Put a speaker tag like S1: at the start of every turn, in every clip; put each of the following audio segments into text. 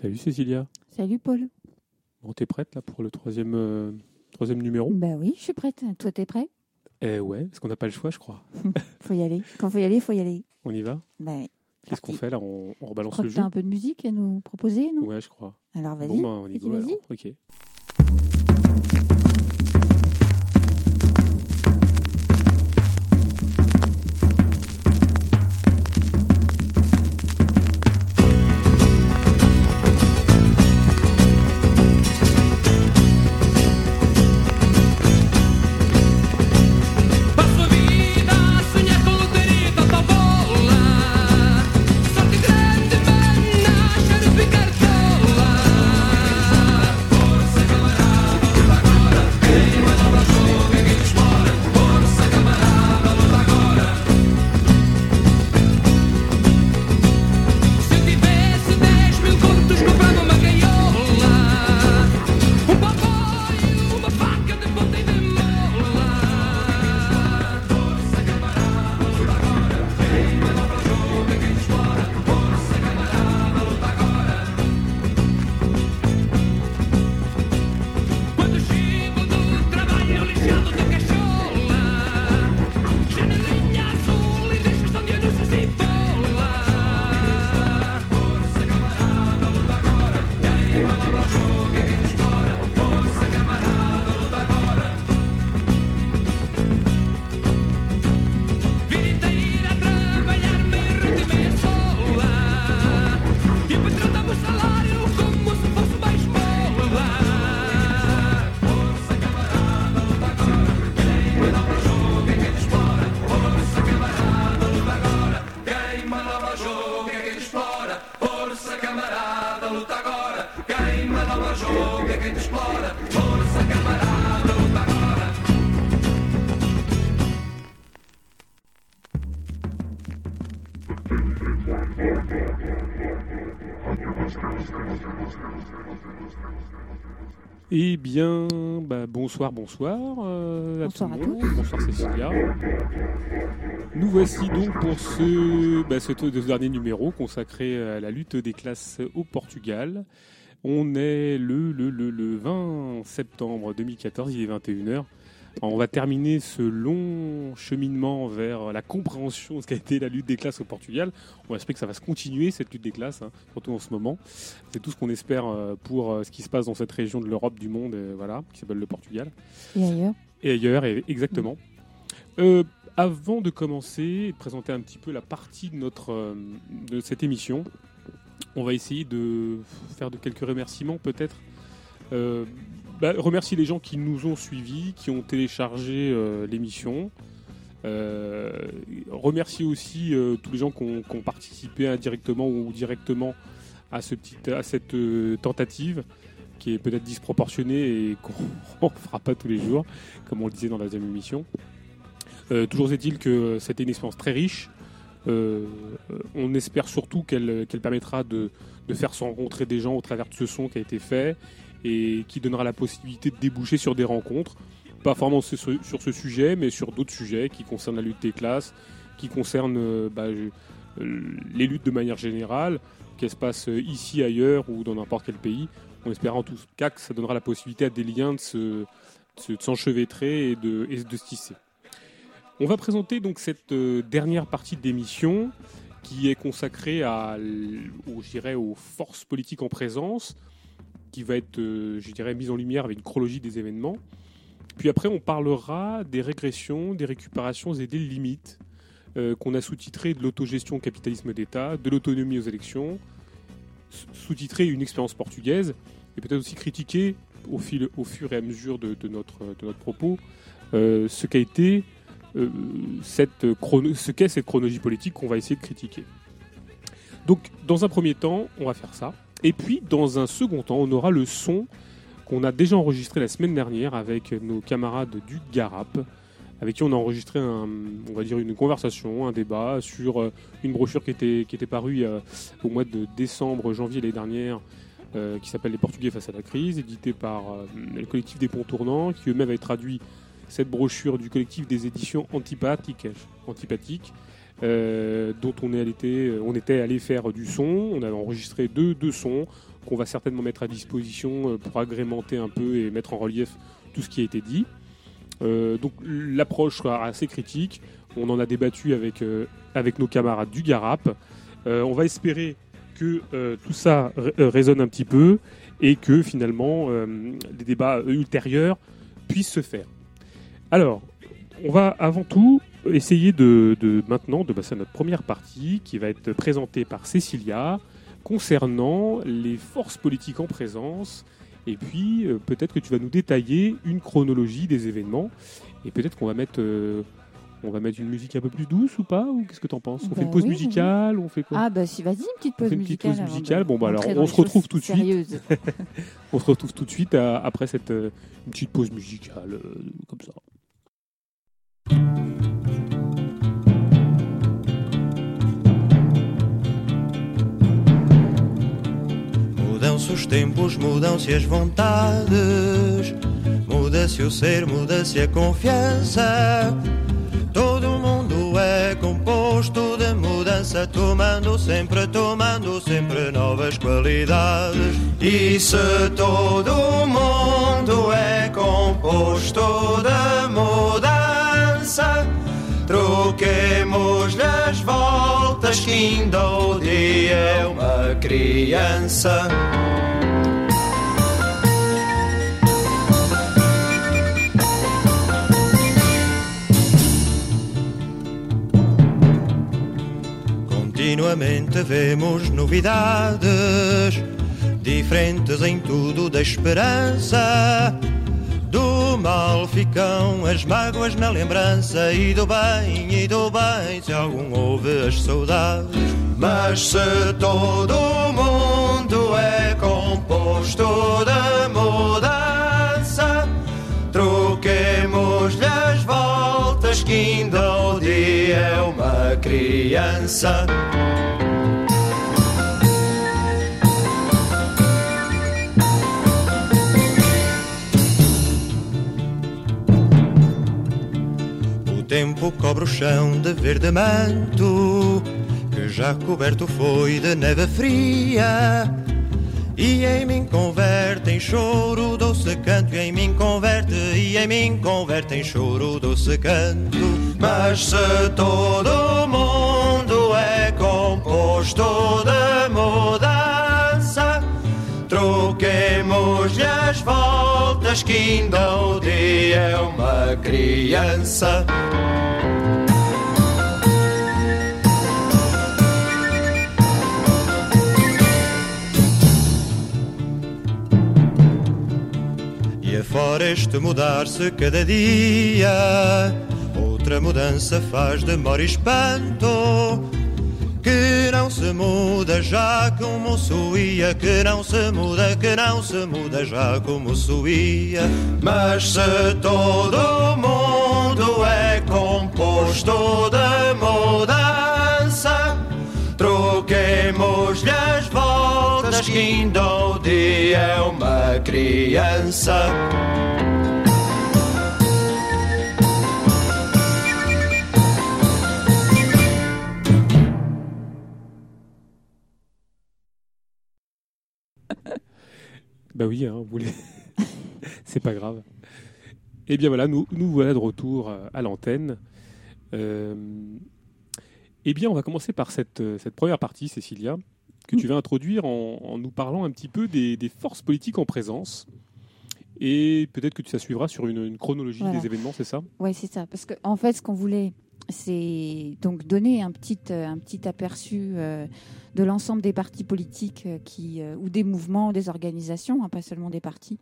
S1: Salut Cécilia.
S2: Salut Paul.
S1: Bon, t'es prête là pour le troisième, euh, troisième numéro
S2: Ben oui, je suis prête. Toi, t'es prêt
S1: Eh ouais, parce qu'on n'a pas le choix, je crois.
S2: faut y aller. Quand faut y aller, faut y aller.
S1: On y va bah, Qu'est-ce qu'on fait là
S2: on, rebalance le jeu Tu as un peu de musique à nous proposer, non
S1: Ouais, je crois.
S2: Alors vas-y. Bon,
S1: bah, on y, y va. Ok. bien, bah, bonsoir, bonsoir. Euh, à bonsoir tous. Bonsoir Cécilia. Nous voici donc pour bah, ce, dernier numéro consacré à la lutte des classes au Portugal. On est le, le 20 septembre 2014, il est 21h. On va terminer ce long cheminement vers la compréhension de ce qu'a été la lutte des classes au Portugal. On espère que ça va se continuer, cette lutte des classes, hein, surtout en ce moment. C'est tout ce qu'on espère euh, pour euh, ce qui se passe dans cette région de l'Europe, du monde, voilà, qui s'appelle le Portugal. Et ailleurs. Et ailleurs, exactement. Euh, avant de commencer et de présenter un petit peu la partie de, notre, de cette émission, on va essayer de faire de quelques remerciements peut-être. Bah, remercie les gens qui nous ont suivis, qui ont téléchargé euh, l'émission. Euh, remercie aussi euh, tous les gens qui ont, participé indirectement ou directement à, cette tentative qui est peut-être disproportionnée et qu'on ne fera pas tous les jours, comme on le disait dans la deuxième émission. toujours est-il que c'était une expérience très riche. on espère surtout qu'elle permettra de, de faire se rencontrer des gens au travers de ce son qui a été fait et qui donnera la possibilité de déboucher sur des rencontres, pas forcément sur ce sujet, mais sur d'autres sujets qui concernent la lutte des classes, qui concernent euh, bah, euh, les luttes de manière générale, qu'elles se passent euh, ici, ailleurs ou dans n'importe quel pays. On espère en tout cas que ça donnera la possibilité à des liens de, s'enchevêtrer et de, de se tisser. On va présenter donc cette dernière partie de l'émission qui est consacrée à, aux forces politiques en présence, qui va être, euh, je dirais, mise en lumière avec une chronologie des événements. Puis après, on parlera des régressions, des récupérations et des limites euh, qu'on a sous-titré de l'autogestion au capitalisme d'État, de l'autonomie aux élections, sous-titré une expérience portugaise, et peut-être aussi critiquer au, fil, au fur et à mesure de, notre, de notre propos euh, ce qu'a été cette chrono, ce qu'est cette chronologie politique qu'on va essayer de critiquer. Donc, dans un premier temps, on va faire ça. Et puis, dans un second temps, on aura le son qu'on a déjà enregistré la semaine dernière avec nos camarades du Garap, avec qui on a enregistré on va dire une conversation, un débat sur euh, une brochure qui était, parue au mois de décembre, janvier l'année dernière, euh, qui s'appelle Les Portugais face à la crise, édité par euh, le collectif des Ponts Tournants, qui eux-mêmes avaient traduit cette brochure du collectif des éditions antipathiques euh, dont on, euh, on était allé faire du son. On avait enregistré deux, sons qu'on va certainement mettre à disposition euh, pour agrémenter un peu et mettre en relief tout ce qui a été dit. donc l'approche sera assez critique. On en a débattu avec, avec nos camarades du Garap. on va espérer que tout ça résonne un petit peu et que finalement les débats ultérieurs puissent se faire. Alors, on va avant tout essayer de, maintenant de passer à notre première partie qui va être présentée par Cécilia concernant les forces politiques en présence. Et puis euh, peut-être que tu vas nous détailler une chronologie des événements. Et peut-être qu'on va mettre euh, on va mettre une musique un peu plus douce ou pas Ou qu'est-ce que t'en penses On fait bah une pause musicale ou On fait quoi Ah bah si, vas-y, une petite pause on une musicale. Petite pause musicale. Bon bah alors on se retrouve tout de suite. on se retrouve tout de suite après cette euh, petite pause musicale comme ça. mudam-se os tempos, mudam-se as vontades, muda-se o ser, muda-se a confiança. Todo mundo é composto de mudança, tomando sempre, tomando sempre novas qualidades. E se todo mundo é composto de mudança, troquemos-lhe as voltas, que ainda o dia é uma criança. Continuamente vemos novidades diferentes em tudo da esperança. Do mal ficam as mágoas na lembrança e do bem, e do bem se algum houve as saudades mas se todo o mundo é composto de mudança, troquemos-lhe as voltas que ainda o dia é uma criança. O tempo cobre o chão de verde manto já coberto foi de neve fria. E em mim converte em choro doce canto, e em mim converte, e em mim converte em choro doce canto. Mas se todo mundo é composto de mudança, troquemos-lhe as voltas que ainda o dia é uma criança. fora este mudar-se cada dia. Outra mudança faz demora e espanto. Que não se muda já como suía, que não se muda, que não se muda já como suía. Mas se todo mundo é composto de mudança, troquemos-lhe as voltas que ainda Bah oui, hein, voulez. c'est pas grave. Et eh bien voilà, nous, nous voilà de retour euh, à l'antenne. Euh, eh bien, on va commencer par cette, euh, cette première partie, Cécilia, que tu vas introduire en, nous parlant un petit peu des, forces politiques en présence. Et peut-être que tu ça suivra sur une, chronologie des événements, c'est ça Oui, c'est ça. Parce qu'en en fait, ce qu'on voulait, c'est donc donner un petit, euh, un petit aperçu euh, de l'ensemble des partis politiques euh, qui, ou des mouvements, des organisations, hein, pas seulement des partis,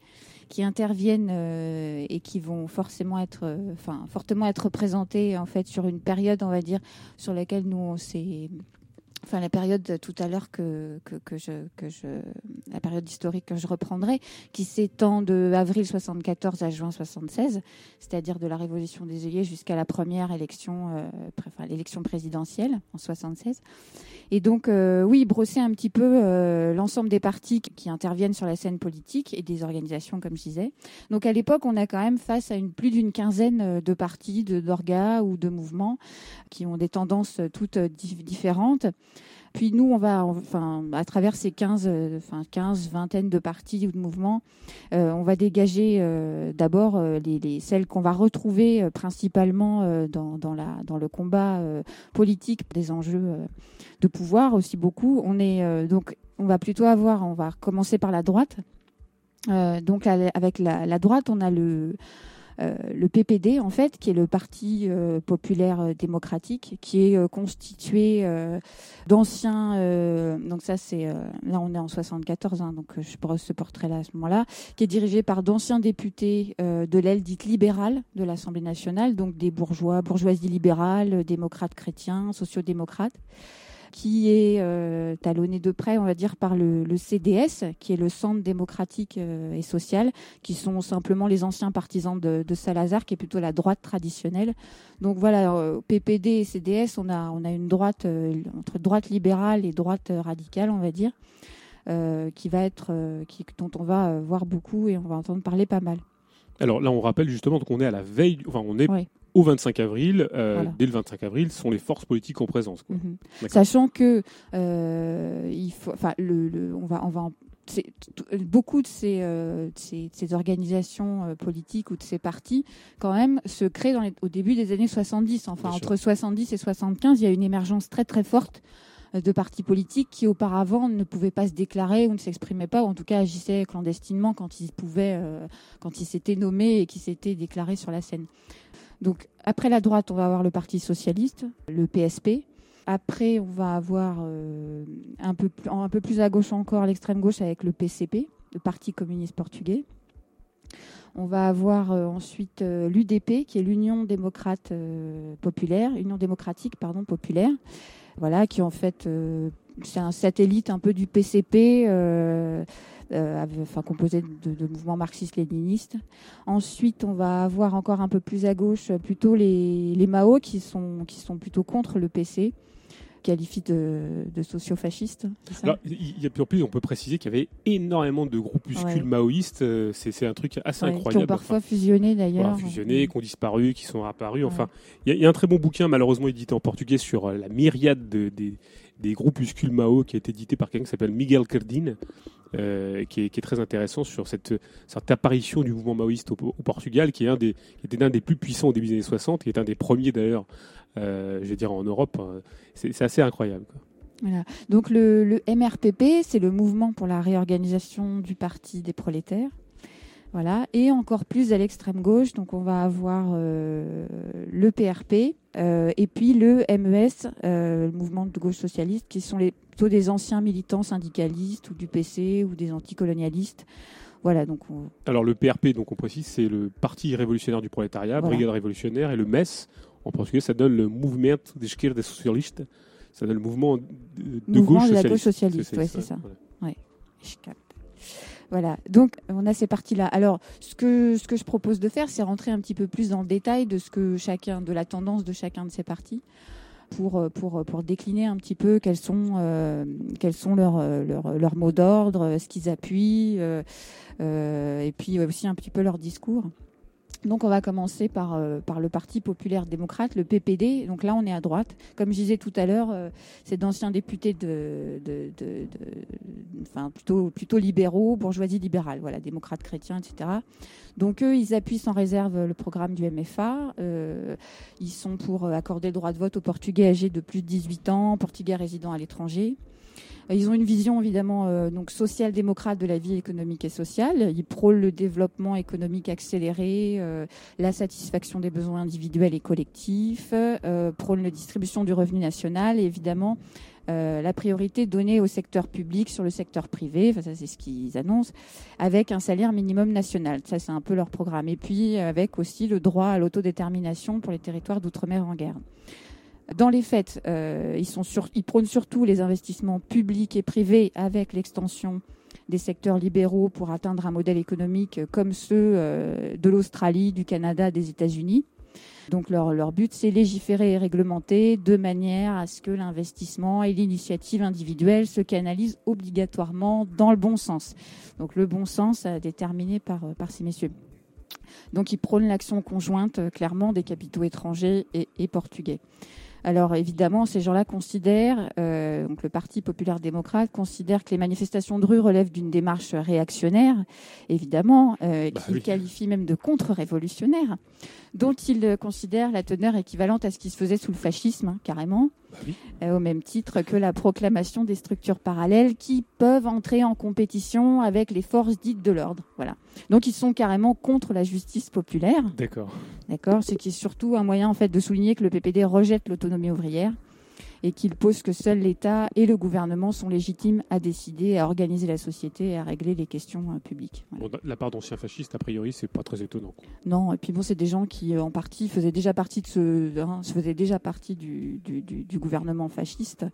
S1: qui interviennent et qui vont forcément être, enfin, fortement être représentés en fait sur une période, on va dire, sur laquelle nous on s'est enfin la période tout à l'heure que, que, je, que je, la période historique que je reprendrai, qui s'étend de avril 74 à juin 76, c'est-à-dire de la Révolution des œillets jusqu'à la première élection, euh, enfin l'élection présidentielle en 76. Et donc, euh, oui, brosser un petit peu euh, l'ensemble des partis qui interviennent sur la scène politique et des organisations, comme je disais. Donc, à l'époque, on a quand même face à une, plus d'une quinzaine euh, de partis, d'orgas ou de mouvements qui ont des tendances toutes différentes puis nous, on va, enfin, à travers ces 15, euh, enfin, 15 vingtaines de partis ou de mouvements, euh, on va dégager euh, d'abord les, celles qu'on va retrouver principalement dans, la, dans le combat politique des enjeux de pouvoir aussi beaucoup. On est donc, on va plutôt avoir, on va commencer par la droite. donc avec la droite, on a le euh, le PPD, en fait, qui est le Parti euh, populaire euh, démocratique, qui est constitué d'anciens. donc ça, c'est là, on est en 74, hein, donc je brosse ce portrait-là à ce moment-là, qui est dirigé par d'anciens députés de l'aile dite libérale de l'Assemblée nationale, donc des bourgeois, bourgeoisie libérale, démocrates chrétiens, sociodémocrates qui est euh, talonné de près, on va dire, par le, CDS, qui est le Centre démocratique euh, et social, qui sont simplement les anciens partisans de, Salazar, qui est plutôt la droite traditionnelle. Donc voilà, euh, PPD et CDS, on a, on a une droite entre droite libérale et droite radicale, on va dire, qui va être, qui, dont on va voir beaucoup et on va entendre parler pas mal. Alors là, on rappelle justement qu'on est à la veille, enfin on est au 25 avril, euh, dès le 25 avril, sont les forces politiques en présence. Mhm. Sachant que euh, il faut, le, on va, on va beaucoup de ces, euh, ces, organisations politiques ou de ces partis, quand même, se créent dans les, au début des années 70. Enfin, entre 70 et 75, il y a une émergence très très forte de partis politiques qui auparavant ne pouvaient pas se déclarer ou ne s'exprimaient pas, ou en tout cas agissaient clandestinement quand ils pouvaient, quand ils s'étaient nommés et qui s'étaient déclarés sur la scène. Donc après la droite, on va avoir le Parti socialiste, le PSP. Après, on va avoir euh, un, peu plus, à gauche encore l'extrême gauche avec le PCP, le Parti communiste portugais. On va avoir euh, ensuite euh, l'UDP, qui est l'Union démocrate populaire, Union démocratique pardon populaire, voilà, qui en fait c'est un satellite un peu du PCP composé euh, enfin, composé de, mouvements marxistes-léninistes. Ensuite, on va avoir encore un peu plus à gauche euh, plutôt les, les Mao qui sont, qui sont plutôt contre le PC qualifie de, de socio-fascistes. Il y a plus, on peut préciser qu'il y avait énormément de groupuscules maoïstes. Euh, c'est un truc assez incroyable. Qui ont parfois fusionné d'ailleurs. fusionné, qui ont disparu, qui sont apparus. Enfin, il y, a un très bon bouquin, malheureusement édité en portugais, sur la myriade des, des groupuscules Mao qui a été édité par quelqu'un qui s'appelle Miguel Cardin, euh, qui, est, très intéressant sur cette, apparition du mouvement maoïste au, Portugal, qui, est un des, était un des plus puissants au début des années 60, qui est un des premiers d'ailleurs, euh, je vais dire, en Europe. Hein. C'est assez incroyable. Donc le, le MRPP, c'est le mouvement pour la réorganisation du Parti des prolétaires. Voilà, et encore plus à l'extrême gauche, donc on va avoir euh, le PRP euh, et puis le MES, euh, le mouvement de gauche socialiste, qui sont les, plutôt des anciens militants syndicalistes ou du PC ou des anticolonialistes. Voilà, donc Alors le PRP, donc on précise, c'est le Parti révolutionnaire du prolétariat, Brigade révolutionnaire, et le MES, en portugais, ça donne le Mouvement des des Socialistes, ça donne le mouvement de, gauche, la socialiste. gauche socialiste. c'est ça. Ouais. capte. Voilà, donc on a ces parties-là. Alors, ce que, ce que je propose de faire, c'est rentrer un petit peu plus dans le détail de ce que chacun, de la tendance de chacun de ces parties. Pour, euh, euh, pour, décliner un petit peu quels sont, euh, leurs, mots d'ordre, ce qu'ils appuient, et puis aussi un petit peu leur discours. Donc on va commencer euh, par, le Parti populaire démocrate, le PPD. Donc là, on est à droite. Comme je disais tout à l'heure, euh, c'est d'anciens députés de, plutôt, libéraux, bourgeoisie libérale, voilà, démocrates chrétiens, etc. Donc eux, ils appuient sans réserve le programme du MFA. Euh, ils sont pour accorder le droit de vote aux Portugais âgés de plus de 18 ans, Portugais résidant à l'étranger. Euh, ils ont une vision évidemment euh, donc social-démocrate de la vie économique et sociale. Ils prônent le développement économique accéléré, euh, la satisfaction des besoins individuels et collectifs, prônent la distribution du revenu national et évidemment la priorité donnée au secteur public sur le secteur privé, ça c'est ce qu'ils annoncent, avec un salaire minimum national. Ça c'est un peu leur programme. Et puis avec aussi le droit à l'autodétermination pour les territoires d'outre-mer en guerre. Dans les faits, euh, ils, prônent surtout les investissements publics et privés avec l'extension des secteurs libéraux pour atteindre un modèle économique comme ceux euh, de l'Australie, du Canada, des États-Unis. Donc leur, but, c'est légiférer et réglementer de manière à ce que l'investissement et l'initiative individuelle se canalisent obligatoirement dans le bon sens. Donc le bon sens euh, déterminé par, par ces messieurs. Donc ils prônent l'action conjointe, clairement, des capitaux étrangers et portugais. Alors évidemment, ces gens-là considèrent, euh, donc le Parti populaire démocrate considère que les manifestations de rue relèvent d'une
S3: démarche réactionnaire, évidemment, euh, bah qualifie même de contre-révolutionnaire, dont ils considèrent la teneur équivalente à ce qui se faisait sous le fascisme, hein, carrément. Bah euh, au même titre que la proclamation des structures parallèles qui peuvent entrer en compétition avec les forces dites de l'ordre. Voilà. Donc ils sont carrément contre la justice populaire. D'accord. D'accord. Ce qui est surtout un moyen en fait de souligner que le PPD rejette l'autonomie ouvrière et qu'il pose que seul l'État et le gouvernement sont légitimes à décider, à organiser la société et à régler les questions euh, publiques. la part d'anciens fascistes, a priori, c'est pas très étonnant. Non, et puis bon, c'est des gens qui, euh, en partie, faisaient déjà partie de ce, hein, se faisaient déjà partie du, du, gouvernement fasciste,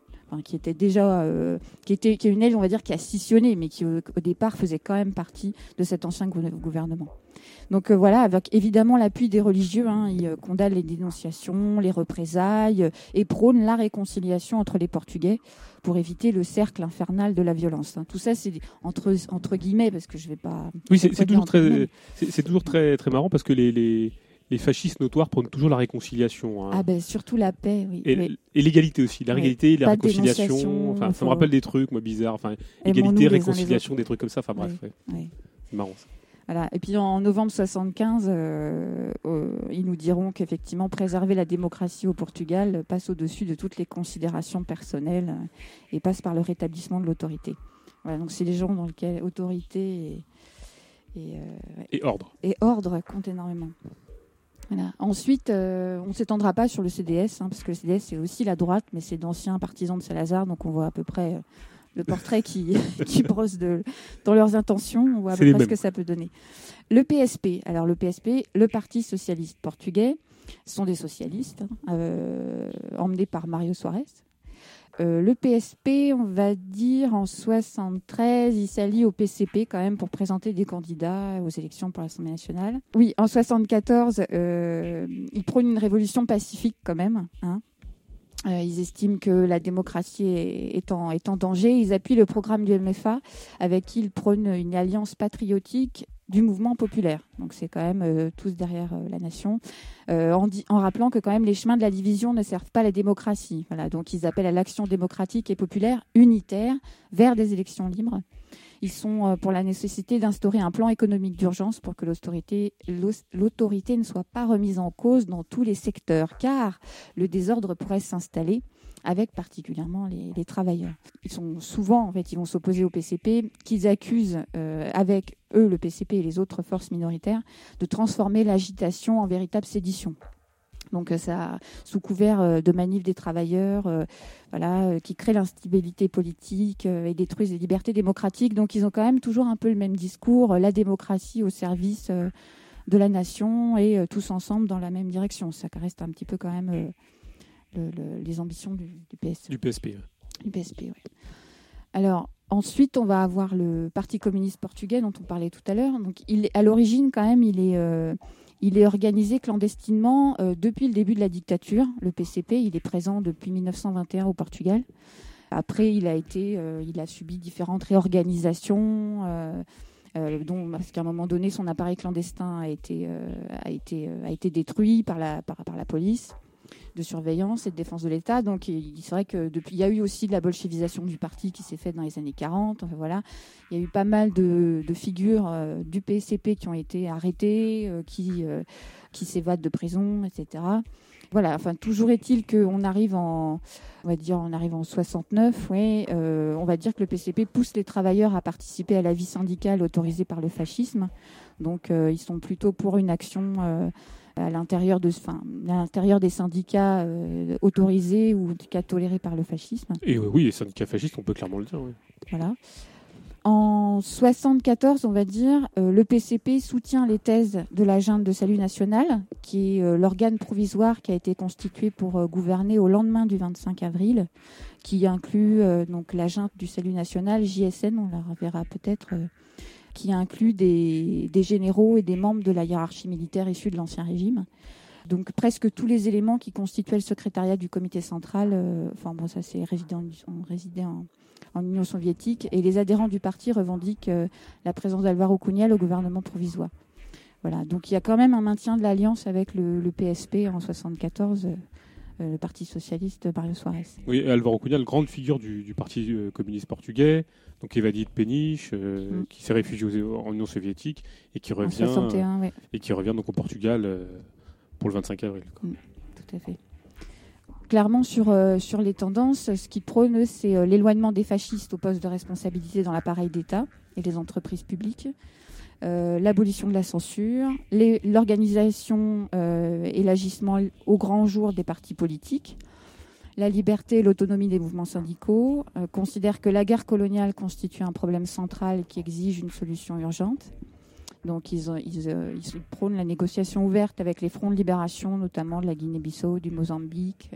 S3: qui était déjà, euh, qui était, qui est une aile, on va dire, qui a scissionné, mais qui au départ faisait quand même partie de cet ancien gouvernement. Donc euh, voilà, avec évidemment l'appui des religieux, hein, ils euh, condamnent les dénonciations, les représailles euh, et prônent la réconciliation entre les Portugais pour éviter le cercle infernal de la violence. Hein. Tout ça, c'est entre, entre guillemets, parce que je ne vais pas. Oui, c'est toujours, très, c'est toujours très, très marrant parce que les, les, fascistes notoires prônent toujours la réconciliation. Hein. Ah ben surtout la paix, oui. Et, l'égalité aussi, la l'égalité, la réconciliation. Enfin, ça me rappelle des trucs, moi, bizarres. Enfin, égalité, réconciliation, des trucs comme ça. Enfin bref, ouais. marrant. Ça. Et puis en novembre 75, euh, euh, ils nous diront qu'effectivement préserver la démocratie au Portugal passe au-dessus de toutes les considérations personnelles et passe par le rétablissement de l'autorité. Voilà, donc c'est les gens dans lesquels autorité et, euh, ordre et ordre comptent énormément. Ensuite, on ne s'étendra pas sur le CDS, hein, parce que le CDS c'est aussi la droite, mais c'est d'anciens partisans de Salazar, donc on voit à peu près le portrait qui, qui brosse de, dans leurs intentions. On voit à peu près ce que ça peut donner. Le PSP, alors le PSP, le Parti socialiste portugais, sont des socialistes, hein, euh, emmenés par Mario Suarez. Euh, le PSP, on va dire en 73, il s'allie au PCP quand même pour présenter des candidats aux élections pour l'Assemblée nationale. Oui, en 74, euh, il prône une révolution pacifique quand même. Hein. Euh, ils estiment que la démocratie est en, danger. Ils appuient le programme du MFA, avec qui ils prônent une alliance patriotique du mouvement populaire. Donc c'est quand même euh, tous derrière euh, la nation, en, rappelant que quand même les chemins de la division ne servent pas la démocratie. Voilà, donc ils appellent à l'action démocratique et populaire unitaire vers des élections libres. Ils sont euh, pour la nécessité d'instaurer un plan économique d'urgence pour que l'autorité ne soit pas remise en cause dans tous les secteurs, car le désordre pourrait s'installer avec particulièrement les, travailleurs. Ils sont souvent, en fait, ils vont s'opposer au PCP, qu'ils accusent euh, avec eux, le PCP et les autres forces minoritaires, de transformer l'agitation en véritable sédition donc euh, ça sous couvert euh, de manif des travailleurs, euh, voilà, qui crée l'instabilité politique et détruisent les libertés démocratiques. Donc ils ont quand même toujours un peu le même discours, la démocratie au service de la nation et tous ensemble dans la même direction. Ça reste un petit peu quand même les ambitions du, du e. Du PSP. Du PSP, oui. Alors, Ensuite, on va avoir le Parti communiste portugais dont on parlait tout à l'heure. Donc, il, à l'origine, quand même, il est, il est organisé clandestinement euh, depuis le début de la dictature. Le PCP, il est présent depuis 1921 au Portugal. Après, il a été, euh, il a subi différentes réorganisations. Euh, dont, parce qu'à un moment donné, son appareil clandestin a été, a été, a été détruit par la, par la police de surveillance et de défense de l'État. Donc il vrai que depuis, il y a eu aussi de la bolchevisation du parti qui s'est faite dans les années 40. Enfin, voilà, il y a eu pas mal de, de figures euh, du PCP qui ont été arrêtées, euh, qui euh, qui s'évadent de prison, etc. Voilà. Enfin, toujours est-il qu'on arrive en, on va dire, on arrive en 69. Oui, on va dire que le PCP pousse les travailleurs à participer à la vie syndicale autorisée par le fascisme. Donc ils sont plutôt pour une action à l'intérieur de, à l'intérieur des syndicats euh, autorisés ou en cas tolérés par le fascisme. Et euh, oui, les syndicats fascistes, on peut clairement le dire. Voilà. En 74, on va dire, euh, le PCP soutient les thèses de la junte de salut national, qui est l'organe provisoire qui a été constitué pour gouverner au lendemain du 25 avril, qui inclut donc la du salut national, JSN, on la reverra peut-être qui inclut des, généraux et des membres de la hiérarchie militaire issue de l'Ancien Régime. Donc presque tous les éléments qui constituaient le secrétariat du comité central, euh, enfin bon ça c'est résidé on résidait en, en, Union soviétique, et les adhérents du parti revendiquent euh, la présence d'Alvaro Cuniel au gouvernement provisoire. Voilà, donc il y a quand même un maintien de l'alliance avec le, PSP en 1974. Euh, le Parti socialiste Mario Soares. Oui, Alvaro Cunha, la grande figure du, du Parti euh, communiste portugais, donc évadé de Péniche, euh, mm. qui s'est réfugié en Union soviétique et qui revient, et qui revient donc au Portugal pour le 25 avril. Mm, tout à fait.
S4: Clairement, sur, sur les tendances, ce qui prône, c'est l'éloignement des fascistes au poste de responsabilité dans l'appareil d'État et les entreprises publiques. Euh, l'abolition de la censure, l'organisation euh, et l'agissement au grand jour des partis politiques, la liberté et l'autonomie des mouvements syndicaux, euh, considèrent que la guerre coloniale constitue un problème central qui exige une solution urgente. Donc ils, ils prônent la négociation ouverte avec les fronts de libération, notamment de la Guinée-Bissau, du Mozambique,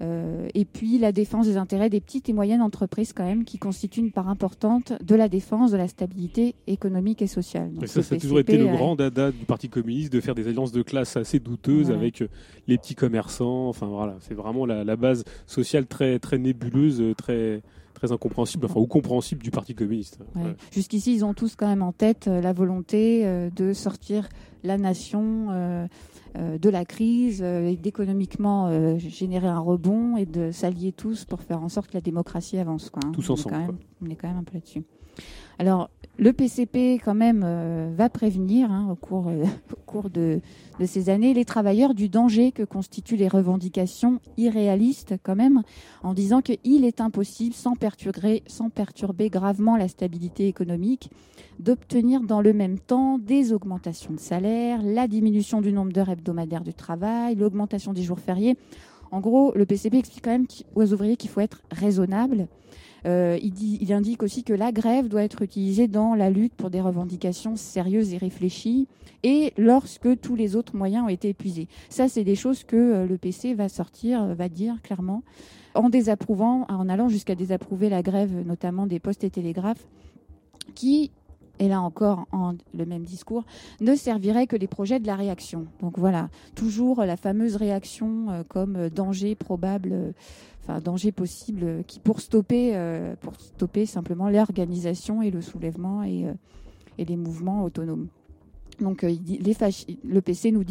S4: euh, et puis la défense des intérêts des petites et moyennes entreprises quand même, qui constituent une part importante de la défense de la stabilité économique et sociale.
S3: ça, ça a toujours été le euh, grand dada du Parti communiste de faire des alliances de classe assez douteuses avec euh, les petits commerçants. Enfin voilà, c'est vraiment la, base sociale très très nébuleuse, très très incompréhensible, enfin ou compréhensible du Parti communiste.
S4: Jusqu'ici, ils ont tous quand même en tête la volonté de sortir la nation. Euh, de la crise euh, et d'économiquement euh, générer un rebond et de s'allier tous pour faire en sorte que la démocratie avance. Quoi, hein. Tous
S3: ensemble. On est, quand
S4: même, quand même un peu là-dessus. Alors, le PCP, quand même, euh, va prévenir hein, au cours, euh, de, ces années les travailleurs du danger que constituent les revendications irréalistes, quand même, en disant qu'il est impossible, sans perturber, sans perturber gravement la stabilité économique, d'obtenir dans le même temps des augmentations de salaire, la diminution du nombre d'heures hebdomadaires du travail, l'augmentation des jours fériés. En gros, le PCP explique quand même aux ouvriers qu'il faut être raisonnable. Euh, il, indique aussi que la grève doit être utilisée dans la lutte pour des revendications sérieuses et réfléchies et lorsque tous les autres moyens ont été épuisés. Ça, c'est des choses que euh, le PC va sortir, euh, va dire clairement, en désapprouvant, en allant jusqu'à désapprouver la grève, notamment des postes et télégraphes, qui et là encore en le même discours, ne servirait que les projets de la réaction. Donc voilà, toujours la fameuse réaction comme danger probable enfin danger possible qui pour stopper euh, pour stopper simplement l'organisation et le soulèvement et, euh, et les mouvements autonomes. Donc, euh, le PC nous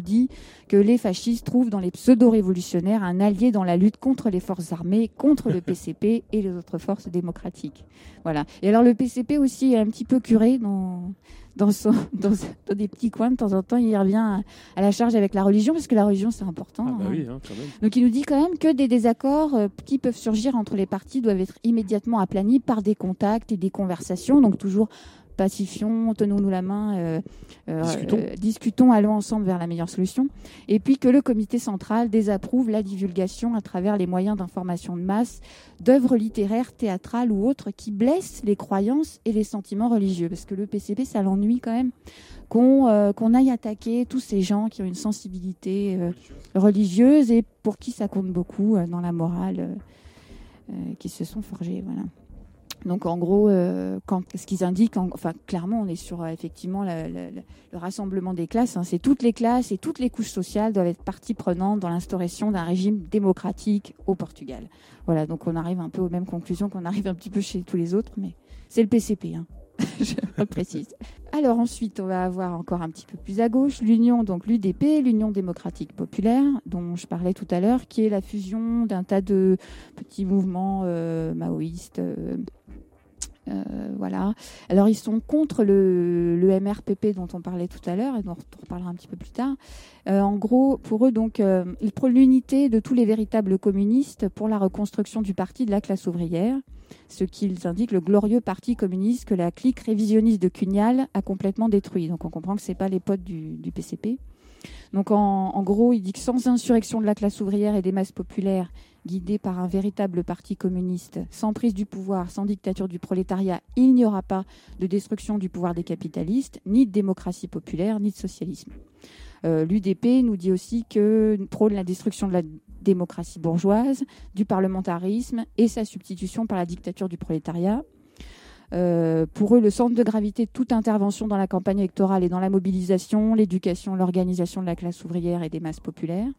S4: dit, que les fascistes trouvent dans les pseudo-révolutionnaires un allié dans la lutte contre les forces armées, contre le PCP et les autres forces démocratiques. Voilà. Et alors, le PCP aussi est un petit peu curé dans, des petits coins de temps en temps, il revient à, la charge avec la religion, parce que la religion c'est important. Ah bah hein. Hein, donc il nous dit quand même que des désaccords euh, qui peuvent surgir entre les partis doivent être immédiatement aplanis par des contacts et des conversations, donc toujours pacifions, tenons-nous la main, euh, euh, euh, discutons. allons ensemble vers la meilleure solution. Et puis que le comité central désapprouve la divulgation à travers les moyens d'information de masse d'œuvres littéraires, théâtrales ou autres qui blessent les croyances et les sentiments religieux. Parce que le PCP, ça l'ennuie quand même qu'on aille attaquer tous ces gens qui ont une sensibilité religieuse et pour qui ça compte beaucoup dans la morale qui se sont forgés. Voilà. Donc en gros, euh, ce qu'ils indiquent, enfin clairement, on est sur euh, effectivement le rassemblement des classes. Hein. c'est toutes les classes et toutes les couches sociales doivent être partie prenante dans l'instauration d'un régime démocratique au Portugal. Voilà, donc on arrive un peu aux mêmes conclusions qu'on arrive un petit peu chez tous les autres, mais c'est le PCP. Hein. je précise. Alors ensuite, on va avoir encore un petit peu plus à gauche l'Union, donc l'UDP, l'Union démocratique populaire, dont je parlais tout à l'heure, qui est la fusion d'un tas de petits mouvements euh, maoïstes, euh, voilà. Alors ils sont contre le, MRPP dont on parlait tout à l'heure et dont on reparlera un petit peu plus tard. Euh, en gros, pour eux, donc, euh, ils prônent l'unité de tous les véritables communistes pour la reconstruction du parti de la classe ouvrière ce qu'ils indiquent le glorieux parti communiste que la clique révisionniste de Cugnal a complètement détruit. Donc on comprend que ce n'est pas les potes du, PCP. Donc en, en, gros, ils disent que sans insurrection de la classe ouvrière et des masses populaires, guidé par un véritable parti communiste, sans prise du pouvoir, sans dictature du prolétariat, il n'y aura pas de destruction du pouvoir des capitalistes, ni de démocratie populaire, ni de socialisme. Euh, L'UDP nous dit aussi que prône la destruction de la démocratie bourgeoise, du parlementarisme et sa substitution par la dictature du prolétariat. Euh, pour eux, le centre de gravité de toute intervention dans la campagne électorale et dans la mobilisation, l'éducation, l'organisation de la classe ouvrière et des masses populaires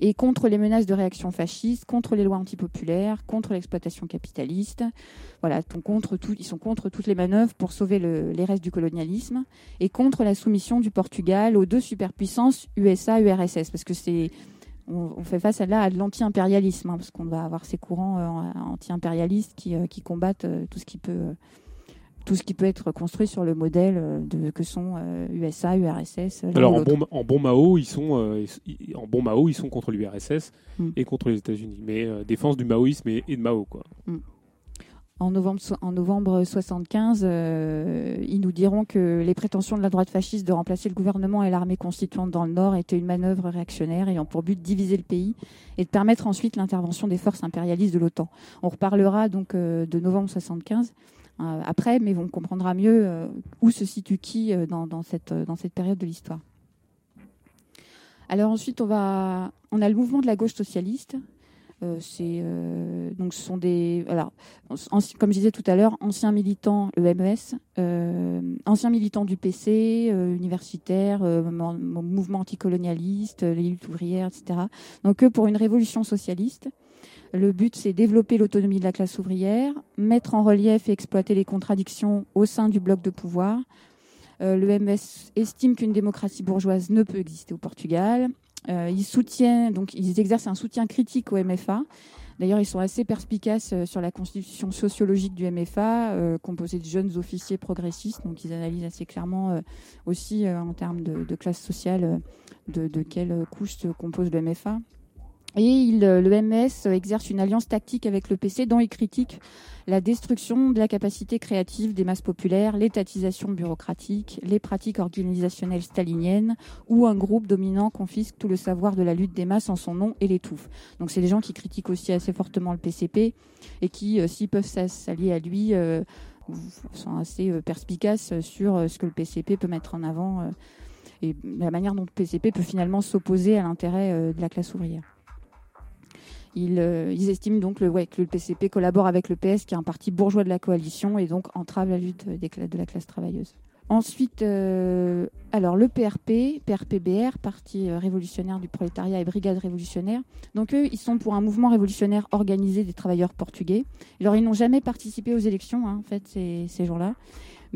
S4: et contre les menaces de réaction fasciste, contre les lois antipopulaires, contre l'exploitation capitaliste. Voilà, ils sont contre toutes les manœuvres pour sauver les restes du colonialisme et contre la soumission du Portugal aux deux superpuissances USA-URSS, parce que c'est on, fait face à, là à de l'anti-impérialisme, hein, parce qu'on va avoir ces courants euh, anti-impérialistes qui, euh, combattent euh, tout ce qui peut tout ce qui peut être construit sur le modèle euh, de, que sont USA, euh, URSS.
S3: Alors en bon, Mao, ils sont euh, en bon Mao, ils sont contre l'URSS hmm. et contre les États-Unis, mais défense du maoïsme et, de Mao quoi. Hmm.
S4: En novembre, en novembre 75, ils nous diront que les prétentions de la droite fasciste de remplacer le gouvernement et l'armée constituante dans le Nord étaient une manœuvre réactionnaire ayant pour but de diviser le pays et de permettre ensuite l'intervention des forces impérialistes de l'OTAN. On reparlera donc de novembre 75. Euh, après, mais on comprendra mieux euh, où se situe qui euh, dans, cette, période de l'histoire. Alors ensuite, on, va, on a le mouvement de la gauche socialiste. donc ce sont des comme je disais tout à l'heure, anciens militants le e anciens militants du PC, universitaires, mouvement anticolonialiste, les luttes ouvrières, etc. Donc eux pour une révolution socialiste. Le but, c'est développer l'autonomie de la classe ouvrière, mettre en relief et exploiter les contradictions au sein du bloc de pouvoir. Euh, le MS estime qu'une démocratie bourgeoise ne peut exister au Portugal. Euh, ils soutiennent, donc ils exercent un soutien critique au MFA. D'ailleurs, ils sont assez perspicaces euh, sur la constitution sociologique du MFA, composé composée de jeunes officiers progressistes. Donc, ils analysent assez clairement aussi en termes de, classe sociale de, de, quelle couche se compose le MFA. Et il, euh, le MS exerce une alliance tactique avec le PC dont il critique la destruction de la capacité créative des masses populaires, l'étatisation bureaucratique, les pratiques organisationnelles staliniennes, où un groupe dominant confisque tout le savoir de la lutte des masses en son nom et l'étouffe. Donc c'est des gens qui critiquent aussi assez fortement le PCP et qui, euh, s'ils peuvent s'allier à lui, euh, sont assez perspicaces sur ce que le PCP peut mettre en avant et la manière dont le PCP peut finalement s'opposer à l'intérêt de la classe ouvrière. Euh, ils, estiment donc que le PCP collabore avec le PS, qui est un parti bourgeois de la coalition, et donc entrave la lutte de la classe travailleuse. Ensuite, euh, alors le PRP, PRPBR, Parti euh, révolutionnaire du prolétariat et Brigade révolutionnaire. Donc eux, ils sont pour un mouvement révolutionnaire organisé des travailleurs portugais. Alors ils n'ont jamais participé aux élections, hein, en fait, ces, jours là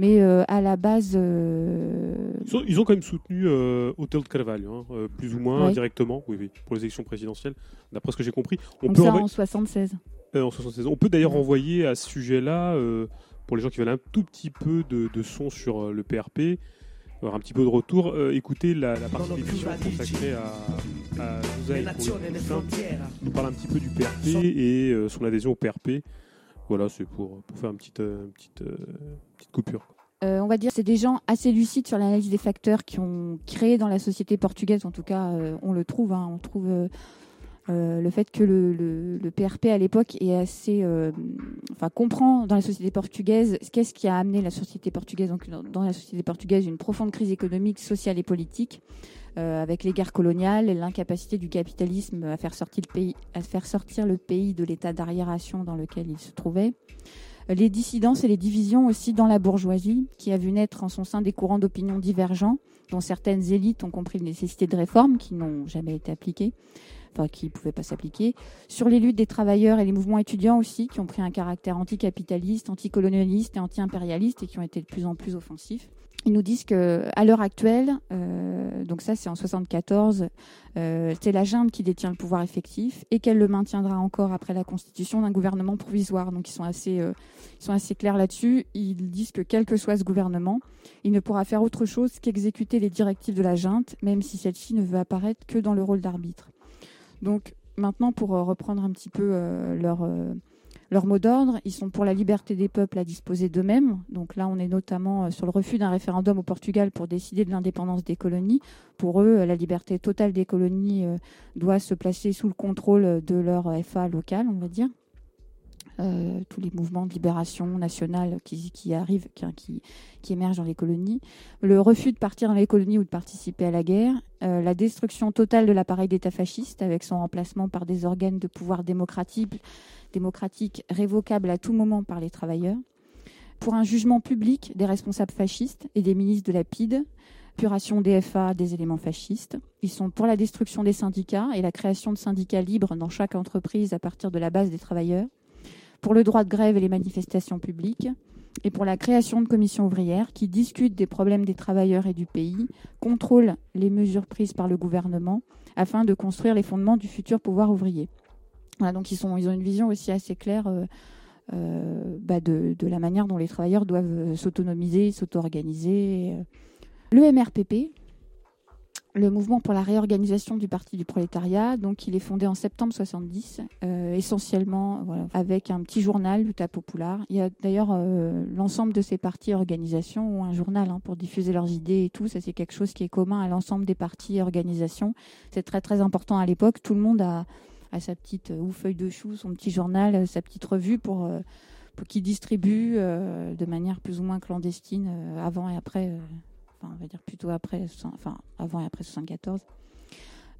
S4: mais euh, à la base.
S3: Euh, ils, ont, quand même soutenu Hôtel euh, de Carvalho, hein, plus ou moins directement, oui, pour les élections présidentielles, d'après ce que j'ai compris.
S4: On peut en 76.
S3: en 76. On peut d'ailleurs renvoyer à ce sujet-là, pour les gens qui veulent un tout petit peu de, son sur le PRP, avoir un petit peu de retour, écoutez la, la partie d'émission consacrée à. nous parle un petit peu du PRP et son adhésion au PRP voilà, c'est pour, pour, faire une petite, euh, euh, petite, coupure.
S4: Euh, on va dire, c'est des gens assez lucides sur l'analyse des facteurs qui ont créé dans la société portugaise, en tout cas, on le trouve. Hein, on trouve le fait que le, PRP à l'époque est assez, enfin, comprend dans la société portugaise qu'est-ce qui a amené la société portugaise, donc dans la société portugaise, une profonde crise économique, sociale et politique. Euh, avec les guerres coloniales et l'incapacité du capitalisme à faire sortir le pays, à faire sortir le pays de l'état d'arriération dans lequel il se trouvait. Euh, les dissidences et les divisions aussi dans la bourgeoisie, qui a vu naître en son sein des courants d'opinion divergents, dont certaines élites ont compris la nécessité de réformes qui n'ont jamais été appliquées enfin qui ne pouvaient pas s'appliquer. Sur les luttes des travailleurs et les mouvements étudiants aussi, qui ont pris un caractère anticapitaliste, anticolonialiste et anti-impérialiste et qui ont été de plus en plus offensifs. Ils nous disent qu'à l'heure actuelle, euh, donc ça c'est en 74, euh, c'est la junte qui détient le pouvoir effectif et qu'elle le maintiendra encore après la constitution d'un gouvernement provisoire. Donc ils sont assez, euh, ils sont assez clairs là-dessus. Ils disent que quel que soit ce gouvernement, il ne pourra faire autre chose qu'exécuter les directives de la junte, même si celle-ci ne veut apparaître que dans le rôle d'arbitre. Donc maintenant, pour euh, reprendre un petit peu euh, euh, leur, mot d'ordre, ils sont pour la liberté des peuples à disposer d'eux-mêmes. Donc là, on est notamment sur le refus d'un référendum au Portugal pour décider de l'indépendance des colonies. Pour eux, la liberté totale des colonies doit se placer sous le contrôle de leur FA local, on va dire. Euh, tous les mouvements de libération nationale qui, arrivent, qui, émergent dans les colonies, le refus de partir dans les colonies ou de participer à la guerre, euh, la destruction totale de l'appareil d'État fasciste avec son remplacement par des organes de pouvoir démocratique, démocratique révocables à tout moment par les travailleurs, pour un jugement public des responsables fascistes et des ministres de la PIDE, puration des FA des éléments fascistes. Ils sont pour la destruction des syndicats et la création de syndicats libres dans chaque entreprise à partir de la base des travailleurs pour le droit de grève et les manifestations publiques, et pour la création de commissions ouvrières qui discutent des problèmes des travailleurs et du pays, contrôlent les mesures prises par le gouvernement afin de construire les fondements du futur pouvoir ouvrier. donc ils, sont, ils, ont une vision aussi assez claire euh, euh, bah, de, de, la manière dont les travailleurs doivent euh, s'autonomiser, s'auto-organiser. Le MRPP, le mouvement pour la réorganisation du Parti du prolétariat. Donc, il est fondé en septembre 70, euh, essentiellement avec un petit journal, Luta Popular. Il y a d'ailleurs euh, l'ensemble de ces partis et organisations ont un journal hein, pour diffuser leurs idées et tout. Ça, c'est quelque chose qui est commun à l'ensemble des partis et organisations. C'est très, très important à l'époque. Tout le monde a, sa petite euh, ou feuille de chou, son petit journal, sa petite revue pour... qui distribue de manière plus ou moins clandestine avant et après on va dire plutôt après, enfin, avant et après 74.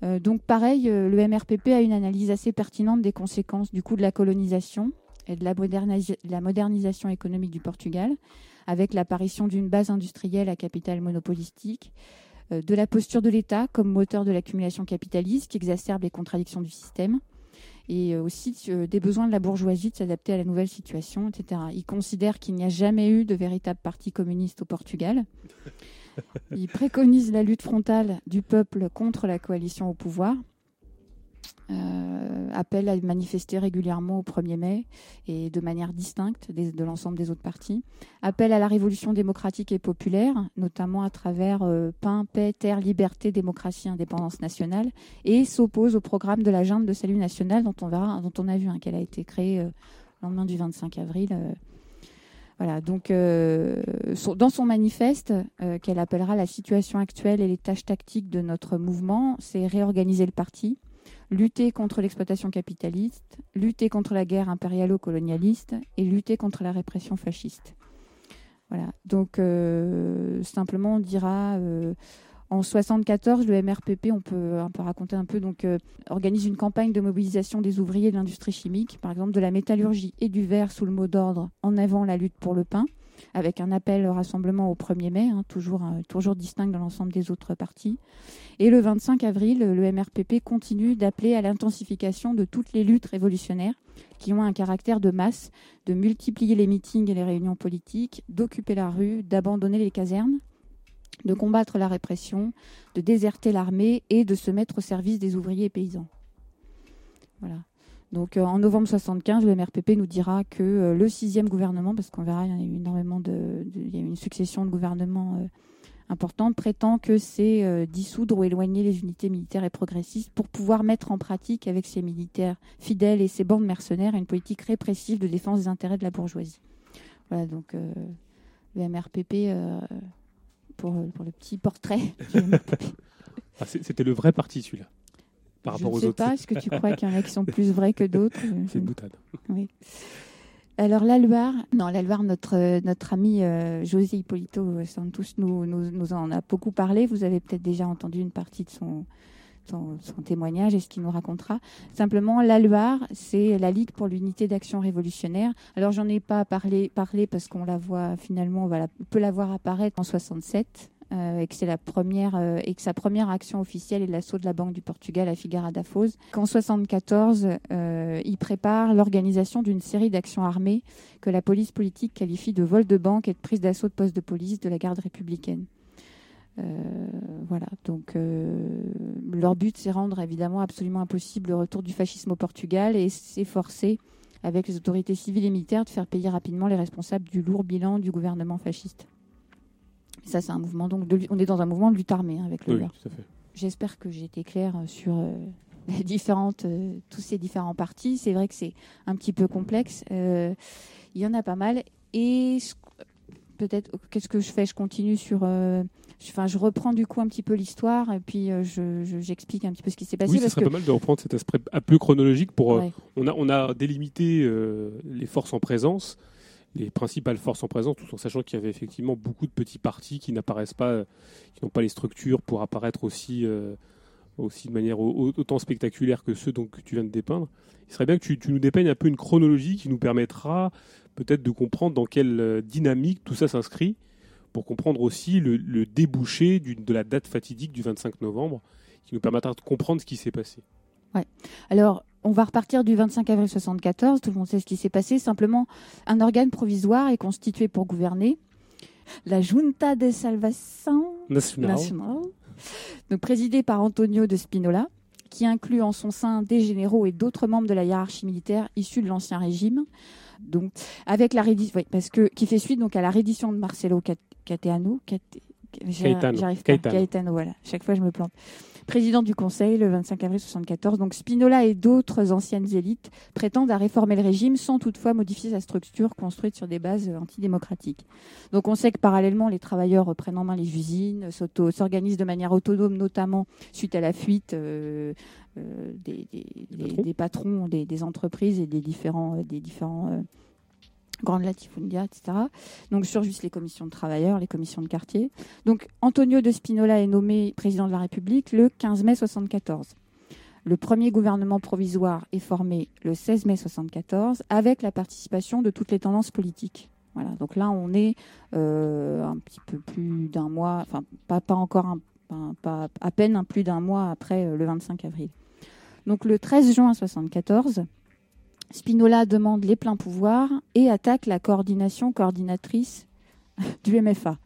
S4: Euh, donc pareil, euh, le MRPP a une analyse assez pertinente des conséquences du coût de la colonisation et de la, modernisation économique du Portugal, avec l'apparition d'une base industrielle à capital monopolistique, euh, de la posture de l'État comme moteur de l'accumulation capitaliste qui exacerbe les contradictions du système, et aussi des besoins de la bourgeoisie de s'adapter à la nouvelle situation, etc. Il considère qu'il n'y a jamais eu de véritable parti communiste au Portugal. Il préconise la lutte frontale du peuple contre la coalition au pouvoir. Euh, appelle à manifester régulièrement au 1er mai et de manière distincte de l'ensemble des autres partis. Appelle à la révolution démocratique et populaire, notamment à travers euh, Pain, Paix, Terre, Liberté, Démocratie, Indépendance nationale, et s'oppose au programme de la junte de salut national dont on, verra, dont on a vu hein, qu'elle a été créée le euh, lendemain du 25 avril voilà, donc euh, dans son manifeste, euh, qu'elle appellera la situation actuelle et les tâches tactiques de notre mouvement, c'est réorganiser le parti, lutter contre l'exploitation capitaliste, lutter contre la guerre impérialo-colonialiste et lutter contre la répression fasciste. Voilà, donc euh, simplement on dira en 74, le MRPP, on peut, euh, raconter un peu, donc, euh, organise une campagne de mobilisation des ouvriers de l'industrie chimique, par exemple de la métallurgie et du verre sous le mot d'ordre En avant la lutte pour le pain, avec un appel au rassemblement au 1er mai, hein, euh, toujours, distinct dans l'ensemble des autres partis. Et le 25 avril, le MRPP continue d'appeler à l'intensification de toutes les luttes révolutionnaires qui ont un caractère de masse, de multiplier les meetings et les réunions politiques, d'occuper la rue, d'abandonner les casernes de combattre la répression, de déserter l'armée et de se mettre au service des ouvriers et paysans. Voilà. Donc euh, en novembre 75, le MRPP nous dira que euh, le sixième gouvernement, parce qu'on verra, il y a eu énormément de, il y a eu une succession de gouvernements euh, importants, prétend que c'est dissoudre ou éloigner les unités militaires et progressistes pour pouvoir mettre en pratique avec ses militaires fidèles et ses bandes mercenaires une politique répressive de défense des intérêts de la bourgeoisie. Voilà donc le MRPP euh, pour, le petit portrait.
S3: Ah, c'était le vrai parti, celui-là.
S4: Par je ne sais pas, est-ce que tu crois qu'il y en a qui sont plus vrais que d'autres euh, C'est une boutade. Alors la Loire, non la notre euh, notre ami José Hippolito Santos nous, nous en a beaucoup parlé. Vous avez peut-être déjà entendu une partie de son son, témoignage et ce qu'il nous racontera. Simplement, l'ALUAR, c'est la Ligue pour l'unité d'action révolutionnaire. Alors, j'en ai pas parlé, parce qu'on la voit finalement, on peut la voir apparaître en 67. Euh, et que la première euh, et que sa première action officielle est l'assaut de la Banque du Portugal à Figueira da Foz. Qu'en 74, euh, il prépare l'organisation d'une série d'actions armées que la police politique qualifie de vol de banque et de prise d'assaut de poste de police de la garde républicaine. Euh, voilà, donc euh, leur but, c'est rendre évidemment absolument impossible le retour du fascisme au Portugal et s'efforcer, avec les autorités civiles et militaires, de faire payer rapidement les responsables du lourd bilan du gouvernement fasciste. Ça, c'est un mouvement. Donc, de, on est dans un mouvement de lutte armée hein, avec le. Oui, J'espère que j'ai été claire euh, sur les différentes, tous ces différents partis. C'est vrai que c'est un petit peu complexe. il y en a pas mal. Et ce peut-être oh, qu'est-ce que je fais Je continue sur, je, euh, enfin, je reprends du coup un petit peu l'histoire et puis euh, j'explique un petit peu ce qui s'est passé. Oui,
S3: ce serait pas mal de reprendre cet aspect un peu chronologique pour. Euh, on a on a délimité les forces en présence, les principales forces en présence, tout en sachant qu'il y avait effectivement beaucoup de petits partis qui n'apparaissent pas, qui n'ont pas les structures pour apparaître aussi aussi de manière autant spectaculaire que ceux donc, que tu viens de dépeindre. Il serait bien que tu, tu, nous dépeignes un peu une chronologie qui nous permettra peut-être de comprendre dans quelle euh, dynamique tout ça s'inscrit, pour comprendre aussi le, débouché de la date fatidique du 25 novembre, qui nous permettra de comprendre ce qui s'est passé.
S4: Ouais. Alors, on va repartir du 25 avril 74, tout le monde sait ce qui s'est passé, simplement un organe provisoire est constitué pour gouverner, la Junta de Salvación Nacional. donc présidée par Antonio de Spinola, qui inclut en son sein des généraux et d'autres membres de la hiérarchie militaire issus de l'Ancien Régime, donc avec la rédition, parce que qui fait suite donc à la rédition de Marcelo Catetano, j'arrive pas. voilà. Chaque fois, je me plante président du Conseil le 25 avril 1974. Donc Spinola et d'autres anciennes élites prétendent à réformer le régime sans toutefois modifier sa structure construite sur des bases antidémocratiques. Donc on sait que parallèlement, les travailleurs prennent en main les usines, s'organisent de manière autonome, notamment suite à la fuite euh, euh, des, patrons, des, entreprises et des différents euh, Grande Latifundia, etc. Donc sur juste les commissions de travailleurs, les commissions de quartier. Donc Antonio de Spinola est nommé président de la République le 15 mai 1974. Le premier gouvernement provisoire est formé le 16 mai 1974 avec la participation de toutes les tendances politiques. Voilà, donc là on est euh, un petit peu plus d'un mois, enfin pas, encore, à peine plus d'un mois après euh, le 25 avril. Donc le 13 juin 1974, Spinola demande les pleins pouvoirs et attaque la coordination coordinatrice du MFA.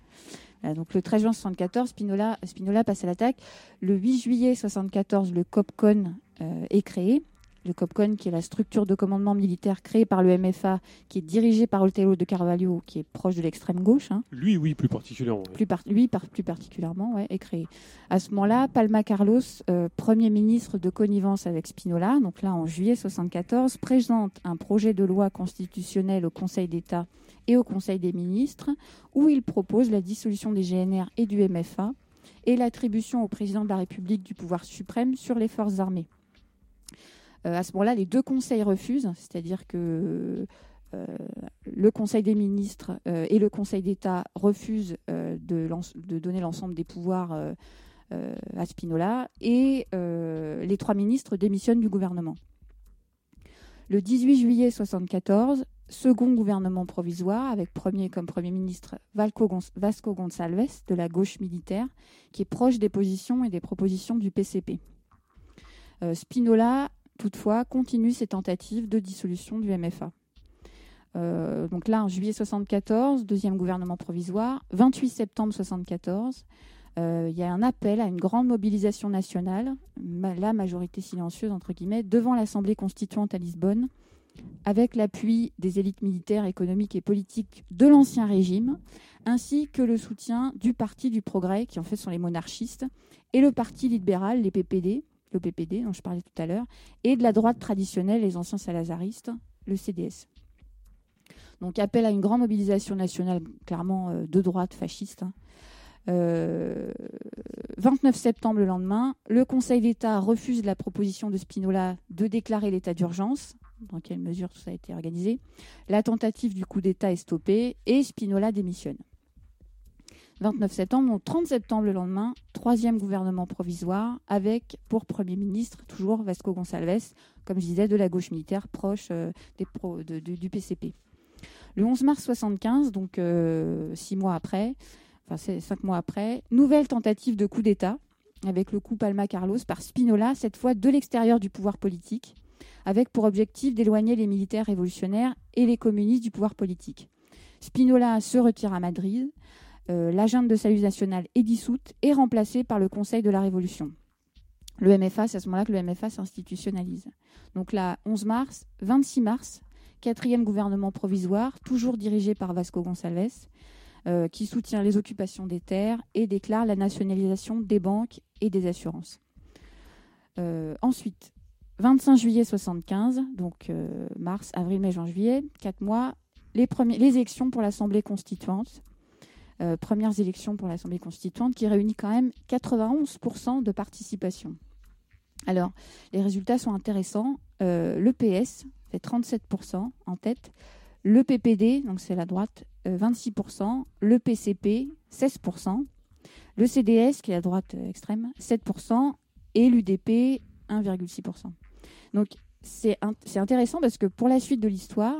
S4: Donc le 13 juin 1974, Spinola, Spinola passe à l'attaque. Le 8 juillet 1974, le COPCON euh, est créé le COPCON, qui est la structure de commandement militaire créée par le MFA, qui est dirigée par othello de Carvalho, qui est proche de l'extrême gauche. Hein.
S3: Lui, oui, plus
S4: particulièrement.
S3: Plus
S4: lui, plus particulièrement, ouais, est créé. À ce moment-là, Palma Carlos, euh, premier ministre de connivence avec Spinola, donc là en juillet 74, présente un projet de loi constitutionnelle au Conseil d'État et au Conseil des ministres, où il propose la dissolution des GNR et du MFA et l'attribution au président de la République du pouvoir suprême sur les forces armées. Euh, à ce moment-là, les deux conseils refusent, c'est-à-dire que euh, le Conseil des ministres euh, et le Conseil d'État refusent de, donner l'ensemble des pouvoirs à Spinola et les trois ministres démissionnent du gouvernement. Le 18 juillet 1974, second gouvernement provisoire avec premier comme Premier ministre Vasco Gonçalves de la gauche militaire qui est proche des positions et des propositions du PCP. Spinola toutefois continue ses tentatives de dissolution du MFA. Euh, donc là, en juillet 1974, deuxième gouvernement provisoire, 28 septembre 74, euh, il y a un appel à une grande mobilisation nationale, la majorité silencieuse entre guillemets, devant l'Assemblée constituante à Lisbonne, avec l'appui des élites militaires, économiques et politiques de l'ancien régime, ainsi que le soutien du Parti du Progrès, qui en fait sont les monarchistes, et le Parti libéral, les PPD, le PPD, dont je parlais tout à l'heure, et de la droite traditionnelle, les anciens salazaristes, le CDS. Donc appel à une grande mobilisation nationale, clairement euh, de droite fasciste. 29 hein. euh, septembre le lendemain, le Conseil d'État refuse la proposition de Spinola de déclarer l'état d'urgence. Dans quelle mesure tout ça a été organisé La tentative du coup d'État est stoppée et Spinola démissionne. 29 septembre, donc 30 septembre le lendemain, troisième gouvernement provisoire, avec pour Premier ministre toujours Vasco Gonçalves, comme je disais, de la gauche militaire proche euh, des du PCP. Le 11 mars 75, donc euh, six mois après, enfin cinq mois après, nouvelle tentative de coup d'État, avec le coup Palma Carlos par Spinola, cette fois de l'extérieur du pouvoir politique, avec pour objectif d'éloigner les militaires révolutionnaires et les communistes du pouvoir politique. Spinola se retire à Madrid euh, l'agenda de salut national est dissoute et remplacée par le Conseil de la Révolution. Le MFA, c'est à ce moment-là que le MFA s'institutionnalise. Donc là, 11 mars, 26 mars, quatrième gouvernement provisoire, toujours dirigé par Vasco Gonçalves, euh, qui soutient les occupations des terres et déclare la nationalisation des banques et des assurances. Euh, ensuite, 25 juillet 75, donc mars, avril, mai, juin, juillet, quatre mois, les élections pour l'Assemblée constituante euh, premières élections pour l'Assemblée constituante, qui réunit quand même 91% de participation. Alors, les résultats sont intéressants. Euh, le PS fait 37% en tête, le PPD, donc c'est la droite, 26%, euh, le PCP, 16%, le CDS, qui est la droite extrême, 7%, et l'UDP, 1,6%. Donc, c'est intéressant parce que pour la suite de l'histoire,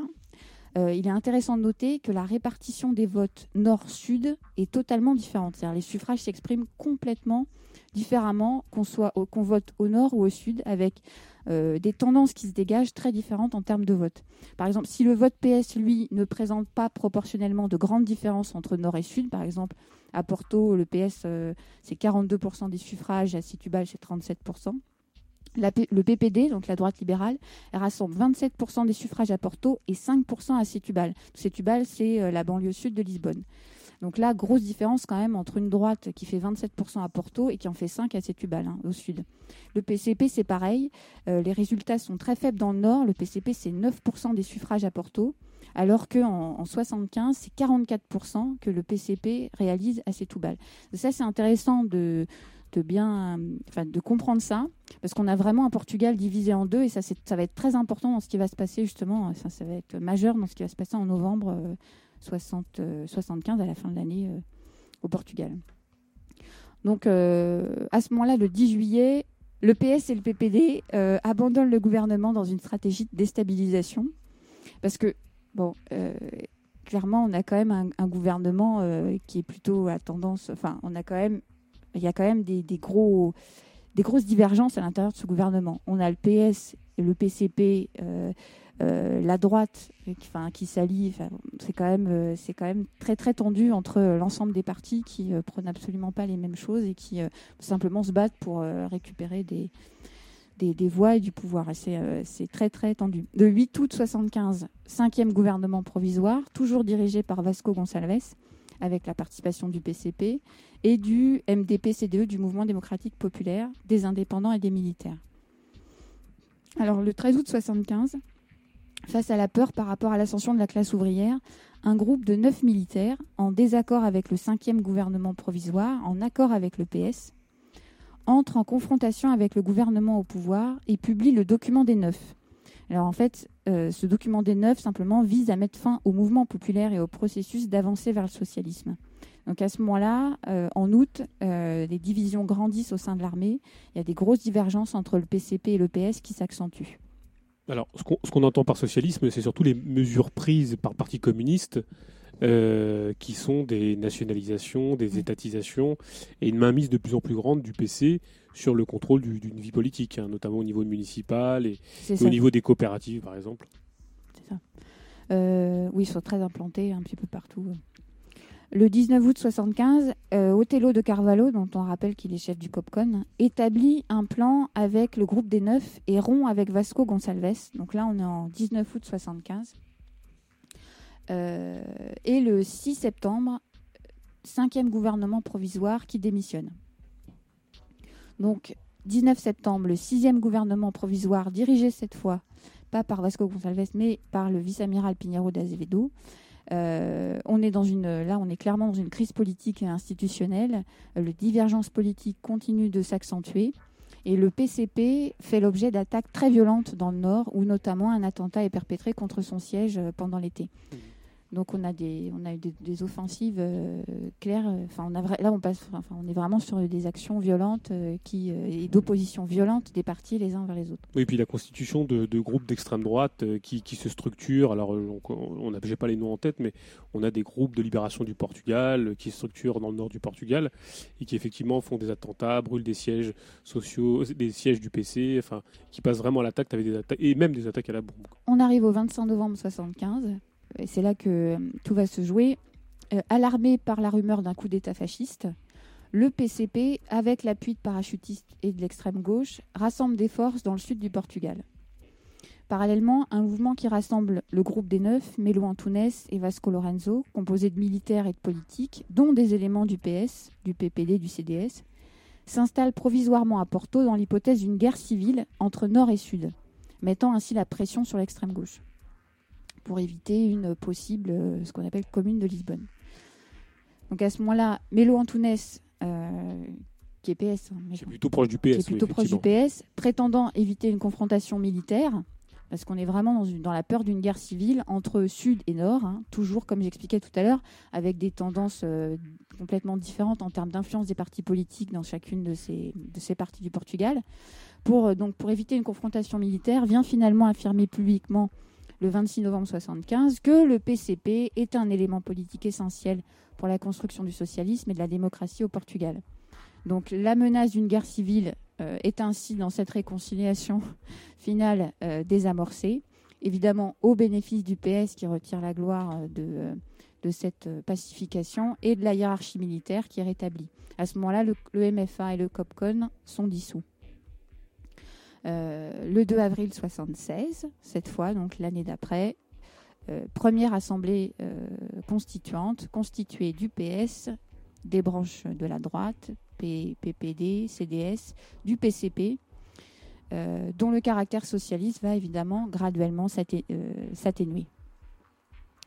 S4: euh, il est intéressant de noter que la répartition des votes nord-sud est totalement différente. les suffrages s'expriment complètement différemment qu'on soit vote au nord ou au sud avec euh, des tendances qui se dégagent très différentes en termes de vote. Par exemple, si le vote PS lui ne présente pas proportionnellement de grandes différences entre nord et sud, par exemple à Porto le PS euh, c'est 42% des suffrages, à Situbal c'est 37% le PPD, donc la droite libérale, rassemble 27% des suffrages à Porto et 5% à Sétubal. Sétubal, c'est euh, la banlieue sud de Lisbonne. Donc là, grosse différence quand même entre une droite qui fait 27% à Porto et qui en fait 5 à Sétubal, hein, au sud. Le PCP, c'est pareil. Euh, les résultats sont très faibles dans le nord. Le PCP, c'est 9% des suffrages à Porto, alors qu'en en, 75, c'est 44% que le PCP réalise à Sétubal. Ça, c'est intéressant de, de bien, de comprendre ça, parce qu'on a vraiment un Portugal divisé en deux, et ça, ça va être très important dans ce qui va se passer justement. Ça, va être majeur dans ce qui va se passer en novembre 60, euh, 75 euh, à la fin de l'année euh, au Portugal. Donc, à ce moment-là, le 10 juillet, le PS et le PPD abandonnent le gouvernement dans une stratégie de déstabilisation, parce que bon. clairement, on a quand même un, gouvernement qui est plutôt à tendance. Enfin, on a quand même il y a quand même des, gros, des grosses divergences à l'intérieur de ce gouvernement. On a le PS, le PCP, euh, euh, la droite euh, qui, enfin, qui s'allie. c'est quand même, c'est quand même très très tendu entre l'ensemble des partis qui ne prennent absolument pas les mêmes choses et qui simplement se battent pour récupérer des, des, voix et du pouvoir. c'est, très, très tendu. Le 8 août 75, cinquième gouvernement provisoire, toujours dirigé par Vasco Gonçalves, avec la participation du PCP et du MDP-CDE, du Mouvement démocratique populaire, des indépendants et des militaires. Alors le 13 août 1975, face à la peur par rapport à l'ascension de la classe ouvrière, un groupe de neuf militaires, en désaccord avec le cinquième gouvernement provisoire, en accord avec le PS, entre en confrontation avec le gouvernement au pouvoir et publie le document des neuf. Alors en fait, euh, ce document des neuf simplement vise à mettre fin au mouvement populaire et au processus d'avancer vers le socialisme. Donc à ce moment-là, euh, en août, euh, les divisions grandissent au sein de l'armée. Il y a des grosses divergences entre le PCP et le PS qui s'accentuent.
S3: Alors, ce qu'on, entend par socialisme, c'est surtout les mesures prises par Parti communiste, euh, qui sont des nationalisations, des mm. étatisations, et une mainmise de plus en plus grande du PC sur le contrôle d'une vie politique, hein, notamment au niveau municipal et, au niveau des coopératives, par exemple. C'est
S4: ça. oui, ils sont très implantés un petit peu partout. Le 19 août 1975, Otelo euh, Othello de Carvalho, dont on rappelle qu'il est chef du COPCON, établit un plan avec le groupe des Neuf et rompt avec Vasco Gonsalves. Donc là, on est en 19 août 1975. Euh, et le 6 septembre, cinquième gouvernement provisoire qui démissionne. Donc 19 septembre, le sixième gouvernement provisoire dirigé cette fois pas par Vasco Gonsalves mais par le vice-amiral Pinheiro d'Azevedo euh, on est dans une, là, on est clairement dans une crise politique et institutionnelle. Le divergence politique continue de s'accentuer. Et le PCP fait l'objet d'attaques très violentes dans le Nord, où notamment un attentat est perpétré contre son siège euh, pendant l'été. Donc on a des, on a eu des, offensives euh, claires. Euh, enfin, on là on passe, enfin, on est vraiment sur des actions violentes euh, qui et d'opposition violente des partis les uns vers les autres.
S3: et puis la constitution de, groupes d'extrême droite qui, se structurent. Alors on n'a pas les noms en tête, mais on a des groupes de libération du Portugal qui se structurent dans le nord du Portugal et qui effectivement font des attentats, brûlent des sièges sociaux, des sièges du PC, enfin qui passent vraiment à l'attaque avec des attaques et même des attaques à la bombe.
S4: On arrive au 25 novembre 75 et c'est là que euh, tout va se jouer, euh, alarmé par la rumeur d'un coup d'État fasciste, le PCP, avec l'appui de parachutistes et de l'extrême gauche, rassemble des forces dans le sud du Portugal. Parallèlement, un mouvement qui rassemble le groupe des Neufs, Melo Antunes et Vasco Lorenzo, composé de militaires et de politiques, dont des éléments du PS, du PPD, du CDS, s'installe provisoirement à Porto dans l'hypothèse d'une guerre civile entre Nord et Sud, mettant ainsi la pression sur l'extrême gauche pour éviter une possible, euh, ce qu'on appelle commune de Lisbonne. Donc à ce moment-là, Mélo Antunes, euh, qui est PS,
S3: hein, plutôt proche du PS,
S4: plutôt proche du PS, prétendant éviter une confrontation militaire, parce qu'on est vraiment dans, dans la peur d'une guerre civile entre Sud et Nord, hein, toujours comme j'expliquais tout à l'heure, avec des tendances euh, complètement différentes en termes d'influence des partis politiques dans chacune de ces, de ces parties du Portugal. Pour, donc, pour éviter une confrontation militaire, vient finalement affirmer publiquement le 26 novembre 1975 que le PCP est un élément politique essentiel pour la construction du socialisme et de la démocratie au Portugal. Donc la menace d'une guerre civile euh, est ainsi dans cette réconciliation finale euh, désamorcée, évidemment au bénéfice du PS qui retire la gloire euh, de, cette pacification et de la hiérarchie militaire qui est rétablie. À ce moment-là, le, le MFA et le COPCON sont dissous. Euh, le 2 avril 76, cette fois, donc l'année d'après, euh, première assemblée euh, constituante constituée du PS, des branches de la droite, PPD, CDS, du PCP, dont le caractère socialiste va évidemment graduellement s'atténuer.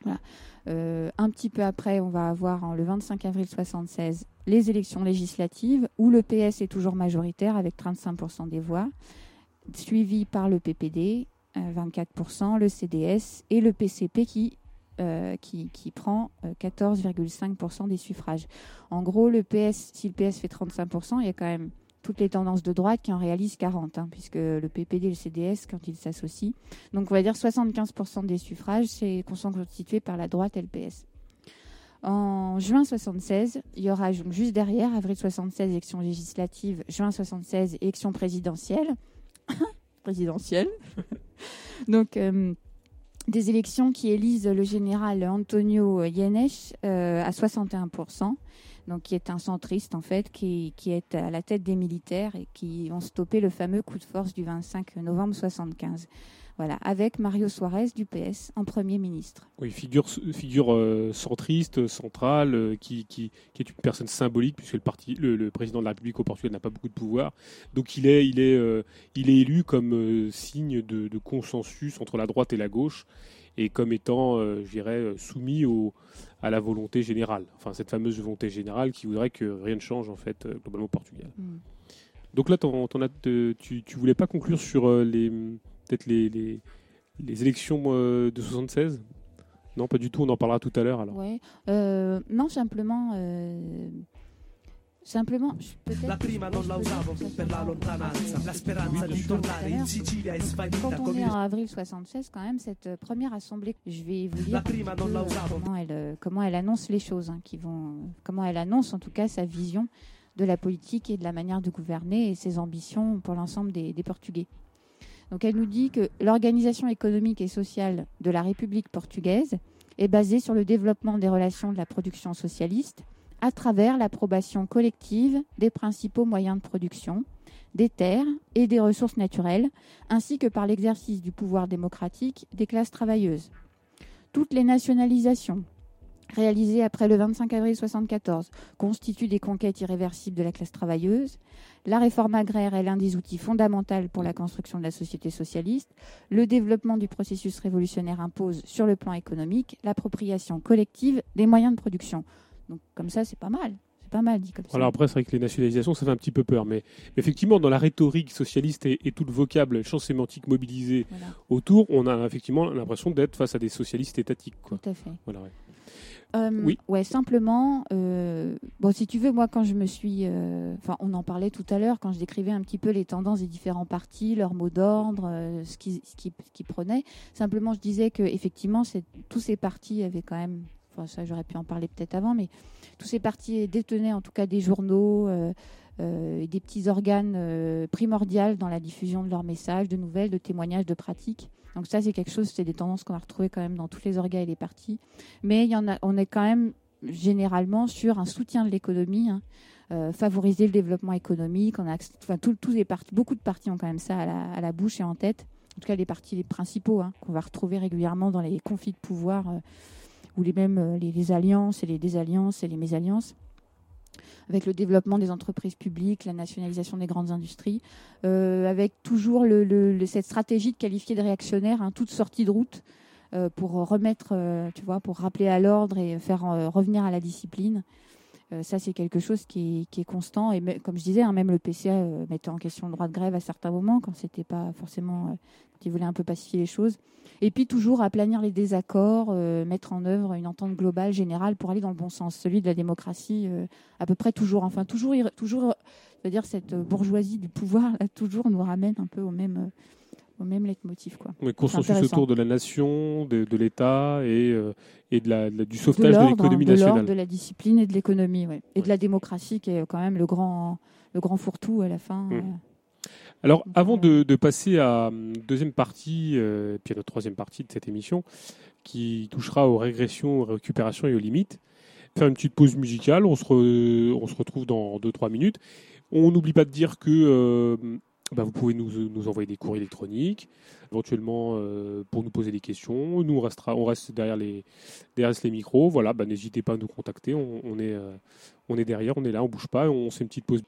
S4: un petit peu après, on va avoir hein, le 25 avril 1976, les élections législatives où le PS est toujours majoritaire avec 35% des voix suivi par le PPD, 24%, euh, le CDS et le PCP euh, qui, qui, prend 14,5% euh, des suffrages. En gros, le PS, si le PS fait 35%, il y a quand même toutes les tendances de droite qui en réalisent 40, hein, puisque le PPD et le CDS, quand ils s'associent, donc on va dire 75% des suffrages c'est constitué par la droite et le PS. En juin 76, il y aura juste derrière, avril 76, élections législatives, juin 76, élections présidentielles. présidentielle. Donc, euh, des élections qui élisent le général Antonio Yenesh euh, à 61%, donc qui est un centriste en fait, qui, qui, est à la tête des militaires et qui ont stoppé le fameux coup de force du 25 novembre 75. Voilà, avec Mario Soares du PS en Premier ministre.
S3: Oui, figure, figure euh, centriste, centrale, euh, qui, qui, qui, est une personne symbolique, puisque le, parti, le, président de la République au Portugal n'a pas beaucoup de pouvoir. Donc il est, il est, euh, il est élu comme signe de, consensus entre la droite et la gauche, et comme étant, je dirais, soumis au, à la volonté générale. Enfin, cette fameuse volonté générale qui voudrait que rien ne change, en fait, globalement au Portugal. Mm. Donc là, tu, tu voulais pas conclure sur les peut-être les, les, élections euh, de 76 Non, pas du tout, on en parlera tout à l'heure
S4: Ouais. Euh, non, simplement. Euh, simplement, la prima non la la Quand on est en avril 76, quand même, cette première assemblée, je vais vous dire Comment, elle, comment elle annonce les choses, hein, qui vont, comment elle annonce en tout cas sa vision de la politique et de la manière de gouverner et ses ambitions pour l'ensemble des, des Portugais elle nous dit que l'organisation économique et sociale de la République portugaise est basée sur le développement des relations de la production socialiste à travers l'approbation collective des principaux moyens de production, des terres et des ressources naturelles, ainsi que par l'exercice du pouvoir démocratique des classes travailleuses. Toutes les nationalisations, réalisées après le 25 avril 1974 constitue des conquêtes irréversibles de la classe travailleuse. La réforme agraire est l'un des outils fondamentaux pour la construction de la société socialiste. Le développement du processus révolutionnaire impose, sur le plan économique, l'appropriation collective des moyens de production. Donc comme ça, c'est pas mal pas mal dit comme
S3: ça.
S4: Alors après, c'est
S3: vrai que les nationalisations, ça fait un petit peu peur. Mais, effectivement, dans la rhétorique socialiste et, tout le vocable, champ sémantique mobilisé autour, on a effectivement l'impression d'être face à des socialistes étatiques. Quoi. Tout à fait. Voilà,
S4: euh, oui. Ouais, simplement. Euh, bon, si tu veux, moi, quand je me suis, euh, enfin, on en parlait tout à l'heure quand je décrivais un petit peu les tendances des différents partis, leurs mots d'ordre, ce qui, qui, prenaient. Simplement, je disais que effectivement, tous ces partis avaient quand même. Enfin, ça, j'aurais pu en parler peut-être avant, mais tous ces partis détenaient en tout cas des journaux. et des petits organes primordiaux dans la diffusion de leurs messages, de nouvelles, de témoignages, de pratiques. Donc ça, c'est quelque chose, c'est des tendances qu'on a retrouvées quand même dans tous les organes et les partis. Mais il y en a, on est quand même généralement sur un soutien de l'économie, hein. euh, favoriser le développement économique. On enfin, les partis, beaucoup de partis ont quand même ça à la, bouche et en tête. En tout cas, les partis les principaux hein, qu'on va retrouver régulièrement dans les conflits de pouvoir euh, ou les mêmes euh, les, les, alliances et les désalliances et les mésalliances avec le développement des entreprises publiques, la nationalisation des grandes industries, euh, avec toujours cette stratégie de qualifier de réactionnaire hein, toute sortie de route euh, pour remettre, euh, tu vois, pour rappeler à l'ordre et faire revenir à la discipline. Euh, ça, c'est quelque chose qui est, constant. Et comme je disais, hein, même le PCA euh, mettait en question le droit de grève à certains moments, quand c'était pas forcément. Euh, qu'il voulait un peu pacifier les choses. Et puis, toujours aplanir les désaccords, mettre en œuvre une entente globale, générale, pour aller dans le bon sens, celui de la démocratie, à peu près toujours. Enfin, toujours, toujours c'est-à-dire cette bourgeoisie du pouvoir, toujours nous ramène un peu au même au même leitmotiv. Quoi.
S3: mais consensus autour de la nation, de, de l'État et, euh, et de la, du sauvetage de hein, l'économie nationale.
S4: De, de la discipline et de l'économie, et de la démocratie qui est quand même le grand, le grand fourre-tout à la fin. Mm. Euh.
S3: Alors, avant euh, de, passer à hum, deuxième partie, puis à notre troisième partie de cette émission, qui touchera aux régressions, aux récupérations et aux limites, faire une petite pause musicale. On se, on se retrouve dans 2-3 minutes. On n'oublie pas de dire que bah, vous pouvez nous, envoyer des cours électroniques, éventuellement euh, pour nous poser des questions. Nous, on, restera, on reste derrière les, derrière les micros. Voilà, bah, n'hésitez pas à nous contacter. On, est, euh, on est derrière, on est là, on bouge pas. on fait une petite pause.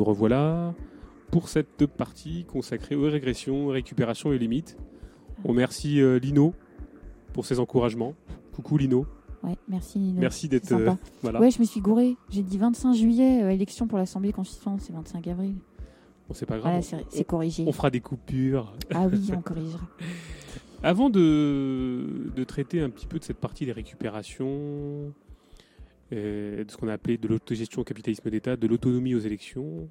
S3: nous revoilà pour cette partie consacrée aux régressions, récupérations et limites. On remercie euh, Lino pour ses encouragements. Coucou Lino.
S4: merci
S3: Merci d'être. Euh,
S4: ouais, je me suis gouré. J'ai dit 25 juillet, euh, élection pour l'Assemblée constituante, c'est 25 avril.
S3: Bon, c'est pas grave.
S4: c'est, corrigé.
S3: On fera des coupures.
S4: Ah oui, on corrigera.
S3: Avant de, de traiter un petit peu de cette partie des récupérations, euh, de ce qu'on a appelé de l'autogestion au capitalisme d'État, de l'autonomie aux élections.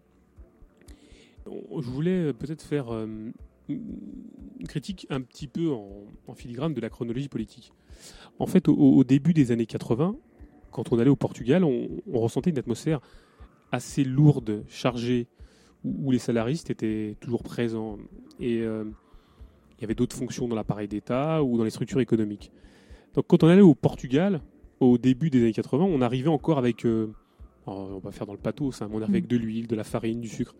S3: Je voulais euh, peut-être faire euh, une critique un petit peu en, filigrane de la chronologie politique. En fait, au, début des années 80, quand on allait au Portugal, on, ressentait une atmosphère assez lourde, chargée, où, les salaristes étaient toujours présents. Et il y avait d'autres fonctions dans l'appareil d'État ou dans les structures économiques. Donc quand on allait au Portugal, au début des années 80, on arrivait encore avec, euh, oh, on va faire dans le pathos, hein, on arrivait avec mm. de l'huile, de la farine, du sucre,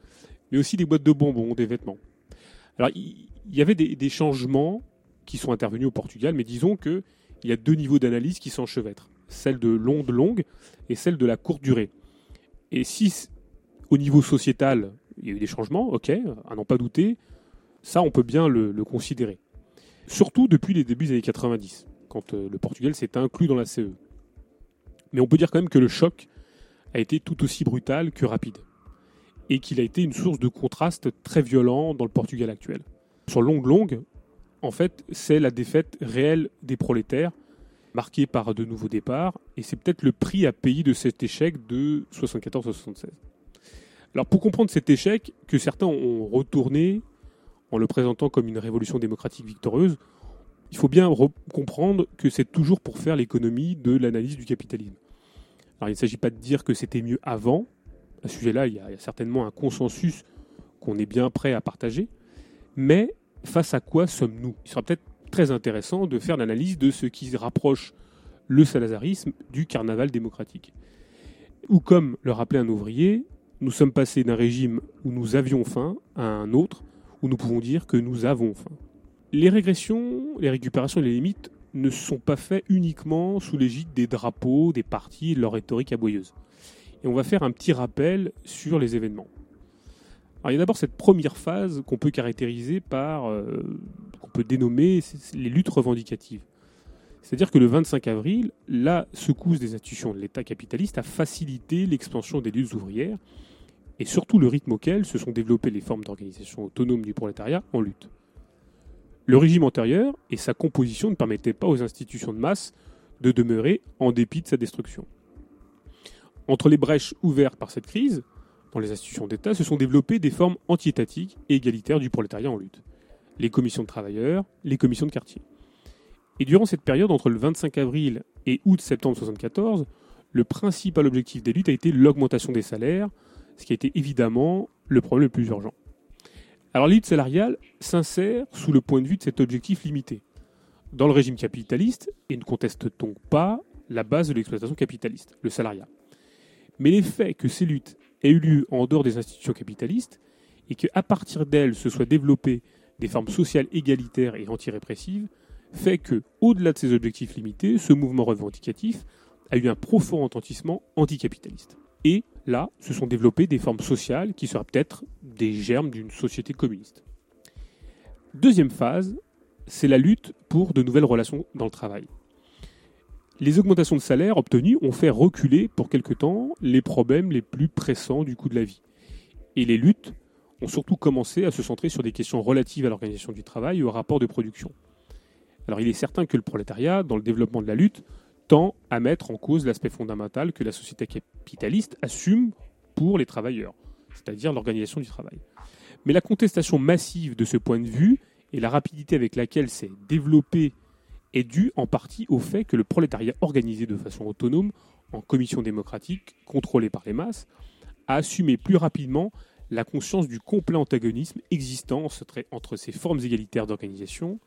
S3: mais aussi des boîtes de bonbons, des vêtements. Alors, il y, avait des, changements qui sont intervenus au Portugal, mais disons qu'il y a deux niveaux d'analyse qui s'enchevêtrent, celle de l'onde longue et celle de la courte durée. Et si au niveau sociétal, il y a eu des changements, ok, à n'en pas douter, ça on peut bien le, le considérer. Surtout depuis les débuts des années 90, quand euh, le Portugal s'est inclus dans la CE mais on peut dire quand même que le choc a été tout aussi brutal que rapide, et qu'il a été une source de contraste très violent dans le Portugal actuel. Sur Longue Longue, en fait, c'est la défaite réelle des prolétaires, marquée par de nouveaux départs, et c'est peut-être le prix à payer de cet échec de 74-76. Alors pour comprendre cet échec, que certains ont retourné en le présentant comme une révolution démocratique victorieuse, il faut bien comprendre que c'est toujours pour faire l'économie de l'analyse du capitalisme. Alors il ne s'agit pas de dire que c'était mieux avant. À ce sujet-là, il, y a certainement un consensus qu'on est bien prêt à partager. Mais face à quoi sommes-nous Il sera peut-être très intéressant de faire l'analyse de ce qui rapproche le salazarisme du carnaval démocratique. Ou comme le rappelait un ouvrier, nous sommes passés d'un régime où nous avions faim à un autre où nous pouvons dire que nous avons faim les régressions, les récupérations et les limites ne sont pas faites uniquement sous l'égide des drapeaux, des partis et de leur rhétorique aboyeuse. Et on va faire un petit rappel sur les événements. Alors, il y a d'abord cette première phase qu'on peut caractériser par, euh, qu'on peut dénommer les luttes revendicatives. C'est-à-dire que le 25 avril, la secousse des institutions de l'État capitaliste a facilité l'expansion des luttes ouvrières et surtout le rythme auquel se sont développées les formes d'organisation autonome du prolétariat en lutte. Le régime antérieur et sa composition ne permettaient pas aux institutions de masse de demeurer en dépit de sa destruction. Entre les brèches ouvertes par cette crise, dans les institutions d'État, se sont développées des formes anti-étatiques et égalitaires du prolétariat en lutte. Les commissions de travailleurs, les commissions de quartier. Et durant cette période, entre le 25 avril et août-septembre 1974, le principal objectif des luttes a été l'augmentation des salaires, ce qui a été évidemment le problème le plus urgent. Alors lutte salariale s'insère sous le point de vue de cet objectif limité. Dans le régime capitaliste, et ne conteste donc pas la base de l'exploitation capitaliste, le salariat. Mais les faits que ces luttes aient eu lieu en dehors des institutions capitalistes, et qu'à partir d'elles se soient développées des formes sociales égalitaires et antirépressives, fait que, au-delà de ces objectifs limités, ce mouvement revendicatif a eu un profond retentissement anticapitaliste. Et Là, se sont développées des formes sociales qui seraient peut-être des germes d'une société communiste. Deuxième phase, c'est la lutte pour de nouvelles relations dans le travail. Les augmentations de salaire obtenues ont fait reculer pour quelque temps les problèmes les plus pressants du coût de la vie. Et les luttes ont surtout commencé à se centrer sur des questions relatives à l'organisation du travail et au rapport de production. Alors il est certain que le prolétariat, dans le développement de la lutte, tend à mettre en cause l'aspect fondamental que la société capitaliste assume pour les travailleurs, c'est-à-dire l'organisation du travail. Mais la contestation massive de ce point de vue et la rapidité avec laquelle c'est développé est due en partie au fait que le prolétariat organisé de façon autonome, en commission démocratique, contrôlée par les masses, a assumé plus rapidement la conscience du complet antagonisme existant entre ces formes égalitaires d'organisation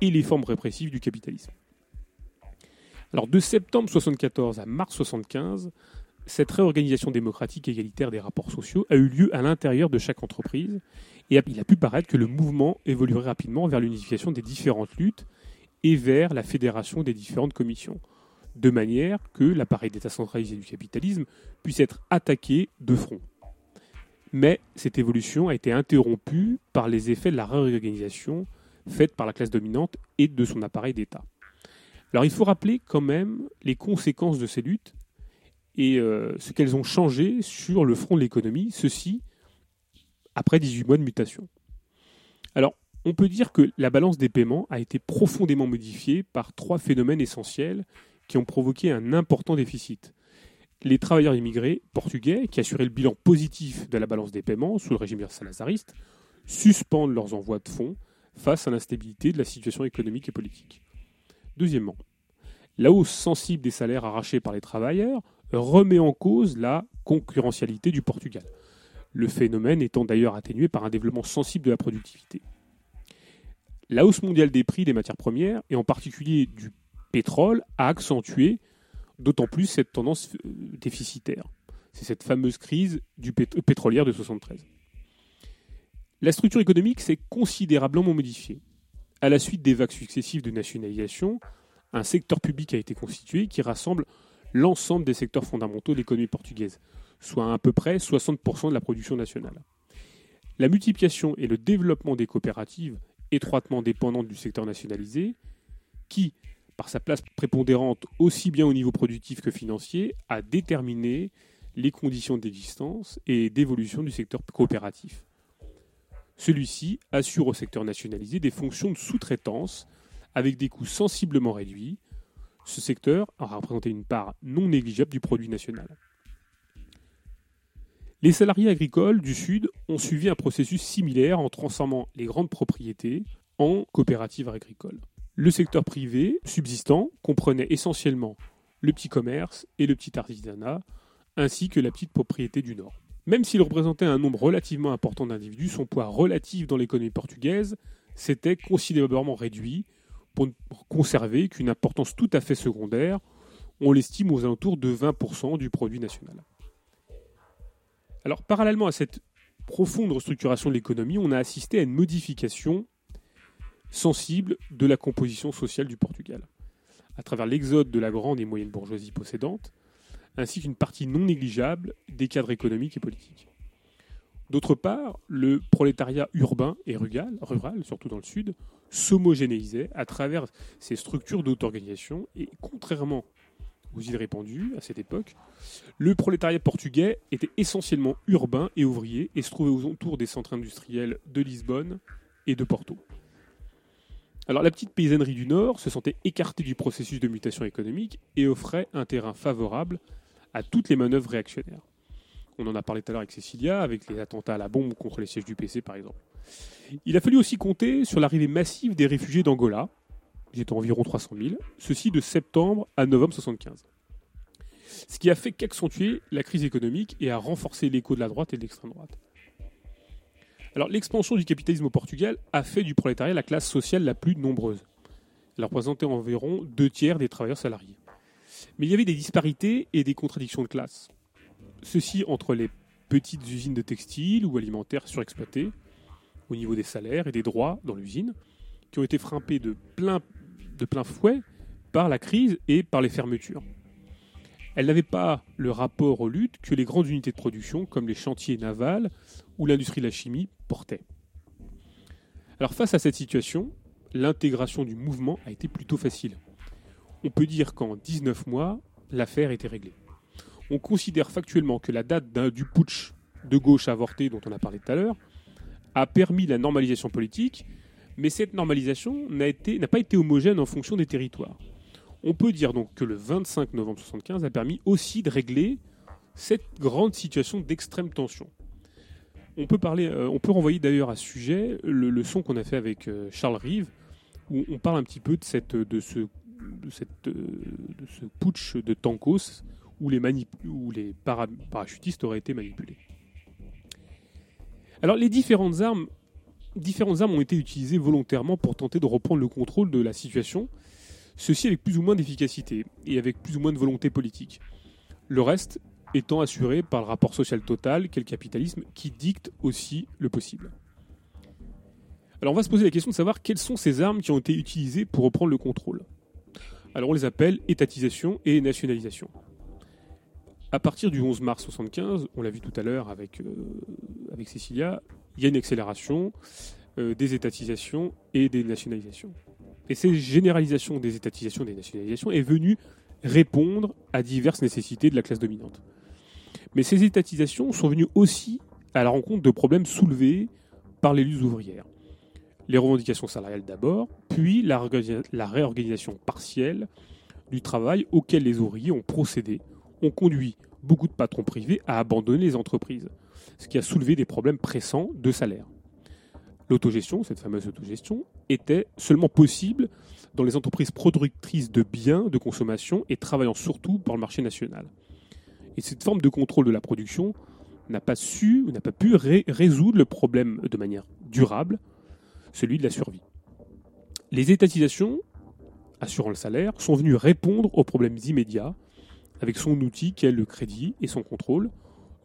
S3: et les formes répressives du capitalisme de septembre 74 à mars 75, cette réorganisation démocratique et égalitaire des rapports sociaux a eu lieu à l'intérieur de chaque entreprise et il a pu paraître que le mouvement évoluerait rapidement vers l'unification des différentes luttes et vers la fédération des différentes commissions, de manière que l'appareil d'État centralisé du capitalisme puisse être attaqué de front. Mais cette évolution a été interrompue par les effets de la réorganisation faite par la classe dominante et de son appareil d'État. Alors il faut rappeler quand même les conséquences de ces luttes et euh, ce qu'elles ont changé sur le front de l'économie, ceci après 18 mois de mutation. Alors on peut dire que la balance des paiements a été profondément modifiée par trois phénomènes essentiels qui ont provoqué un important déficit. Les travailleurs immigrés portugais, qui assuraient le bilan positif de la balance des paiements sous le régime salazariste, suspendent leurs envois de fonds face à l'instabilité de la situation économique et politique. Deuxièmement, la hausse sensible des salaires arrachés par les travailleurs remet en cause la concurrentialité du Portugal, le phénomène étant d'ailleurs atténué par un développement sensible de la productivité. La hausse mondiale des prix des matières premières, et en particulier du pétrole, a accentué d'autant plus cette tendance euh, déficitaire. C'est cette fameuse crise du pétrolière de 1973. La structure économique s'est considérablement modifiée. À la suite des vagues successives de nationalisation, un secteur public a été constitué qui rassemble l'ensemble des secteurs fondamentaux de l'économie portugaise, soit à peu près 60% de la production nationale. La multiplication et le développement des coopératives, étroitement dépendantes du secteur nationalisé, qui, par sa place prépondérante aussi bien au niveau productif que financier, a déterminé les conditions d'existence et d'évolution du secteur coopératif. Celui-ci assure au secteur nationalisé des fonctions de sous-traitance avec des coûts sensiblement réduits. Ce secteur a représenté une part non négligeable du produit national. Les salariés agricoles du Sud ont suivi un processus similaire en transformant les grandes propriétés en coopératives agricoles. Le secteur privé subsistant comprenait essentiellement le petit commerce et le petit artisanat, ainsi que la petite propriété du Nord. Même s'il représentait un nombre relativement important d'individus, son poids relatif dans l'économie portugaise s'était considérablement réduit pour ne conserver qu'une importance tout à fait secondaire, on l'estime aux alentours de 20% du produit national. Alors parallèlement à cette profonde restructuration de l'économie, on a assisté à une modification sensible de la composition sociale du Portugal. À travers l'exode de la grande et moyenne bourgeoisie possédante, ainsi qu'une partie non négligeable des cadres économiques et politiques. D'autre part, le prolétariat urbain et rural, rural surtout dans le sud, s'homogénéisait à travers ces structures d'auto-organisation et contrairement aux îles répandues à cette époque, le prolétariat portugais était essentiellement urbain et ouvrier et se trouvait aux entours des centres industriels de Lisbonne et de Porto. Alors la petite paysannerie du Nord se sentait écartée du processus de mutation économique et offrait un terrain favorable à toutes les manœuvres réactionnaires. On en a parlé tout à l'heure avec Cécilia, avec les attentats à la bombe contre les sièges du PC par exemple. Il a fallu aussi compter sur l'arrivée massive des réfugiés d'Angola, ils étaient environ 300 000, ceci de septembre à novembre 75. Ce qui a fait qu'accentuer la crise économique et a renforcé l'écho de la droite et de l'extrême droite. Alors l'expansion du capitalisme au Portugal a fait du prolétariat la classe sociale la plus nombreuse. Elle représentait environ deux tiers des travailleurs salariés. Mais il y avait des disparités et des contradictions de classe. Ceci entre les petites usines de textiles ou alimentaires surexploitées, au niveau des salaires et des droits dans l'usine, qui ont été frappées de plein, de plein fouet par la crise et par les fermetures. Elles n'avaient pas le rapport aux luttes que les grandes unités de production, comme les chantiers navals ou l'industrie de la chimie, portaient. Alors face à cette situation, l'intégration du mouvement a été plutôt facile on peut dire qu'en 19 mois, l'affaire était réglée. On considère factuellement que la date du putsch de gauche avorté dont on a parlé tout à l'heure a permis la normalisation politique, mais cette normalisation n'a pas été homogène en fonction des territoires. On peut dire donc que le 25 novembre 1975 a permis aussi de régler cette grande situation d'extrême tension. On peut, parler, euh, on peut renvoyer d'ailleurs à ce sujet le, son qu'on a fait avec euh, Charles Rive, où on parle un petit peu de, cette, de ce de, cette, euh, ce putsch de Tankos où les, les parachutistes auraient été manipulés. Alors les différentes armes, différentes armes ont été utilisées volontairement pour tenter de reprendre le contrôle de la situation, ceci avec plus ou moins d'efficacité et avec plus ou moins de volonté politique. Le reste étant assuré par le rapport social total qu'est le capitalisme qui dicte aussi le possible. Alors on va se poser la question de savoir quelles sont ces armes qui ont été utilisées pour reprendre le contrôle. Alors on les appelle étatisation et nationalisation. À partir du 11 mars 1975, on l'a vu tout à l'heure avec, euh, avec Cécilia, il y a une accélération euh, des étatisations et des nationalisations. Et ces généralisations des étatisations et des nationalisations est venue répondre à diverses nécessités de la classe dominante. Mais ces étatisations sont venues aussi à la rencontre de problèmes soulevés par les luttes ouvrières les revendications salariales d'abord, puis la, réorganisation partielle du travail auquel les ouvriers ont procédé, ont conduit beaucoup de patrons privés à abandonner les entreprises, ce qui a soulevé des problèmes pressants de salaire. L'autogestion, cette fameuse autogestion, était seulement possible dans les entreprises productrices de biens de consommation et travaillant surtout pour le marché national. Et cette forme de contrôle de la production n'a pas su n'a pas pu résoudre le problème de manière durable, celui de la survie. Les étatisations, assurant le salaire, sont venues répondre aux problèmes immédiats avec son outil qu'est le crédit et son contrôle.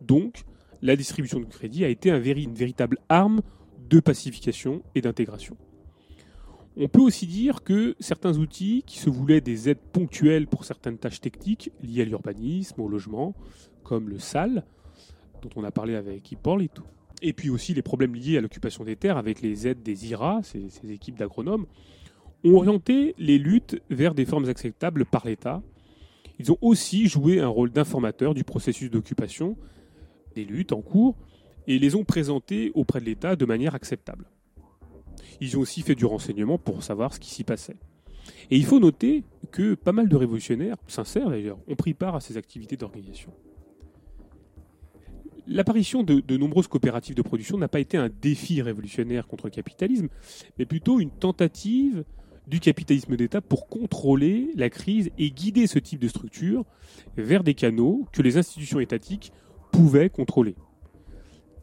S3: Donc, la distribution du crédit a été une véritable arme de pacification et d'intégration. On peut aussi dire que certains outils qui se voulaient des aides ponctuelles pour certaines tâches techniques liées à l'urbanisme, au logement, comme le SAL, dont on a parlé avec tout, et puis aussi les problèmes liés à l'occupation des terres avec les aides des IRA, ces, équipes d'agronomes, ont orienté les luttes vers des formes acceptables par l'État. Ils ont aussi joué un rôle d'informateur du processus d'occupation des luttes en cours et les ont présentées auprès de l'État de manière acceptable. Ils ont aussi fait du renseignement pour savoir ce qui s'y passait. Et il faut noter que pas mal de révolutionnaires, sincères d'ailleurs, ont pris part à ces activités d'organisation. L'apparition de, nombreuses coopératives de production n'a pas été un défi révolutionnaire contre le capitalisme, mais plutôt une tentative du capitalisme d'État pour contrôler la crise et guider ce type de structure vers des canaux que les institutions étatiques pouvaient contrôler.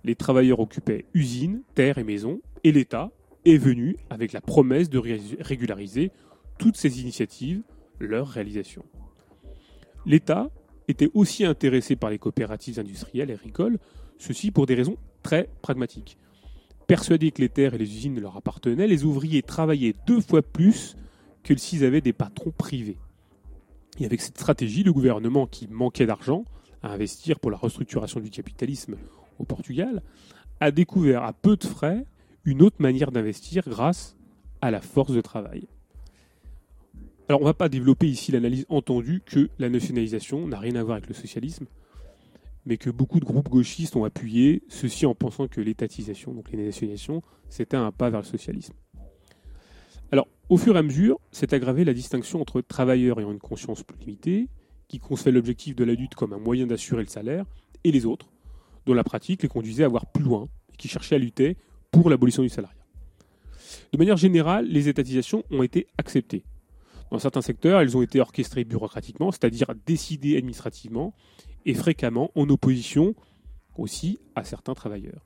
S3: Les travailleurs occupaient usines, terres et maisons, et l'État est venu avec la promesse de régulariser toutes ces initiatives, leur réalisation. L'État étaient aussi intéressés par les coopératives industrielles et agricoles, ceci pour des raisons très pragmatiques. Persuadés que les terres et les usines leur appartenaient, les ouvriers travaillaient deux fois plus que s'ils avaient des patrons privés. Et avec cette stratégie, le gouvernement qui manquait d'argent à investir pour la restructuration du capitalisme au Portugal a découvert à peu de frais une autre manière d'investir grâce à la force de travail. Alors on va pas développer ici l'analyse entendue que la nationalisation n'a rien à voir avec le socialisme, mais que beaucoup de groupes gauchistes ont appuyé, ceci en pensant que l'étatisation, donc les nationalisations, c'était un pas vers le socialisme. Alors au fur et à mesure, s'est aggravée la distinction entre travailleurs ayant une conscience plus limitée, qui concevaient l'objectif de la lutte comme un moyen d'assurer le salaire, et les autres, dont la pratique les conduisait à voir plus loin, et qui cherchaient à lutter pour l'abolition du salariat. De manière générale, les étatisations ont été acceptées, dans certains secteurs, elles ont été orchestrées bureaucratiquement, c'est-à-dire décidées administrativement et fréquemment en opposition aussi à certains travailleurs,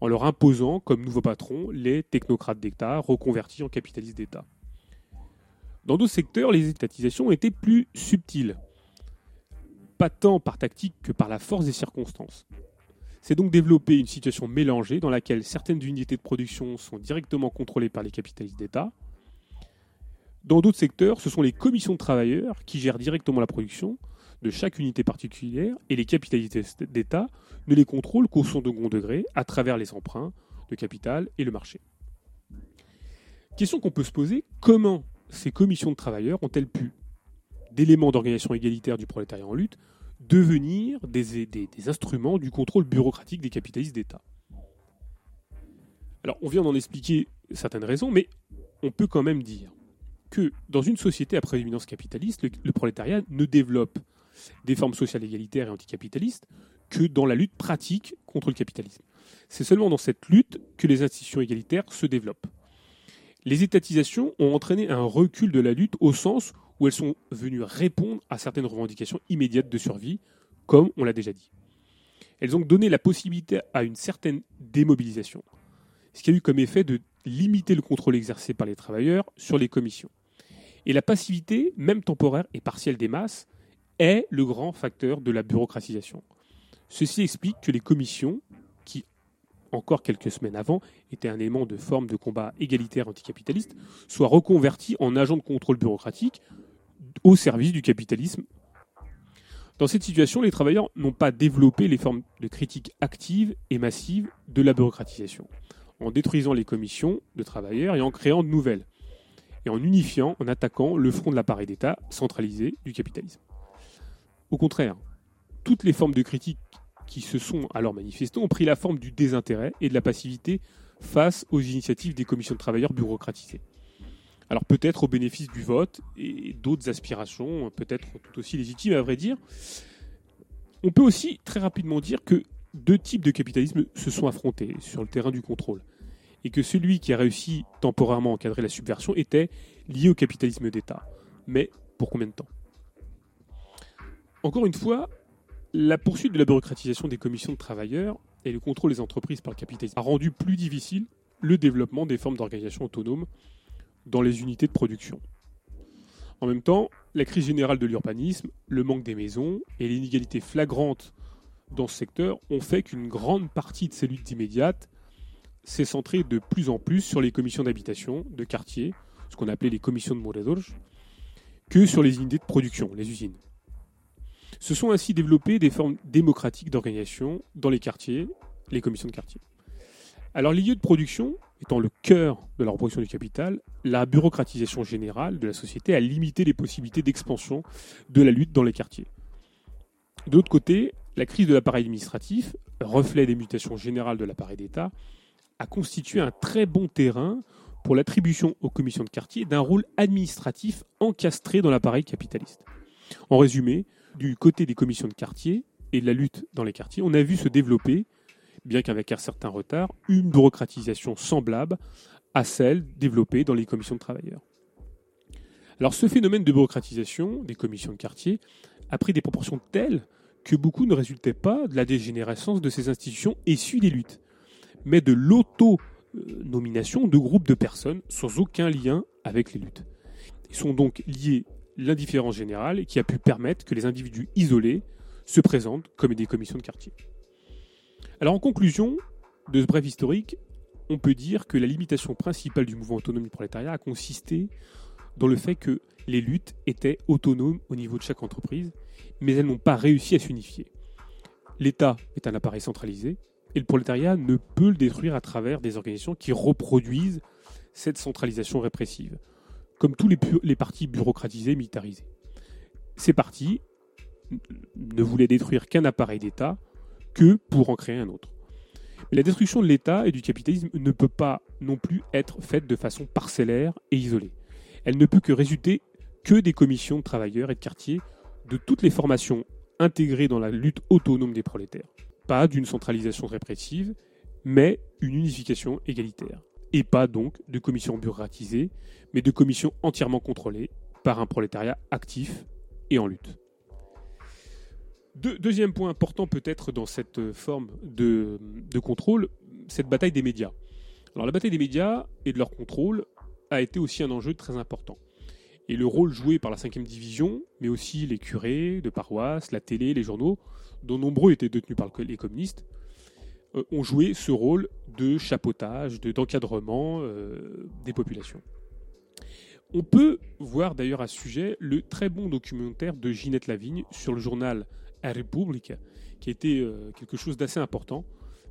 S3: en leur imposant comme nouveaux patrons les technocrates d'État reconvertis en capitalistes d'État. Dans d'autres secteurs, les étatisations été plus subtiles, pas tant par tactique que par la force des circonstances. C'est donc développé une situation mélangée dans laquelle certaines unités de production sont directement contrôlées par les capitalistes d'État, dans d'autres secteurs, ce sont les commissions de travailleurs qui gèrent directement la production de chaque unité particulière et les capitalistes d'État ne les contrôlent qu'au son de second degré à travers les emprunts de capital et le marché. Question qu'on peut se poser, comment ces commissions de travailleurs ont-elles pu, d'éléments d'organisation égalitaire du prolétariat en lutte, devenir des, des instruments du contrôle bureaucratique des capitalistes d'État Alors on vient d'en expliquer certaines raisons, mais on peut quand même dire que dans une société à prééminence capitaliste, le, le, prolétariat ne développe des formes sociales égalitaires et anticapitalistes que dans la lutte pratique contre le capitalisme. C'est seulement dans cette lutte que les institutions égalitaires se développent. Les étatisations ont entraîné un recul de la lutte au sens où elles sont venues répondre à certaines revendications immédiates de survie, comme on l'a déjà dit. Elles ont donné la possibilité à une certaine démobilisation, ce qui a eu comme effet de limiter le contrôle exercé par les travailleurs sur les commissions. Et la passivité, même temporaire et partielle des masses, est le grand facteur de la bureaucratisation. Ceci explique que les commissions, qui encore quelques semaines avant étaient un élément de forme de combat égalitaire anticapitaliste, soient reconverties en agents de contrôle bureaucratique au service du capitalisme. Dans cette situation, les travailleurs n'ont pas développé les formes de critique active et massive de la bureaucratisation, en détruisant les commissions de travailleurs et en créant de nouvelles et en unifiant, en attaquant le front de l'appareil d'État centralisé du capitalisme. Au contraire, toutes les formes de critique qui se sont alors manifestées ont pris la forme du désintérêt et de la passivité face aux initiatives des commissions de travailleurs bureaucratisées. Alors peut-être au bénéfice du vote et d'autres aspirations, peut-être tout aussi légitimes à vrai dire. On peut aussi très rapidement dire que deux types de capitalisme se sont affrontés sur le terrain du contrôle et que celui qui a réussi temporairement à encadrer la subversion était lié au capitalisme d'État. Mais pour combien de temps Encore une fois, la poursuite de la bureaucratisation des commissions de travailleurs et le contrôle des entreprises par le capitalisme a rendu plus difficile le développement des formes d'organisation autonome dans les unités de production. En même temps, la crise générale de l'urbanisme, le manque des maisons et l'inégalité flagrante dans ce secteur ont fait qu'une grande partie de ces luttes immédiates s'est centré de plus en plus sur les commissions d'habitation, de quartier, ce qu'on appelait les commissions de Moradorj, que sur les unités de production, les usines. Se sont ainsi développées des formes démocratiques d'organisation dans les quartiers, les commissions de quartier. Alors les lieux de production, étant le cœur de la reproduction du capital, la bureaucratisation générale de la société a limité les possibilités d'expansion de la lutte dans les quartiers. De l'autre côté, la crise de l'appareil administratif, reflet des mutations générales de l'appareil d'État, a constitué un très bon terrain pour l'attribution aux commissions de quartier d'un rôle administratif encastré dans l'appareil capitaliste. En résumé, du côté des commissions de quartier et de la lutte dans les quartiers, on a vu se développer, bien qu'avec un certain retard, une bureaucratisation semblable à celle développée dans les commissions de travailleurs. Alors ce phénomène de bureaucratisation des commissions de quartier a pris des proportions telles que beaucoup ne résultaient pas de la dégénérescence de ces institutions issues des luttes mais de l'auto-nomination de groupes de personnes sans aucun lien avec les luttes. Ils sont donc liés l'indifférence générale qui a pu permettre que les individus isolés se présentent comme des commissions de quartier. Alors en conclusion de ce bref historique, on peut dire que la limitation principale du mouvement autonome du prolétariat a consisté dans le fait que les luttes étaient autonomes au niveau de chaque entreprise, mais elles n'ont pas réussi à s'unifier. L'État est un appareil centralisé, et le prolétariat ne peut le détruire à travers des organisations qui reproduisent cette centralisation répressive, comme tous les, partis bureaucratisés, militarisés. Ces partis ne voulaient détruire qu'un appareil d'État que pour en créer un autre. Mais la destruction de l'État et du capitalisme ne peut pas non plus être faite de façon parcellaire et isolée. Elle ne peut que résulter que des commissions de travailleurs et de quartiers de toutes les formations intégrées dans la lutte autonome des prolétaires pas d'une centralisation répressive, mais une unification égalitaire. Et pas donc de commissions bureaucratisées, mais de commissions entièrement contrôlées par un prolétariat actif et en lutte. deuxième point important peut-être dans cette forme de, de contrôle, cette bataille des médias. Alors la bataille des médias et de leur contrôle a été aussi un enjeu très important. Et le rôle joué par la 5e division, mais aussi les curés de paroisse, la télé, les journaux, dont nombreux étaient détenus par les communistes, euh, ont joué ce rôle de chapeautage, d'encadrement de, euh, des populations. On peut voir d'ailleurs à ce sujet le très bon documentaire de Ginette Lavigne sur le journal A République, qui était euh, quelque chose d'assez important,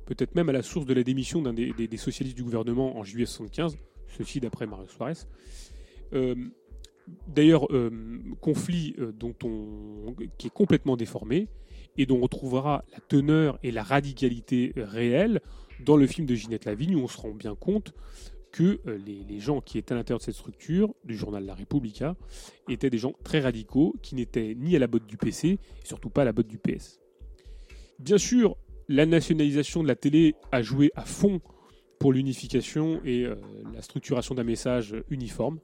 S3: peut-être même à la source de la démission d'un des, socialistes du gouvernement en juillet 1975, ceci d'après Mario Suarez. D'ailleurs, conflit dont on, qui est complètement déformé, et dont on retrouvera la teneur et la radicalité réelle dans le film de Ginette Lavigne, où on se rend bien compte que euh, les, gens qui étaient à l'intérieur de cette structure, du journal La Repubblica, étaient des gens très radicaux qui n'étaient ni à la botte du PC, et surtout pas à la botte du PS. Bien sûr, la nationalisation de la télé a joué à fond pour l'unification et euh, la structuration d'un message uniforme.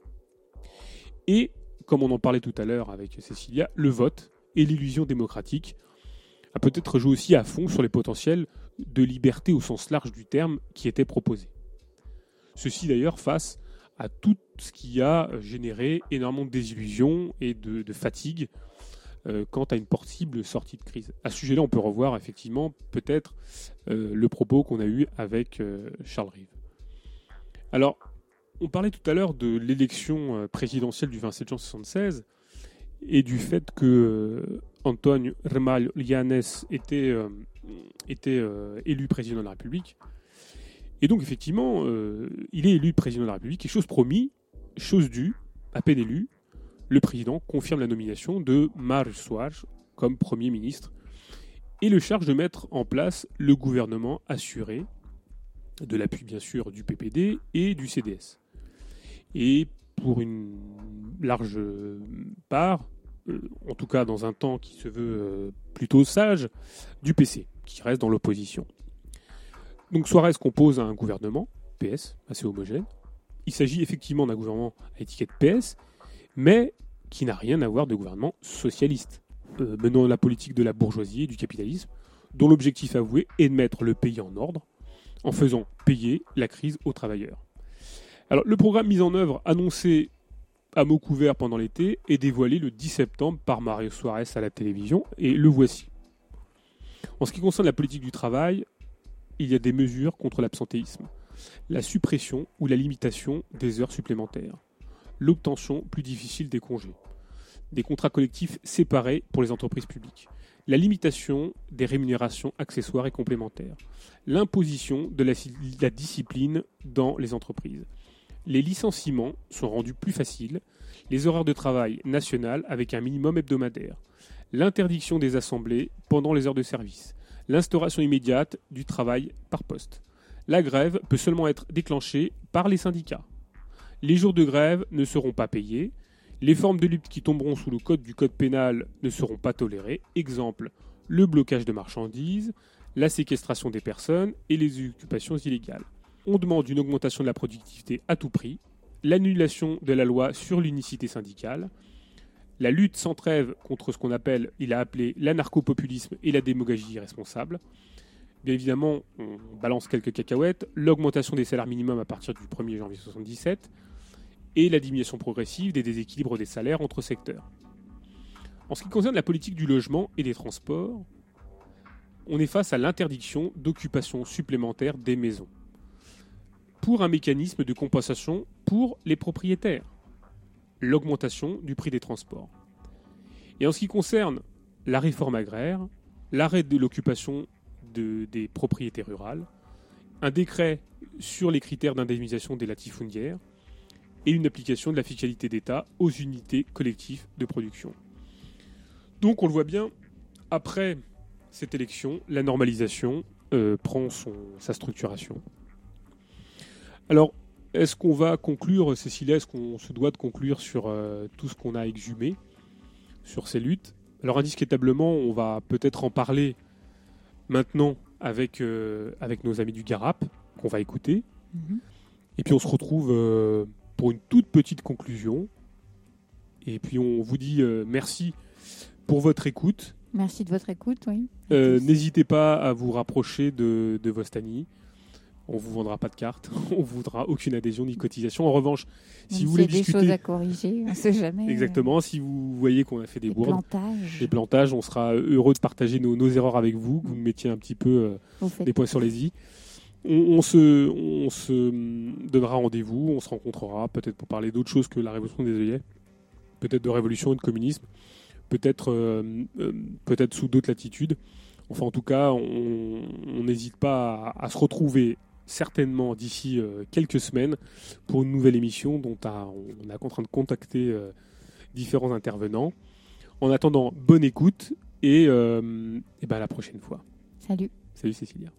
S3: Et, comme on en parlait tout à l'heure avec Cécilia, le vote et l'illusion démocratique, a peut-être joué aussi à fond sur les potentiels de liberté au sens large du terme qui étaient proposés. Ceci d'ailleurs face à tout ce qui a généré énormément de désillusions et de, fatigue euh, quant à une possible sortie de crise. À ce sujet-là, on peut revoir effectivement peut-être euh, le propos qu'on a eu avec euh, Charles Rive. Alors, on parlait tout à l'heure de l'élection présidentielle du 27 juin 1976 et du fait que euh, Antoine Remal était, euh, était euh, élu président de la République. Et donc, effectivement, il est élu président de la République, et chose promis, chose due, à peine élu, le président confirme la nomination de Mar Soares comme Premier ministre et le charge de mettre en place le gouvernement assuré de l'appui bien sûr du PPD et du CDS. Et pour une large part, euh, en tout cas dans un temps qui se veut euh, plutôt sage, du PC, qui reste dans l'opposition. Donc Soares compose un gouvernement, PS, assez homogène. Il s'agit effectivement d'un gouvernement à étiquette PS, mais qui n'a rien à voir de gouvernement socialiste, euh, menant la politique de la bourgeoisie et du capitalisme, dont l'objectif avoué est de mettre le pays en ordre en faisant payer la crise aux travailleurs le programme mis en œuvre annoncé à mots couverts pendant l'été est dévoilé le 10 septembre par Mario Suarez à la télévision, et le voici. En ce qui concerne la politique du travail, il y a des mesures contre l'absentéisme, la suppression ou la limitation des heures supplémentaires, l'obtention plus difficile des congés, des contrats collectifs séparés pour les entreprises publiques, la limitation des rémunérations accessoires et complémentaires, l'imposition de la discipline dans les entreprises, les licenciements sont rendus plus faciles, les horaires de travail nationales avec un minimum hebdomadaire, l'interdiction des assemblées pendant les heures de service, l'instauration immédiate du travail par poste. La grève peut seulement être déclenchée par les syndicats. Les jours de grève ne seront pas payés, les formes de lutte qui tomberont sous le code du code pénal ne seront pas tolérées, exemple le blocage de marchandises, la séquestration des personnes et les occupations illégales. On demande une augmentation de la productivité à tout prix, l'annulation de la loi sur l'unicité syndicale, la lutte sans trêve contre ce qu'on appelle, il a appelé l'anarcho-populisme et la démagogie irresponsable. Bien évidemment, on balance quelques cacahuètes, l'augmentation des salaires minimums à partir du 1er janvier 1977 et la diminution progressive des déséquilibres des salaires entre secteurs. En ce qui concerne la politique du logement et des transports, on est face à l'interdiction d'occupation supplémentaire des maisons pour un mécanisme de compensation pour les propriétaires, l'augmentation du prix des transports. Et en ce qui concerne la réforme agraire, l'arrêt de l'occupation des propriétés rurales, un décret sur les critères d'indemnisation des latifundiaires et une application de la fiscalité d'État aux unités collectives de production. Donc on le voit bien, après cette élection, la normalisation euh, prend sa structuration. Alors, est-ce qu'on va conclure, Cécile, est-ce qu'on se doit de conclure sur euh, tout ce qu'on a exhumé, sur ces luttes Alors, indiscutablement, on va peut-être en parler maintenant avec, euh, avec nos amis du Garap, qu'on va écouter. Mhm. Et puis, on se retrouve euh, pour une toute petite conclusion. Et puis, on vous dit merci pour votre écoute.
S5: Merci de votre écoute, oui.
S3: N'hésitez pas à vous rapprocher de, de Vostani on vous vendra pas de cartes, on vous voudra aucune adhésion ni cotisation. En revanche, si vous voulez des choses à corriger, on sait jamais. Exactement. Si vous voyez qu'on a fait des, bourdes, plantages. des plantages, on sera heureux de partager nos, erreurs avec vous, que vous mettiez un petit peu euh, des points sur les i. On, se, on donnera rendez-vous, on se rencontrera peut-être pour parler d'autres choses que la révolution des œillets, peut-être de révolution et de communisme, peut-être euh, euh, peut-être sous d'autres latitudes. Enfin, en tout cas, on n'hésite pas à se retrouver certainement d'ici euh, quelques semaines pour une nouvelle émission dont on est en train de contacter euh, différents intervenants. En attendant, bonne écoute euh, et, ben à la prochaine fois.
S5: Salut.
S3: Salut Cécilia.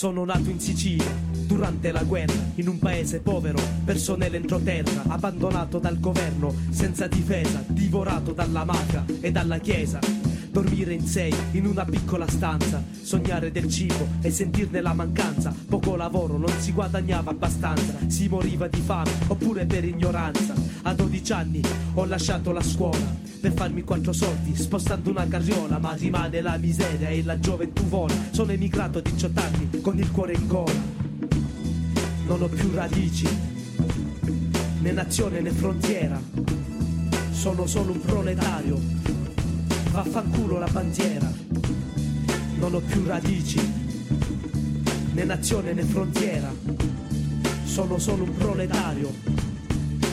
S6: Sono nato in Sicilia durante la guerra, in un paese povero, personale entroterra, abbandonato dal governo, senza difesa, divorato dalla mafia e dalla chiesa dormire in sei in una piccola stanza, sognare del cibo e sentirne la mancanza, poco lavoro non si guadagnava abbastanza, si moriva di fame oppure per ignoranza. A 12 anni ho lasciato la scuola per farmi quattro soldi spostando una carriola, ma rimane la miseria e la gioventù vola. Sono emigrato a 18 anni con il cuore in gola. Non ho più radici, né nazione né frontiera. Sono solo un proletario Vaffanculo la bandiera, non ho più radici, né nazione né frontiera, sono solo un proletario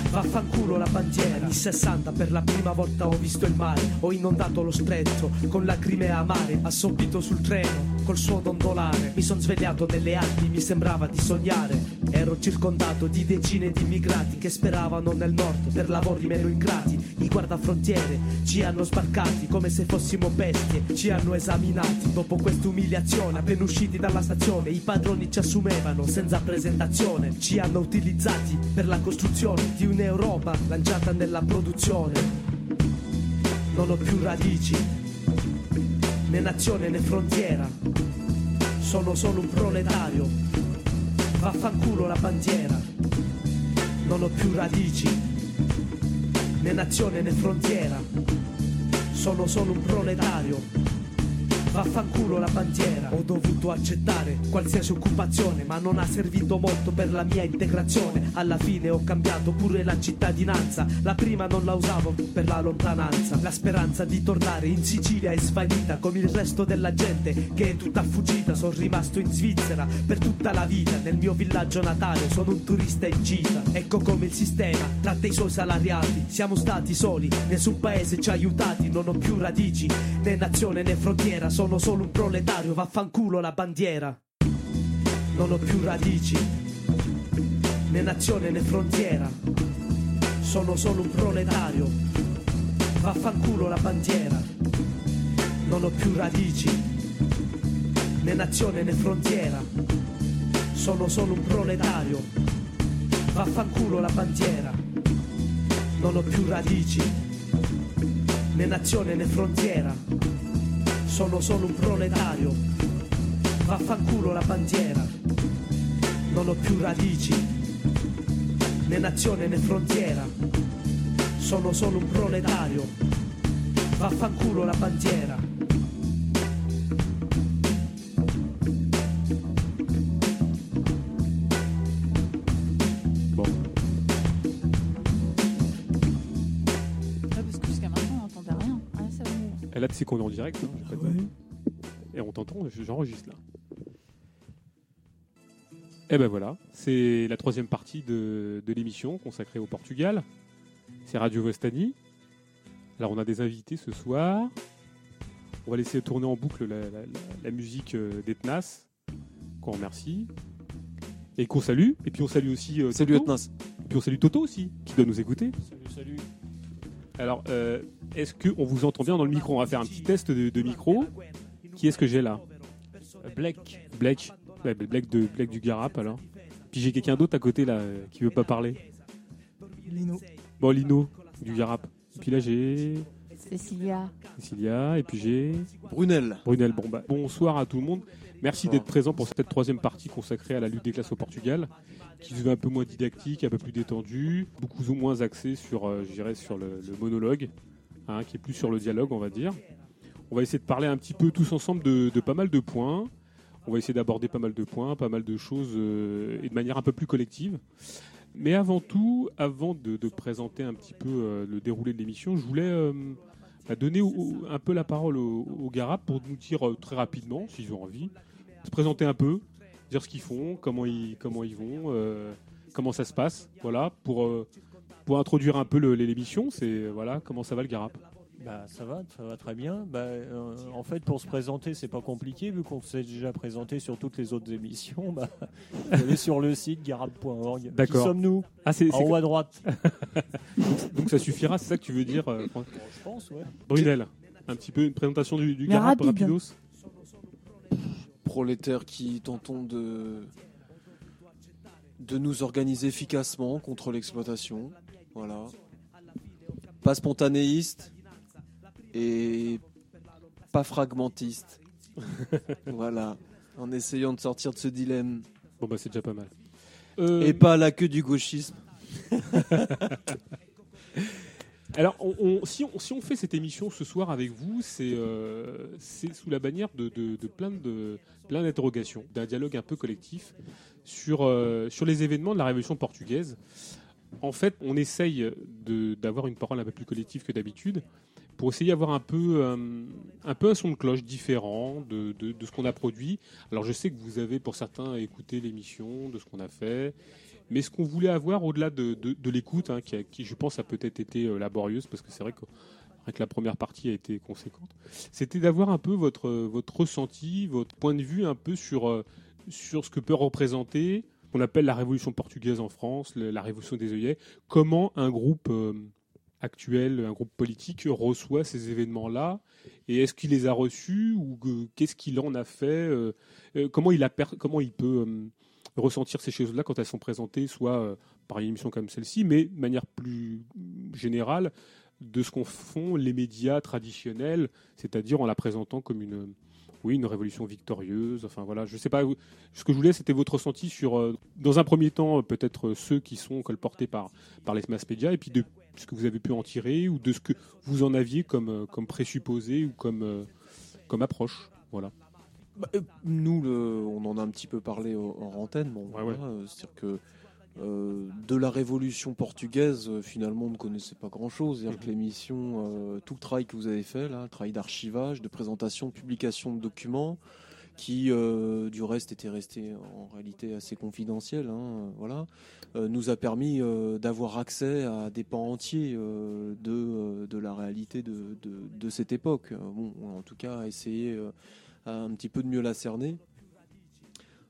S6: Vaffanculo la bandiera Anni 60 per la prima volta ho visto il mare Ho inondato lo stretto con lacrime amare Assorbito sul treno col suo dondolare Mi son svegliato nelle Alpi, mi sembrava di sognare Ero circondato di decine di immigrati che speravano nel nord per lavori meno ingrati. I guardafrontiere ci hanno sbarcati come se fossimo bestie, ci hanno esaminati. Dopo quest'umiliazione, appena usciti dalla stazione, i padroni ci assumevano senza presentazione. Ci hanno utilizzati per la costruzione di un'Europa lanciata nella produzione. Non ho più radici, né nazione né frontiera. Sono solo un proletario Vaffanculo la bandiera, non ho più radici, né nazione né frontiera, sono solo un proletario Vaffanculo la bandiera, ho dovuto accettare qualsiasi occupazione, ma non ha servito molto per la mia integrazione. Alla fine ho cambiato pure la cittadinanza, la prima non la usavo per la lontananza. La speranza di tornare in Sicilia è svanita, come il resto della gente che è tutta fuggita. Sono rimasto in Svizzera per tutta la vita, nel mio villaggio natale sono un turista in gita. Ecco come il sistema tratta i suoi salariati, siamo stati soli, nessun paese ci ha aiutati, non ho più radici, né nazione né frontiera, sono sono solo un proletario, vaffanculo la bandiera. Non ho più radici, né nazione né frontiera. Sono solo un proletario, vaffanculo la bandiera. Non ho più radici, né nazione né frontiera. Sono solo un proletario, vaffanculo la bandiera. Non ho più radici, né nazione né frontiera sono solo un proletario. Vaffanculo la bandiera, non ho più radici, né nazione né frontiera. Sono solo un proletario, vaffanculo la bandiera
S3: Elle là, tu qu'on est en direct. Hein, et on t'entend, j'enregistre là. Et eh ben voilà, c'est la troisième partie de, l'émission consacrée au Portugal. C'est Radio Vostani. Alors on a des invités ce soir. On va laisser tourner en boucle la, musique euh, d'Etnas, qu'on remercie. Et qu'on salue. Et puis on salue aussi euh, Salut etnas Et Puis on salue Toto aussi, qui doit nous écouter. Salut, salut. Alors, euh, est-ce qu'on vous entend bien dans le micro On va faire un petit test de, micro. Qui est-ce que j'ai là
S7: Black.
S3: Black. Black, de, Black du Garap alors. Puis j'ai quelqu'un d'autre à côté là qui veut pas parler.
S8: Lino.
S3: Bon, Lino du Garap. Puis là j'ai.
S5: Cécilia.
S3: Cécilia, et puis j'ai.
S7: Brunel.
S3: Brunel, bah, bonsoir à tout le monde. Merci d'être présent pour cette troisième partie consacrée à la lutte des classes au Portugal, qui se un peu moins didactique, un peu plus détendue, beaucoup moins axée sur, euh, sur le, monologue, Hein, qui est plus sur le dialogue, on va dire. On va essayer de parler un petit peu tous ensemble de, pas mal de points. On va essayer d'aborder pas mal de points, pas mal de choses euh, et de manière un peu plus collective. Mais avant tout, avant de, présenter un petit peu euh, le déroulé de l'émission, je voulais euh, bah, donner un peu la parole aux au Garap pour nous dire très rapidement, s'ils ont envie, se présenter un peu, dire ce qu'ils font, comment ils, comment ils vont, comment ça se passe, voilà, pour pour introduire un peu l'émission, c'est voilà comment ça va le Garap.
S7: Bah, ça va, ça va très bien. Bah, euh, en fait, pour se présenter, c'est pas compliqué vu qu'on s'est déjà présenté sur toutes les autres émissions. Bah, allez sur le site garap.org. D'accord. Qui sommes-nous
S3: ah, En
S7: haut à droite.
S3: donc, ça suffira, c'est ça que tu veux dire, euh, Je pense, ouais. Brunel, un petit peu une présentation du, GARAP, Garab
S9: Prolétaires qui tentons de de nous organiser efficacement contre l'exploitation. Voilà. Pas spontanéiste et pas fragmentiste. voilà. En essayant de sortir de ce dilemme.
S3: Bon, bah, c'est déjà pas mal.
S9: Et euh, pas à la queue du gauchisme.
S3: Alors, si, on, fait cette émission ce soir avec vous, c'est euh, sous la bannière de, de plein d'interrogations, d'un dialogue un peu collectif sur, euh, sur les événements de la Révolution portugaise en fait, on essaye d'avoir une parole un peu plus collective que d'habitude pour essayer d'avoir un peu, euh, un peu son de cloche différent de, ce qu'on a produit. Alors je sais que vous avez pour certains écouté l'émission, de ce qu'on a fait, mais ce qu'on voulait avoir au-delà de, l'écoute, hein, qui, je pense a peut-être été euh, laborieuse, parce que c'est vrai que, que, la première partie a été conséquente, c'était d'avoir un peu votre, euh, ressenti, votre point de vue un peu sur ce que peut représenter qu'on appelle la révolution portugaise en France, la révolution des œillets. Comment un groupe euh, actuel, un groupe politique reçoit ces événements-là Et est-ce qu'il les a reçus ou qu'est-ce qu'il en a fait euh, euh, comment il, a comment il peut ressentir ces choses-là quand elles sont présentées, soit par une émission comme celle-ci, mais de manière plus générale de ce qu'on font les médias traditionnels, c'est-à-dire en la présentant comme une, oui, une révolution victorieuse. Enfin voilà, je sais pas. Ce que je voulais, c'était votre ressenti sur, euh, dans un premier temps, euh, peut-être euh, ceux qui sont colportés par, par les mass médias, et puis de ce que vous avez pu en tirer ou de ce que vous en aviez comme, comme présupposé ou comme, comme approche. Voilà.
S7: Bah, nous, le, on en a un petit peu parlé en, antenne. Bon, C'est-à-dire que euh, de la Révolution portugaise, euh, finalement, on ne connaissait pas grand chose mhm. l'émission, euh, tout le travail que vous avez fait, le travail d'archivage, de présentation, de publication de documents, qui, du reste, était resté en réalité assez confidentiel, hein, voilà, nous a permis d'avoir accès à des pans entiers de, la réalité de, cette époque. Bon, en tout cas, essayer un petit peu de mieux la cerner.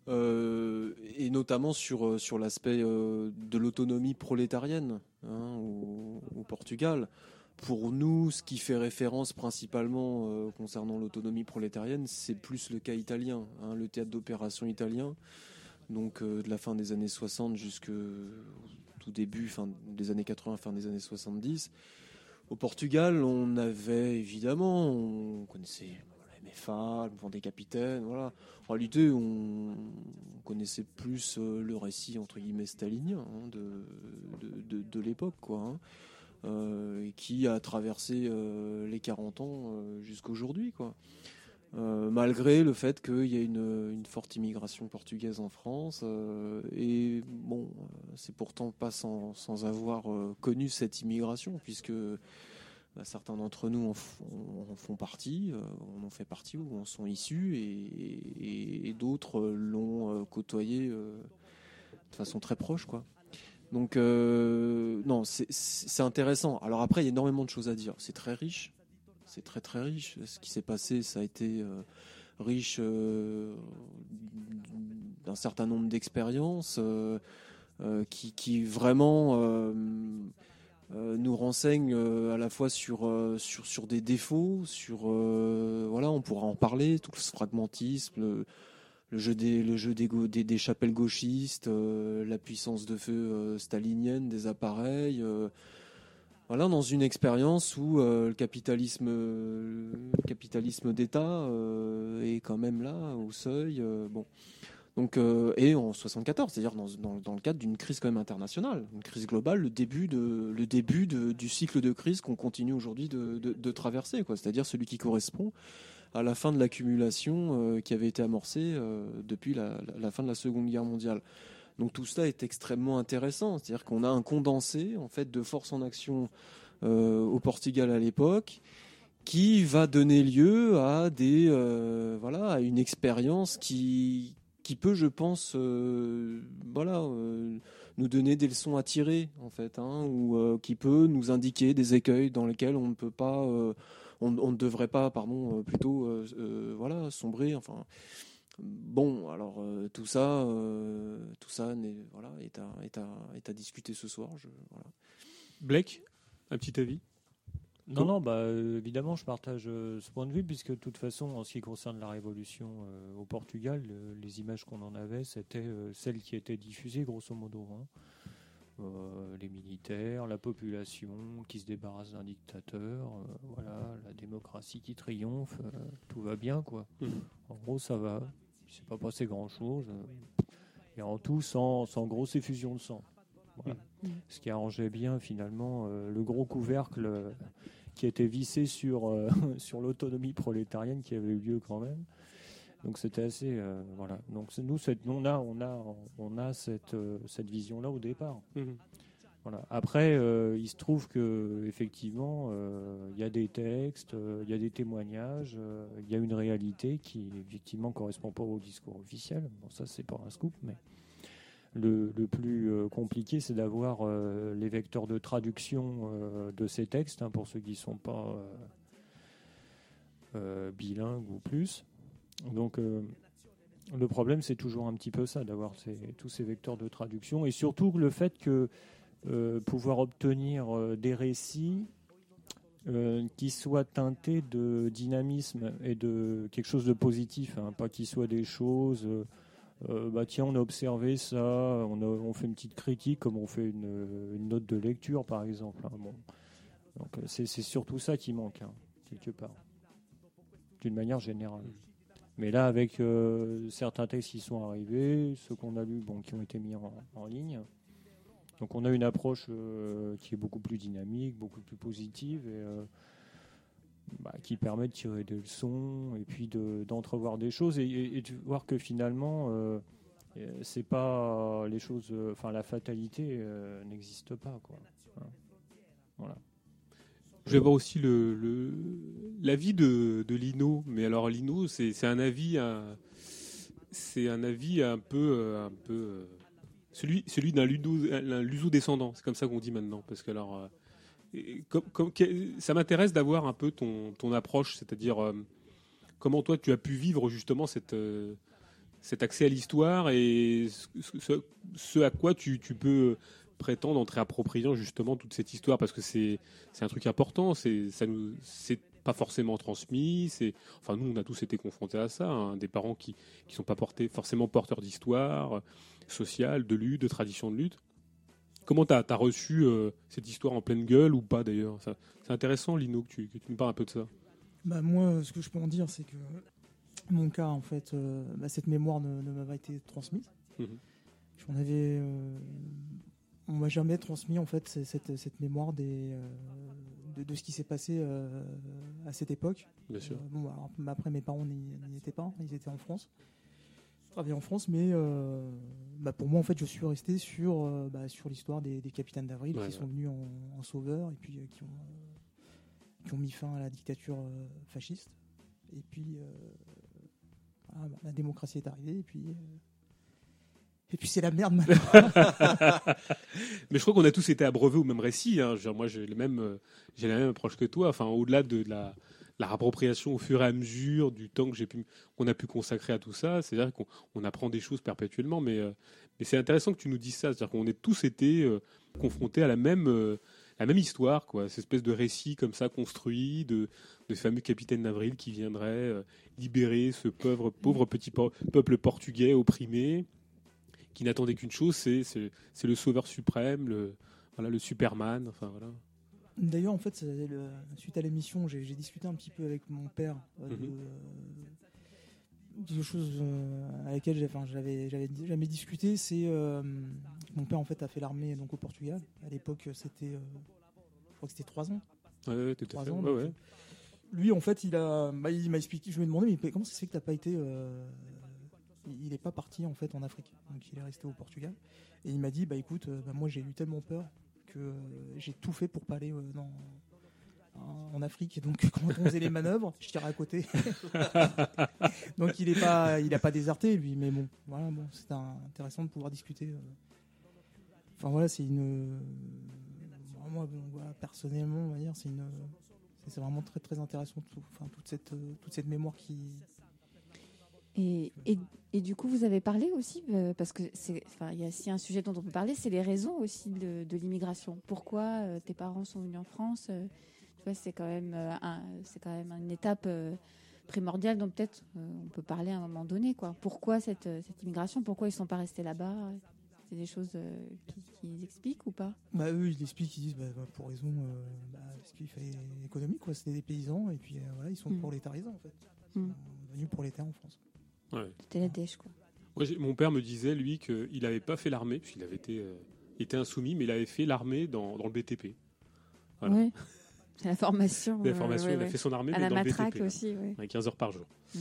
S7: Euh, et notamment sur, euh, sur l'aspect euh, de l'autonomie prolétarienne au, hein, Portugal. Pour nous, ce qui fait référence principalement concernant l'autonomie prolétarienne, c'est plus le cas italien, hein, le théâtre d'opération italien, donc de la fin des années 60 jusqu'au tout début fin des années 80, fin des années 70. Au Portugal, on avait évidemment, on connaissait femmes, le des capitaines, voilà. En réalité, on, connaissait plus euh, le récit, entre guillemets, stalinien hein, de, de, de, l'époque, quoi. Hein. Euh, qui a traversé euh, les 40 ans jusqu'à aujourd'hui, quoi. malgré le fait qu'il y ait une, une, forte immigration portugaise en France, et bon, c'est pourtant pas sans, sans avoir connu cette immigration, puisque bah, certains d'entre nous en, font partie, euh, on en fait partie ou en sont issus, et, d'autres euh, l'ont euh, côtoyé de façon très proche, quoi. Donc non, c'est intéressant. Alors après, il y a énormément de choses à dire. C'est très riche, c'est très très riche. Ce qui s'est passé, ça a été riche d'un certain nombre d'expériences qui, vraiment euh, nous renseigne euh, à la fois sur, euh, sur, sur des défauts, sur voilà, on pourra en parler, tout ce fragmentisme, le, jeu des, le jeu des, des, chapelles gauchistes, la puissance de feu stalinienne des appareils. voilà, dans une expérience où le capitalisme, capitalisme d'État est quand même là, au seuil. bon. Donc, euh, et en 74, c'est-à-dire dans, dans, le cadre d'une crise quand même internationale, une crise globale, le début, de, le début de, du cycle de crise qu'on continue aujourd'hui de, de, traverser, quoi. c'est-à-dire celui qui correspond à la fin de l'accumulation euh, qui avait été amorcée euh, depuis la, fin de la Seconde Guerre mondiale. Donc tout ça est extrêmement intéressant, c'est-à-dire qu'on a un condensé en fait de forces en action au Portugal à l'époque, qui va donner lieu à des voilà à une expérience qui qui peut, je pense, euh, voilà, euh, nous donner des leçons à tirer, en fait, hein, ou euh, qui peut nous indiquer des écueils dans lesquels on ne peut pas, on, ne devrait pas, pardon, plutôt, voilà, sombrer. Enfin, bon, alors tout ça, tout ça, est, voilà, est à, est, à, discuter ce soir. Je, voilà.
S3: Blake, un petit avis.
S10: Non, non, bah, euh, évidemment, je partage euh, ce point de vue, puisque de toute façon, en ce qui concerne la Révolution euh, au Portugal, les images qu'on en avait, c'était celles qui étaient diffusées, grosso modo. Hein. les militaires, la population qui se débarrasse d'un dictateur, voilà, la démocratie qui triomphe, tout va bien, quoi. Mm. En gros, ça va. Il s'est pas passé grand-chose. Et en tout, sans, sans grosse effusion de sang. Mm. Mm. Ce qui arrangeait bien finalement euh, le gros couvercle euh, qui était vissé sur, euh, sur l'autonomie prolétarienne qui avait eu lieu quand même. Donc c'était assez voilà. Donc nous cette, on a on a on a cette cette vision là au départ. Mm-hmm. Voilà. Après, il se trouve que effectivement, il y a des textes, il y a des témoignages, il y a une réalité qui effectivement correspond pas au discours officiel. Bon, ça c'est pas un scoop, mais le, plus euh, compliqué, c'est d'avoir euh, les vecteurs de traduction euh, de ces textes, hein, pour ceux qui ne sont pas bilingues ou plus. Donc, le problème, c'est toujours un petit peu ça, d'avoir tous ces vecteurs de traduction, et surtout le fait que pouvoir obtenir des récits qui soient teintés de dynamisme et de quelque chose de positif, hein, pas qu'ils soient des choses euh, bah tiens, on a observé ça, on, on, fait une petite critique comme on fait une, note de lecture par exemple. Hein, bon. Donc euh, c'est surtout ça qui manque hein, quelque part, d'une manière générale. Mais là, avec euh, certains textes qui sont arrivés, ceux qu'on a lus, bon, qui ont été mis en, ligne, donc on a une approche qui est beaucoup plus dynamique, beaucoup plus positive et bah, qui permet de tirer des leçons et puis d'entrevoir des choses et, de voir que finalement euh, euh, c'est pas les choses euh, enfin la fatalité n'existe pas quoi hein.
S3: voilà je vais voir aussi le l'avis de, de, Lino mais alors Lino c'est un avis c'est un avis un peu un peu celui celui d'un luso descendant c'est comme ça qu'on dit maintenant parce que alors ça m'intéresse d'avoir un peu ton, ton approche, c'est-à-dire euh, comment toi tu as pu vivre justement cette, euh, cet accès à l'histoire et ce, à quoi tu, peux prétendre en te réappropriant justement toute cette histoire, parce que c'est un truc important, c'est pas forcément transmis, c'est enfin nous on a tous été confrontés à ça, hein, des parents qui ne sont pas portés, forcément porteurs d'histoire euh, sociale, de lutte, de tradition de lutte. Comment tu as, reçu euh, cette histoire en pleine gueule ou pas d'ailleurs C'est intéressant, Lino, que tu, que tu, me parles un peu de ça.
S8: Bah, moi, ce que je peux en dire, c'est que mon cas, en fait, euh, bah, cette mémoire ne, m'a pas été transmise. On mhm. J'en euh, on m'a jamais transmis, en fait, cette, mémoire des, de, ce qui s'est passé à cette époque.
S3: Bien sûr.
S8: Bah, après, mes parents n'y étaient pas, ils étaient en France travaille en France, mais euh, bah pour moi, en fait, je suis resté sur, euh, bah, sur l'histoire des, capitaines d'avril qui sont venus en, sauveur et puis euh, qui, ont, qui ont mis fin à la dictature fasciste. Et puis, ah, la démocratie est arrivée. Et puis. et puis c'est la merde
S3: maintenant. mais je crois qu'on a tous été abreuvés au même récit. Hein. moi, j'ai, le même, j'ai la même approche que toi. Enfin, au-delà de la, la réappropriation au fur et à mesure du temps que j'ai pu, qu'on a pu consacrer à tout ça. C'est-à-dire qu'on apprend des choses perpétuellement, mais, euh, mais c'est intéressant que tu nous dises ça. C'est-à-dire qu'on est tous été euh, confrontés à la même, euh, la même histoire, quoi. Cette espèce de récit comme ça construit de, de fameux capitaine d'Avril qui viendrait libérer ce pauvre, pauvre petit peuple portugais opprimé qui n'attendait qu'une chose, c'est le sauveur suprême, le, voilà, le Superman. Enfin, voilà.
S8: D'ailleurs, en fait, suite à l'émission, j'ai discuté un petit peu avec mon père euh, mhm. de, choses à euh, laquelle j'avais jamais discuté. C'est euh, mon père en fait a fait l'armée donc au Portugal. À l'époque, c'était, c'était trois ans.
S3: Ouais, Ans,
S8: Lui, en fait, il a, bah, il m'a expliqué. Je lui ai demandé, mais comment c'est se fait que t'as pas été il n'est pas parti en fait en Afrique, donc il est resté au Portugal. Et il m'a dit, bah écoute, bah, moi j'ai eu tellement peur que euh, j'ai tout fait pour pas aller euh, dans, en Afrique et donc quand on faisait les manœuvres, je tirais à côté. donc il n'a pas, il pas déserté lui, mais bon, voilà, bon, c'est intéressant de pouvoir discuter. Euh. Enfin voilà, c'est une, personnellement, on va dire, c'est une, c'est vraiment très très intéressant, tout, enfin toute cette toute cette mémoire qui
S11: et, du coup, vous avez parlé aussi, euh, parce que c'est, enfin, il y a aussi un sujet dont on peut parler, c'est les raisons aussi de, l'immigration. Pourquoi euh, tes parents sont venus en France euh, Tu vois, c'est quand même, c'est quand même une étape primordiale dont peut-être on peut parler à un moment donné, quoi. Pourquoi cette, cette immigration Pourquoi ils ne sont pas restés là-bas c'est des choses qu'ils expliquent ou pas
S8: Bah eux ils expliquent. ils disent bah, bah, pour raison bah, parce qu'il fallait économique quoi, c'était des paysans et puis voilà ils sont mm. les en fait, ils mm. sont mmh. pour en France
S3: mon père me disait, lui, qu'il n'avait pas fait l'armée, puisqu'il avait été, euh, était insoumis, mais il avait fait l'armée dans, le BTP.
S11: C'est la formation.
S3: il a fait son armée, à
S11: la dans matraque le BTP. aussi,
S3: À hein, 15 heures par jour. Mm.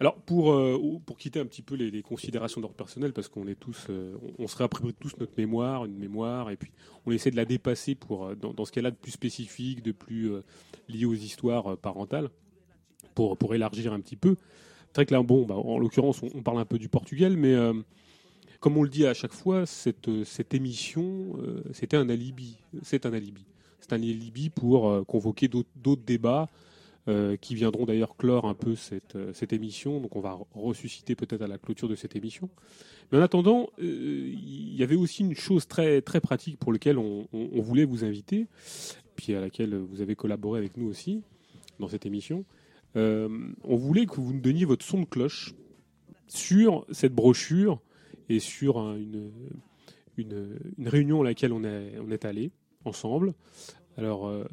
S3: Alors, pour, euh, pour quitter un petit peu les, considérations d'ordre personnel, parce qu'on est tous, euh, on, se réapproprie tous notre mémoire, une mémoire, et puis on essaie de la dépasser pour, dans, ce cas-là, de plus spécifique, de plus lié aux histoires parentales, pour, pour élargir un petit peu vrai que bon, bah, en l'occurrence, on, parle un peu du Portugal, mais euh, comme on le dit à chaque fois, cette, euh, émission, euh, c'était un alibi. C'est un alibi. C'est un alibi pour convoquer d'autres débats qui viendront d'ailleurs clore un peu cette, émission. Donc on va ressusciter peut-être à la clôture de cette émission. Mais en attendant, il y avait aussi une chose très, pratique pour laquelle on voulait vous inviter, puis à laquelle vous avez collaboré avec nous aussi dans cette émission, euh, on voulait que vous nous donniez votre son de cloche sur cette brochure et sur une, réunion à laquelle on, est, allé ensemble, alors, euh,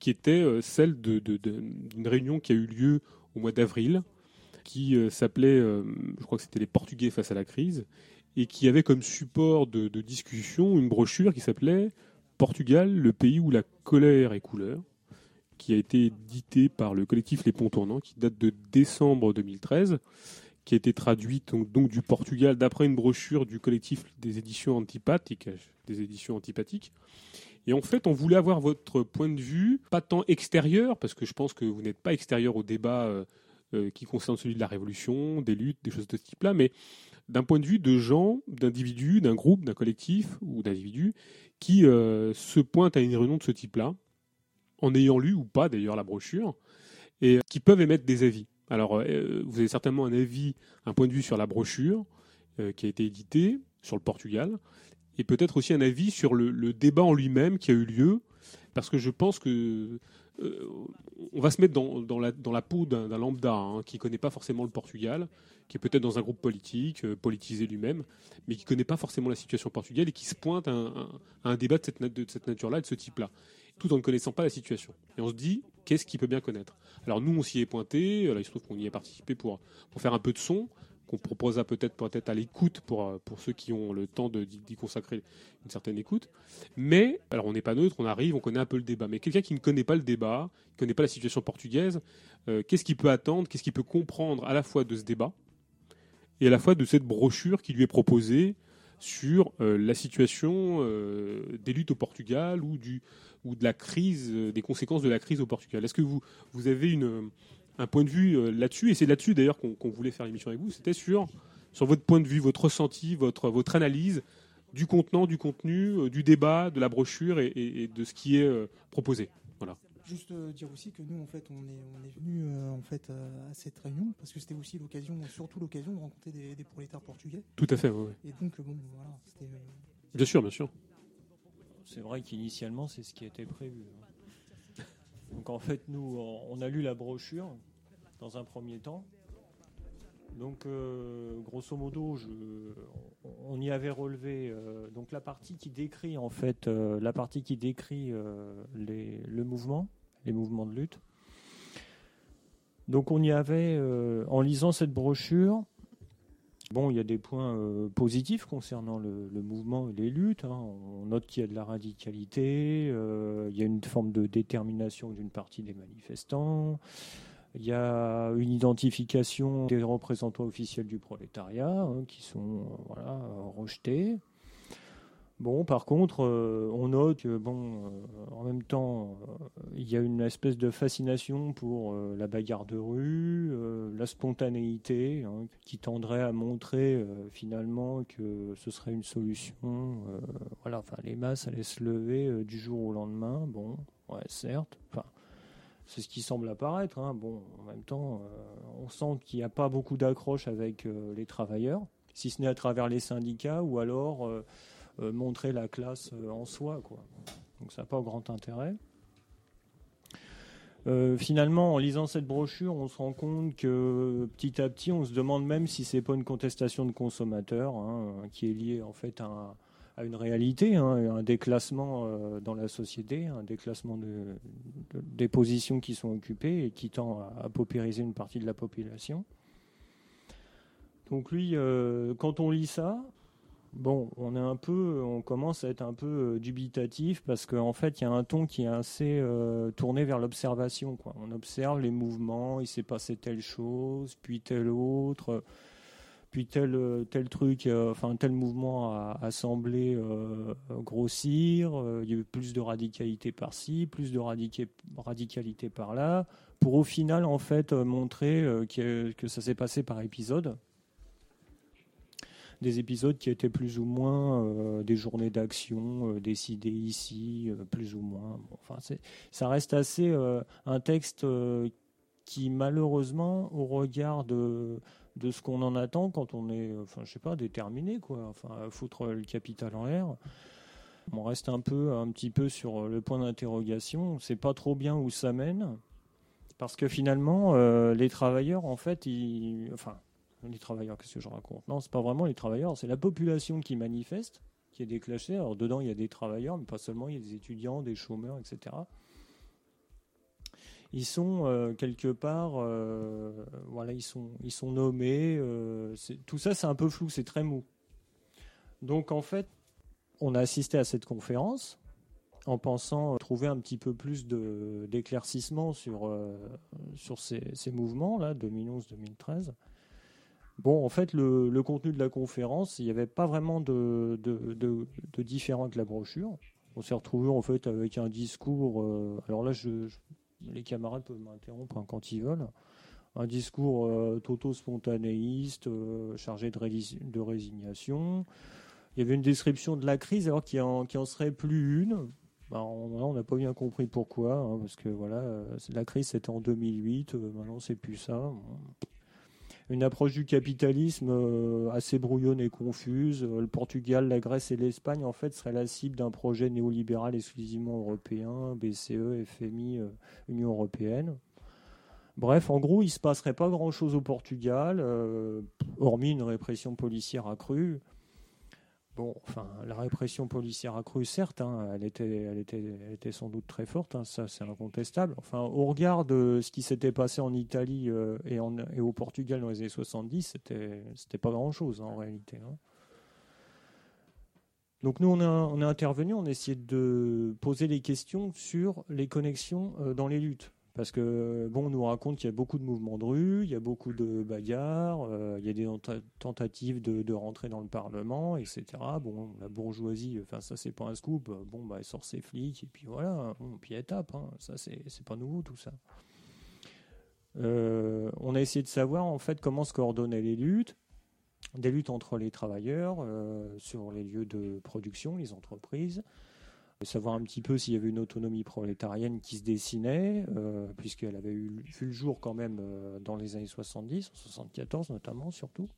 S3: qui était euh, celle d'une réunion qui a eu lieu au mois d'avril, qui s'appelait, je crois que c'était les Portugais face à la crise, et qui avait comme support de discussion une brochure qui s'appelait Portugal, le pays où la colère est couleur qui a été édité par le collectif Les Ponts Tournants, qui date de décembre 2013, qui a été traduite donc, donc du Portugal d'après une brochure du collectif des éditions antipathiques, des éditions antipathiques. Et en fait, on voulait avoir votre point de vue, pas tant extérieur, parce que je pense que vous n'êtes pas extérieur au débat euh, euh, qui concerne celui de la Révolution, des luttes, des choses de ce type-là, mais d'un point de vue de gens, d'individus, d'un groupe, d'un collectif ou d'individus qui euh, se pointent à une réunion de ce type-là, en ayant lu ou pas d'ailleurs la brochure, et euh, qui peuvent émettre des avis. Alors, euh, euh, vous avez certainement un avis, un point de vue sur la brochure qui a été éditée, sur le Portugal, et peut-être aussi un avis sur le, débat en lui-même qui a eu lieu, parce que je pense que on va se mettre dans, la, dans peau d'un lambda hein, qui ne connaît pas forcément le Portugal, qui est peut-être dans un groupe politique, politisé lui-même, mais qui ne connaît pas forcément la situation portugaise et qui se pointe à un, débat de cette nature-là, de ce type-là tout en ne connaissant pas la situation. Et on se dit, qu'est-ce qu'il peut bien connaître Alors nous, on s'y est pointé, euh, là, il se trouve qu'on y a participé pour, pour faire un peu de son, qu'on proposa peut-être peut être à l'écoute pour, euh, pour ceux qui ont le temps d'y consacrer une certaine écoute. Mais, alors on n'est pas neutre, on arrive, on connaît un peu le débat. Mais quelqu'un qui ne connaît pas le débat, qui ne connaît pas la situation portugaise, euh, qu'est-ce qu'il peut attendre, qu'est-ce qu'il peut comprendre à la fois de ce débat et à la fois de cette brochure qui lui est proposée sur la situation des luttes au Portugal ou du, ou de la crise, euh, des conséquences de la crise au Portugal. Est-ce que vous, vous avez une, euh, un point de vue euh, là-dessus Et c'est là-dessus d'ailleurs qu'on voulait faire l'émission avec vous. C'était sur, sur votre point de vue, votre ressenti, votre, votre analyse du contenant, du contenu, du débat, de la brochure et, de ce qui est proposé. Voilà.
S8: Juste dire aussi que nous, en fait, on est, on est venu en fait à cette réunion parce que c'était aussi l'occasion, surtout l'occasion de rencontrer des, prolétaires portugais.
S3: Tout à fait, oui.
S8: Et donc, voilà,
S3: Bien sûr, bien sûr
S10: c'est vrai qu'initialement, c'est ce qui était prévu. Hein. Donc en fait, nous, on a lu la brochure dans un premier temps. Donc, euh, grosso modo, on y avait relevé euh, donc la partie qui décrit en fait euh, la partie qui décrit le mouvement, les mouvements de lutte. Donc, on y avait en lisant cette brochure, Bon, il y a des points euh, positifs concernant le, mouvement et les luttes. Hein. On note qu'il y a de la radicalité, euh, il y a une forme de détermination d'une partie des manifestants, il y a une identification des représentants officiels du prolétariat hein, qui sont euh, rejetés. Bon, par contre, euh, on note que, bon, euh, en même temps, euh, il y a une espèce de fascination pour la bagarre de rue, la spontanéité, hein, qui tendrait à montrer finalement que ce serait une solution. voilà, enfin, les masses allaient se lever du jour au lendemain. Bon, ouais, certes. Enfin, c'est ce qui semble apparaître. Hein. Bon, en même temps, on sent qu'il n'y a pas beaucoup d'accroche avec les travailleurs, si ce n'est à travers les syndicats ou alors euh, montrer la classe euh, en soi. Quoi. Donc ça n'a pas grand intérêt. Euh, finalement, en lisant cette brochure, on se rend compte que petit à petit, on se demande même si ce n'est pas une contestation de consommateurs hein, qui est liée en fait à, une réalité, hein, un déclassement dans la société, un déclassement de, des positions qui sont occupées et qui tend à, paupériser une partie de la population. Donc lui, quand on lit ça, bon, on est un peu, on commence à être un peu euh, dubitatif parce qu'en en fait, il y a un ton qui est assez euh, tourné vers l'observation. On observe les mouvements, il s'est passé telle chose, puis telle autre, puis tel, euh, tel truc, enfin tel mouvement a, semblé grossir, il y a eu plus de radicalité par-ci, plus de radicalité par-là, pour au final, en fait, montrer que, que ça s'est passé par épisode des épisodes qui étaient plus ou moins euh, des journées d'action euh, décidées ici, euh, plus ou moins. enfin c'est ça reste assez un texte qui malheureusement, au regard de, de ce qu'on en attend quand on est, enfin, je sais pas, déterminé quoi, enfin, foutre le capital en l'air. On reste un peu, un petit peu sur le point d'interrogation. On sait pas trop bien où ça mène, parce que finalement, les travailleurs, en fait, ils, enfin, les travailleurs, qu'est-ce que je raconte Non, c'est pas vraiment les travailleurs, c'est la population qui manifeste, qui est déclenchée. Alors dedans, il y a des travailleurs, mais pas seulement, il y a des étudiants, des chômeurs, etc. Ils sont euh, quelque part, euh, voilà, ils sont, ils sont nommés. Euh, tout ça, c'est un peu flou, c'est très mou. Donc en fait, on a assisté à cette conférence en pensant trouver un petit peu plus d'éclaircissement sur, sur ces, ces mouvements-là, 2011-2013. Bon, en fait, le, contenu de la conférence, il n'y avait pas vraiment de, de, différent que la brochure. On s'est retrouvé en fait avec un discours. Euh, alors là, les camarades peuvent m'interrompre hein, quand ils veulent. Un discours euh, spontanéiste euh, chargé de, résignation. Il y avait une description de la crise, alors qu'il en, en, serait plus une. Bah, on n'a pas bien compris pourquoi, hein, parce que voilà, euh, la crise c'était en 2008, maintenant c'est plus ça une approche du capitalisme euh, assez brouillonne et confuse. Euh, le Portugal, la Grèce et l'Espagne, en fait, seraient la cible d'un projet néolibéral exclusivement européen, BCE, FMI, euh, Union européenne. Bref, en gros, il ne se passerait pas grand-chose au Portugal, hormis une répression policière accrue bon, enfin, la répression policière accrue, certes, hein, elle, était, elle, était, sans doute très forte, hein, ça c'est incontestable. Enfin, au regard de ce qui s'était passé en Italie euh, et, au Portugal dans les années 70, c'était, c'était pas grand-chose en réalité. Hein. Donc nous, on a, on intervenu, on a essayé de poser les questions sur les connexions euh, dans les luttes. Parce que, bon, on nous raconte qu'il y a beaucoup de mouvements de rue, il y a beaucoup de bagarres, euh, il y a des tentatives de, rentrer dans le Parlement, etc. Bon, la bourgeoisie, enfin, ça, c'est pas un scoop. Bon, bah, elle sort ses flics, et puis voilà, hein. on puis elle tape. Hein. Ça, c'est pas nouveau, tout ça. Euh, on a essayé de savoir, en fait, comment se coordonnaient les luttes, des luttes entre les travailleurs, euh, sur les lieux de production, les entreprises, savoir un petit peu s'il y avait une autonomie prolétarienne qui se dessinait, euh, puisqu'elle avait eu, vu le jour quand même euh, dans les années 70, 74 notamment surtout.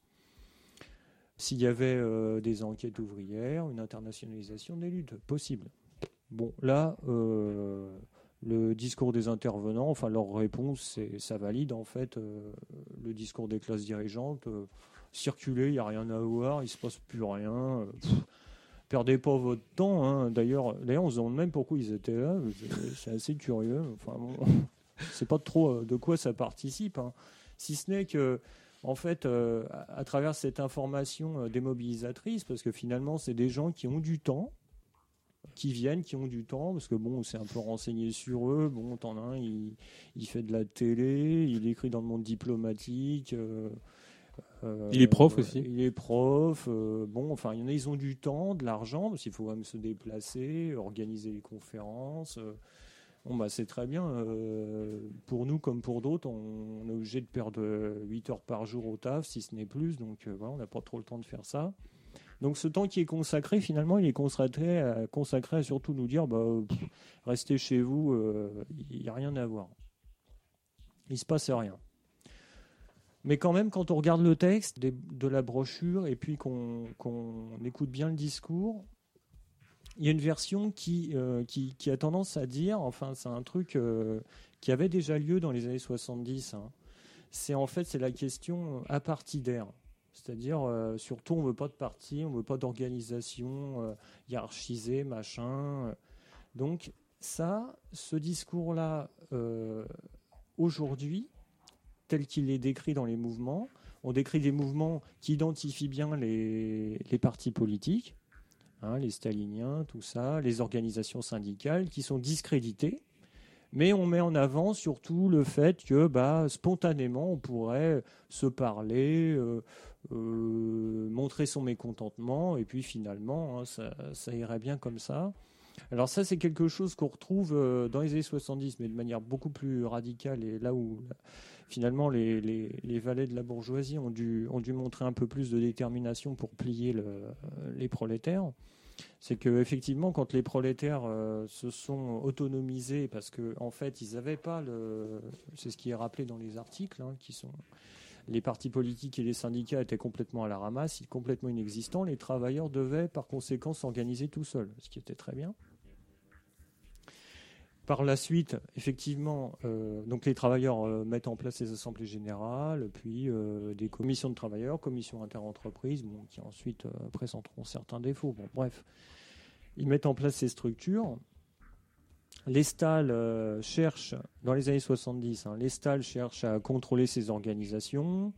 S10: S'il y avait euh, des enquêtes ouvrières, une internationalisation des luttes, possible. Bon, là, le discours des intervenants, enfin leur réponse, ça valide en fait le discours des classes dirigeantes. circuler, il n'y a rien à voir, il ne se passe plus rien. Perdez pas votre temps. Hein. D'ailleurs, on se demande même pourquoi ils étaient là. C'est assez curieux. Enfin, ne c'est pas trop euh, de quoi ça participe. Hein. Si ce n'est que en fait, euh, à, travers cette information euh, démobilisatrice, parce que finalement, c'est des gens qui ont du temps, qui viennent, qui ont du temps, parce que bon, c'est un peu renseigné sur eux. Bon, t'en il, fait de la télé, il écrit dans le monde diplomatique.
S3: Euh, il est prof aussi.
S10: Il est prof. Euh, bon, enfin, il y en a, ils ont du temps, de l'argent, parce qu'il faut même se déplacer, organiser les conférences. Euh. Bon, bah, c'est très bien. pour nous, comme pour d'autres, on, est obligé de perdre 8 heures par jour au taf, si ce n'est plus. Donc, on n'a pas trop le temps de faire ça. Donc, ce temps qui est consacré, finalement, il est consacré à, consacré surtout nous dire bah, restez chez vous, il n'y a rien à voir. Il ne se passe rien. Mais quand même, quand on regarde le texte de la brochure et puis qu'on écoute bien le discours, il y a une version qui, euh, qui, a tendance à dire, enfin c'est un truc euh, qui avait déjà lieu dans les années 70, hein. c'est en fait c'est la question euh, apartidaire. C'est-à-dire, surtout, on ne veut pas de parti, on ne veut pas d'organisation hiérarchisée, machin. Donc, ça, ce discours-là, aujourd'hui, tel qu'il est décrit dans les mouvements. On décrit des mouvements qui identifient bien les, les partis politiques, hein, les staliniens, tout ça, les organisations syndicales, qui sont discréditées. Mais on met en avant surtout le fait que bah, spontanément, on pourrait se parler, euh, euh, montrer son mécontentement, et puis finalement, hein, ça, ça, irait bien comme ça. Alors ça, c'est quelque chose qu'on retrouve euh, dans les années 70, mais de manière beaucoup plus radicale, et là où finalement, les, valets de la bourgeoisie ont dû, ont dû montrer un peu plus de détermination pour plier les prolétaires. C'est que effectivement, quand les prolétaires euh, se sont autonomisés, parce qu'en fait, ils n'avaient pas le, c'est ce qui est rappelé dans les articles, hein, qui sont les partis politiques et les syndicats étaient complètement à la ramasse, complètement inexistants. Les travailleurs devaient, par conséquent, s'organiser tout seuls, ce qui était très bien. Par la suite, effectivement, euh, donc les travailleurs euh, mettent en place les assemblées générales, puis euh, des commissions de travailleurs, commissions interentreprises, qui ensuite présenteront certains défauts. bref, ils mettent en place ces structures. Les stalles cherchent, dans les années 70, hein, les à contrôler ces organisations,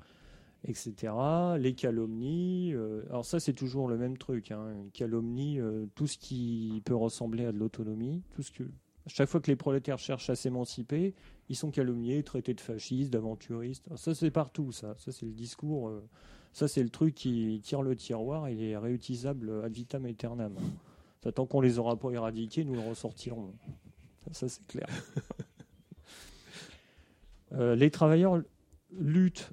S10: etc. Les calomnies, alors ça c'est toujours le même truc, une hein, calomnie, tout ce qui peut ressembler à de l'autonomie, tout ce que chaque fois que les prolétaires cherchent à s'émanciper, ils sont calomniés, traités de fascistes, d'aventuristes. Ah, ça, c'est partout, ça. Ça, c'est le discours. Euh, ça, c'est le truc qui tire le tiroir. Il est réutilisable ad vitam aeternam. tant qu'on les aura pas éradiqués, nous le ressortirons. Ça, c'est clair. Euh, les travailleurs luttent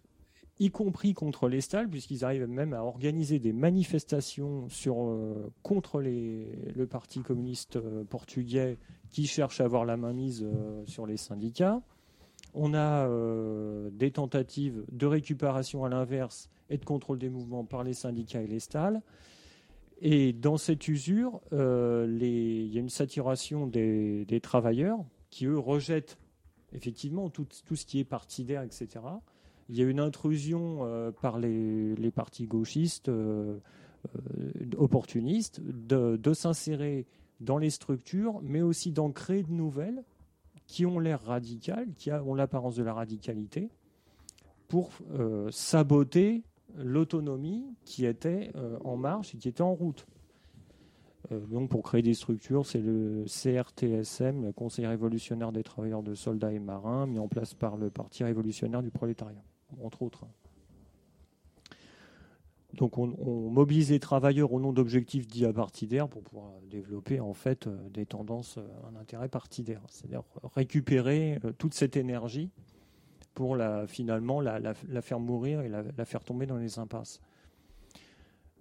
S10: y compris contre les stalles, puisqu'ils arrivent même à organiser des manifestations sur, euh, contre le Parti communiste euh, portugais qui cherche à avoir la main mise euh, sur les syndicats. On a des tentatives de récupération à l'inverse et de contrôle des mouvements par les syndicats et les stalles. Et dans cette usure, il y a une saturation des, travailleurs qui, eux, rejettent effectivement tout, tout ce qui est partidaire, etc il y a une intrusion euh, par les, partis gauchistes euh, euh, opportunistes de, s'insérer dans les structures, mais aussi d'en créer de nouvelles qui ont l'air radicales, qui ont l'apparence de la radicalité, pour saboter l'autonomie qui était en marche et qui était en route. donc pour créer des structures, c'est le CRTSM, le Conseil révolutionnaire des travailleurs de soldats et marins, mis en place par le Parti révolutionnaire du prolétariat entre autres. Donc on, mobilise les travailleurs au nom d'objectifs dits à pour pouvoir développer en fait euh, des tendances, euh, un intérêt partidaire, c'est-à-dire récupérer euh, toute cette énergie pour la, finalement la faire mourir et la, faire tomber dans les impasses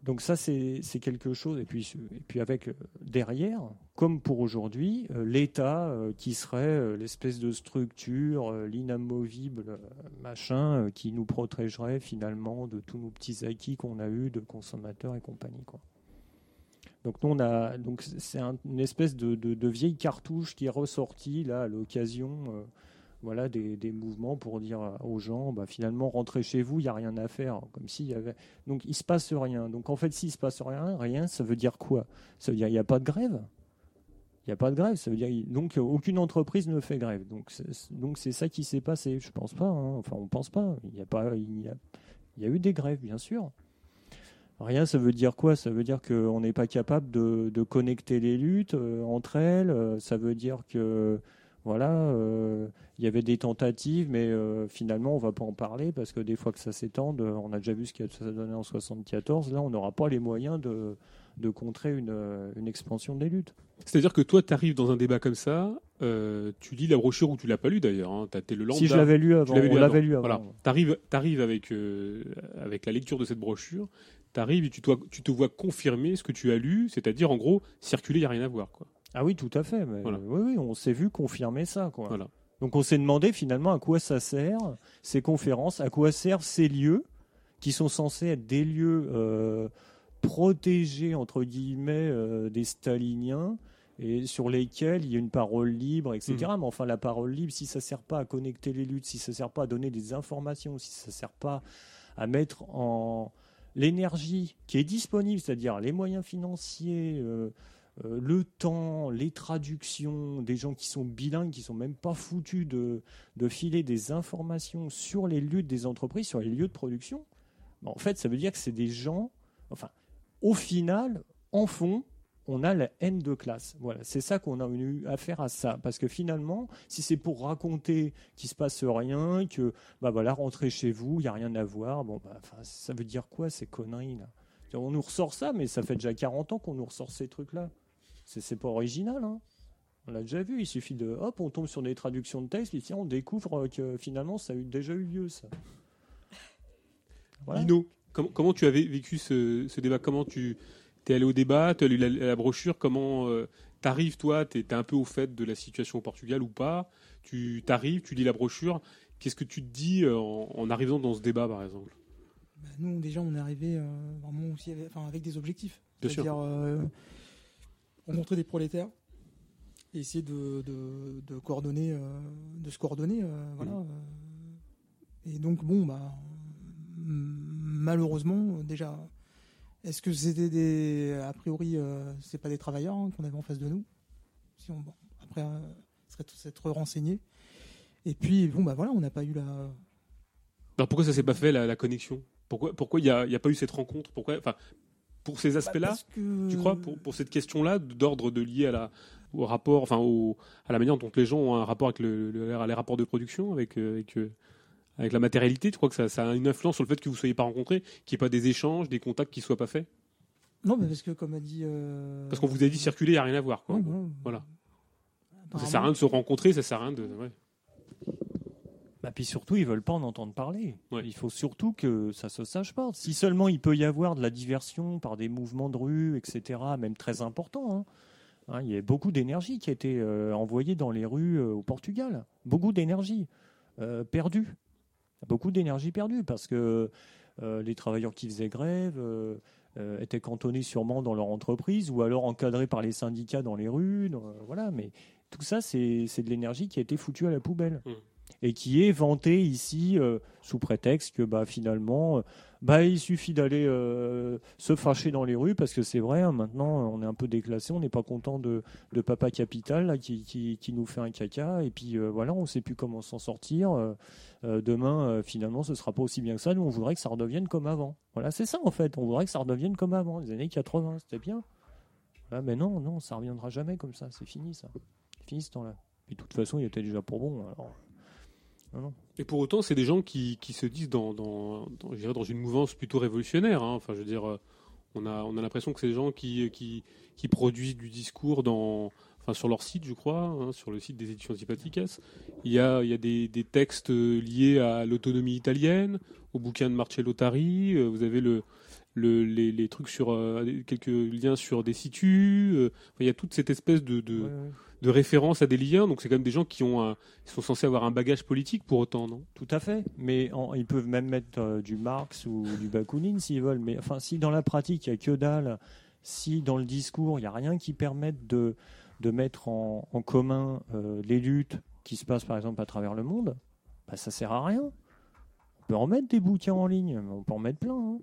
S10: donc ça, c'est quelque chose. Et puis, et puis avec euh, derrière, comme pour aujourd'hui, euh, l'État euh, qui serait l'espèce de structure, l'inamovible machin, qui nous protégerait finalement de tous nos petits acquis qu'on a eus de consommateurs et compagnie. Quoi. Donc nous, on a donc c'est une espèce de, de, de, vieille cartouche qui est ressortie là à l'occasion voilà, des, des, mouvements pour dire aux gens, bah, finalement, rentrez chez vous, il n'y a rien à faire. Comme y avait... Donc, il ne se passe rien. Donc, en fait, s'il ne se passe rien, rien, ça veut dire quoi Ça veut dire qu'il n'y a pas de grève il n'y a pas de grève. Ça veut dire donc aucune entreprise ne fait grève. Donc c'est ça qui s'est passé. Je pense pas. Hein. Enfin on pense pas. Il y a pas a, eu des grèves bien sûr. Rien, ça veut dire quoi Ça veut dire qu'on n'est pas capable de, connecter les luttes euh, entre elles. Euh, ça veut dire que voilà, euh, il y avait des tentatives, mais euh, finalement, on ne va pas en parler parce que des fois que ça s'étende, euh, on a déjà vu ce que ça donné en 74. Là, on n'aura pas les moyens de, contrer une, expansion des luttes.
S3: C'est-à-dire que toi, tu arrives dans un débat comme ça, tu lis la brochure ou tu l'as pas lu d'ailleurs. Hein. tu le Si je
S10: l'avais lu avant, tu on lu avant. Voilà.
S3: Tu arrives, avec, avec la lecture de cette brochure, tu arrives et tu, te vois confirmer ce que tu as lu, c'est-à-dire en gros, circuler, il n'y a rien à voir. quoi.
S10: Ah oui, tout à fait. oui, oui, on s'est vu confirmer ça. Donc on s'est demandé finalement à quoi ça sert ces conférences, à quoi servent ces lieux qui sont censés être des lieux euh, protégés entre guillemets euh, des staliniens et sur lesquels il y a une parole libre, etc. Mmh. Mais enfin la parole libre, si ça ne sert pas à connecter les luttes, si ça ne sert pas à donner des informations, si ça ne sert pas à mettre en l'énergie qui est disponible, c'est-à-dire les moyens financiers. Euh, euh, le temps, les traductions, des gens qui sont bilingues, qui sont même pas foutus de, filer des informations sur les luttes des entreprises, sur les lieux de production, bah, en fait, ça veut dire que c'est des gens, enfin, au final, en fond, on a la haine de classe. Voilà, c'est ça qu'on a eu faire à ça. Parce que finalement, si c'est pour raconter qu'il se passe rien, que bah voilà, rentrez chez vous, il n'y a rien à voir, bon bah, ça veut dire quoi ces conneries là On nous ressort ça, mais ça fait déjà 40 ans qu'on nous ressort ces trucs là c'est pas original. Hein. On l'a déjà vu, il suffit de hop, on tombe sur des traductions de textes et on découvre euh, que finalement ça a eu, déjà eu lieu ça.
S3: comment tu avais vécu ce, débat Comment tu es allé au débat Tu as lu la, brochure Comment tu euh, t'arrives toi Tu es un peu au fait de la situation au Portugal ou pas Tu t'arrives, tu lis la brochure. Qu'est-ce que tu te dis euh, en, arrivant dans ce débat par exemple
S8: bah, Nous, déjà, on est arrivé vraiment aussi avec, des objectifs. Bien à Dire, rencontrer des prolétaires et essayer de, coordonner, euh, de se coordonner, euh, euh. Et donc bon, bah malheureusement déjà, est-ce que c'était des, a priori, c'est pas des travailleurs hein, qu'on avait en face de nous. Si on, après, serait être renseigné. Et puis bon, bah voilà, on n'a pas eu la.
S3: Alors pourquoi ça s'est pas fait la, connexion pourquoi, pourquoi il n'y a, pas eu cette rencontre Pourquoi, pour ces bah, aspects-là Tu crois pour, pour cette question-là d'ordre de lié à la au rapport, enfin au, à la manière dont les gens ont un rapport avec le, les rapports de production, avec, euh, avec, euh, avec la matérialité, tu crois que ça, ça, a une influence sur le fait que vous ne soyez pas rencontrés, qu'il n'y ait pas des échanges, des contacts qui ne soient pas faits
S8: Non, mais parce que comme
S3: a
S8: dit...
S3: Euh, parce qu'on vous a dit circuler, il n'y a rien à voir. Quoi. Voilà. Ça sert à rien de se rencontrer, ça sert à rien de...
S10: Bah, puis surtout, ils veulent pas en entendre parler. Il faut surtout que ça se sache pas. Si seulement il peut y avoir de la diversion par des mouvements de rue, etc., même très importants. Hein. Hein, il y a beaucoup d'énergie qui a été euh, envoyée dans les rues euh, au Portugal. Beaucoup d'énergie euh, perdue. Beaucoup d'énergie perdue parce que les travailleurs qui faisaient grève étaient cantonnés sûrement dans leur entreprise ou alors encadrés par les syndicats dans les rues. voilà, mais tout ça, c'est de l'énergie qui a été foutue à la poubelle. Mmh et qui est vanté ici euh, sous prétexte que bah, finalement, euh, bah, il suffit d'aller euh, se fâcher dans les rues parce que c'est vrai, hein, maintenant on est un peu déclassé, on n'est pas content de, de Papa Capital qui, qui, nous fait un caca et puis voilà, on ne sait plus comment s'en sortir. demain, finalement, ce ne sera pas aussi bien que ça. Nous, on voudrait que ça redevienne comme avant. Voilà, c'est ça en fait, on voudrait que ça redevienne comme avant. Les années 80, c'était bien. mais non, non, ça reviendra jamais comme ça, c'est fini ça. fini ce temps-là. et de toute façon, il était déjà pour bon. Alors.
S3: Ah Et pour autant, c'est des gens qui, qui se disent dans, dans, dans une mouvance plutôt révolutionnaire. Hein. Enfin, je veux dire, euh, on a, on a l'impression que c'est des gens qui, qui, produisent du discours dans, enfin, sur leur site, je crois, hein, sur le site des éditions Antipathiques. Il y a, il y a des, des textes liés à l'autonomie italienne, au bouquin de Marcello Tari. Euh, vous avez le, les, trucs sur euh, quelques liens sur des situs. Euh, il y a toute cette espèce de, référence à des liens. Donc c'est quand même des gens qui ont sont censés avoir un bagage politique pour autant, non
S10: Tout à fait. Mais ils peuvent même mettre euh, du Marx ou du Bakounine s'ils veulent. Mais enfin, si dans la pratique il y a que dalle, si dans le discours il n'y a rien qui permette de, mettre en, commun les luttes qui se passent par exemple à travers le monde, bah, ça sert à rien. On peut en mettre des bouquins en ligne, on peut en mettre plein. Hein.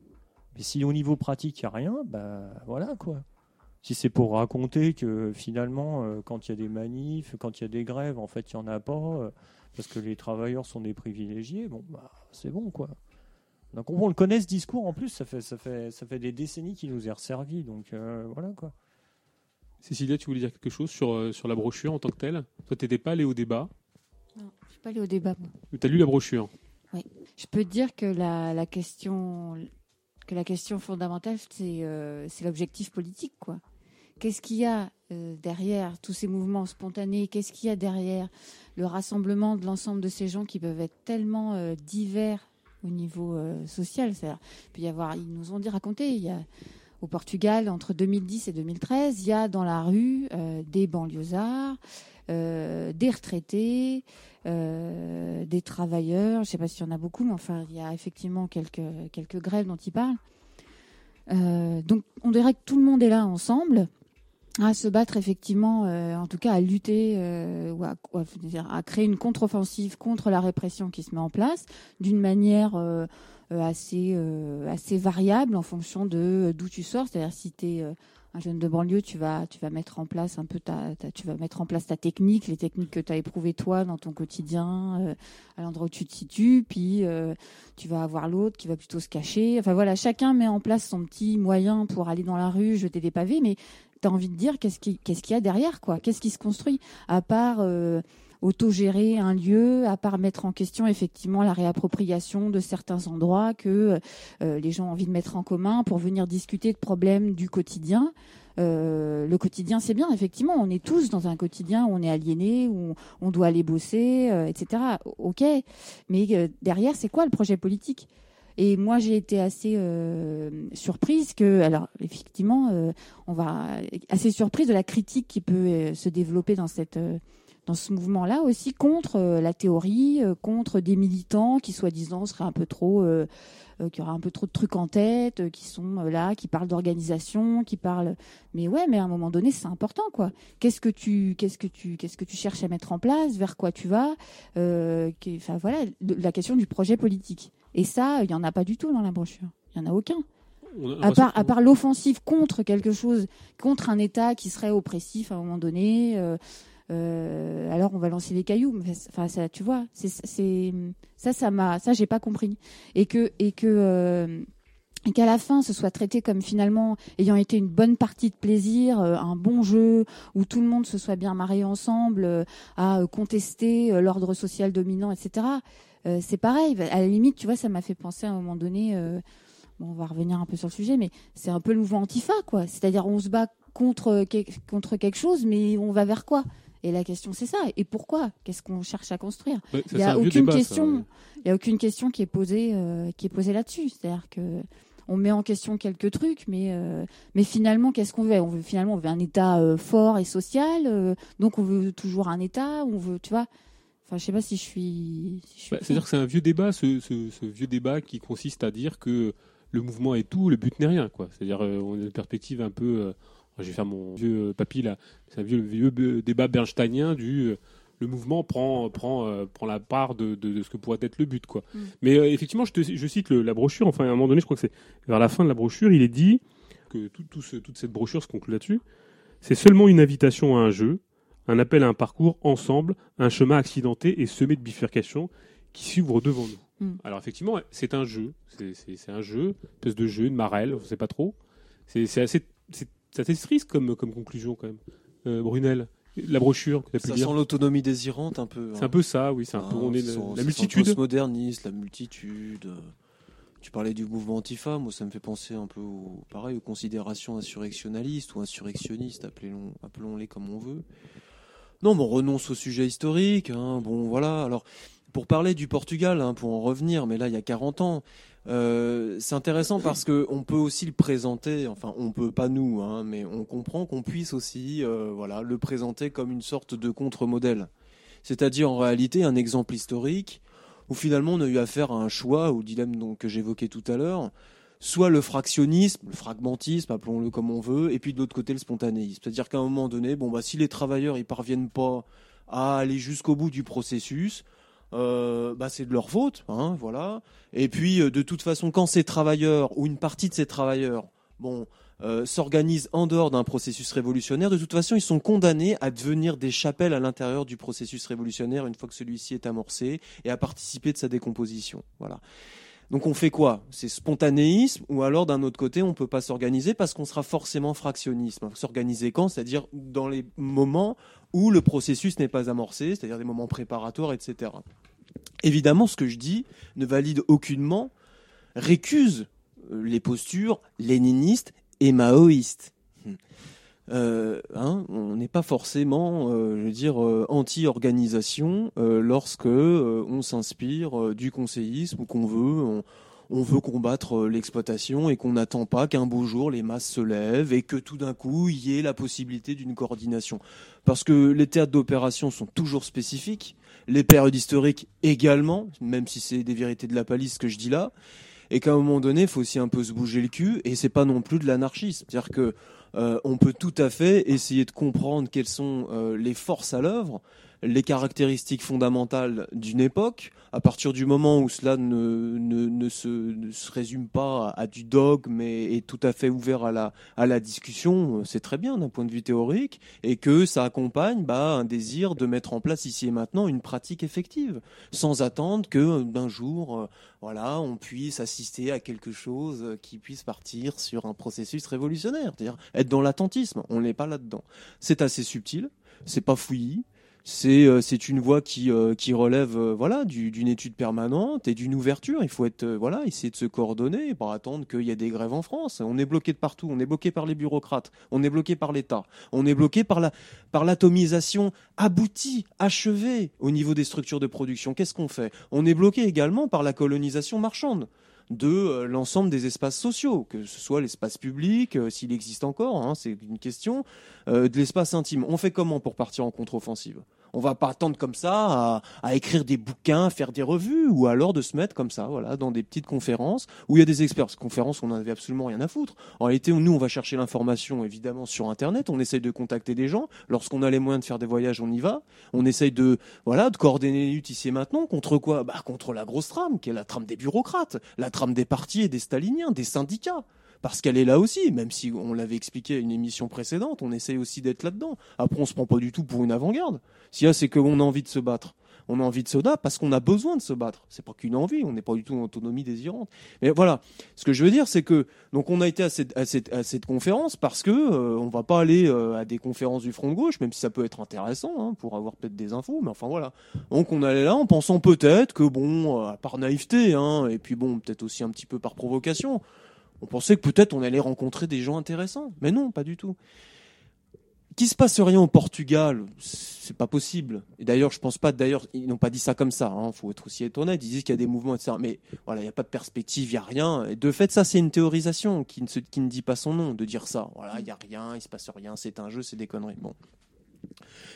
S10: Mais si au niveau pratique, il n'y a rien, bah voilà quoi. Si c'est pour raconter que finalement, euh, quand il y a des manifs, quand il y a des grèves, en fait, il n'y en a pas, euh, parce que les travailleurs sont des privilégiés, bon, bah, c'est bon, quoi. Donc on, le connaît ce discours, en plus, ça fait, ça fait, ça fait des décennies qu'il nous est resservi, donc euh, voilà, quoi.
S3: Cécilia, tu voulais dire quelque chose sur, sur la brochure en tant que telle Toi, tu n'étais pas allé au débat
S11: Non, je ne suis pas allée au débat, moi.
S3: Tu as lu la brochure
S11: Oui. Je peux te dire que la, la question la question fondamentale, euh, c'est l'objectif politique, quoi. Qu'est-ce qu'il y a euh, derrière tous ces mouvements spontanés Qu'est-ce qu'il y a derrière le rassemblement de l'ensemble de ces gens qui peuvent être tellement euh, divers au niveau social y avoir, ils nous ont dit, raconter, il y a au Portugal, entre 2010 et 2013, il y a dans la rue euh, des banlieusards, euh, des retraités, euh, des travailleurs. Je ne sais pas s'il y en a beaucoup, mais enfin, il y a effectivement quelques, grèves dont il parle. donc, on dirait que tout le monde est là ensemble à se battre effectivement, en tout cas à lutter ou à, à, créer une contre-offensive contre la répression qui se met en place d'une manière euh, assez, euh, assez variable en fonction de euh, d'où tu sors. C'est-à-dire si tu es un jeune de banlieue, tu vas, tu vas mettre en place un peu ta, tu vas mettre en place ta technique, les techniques que tu as éprouvées toi dans ton quotidien, à l'endroit où tu te situes, puis tu vas avoir l'autre qui va plutôt se cacher. Enfin voilà, chacun met en place son petit moyen pour aller dans la rue, jeter des pavés, mais tu as envie de dire qu'est-ce qu'il y a derrière, quoi Qu'est-ce qui se construit À part autogérer un lieu, à part mettre en question effectivement la réappropriation de certains endroits que euh, les gens ont envie de mettre en commun pour venir discuter de problèmes du quotidien. Euh, le quotidien, c'est bien, effectivement, on est tous dans un quotidien où on est aliéné, où on doit aller bosser, euh, etc. Ok, mais derrière, c'est quoi le projet politique et moi, j'ai été assez surprise que, alors effectivement, on va assez surprise de la critique qui peut se développer dans cette ce mouvement-là aussi contre euh, la théorie, euh, contre des militants qui soi-disant seraient un peu trop, euh, qui auraient un peu trop de trucs en tête, qui sont là, qui parlent d'organisation, qui parlent. Mais ouais, mais à un moment donné, c'est important quoi. Qu'est-ce que tu, qu'est-ce que tu, qu'est-ce que tu cherches à mettre en place, vers quoi tu vas Enfin voilà, la question du projet politique. Et ça, il y en a pas du tout dans la brochure. Il y en a aucun. à part, à part l'offensive contre quelque chose, contre un État qui serait oppressif à un moment donné, euh, alors on va lancer les cailloux. Enfin, ça, tu vois, c'est ça, ça m'a, ça j'ai pas compris. Et que et que euh, qu'à la fin ce soit traité comme finalement ayant été une bonne partie de plaisir, euh, un bon jeu où tout le monde se soit bien marié ensemble, à contester l'ordre social dominant, etc. c'est pareil. À la limite, tu vois, ça m'a fait penser à un moment donné. Bon, on va revenir un peu sur le sujet, mais c'est un peu le mouvement antifa, quoi. C'est-à-dire on se bat contre, contre quelque chose, mais on va vers quoi et la question, c'est ça. Et pourquoi Qu'est-ce qu'on cherche à construire Il n'y a, aucune question. a aucune question qui est posée, euh, qui est posée là-dessus. C'est-à-dire que on met en question quelques trucs, mais euh, mais finalement, qu'est-ce qu'on veut On veut finalement on veut un État euh, fort et social. donc on veut toujours un État. On veut, tu vois. Enfin, je sais pas si je suis. Bah,
S3: c'est-à-dire que c'est un vieux débat, ce, ce, vieux débat qui consiste à dire que le mouvement est tout, le but n'est rien, quoi. C'est-à-dire on a une perspective un peu je vais faire mon vieux euh, papy là, c'est un vieux, vieux euh, débat bernsteinien du euh, le mouvement prend, prend, prend la part de, de, ce que pourrait être le but. Quoi. Mm. Mais effectivement, je, te, je cite la brochure, enfin à un moment donné, je crois que c'est vers la fin de la brochure, il est dit que tout, tout toute cette brochure se conclut là-dessus. C'est seulement une invitation à un jeu, un appel à un parcours ensemble, un chemin accidenté et semé de bifurcations qui s'ouvre devant nous. Mm. Alors effectivement, c'est un jeu, c'est un jeu, une espèce de jeu, une marelle, on ne sait pas trop. C'est assez assez triste comme, comme conclusion quand même. Euh, Brunel, la brochure que
S10: ça sent l'autonomie désirante, un peu.
S3: C'est un hein. peu ça, oui. C'est un ah, peu la, multitude. la
S10: multitude. Tu parlais du mouvement Antifa, moi ça me fait penser un peu au, pareil, aux considérations insurrectionnalistes ou insurrectionnistes, appelons-les comme on veut. Non, mais on renonce au sujet historique. Hein. bon, voilà. Alors, pour parler du Portugal, hein, pour en revenir, mais là, il y a 40 ans, euh, c'est intéressant parce que on peut aussi le présenter, enfin on peut pas nous, hein, mais on comprend qu'on puisse aussi euh, voilà, le présenter comme une sorte de contre-modèle. C'est-à-dire en réalité un exemple historique où finalement on a eu affaire à un choix, au dilemme donc, que j'évoquais tout à l'heure, soit le fractionnisme, le fragmentisme, appelons-le comme on veut, et puis de l'autre côté le spontanéisme. C'est-à-dire qu'à un moment donné, bon bah si les travailleurs ils parviennent pas à aller jusqu'au bout du processus, euh, bah, c'est de leur faute, hein, voilà. Et puis, euh, de toute façon, quand ces travailleurs ou une partie de ces travailleurs, bon, euh, s'organisent en dehors d'un processus révolutionnaire, de toute façon, ils sont condamnés à devenir des chapelles à l'intérieur du processus révolutionnaire une fois que celui-ci est amorcé et à participer de sa décomposition. Voilà. Donc on fait quoi C'est spontanéisme ou alors d'un autre côté on ne peut pas s'organiser parce qu'on sera forcément fractionnisme. S'organiser quand C'est-à-dire dans les moments où le processus n'est pas amorcé, c'est-à-dire des moments préparatoires, etc. Évidemment, ce que je dis ne valide aucunement, récuse euh, les postures léninistes et maoïstes. Hmm. Euh, hein, on n'est pas forcément, euh, je veux dire, euh, anti-organisation lorsque on s'inspire du conseillisme ou qu'on veut, on, veut combattre l'exploitation et qu'on n'attend pas qu'un beau jour les masses se lèvent et que tout d'un coup il y ait la possibilité d'une coordination. Parce que les théâtres d'opération sont toujours spécifiques, les périodes historiques également, même si c'est des vérités de la palisse que je dis là et qu'à un moment donné, il faut aussi un peu se bouger le cul, et c'est pas non plus de l'anarchisme. C'est-à-dire que euh, on peut tout à fait essayer de comprendre quelles sont euh, les forces à l'œuvre, les caractéristiques fondamentales d'une époque. À partir du moment où cela ne, ne, ne, se, ne se, résume pas à, du dogme et est tout à fait ouvert à la, à la discussion, euh, c'est très bien d'un point de vue théorique, et que ça accompagne bah, un désir de mettre en place ici et maintenant une pratique effective, sans attendre que euh, d'un jour, euh, voilà, on puisse assister à quelque chose qui puisse partir sur un processus révolutionnaire, c'est-à-dire être dans l'attentisme. On n'est pas là-dedans. C'est assez subtil, c'est pas fouillis, euh, c'est une voie qui euh, relève euh, voilà d'une étude permanente et d'une ouverture. Il faut être voilà essayer de se coordonner pas attendre qu'il y ait des grèves en France. On est bloqué de partout. On est bloqué par les bureaucrates. On est bloqué par l'État. On est bloqué par la par l'atomisation aboutie, achevée au niveau des structures de production. Qu'est-ce qu'on fait On est bloqué également par la colonisation marchande de euh, l'ensemble des espaces sociaux, que ce soit l'espace public, euh, s'il existe encore, hein, c'est une question, euh, de l'espace intime. On fait comment pour partir en contre-offensive on va pas attendre comme ça à, écrire des bouquins, faire des revues, ou alors de se mettre comme ça, voilà, dans des petites conférences où il y a des experts. Ces conférences, on n'avait absolument rien à foutre. En réalité, nous, on va chercher l'information évidemment sur Internet. On essaye de contacter des gens. Lorsqu'on a les moyens de faire des voyages, on y va. On essaye de, voilà, de coordonner les luttes ici et maintenant contre quoi Bah contre la grosse trame, qui est la trame des bureaucrates, la trame des partis et des staliniens, des syndicats parce qu'elle est là aussi, même si on l'avait expliqué à une émission précédente, on essaye aussi d'être là-dedans. Après, on se prend pas du tout pour une avant-garde. Si a, c'est qu'on a envie de se battre. On a envie de se battre parce qu'on a besoin de se battre. C'est pas qu'une envie, on n'est pas du tout en autonomie désirante. Mais voilà, ce que je veux dire, c'est que donc on a été à cette, à cette, conférence parce que euh, on va pas aller euh, à des conférences du front de gauche, même si ça peut être intéressant hein, pour avoir peut-être des infos. Mais enfin voilà, donc on allait là en pensant peut-être que bon, euh, par naïveté, hein, et puis bon, peut-être aussi un petit peu par provocation on pensait que peut-être on allait rencontrer des gens intéressants, mais non, pas du tout. Qu'il se passe rien au Portugal, c'est pas possible. Et d'ailleurs, je pense pas. D'ailleurs, ils n'ont pas dit ça comme ça. Il hein. faut être aussi étonné. Ils disent qu'il y a des mouvements, etc. Mais voilà, il n'y a pas de perspective, il y a rien. Et de fait, ça, c'est une théorisation qui ne, qui ne dit pas son nom de dire ça. Voilà, il n'y a rien, il se passe rien, c'est un jeu, c'est des conneries. Bon,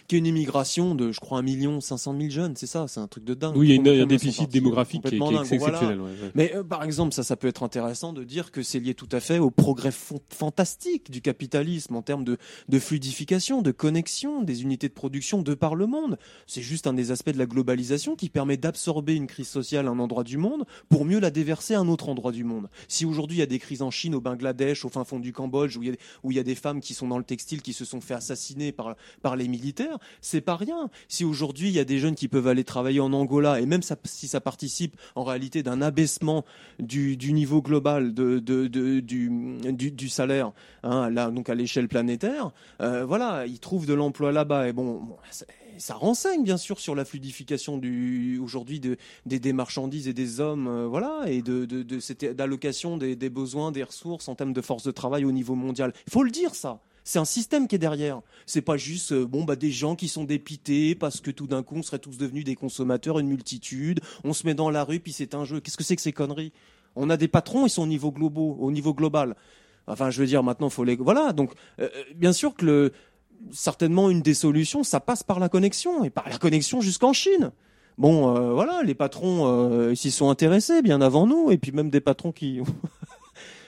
S10: qui est une immigration de, je crois, 1 500 000 jeunes, c'est ça, c'est un truc de dingue.
S3: Oui, il y a, un déficit démographique qui est, exceptionnel.
S10: Mais euh, par exemple, ça, ça peut être intéressant de dire que c'est lié tout à fait au progrès fantastique du capitalisme en termes de, de fluidification, de connexion des unités de production de par le monde. C'est juste un des aspects de la globalisation qui permet d'absorber une crise sociale à un endroit du monde pour mieux la déverser à un autre endroit du monde. Si aujourd'hui il y a des crises en Chine, au Bangladesh, au fin fond du Cambodge, où il y a, où il des femmes qui sont dans le textile qui se sont fait assassiner par, par les militaire, militaires, c'est pas rien. Si aujourd'hui il y a des jeunes qui peuvent aller travailler en Angola, et même si ça participe en réalité d'un abaissement du, niveau global de, du, du, salaire, hein, là, donc à l'échelle planétaire, euh, voilà, ils trouvent de l'emploi là-bas. Et bon, ça renseigne bien sûr sur la fluidification du aujourd'hui de, des, marchandises et des hommes, euh, voilà, et de, de, cette des, des, besoins, des ressources en termes de force de travail au niveau mondial. Il faut le dire ça c'est un système qui est derrière. C'est pas juste euh, bon bah des gens qui sont dépités parce que tout d'un coup on serait tous devenus des consommateurs, une multitude. On se met dans la rue puis c'est un jeu. Qu'est-ce que c'est que ces conneries On a des patrons, ils sont au niveau global, au niveau global. Enfin, je veux dire, maintenant faut les voilà. Donc, euh, euh, bien sûr que le certainement une des solutions, ça passe par la connexion et par la connexion jusqu'en Chine. Bon, voilà, les patrons s'y sont intéressés bien avant nous, et puis même des patrons qui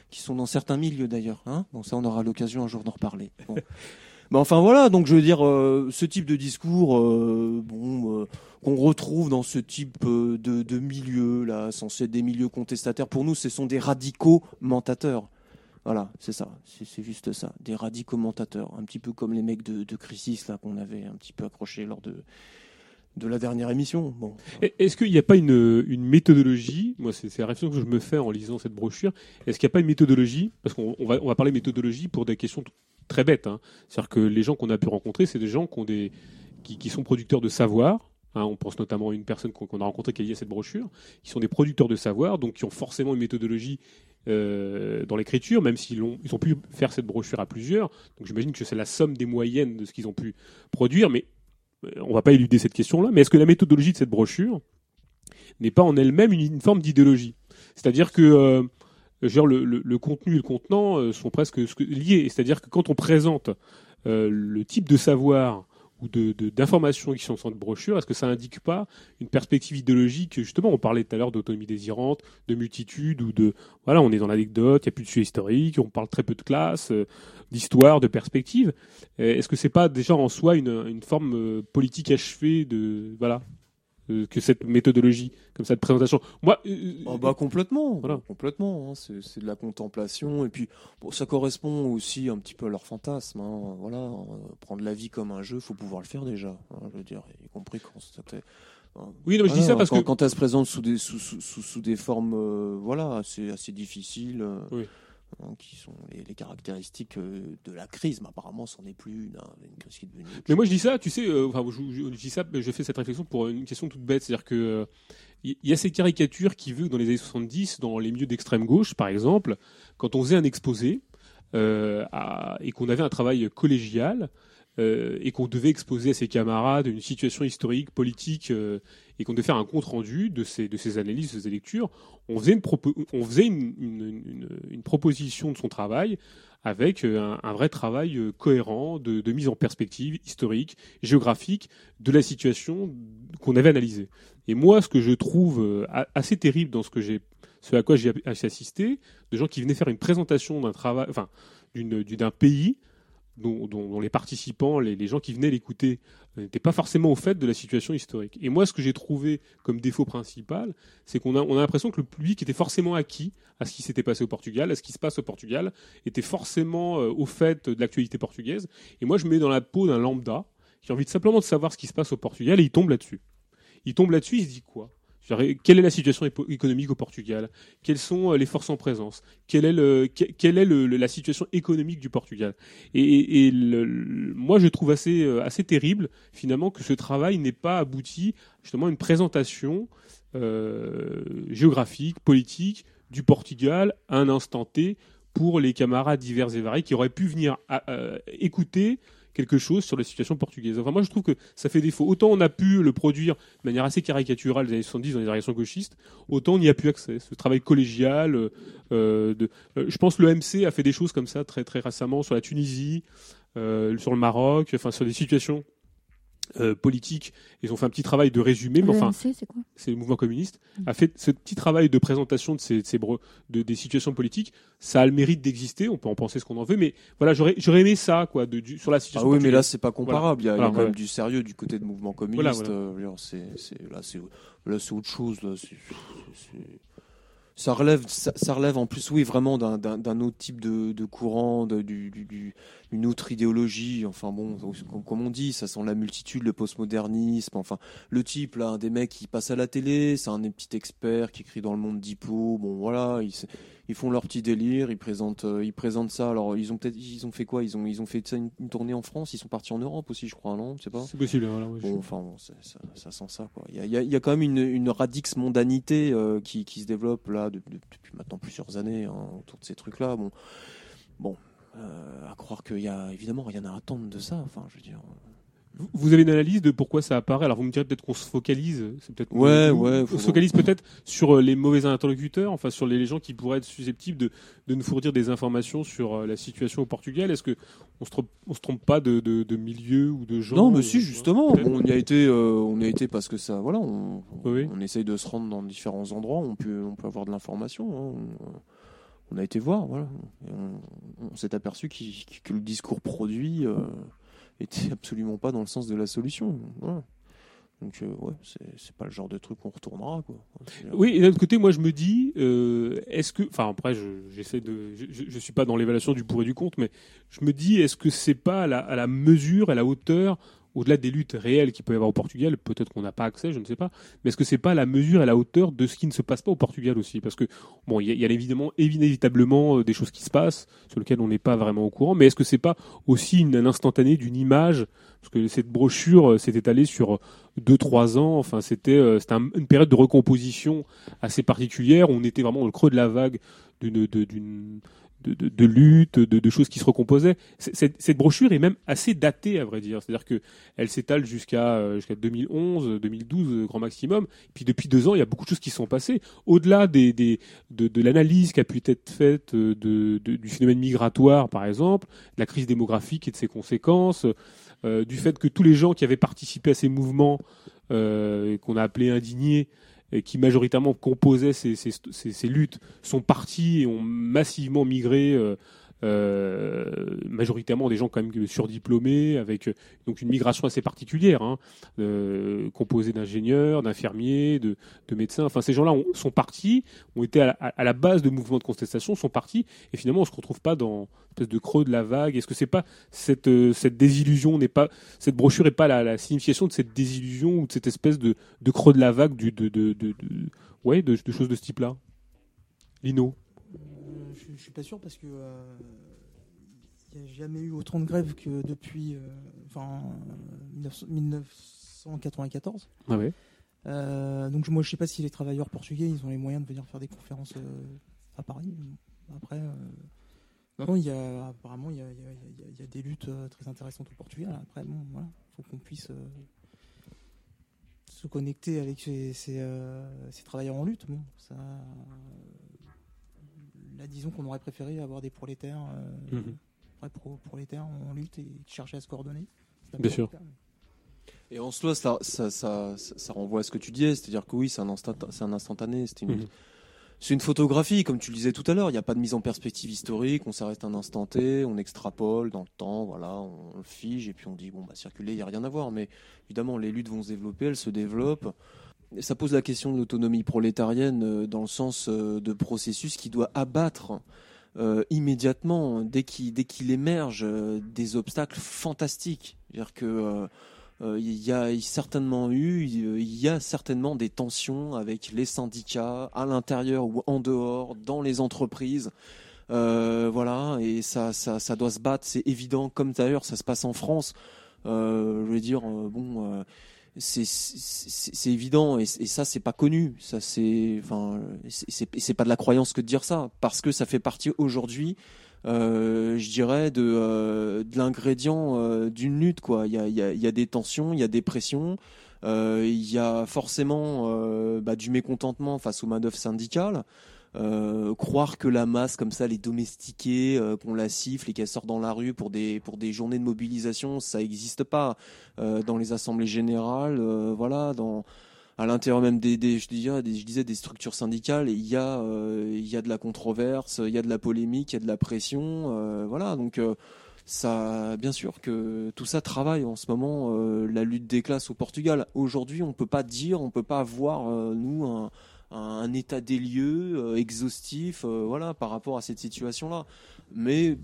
S10: qui sont dans certains milieux d'ailleurs. Hein bon, ça, on aura l'occasion un jour d'en reparler. Bon. Mais bah, enfin voilà, donc je veux dire, euh, ce type de discours, euh, bon, euh, qu'on retrouve dans ce type de, de milieu là, censé être des milieux contestataires, pour nous, ce sont des radicaux mentateurs. Voilà, c'est ça, c'est juste ça, des radicaux mentateurs, un petit peu comme les mecs de, de Crisis là qu'on avait un petit peu accroché lors de de la dernière émission.
S3: Est-ce qu'il n'y a pas une, méthodologie Moi, c'est la réflexion que je me fais en lisant cette brochure. Est-ce qu'il n'y a pas une méthodologie Parce qu'on va, on va parler méthodologie pour des questions très bêtes. Hein. C'est-à-dire que les gens qu'on a pu rencontrer, c'est des gens qui, sont producteurs de savoir, hein. on pense notamment à une personne qu'on a rencontrée qui a lié cette brochure, Ils sont des producteurs de savoir, donc qui ont forcément une méthodologie euh, dans l'écriture, même s'ils ont, ils ont pu faire cette brochure à plusieurs. Donc j'imagine que c'est la somme des moyennes de ce qu'ils ont pu produire, mais on va pas éluder cette question-là, mais est-ce que la méthodologie de cette brochure n'est pas en elle-même une, forme d'idéologie C'est-à-dire que euh, genre le, contenu et le contenant euh, sont presque liés. C'est-à-dire que quand on présente euh, le type de savoir ou d'informations de, qui sont sans de brochure, est-ce que ça n'indique pas une perspective idéologique Justement, on parlait tout à l'heure d'autonomie désirante, de multitude, ou de... Voilà, on est dans l'anecdote, il n'y a plus de sujet historique, on parle très peu de classe, euh, d'histoire, de perspective. Euh, est-ce que ce n'est pas déjà en soi une, une forme euh, politique achevée de... Voilà euh, que cette méthodologie comme ça de présentation Moi,
S10: euh, euh, oh, bah complètement, complètement. Hein. c'est de la contemplation et puis bon, ça correspond aussi un petit peu à leur fantasme. Hein. voilà, prendre la vie comme un jeu, faut pouvoir le faire déjà. Hein, je veux dire, y compris quand c'était. Oui, non, je dis ça parce que quand elle se présente sous des sous, sous, sous, des formes, voilà, assez, assez difficiles. oui. Hein, qui sont les, caractéristiques euh, de la crise. Mais apparemment, c'en est plus une, hein, crise est
S3: Mais moi, je dis ça, tu sais, euh, enfin, je, ça, je fais cette réflexion pour une question toute bête, c'est-à-dire que il euh, y a ces caricatures qui veulent dans les années 70, dans les milieux d'extrême gauche, par exemple, quand on faisait un exposé et qu'on avait un travail collégial, euh, et qu'on devait exposer à ses camarades une situation historique, politique, euh, et qu'on devait faire un compte rendu de ces, analyses, de ces lectures, on faisait, une, on faisait une, proposition de son travail avec euh, un, vrai travail cohérent de, mise en perspective historique, géographique, de la situation qu'on avait analysée. Et moi, ce que je trouve assez terrible dans ce ce à quoi j'ai assisté, de gens qui venaient faire une présentation d'un travail, d'un pays dont, les participants, les, gens qui venaient l'écouter, euh, n'étaient pas forcément au fait de la situation historique. Et moi, ce que j'ai trouvé comme défaut principal, c'est qu'on a, on a l'impression que le public était forcément acquis à ce qui s'était passé au Portugal, à ce qui se passe au Portugal, était forcément euh, au fait de l'actualité portugaise. Et moi, je mets dans la peau d'un lambda qui a envie de simplement de savoir ce qui se passe au Portugal et il tombe là-dessus. Il tombe là-dessus, il se dit quoi quelle est la situation économique au Portugal Quelles sont euh, les forces en présence Quelle est, la situation économique du Portugal Et, moi, je trouve euh, assez, terrible, finalement, que ce travail n'ait pas abouti justement à une présentation euh, géographique, politique du Portugal à un instant T pour les camarades divers et variés qui auraient pu venir écouter quelque chose sur la situation portugaise. Enfin, moi, je trouve que ça fait défaut. Autant on a pu le produire de manière assez caricaturale les années 70 dans les variations gauchistes, autant on n'y a plus accès. Ce travail collégial, euh, euh, euh, je pense que l'OMC a fait des choses comme ça très, très récemment sur la Tunisie, sur le Maroc, enfin, sur des situations euh, politique. Ils ont fait un petit travail de résumé, mais enfin, c'est le mouvement communiste, mm. a fait ce petit travail de présentation de ces, des situations politiques. Ça a le mérite d'exister. On peut en penser ce qu'on en veut, mais voilà, j'aurais aimé ça, quoi, de, sur la situation. Ah
S10: oui, mais là, c'est pas comparable. Il y a, quand même du sérieux du côté de mouvement communiste. Euh, là, c'est autre chose. Là, c'est ça relève, ça, relève en plus, oui, vraiment d'un autre type de, courant, d'une du, du, autre idéologie. Enfin bon, comme, on dit, ça sent la multitude, le postmodernisme. Enfin, le type là, des mecs qui passent à la télé, c'est un petit expert qui écrit dans le monde d'Hippo. Bon, voilà, il, ils font leur petit délire, ils présentent, euh, ils présentent ça. Alors ils ont peut-être, ils ont fait quoi Ils ont, ils ont fait une, tournée en France. Ils sont partis en Europe aussi, je crois, non
S3: C'est pas possible. Voilà,
S10: bon, enfin, ça, sent ça. Quoi. Il y a, y a, quand même une, une radix mondanité euh, qui, qui, se développe là de, depuis maintenant plusieurs années hein, autour de ces trucs-là. Bon, bon, euh, à croire qu'il y a évidemment rien à attendre de ça. Enfin, je veux dire.
S3: Vous avez une analyse de pourquoi ça apparaît Alors vous me direz peut-être qu'on se focalise, peut-être ouais, ouais, on se focalise peut-être sur euh, les mauvais interlocuteurs, enfin sur les gens qui pourraient être susceptibles de, nous fournir des informations sur euh, la situation au Portugal. Est-ce que on se trompe, on se trompe pas de, de, milieu ou de gens Non,
S10: mais si justement, on y a été, euh, on a été parce que ça, voilà, on, on, essaye de se rendre dans différents endroits, on peut, on peut avoir de l'information. Hein. on, a été voir, voilà, on, s'est aperçu que le discours produit était absolument pas dans le sens de la solution. Donc, euh, ouais, c'est pas le genre de truc qu'on retournera. Quoi.
S3: Oui, et d'un autre côté, moi je me dis, euh, est-ce que. Enfin, après, j'essaie je, de. Je, je, suis pas dans l'évaluation du pour et du contre, mais je me dis, est-ce que c'est pas à la, à la, mesure, à la hauteur au-delà des luttes réelles qu'il peut y avoir au Portugal, peut-être qu'on n'a pas accès, je ne sais pas, mais est-ce que ce n'est pas la mesure et la hauteur de ce qui ne se passe pas au Portugal aussi Parce que, bon, il y, a évidemment, inévitablement euh, des choses qui se passent, sur lesquelles on n'est pas vraiment au courant, mais est-ce que ce n'est pas aussi une, un instantané d'une image Parce que cette brochure euh, s'est étalée sur 2-3 euh, ans, enfin, c'était, une période de recomposition assez particulière, on était vraiment dans le creux de la vague d'une, de, de, de, lutte, de, choses qui se recomposaient. Cette, brochure est même assez datée, à vrai dire. C'est-à-dire qu'elle s'étale jusqu'à euh, jusqu'à 2011, 2012, euh, grand maximum. puis depuis deux ans, il y a beaucoup de choses qui sont passées. Au-delà des, de, l'analyse qui a pu être faite euh, du phénomène migratoire, par exemple, de la crise démographique et de ses conséquences, du fait que tous les gens qui avaient participé à ces mouvements euh, qu'on a appelés indignés, et qui majoritairement composaient ces, ces, luttes sont partis et ont massivement migré euh, euh, majoritairement des gens quand même surdiplômés, avec euh, donc une migration assez particulière, hein. euh, composée d'ingénieurs, d'infirmiers, de, médecins. Enfin, ces gens-là sont partis, ont été à la, base de mouvements de contestation, sont partis, et finalement on se retrouve pas dans espèce de creux de la vague. Est-ce que c'est pas cette, cette désillusion n'est pas cette brochure n'est pas la, signification de cette désillusion ou de cette espèce de, de creux de la vague de, ouais, de choses de ce type-là Lino
S8: je, ne suis pas sûr parce que euh, il n'y a jamais eu autant de grèves que depuis 1994.
S3: Euh, ah oui.
S8: Euh, donc moi je sais pas si les travailleurs portugais ils ont les moyens de venir faire des conférences à Paris. Après, il y a apparemment il y a, des luttes très intéressantes au Portugal. Après bon voilà, faut qu'on puisse se connecter avec ces, travailleurs en lutte. ça là, disons qu'on aurait préféré avoir des prolétaires, prolétaires euh, mhm. en lutte et chercher à se coordonner.
S3: Bien sûr.
S10: Et en soi, ça, ça, renvoie à ce que tu disais, c'est-à-dire que oui, c'est un, instant, un instantané, mhm. c'est une, photographie, comme tu le disais tout à l'heure, il n'y a pas de mise en perspective historique, on s'arrête un instant T, on extrapole dans le temps, voilà, on, le fige et puis on dit, bon, bah, circuler, il n'y a rien à voir. Mais évidemment, les luttes vont se développer, elles se développent ça pose la question de l'autonomie prolétarienne euh, dans le sens euh, de processus qui doit abattre euh, immédiatement, dès qu'il, dès qu'il émerge, des obstacles fantastiques. C'est-à-dire que il y a certainement eu, il y a certainement des tensions avec les syndicats à l'intérieur ou en dehors, dans les entreprises. voilà, et ça, ça, ça doit se battre, c'est évident. Comme d'ailleurs, ça se passe en France. je veux dire, bon c'est évident et, ça c'est pas connu ça c'est enfin c'est pas de la croyance que de dire ça parce que ça fait partie aujourd'hui euh, je dirais de, euh, l'ingrédient euh, d'une lutte quoi il y a, des tensions il y a des pressions il y a forcément bah, du mécontentement face aux main syndical. syndicales euh, croire que la masse comme ça, les domestiquer, euh, qu'on la siffle et qu'elle sort dans la rue pour des pour des journées de mobilisation, ça n'existe pas euh, dans les assemblées générales, euh, voilà, dans à l'intérieur même des, je disais, des, je disais des structures syndicales, il y a il y a de la controverse, il y a de la polémique, il y a de la pression, voilà, donc ça, bien sûr que tout ça travaille en ce moment la lutte des classes au Portugal. Aujourd'hui, on peut pas dire, on peut pas avoir nous un un, état des lieux euh, exhaustif, euh, voilà, par rapport à cette situation-là. Mais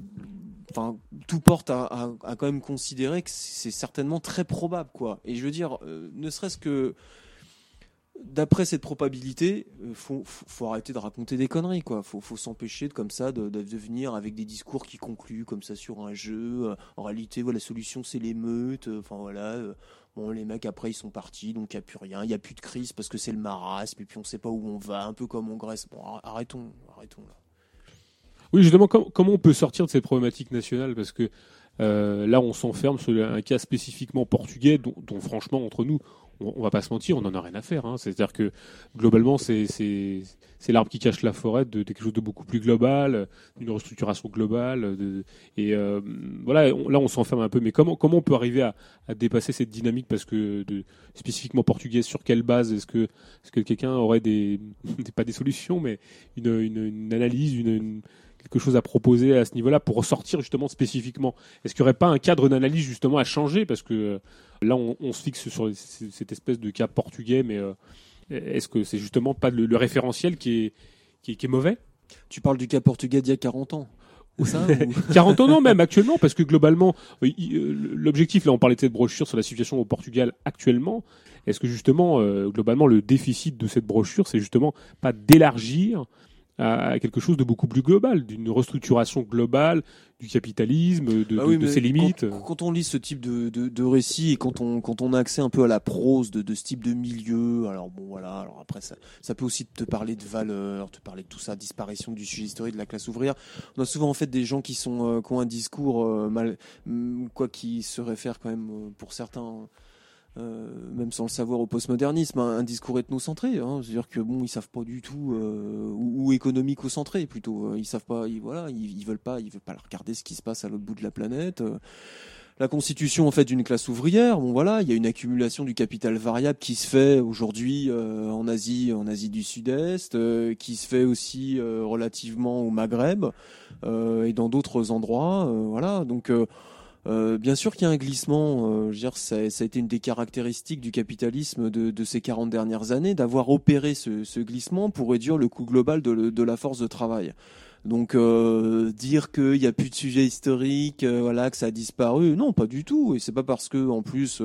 S10: enfin, tout porte à, quand même considérer que c'est certainement très probable, quoi. Et je veux dire, euh, ne serait-ce que d'après cette probabilité, il euh, faut, arrêter de raconter des conneries, quoi. Faut, s'empêcher de comme ça de, venir avec des discours qui concluent comme ça sur un jeu. Euh, en réalité, voilà, la solution c'est l'émeute. Euh, enfin voilà. Bon, les mecs après ils sont partis, donc il n'y a plus rien, il n'y a plus de crise parce que c'est le marasme, et puis on sait pas où on va, un peu comme en Grèce. Bon, arrêtons, arrêtons
S3: Oui, justement, comment on peut sortir de ces problématiques nationales Parce que là, on s'enferme sur un cas spécifiquement portugais, dont, dont franchement, entre nous, on, va pas se mentir, on en a rien à faire. Hein. C'est-à-dire que globalement, c'est l'arbre qui cache la forêt de, quelque chose de beaucoup plus global, d'une restructuration globale. et euh, voilà, là, on s'enferme un peu. Mais comment, comment on peut arriver à, dépasser cette dynamique Parce que de, spécifiquement portugaise, sur quelle base Est-ce que, est -ce que quelqu'un aurait des, pas des solutions, mais une, analyse, une quelque chose à proposer à ce niveau-là pour ressortir justement spécifiquement Est-ce qu'il n'y aurait pas un cadre d'analyse justement à changer Parce que euh, là, on, se fixe sur cette espèce de cas portugais, mais euh, est-ce que c'est justement pas le, référentiel qui est, qui, mauvais
S10: Tu parles du cas portugais d'il y a 40 ans.
S3: ou... 40 ans non même actuellement parce que globalement euh, l'objectif là on parlait de cette brochure sur la situation au Portugal actuellement est-ce que justement globalement le déficit de cette brochure c'est justement pas d'élargir à quelque chose de beaucoup plus global, d'une restructuration globale du capitalisme, de, bah ses limites.
S10: Quand, on lit ce type de, de, récit et quand on, quand on a accès un peu à la prose de, ce type de milieu, alors bon voilà, alors après ça, ça peut aussi te parler de valeurs, te parler de tout ça, disparition du sujet historique de la classe ouvrière. On a souvent en fait des gens qui sont euh, ont un discours euh, mal, mm, quoi qui se réfère quand même euh, pour certains euh, même sans le savoir au postmodernisme, un, hein, un discours ethnocentré. Hein, C'est-à-dire que bon, ils savent pas du tout euh, ou, ou économico-centré plutôt. Euh, ils savent pas, ils, voilà, ils, veulent pas, ils veulent pas regarder ce qui se passe à l'autre bout de la planète. Euh, la constitution en fait d'une classe ouvrière. Bon voilà, il y a une accumulation du capital variable qui se fait aujourd'hui en Asie, en Asie du Sud-Est, qui se fait aussi relativement au Maghreb et dans d'autres endroits. voilà, donc euh, bien sûr qu'il y a un glissement, euh, je veux dire, ça, a été une des caractéristiques du capitalisme de, ces 40 dernières années, d'avoir opéré ce, glissement pour réduire le coût global de, la force de travail. Donc euh, dire qu'il n'y a plus de sujet historique, voilà, que ça a disparu, non, pas du tout. Et c'est pas parce que en plus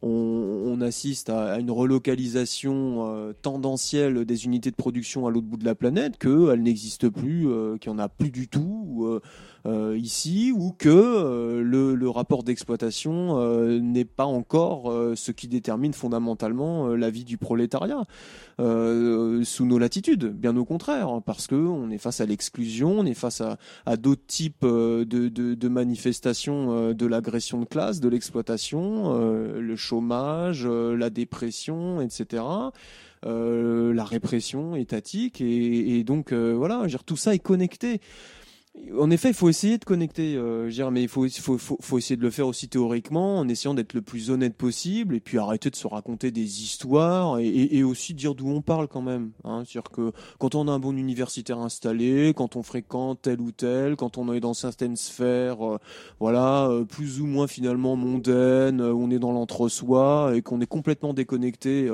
S10: on, assiste à, une relocalisation tendancielle des unités de production à l'autre bout de la planète qu'elles n'existe plus, qu'il n'y en a plus du tout. Euh, ici ou que euh, le, le, rapport d'exploitation euh, n'est pas encore ce qui détermine fondamentalement la vie du prolétariat sous nos latitudes, bien au contraire, hein, parce que on est face à l'exclusion, on est face à, à d'autres types de, de, de manifestations de l'agression de classe, de l'exploitation, le chômage, la dépression, etc. Euh, la répression étatique et, et donc voilà, je tout ça est connecté en effet, il faut essayer de connecter, euh, dire, mais il faut, essayer de le faire aussi théoriquement, en essayant d'être le plus honnête possible, et puis arrêter de se raconter des histoires, et, et, aussi dire d'où on parle quand même. Hein. C'est-à-dire que quand on a un bon universitaire installé, quand on fréquente tel ou tel, quand on est dans certaines sphères, euh, voilà, euh, plus ou moins finalement mondaines, euh, on est dans l'entre-soi, et qu'on est complètement déconnecté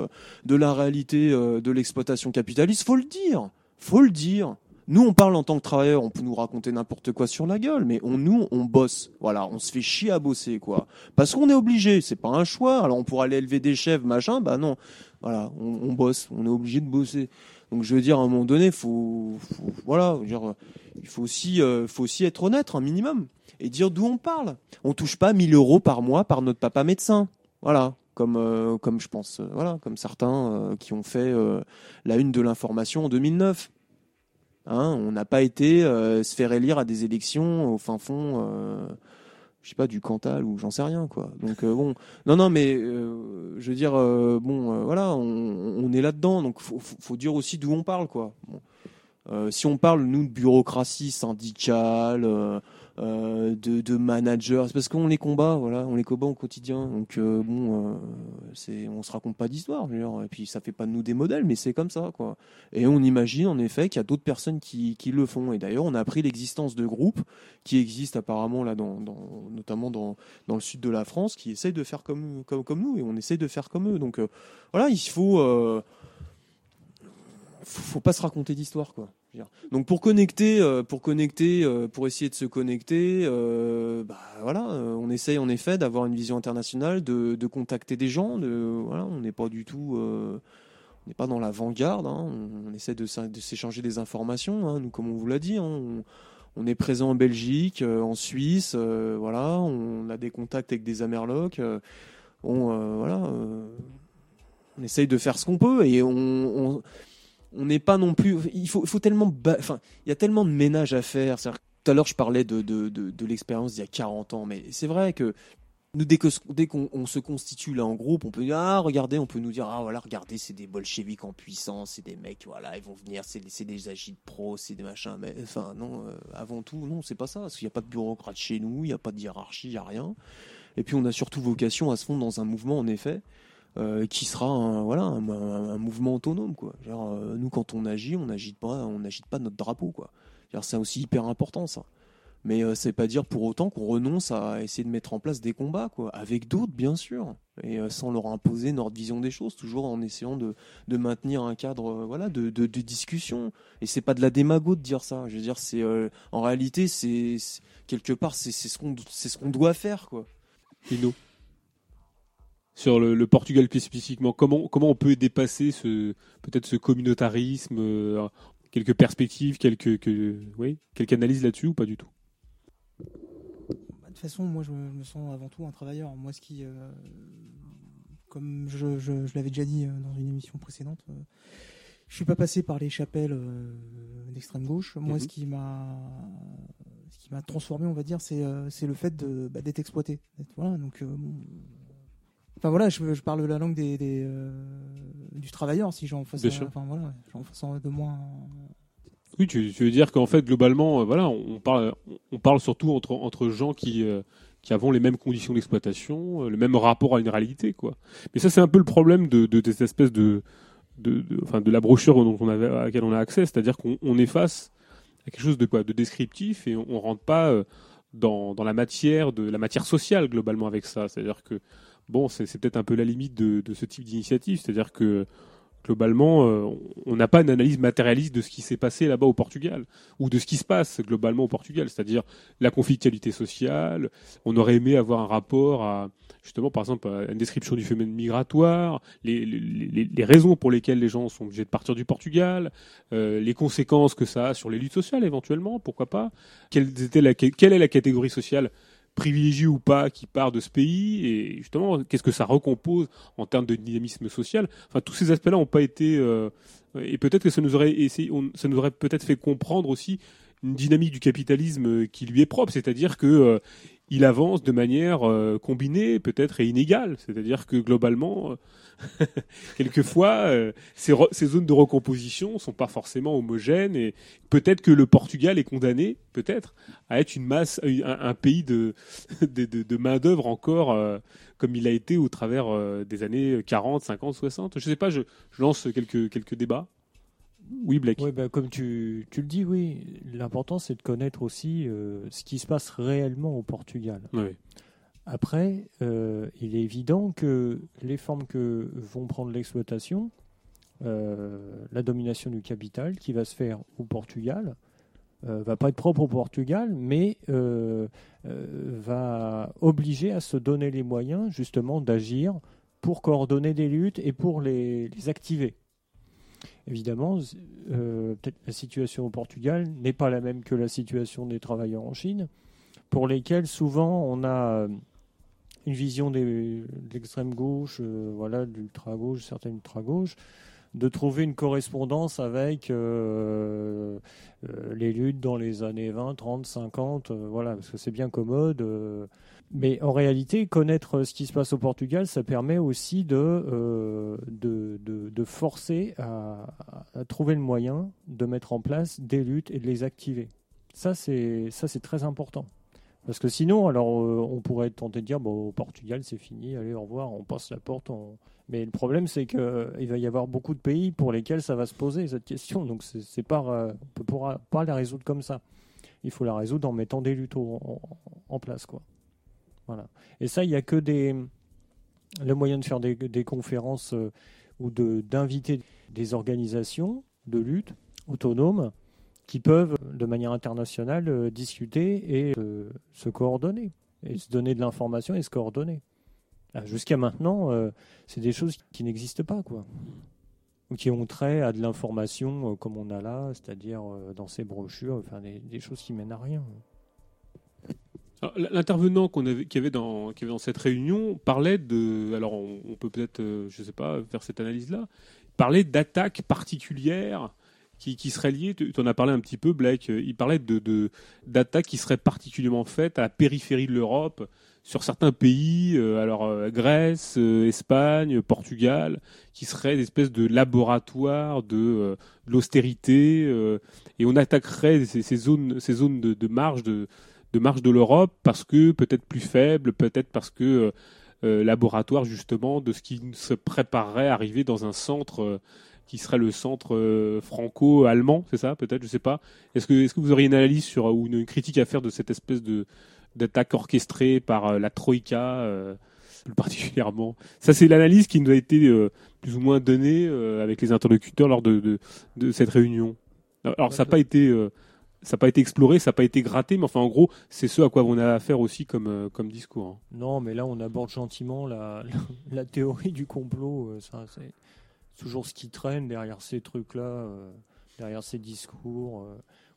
S10: de la réalité de l'exploitation capitaliste, faut le dire, faut le dire nous, on parle en tant que travailleurs, on peut nous raconter n'importe quoi sur la gueule, mais on, nous, on bosse. Voilà, on se fait chier à bosser, quoi. Parce qu'on est obligé, c'est pas un choix. Alors, on pourrait aller élever des chèvres, machin, bah non. Voilà, on, bosse, on est obligé de bosser. Donc, je veux dire, à un moment donné, faut, voilà, dire, il faut aussi, euh, faut aussi être honnête, un minimum, et dire d'où on parle. On touche pas 1000 euros par mois par notre papa médecin. Voilà, comme euh, comme je pense, euh, voilà, comme certains qui ont fait la une de l'information en 2009. Hein, on n'a pas été euh, se faire élire à des élections au fin fond euh, je sais pas du Cantal ou j'en sais rien quoi. Donc euh, bon, non non mais je veux dire bon voilà, on, est là dedans donc faut, faut dire aussi d'où on parle quoi. si on parle nous de bureaucratie syndicale, euh, de, de managers parce qu'on les combat, voilà, on les combat au quotidien. Donc euh, bon, euh, c'est, on se raconte pas d'histoire, et puis ça fait pas de nous des modèles, mais c'est comme ça, quoi. Et on imagine en effet qu'il y a d'autres personnes qui, qui le font. Et d'ailleurs, on a appris l'existence de groupes qui existent apparemment là, dans, notamment dans, dans le sud de la France, qui essayent de faire comme, comme, comme nous, et on essaie de faire comme eux. Donc voilà, il faut faut, faut pas se raconter d'histoire, quoi. Donc pour connecter, euh, pour connecter, euh, pour essayer de se connecter, euh, bah, voilà, on essaye en effet d'avoir une vision internationale, de, contacter des gens. on n'est pas du tout, on n'est pas dans l'avant-garde. Hein. on, essaie de, s'échanger des informations. Hein, nous, comme on vous l'a dit, hein. on, est présent en Belgique, en Suisse. voilà, on a des contacts avec des Amerlocs. on voilà, on essaye de faire ce qu'on peut et on on n'est pas non plus. Il faut, faut tellement. Enfin, il y a tellement de ménage à faire. Tout à l'heure, je parlais de, de, l'expérience d'il y a 40 ans, mais c'est vrai que nous, dès qu'on dès se constitue là en groupe, on peut dire ah, on peut nous dire ah voilà regardez c'est des bolcheviks en puissance, c'est des mecs voilà ils vont venir, c'est des agites pros c'est des machins, mais enfin non euh, avant tout non c'est pas ça, parce qu'il n'y a pas de bureaucrate chez nous, il n'y a pas de hiérarchie, il n'y a rien, et puis on a surtout vocation à se fondre dans un mouvement en effet euh, qui sera un, voilà, un, mouvement autonome. Quoi. Genre, euh, nous, quand on agit, on n'agite pas, on pas notre drapeau. Quoi. C'est aussi hyper important ça. Mais euh, c'est pas dire pour autant qu'on renonce à essayer de mettre en place des combats, quoi, avec d'autres bien sûr, et sans leur imposer notre vision des choses, toujours en essayant de, de maintenir un cadre, voilà, de, de, discussion. Et c'est pas de la démago de dire ça. Je veux dire, c'est en réalité, c'est quelque part, c'est ce qu'on c'est ce qu'on doit faire, quoi.
S3: nous sur le, Portugal plus spécifiquement. Comment, comment on peut dépasser ce, peut-être ce communautarisme euh, Quelques perspectives, quelques, que, quelques analyses là-dessus ou pas du tout bah,
S8: De toute façon, moi je me sens avant tout un travailleur. Moi, ce qui. Euh, comme je, l'avais déjà dit euh, dans une émission précédente, je suis pas passé par les chapelles d'extrême gauche. Moi, ce mhm. qui m'a ce qui m'a transformé, on va dire, c'est le fait bah, d'être exploité. Voilà, donc voilà, je, je parle la langue des, euh, du travailleur si j'en fais enfin, voilà, j'en de moins. Euh. Oui,
S3: tu, veux dire qu'en fait globalement, euh, voilà, on parle, on parle surtout entre entre gens qui qui avons les mêmes conditions d'exploitation, le même rapport à une réalité, quoi. Mais ça, c'est un peu le problème de, de, de, de, enfin, de la brochure dont on avait, à laquelle on a accès, c'est-à-dire qu'on efface est face à quelque chose de quoi, de descriptif, et on, rentre pas dans, dans, la matière de la matière sociale globalement avec ça. C'est-à-dire que bon, c'est peut-être un peu la limite de, ce type d'initiative. C'est-à-dire que globalement, euh, on n'a pas une analyse matérialiste de ce qui s'est passé là-bas au Portugal, ou de ce qui se passe globalement au Portugal, c'est-à-dire la conflictualité sociale. On aurait aimé avoir un rapport à, justement, par exemple, une description du phénomène migratoire, les, raisons pour lesquelles les gens sont obligés de partir du Portugal, euh, les conséquences que ça a sur les luttes sociales éventuellement, pourquoi pas. quelle est la catégorie sociale privilégié ou pas qui part de ce pays et justement qu'est-ce que ça recompose en termes de dynamisme social. Enfin tous ces aspects-là n'ont pas été euh, et peut-être que ça nous aurait essayé, ça nous aurait peut-être fait comprendre aussi une dynamique du capitalisme qui lui est propre, c'est-à-dire que euh, il avance de manière euh, combinée, peut-être, et inégale. C'est-à-dire que globalement, euh, quelquefois, euh, ces, zones de recomposition sont pas forcément homogènes et peut-être que le Portugal est condamné, peut-être, à être une masse, un, pays de, main-d'œuvre encore comme il a été au travers des années 40, 50, 60. Je sais pas, je, lance quelques débats.
S12: Oui, Blake. Ouais, bah, comme tu, le dis, oui, l'important c'est de connaître aussi euh, ce qui se passe réellement au Portugal. Après, euh, il est évident que les formes que vont prendre l'exploitation, euh, la domination du capital qui va se faire au Portugal, va pas être propre au Portugal, mais va obliger à se donner les moyens justement d'agir pour coordonner des luttes et pour les activer. Évidemment, euh, peut-être la situation au Portugal n'est pas la même que la situation des travailleurs en Chine, pour lesquels souvent on a euh, une vision des, de l'extrême gauche, euh, voilà, de l'ultra gauche, certaines ultra gauche, de trouver une correspondance avec les luttes dans les années 20, 30, 50, voilà, parce que c'est bien commode. Mais en réalité, connaître ce qui se passe au Portugal, ça permet aussi de, euh, forcer à, trouver le moyen de mettre en place des luttes et de les activer. Ça, c'est très important. Parce que sinon, alors, euh, on pourrait tenter de dire, bon, au Portugal, c'est fini, allez, au revoir, on passe la porte. Mais le problème, c'est qu'il euh, va y avoir beaucoup de pays pour lesquels ça va se poser, cette question. Donc, c'est pas, on ne pourra pas la résoudre comme ça. Il faut la résoudre en mettant des luttes en, en place, quoi. Et ça, il n'y a que Le moyen de faire des, conférences euh, ou d'inviter des organisations de lutte autonomes qui peuvent, de manière internationale, euh, discuter et euh, se coordonner, et se donner de l'information et se coordonner. Ah, jusqu'à maintenant, c'est des choses qui n'existent pas, quoi. Qui ont trait à de l'information comme on a là, c'est-à-dire dans ces brochures, des, des choses qui mènent à rien.
S3: L'intervenant qu'on avait, qui avait dans, dans cette réunion parlait de, alors on, peut peut-être, euh, je sais pas, faire cette analyse-là, parlait d'attaques particulières qui, seraient liées. Tu en as parlé un petit peu, Blake. Euh, il parlait de d'attaques qui seraient particulièrement faites à la périphérie de l'Europe, sur certains pays, euh, alors Grèce, Espagne, Portugal, qui seraient des espèces de laboratoires de, l'austérité, et on attaquerait ces, zones, ces zones de, de marge de, de marge de l'Europe parce que peut-être plus faible, peut-être parce que euh, euh, laboratoire justement de ce qui se préparerait à arriver dans un centre euh, qui serait le centre franco-allemand, c'est ça peut-être, je sais pas. Est-ce que, est-ce que vous auriez une analyse sur ou une, critique à faire de cette espèce de d'attaque orchestrée par la Troïka plus particulièrement. Ça, c'est l'analyse qui nous a été plus ou moins donnée avec les interlocuteurs lors de, de, cette réunion. Alors, ça n'a pas été ça n'a pas été exploré, ça n'a pas été gratté, mais enfin, en gros, c'est ce à quoi on a affaire aussi comme, euh, comme discours. Hein.
S10: Non, mais là, on aborde gentiment la, la, théorie du complot. Euh, ça, c'est toujours ce qui traîne derrière ces trucs-là, euh, derrière ces discours,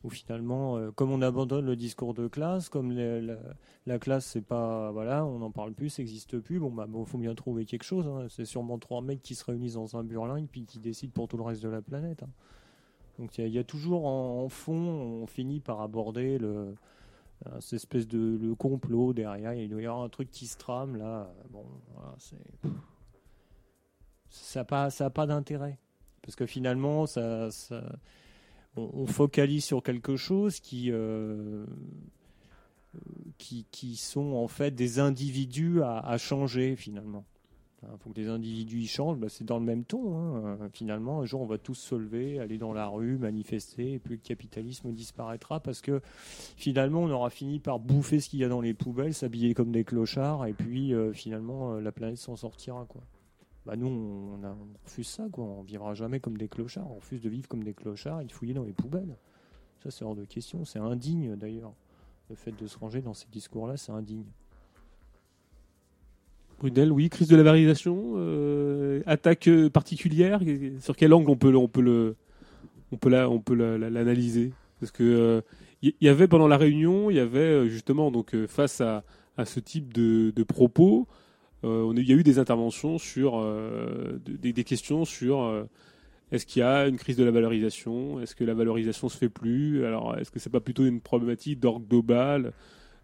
S10: Ou finalement, comme on abandonne le discours de classe, comme la, classe, c'est pas, voilà, on n'en parle plus, ça n'existe plus, bon, bah, faut bien trouver quelque chose. Hein. C'est sûrement trois mecs qui se réunissent dans un burlingue puis qui décident pour tout le reste de la planète. Hein. Donc il y, a toujours en, fond, on finit par aborder le, euh, cette espèce de le complot derrière. Il doit y avoir un truc qui se trame là. Bon, ça n'a pas, pas d'intérêt parce que finalement, ça, on, focalise sur quelque chose qui, euh, euh, qui, qui, sont en fait des individus à changer finalement. Il faut que les individus y changent. Bah, c'est dans le même ton. Hein. Euh, finalement, un jour, on va tous se lever, aller dans la rue, manifester, et puis le capitalisme disparaîtra parce que finalement, on aura fini par bouffer ce qu'il y a dans les poubelles, s'habiller comme des clochards, et puis euh, finalement, euh, la planète s'en sortira. Quoi. Bah, nous, on, refuse ça. Quoi. On vivra jamais comme des clochards. On refuse de vivre comme des clochards et de fouiller dans les poubelles. Ça, c'est hors de question. C'est indigne d'ailleurs. Le fait de se ranger dans ces discours-là, c'est indigne.
S3: Brunel, oui. Crise de la valorisation, euh, attaque particulière. Sur quel angle on peut, on peut le, on peut on peut l'analyser Parce que il euh, y, avait pendant la réunion, il y avait euh, justement donc face à, ce type de, propos, il y a eu des interventions sur des, des, questions sur est-ce qu'il y a une crise de la valorisation Est-ce que la valorisation se fait plus Alors est-ce que c'est pas plutôt une problématique d'ordre global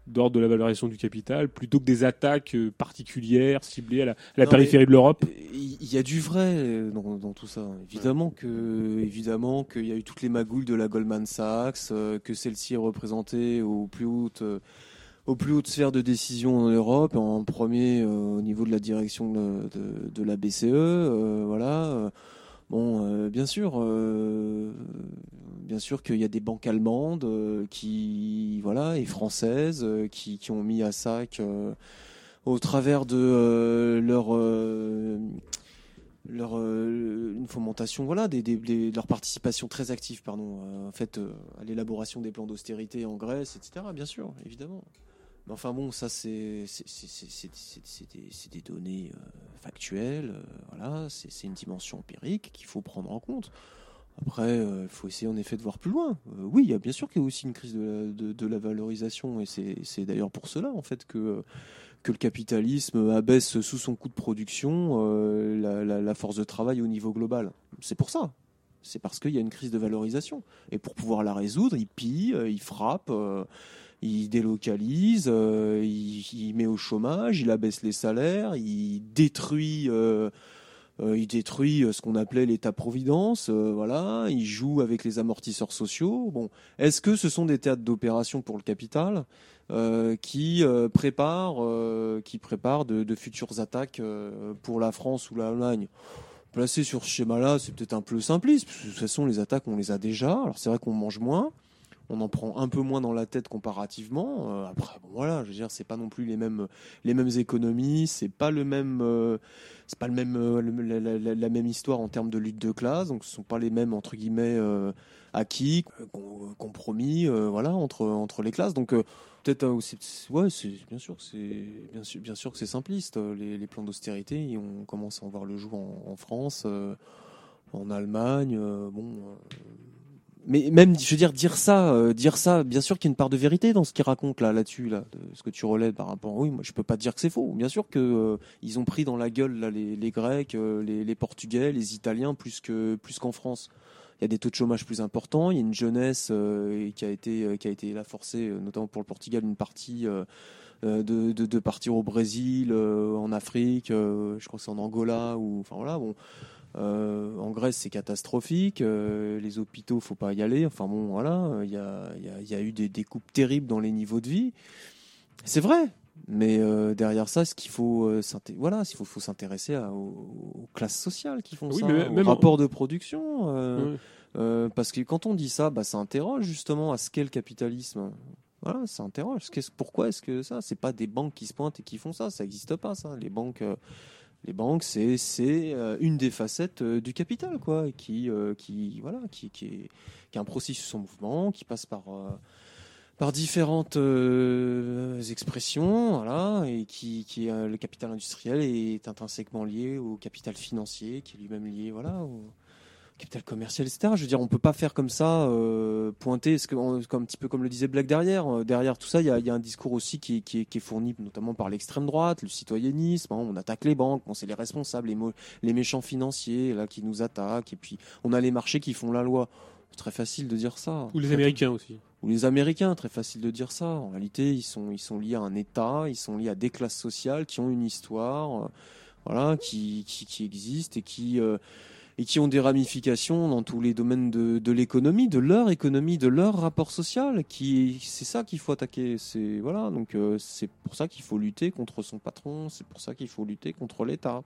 S3: d'ordre de la valorisation du capital plutôt que des attaques euh, particulières ciblées à la, périphérie de l'Europe
S10: Il y a du vrai euh, dans, tout ça. Évidemment que évidemment qu'il y a eu toutes les magouilles de la Goldman Sachs, euh, que celle-ci est représentée au plus haut aux plus hautes sphères de décision en Europe, en premier au niveau de la direction de, de, la BCE, voilà, Bon, euh, bien sûr, euh, bien sûr qu'il y a des banques allemandes euh, qui, voilà, et françaises qui, ont mis à sac au travers de leur leur une fomentation voilà des, leur participation très active pardon en fait à l'élaboration des plans d'austérité en Grèce etc bien sûr évidemment mais enfin bon, ça c'est des données euh, factuelles, euh, voilà, c'est une dimension empirique qu'il faut prendre en compte. Après, euh, il faut essayer en effet de voir plus loin. oui, il y a bien sûr qu'il y a aussi une crise de la, de, la valorisation, et c'est d'ailleurs pour cela en fait que que le capitalisme abaisse sous son coût de production la, force de travail au niveau global. C'est pour ça. C'est parce qu'il y a une crise de valorisation. Et pour pouvoir la résoudre, il pille, il frappe il délocalise, euh, il, met au chômage, il abaisse les salaires, il détruit, euh, euh, il détruit ce qu'on appelait l'État-providence. voilà, il joue avec les amortisseurs sociaux. Bon, est-ce que ce sont des théâtres d'opération pour le capital qui préparent, qui de, futures attaques pour la France ou l'Allemagne? Placé sur ce schéma-là, c'est peut-être un peu simpliste, de toute façon, les attaques, on les a déjà. Alors, c'est vrai qu'on mange moins, on en prend un peu moins dans la tête comparativement. Euh, après, bon, voilà, je veux dire, c'est pas non plus les mêmes, les mêmes économies, c'est pas le même, euh, c'est pas le même, euh, la, même histoire en termes de lutte de classe. Donc, ce sont pas les mêmes entre guillemets acquis, compromis, voilà, entre entre les classes. Donc Peut-être ouais, c'est bien sûr, c'est bien sûr, bien sûr que c'est simpliste. Les, plans d'austérité, on commence à en voir le jour en, France en Allemagne. bon, mais même, je veux dire, dire ça, euh, dire ça, bien sûr qu'il y a une part de vérité dans ce qu'il raconte là, là-dessus, là, de ce que tu relèves par rapport. Oui, moi, je peux pas dire que c'est faux. Bien sûr que euh, ils ont pris dans la gueule là les, les Grecs, euh, les, les, Portugais, les Italiens plus que plus qu'en France. Il y a des taux de chômage plus importants. Il y a une jeunesse qui a été qui a été la forcée, notamment pour le Portugal, une partie. De, de, de, partir au Brésil, en Afrique, je crois que c'est en Angola ou enfin voilà bon, euh, en Grèce, c'est catastrophique. Euh, les hôpitaux, faut pas y aller. Enfin bon, voilà, il y, a, eu des découpes terribles dans les niveaux de vie. C'est vrai. Mais euh, derrière ça, ce qu'il faut, voilà, il faut, s'intéresser aux, classes sociales qui font ça, mais, rapports de production. parce que quand on dit ça, bah, ça interroge justement à ce qu'est le capitalisme. Voilà, ça interroge. -ce, pourquoi est-ce que ça C'est pas des banques qui se pointent et qui font ça. Ça n'existe pas, ça. Les banques les banques, c'est euh, une des facettes euh, du capital, quoi, qui, euh, qui, voilà, qui, qui, est, qui un processus en mouvement, qui passe par, par différentes expressions, voilà, et qui, qui le capital industriel est intrinsèquement lié au capital financier, qui est lui-même lié, voilà, au, capital commercial, etc. Je veux dire, on peut pas faire comme ça, euh, pointer, ce que, un petit peu comme le disait Black derrière. Euh, derrière tout ça, il y a, un discours aussi qui, est fourni notamment par l'extrême droite, le citoyennisme. Hein, on attaque les banques, c'est les responsables, les, méchants financiers là qui nous attaquent, et puis on a les marchés qui font la loi. C'est très facile de dire ça.
S3: Ou les Américains aussi.
S10: Ou les Américains, très facile de dire ça. En réalité, ils sont, ils sont liés à un État, ils sont liés à des classes sociales qui ont une histoire, euh, voilà, qui, qui, qui existent et qui et qui ont des ramifications dans tous les domaines de, l'économie, de leur économie, de leur rapport social. Qui c'est ça qu'il faut attaquer. C'est voilà, donc euh, c'est pour ça qu'il faut lutter contre son patron. C'est pour ça qu'il faut lutter contre l'État.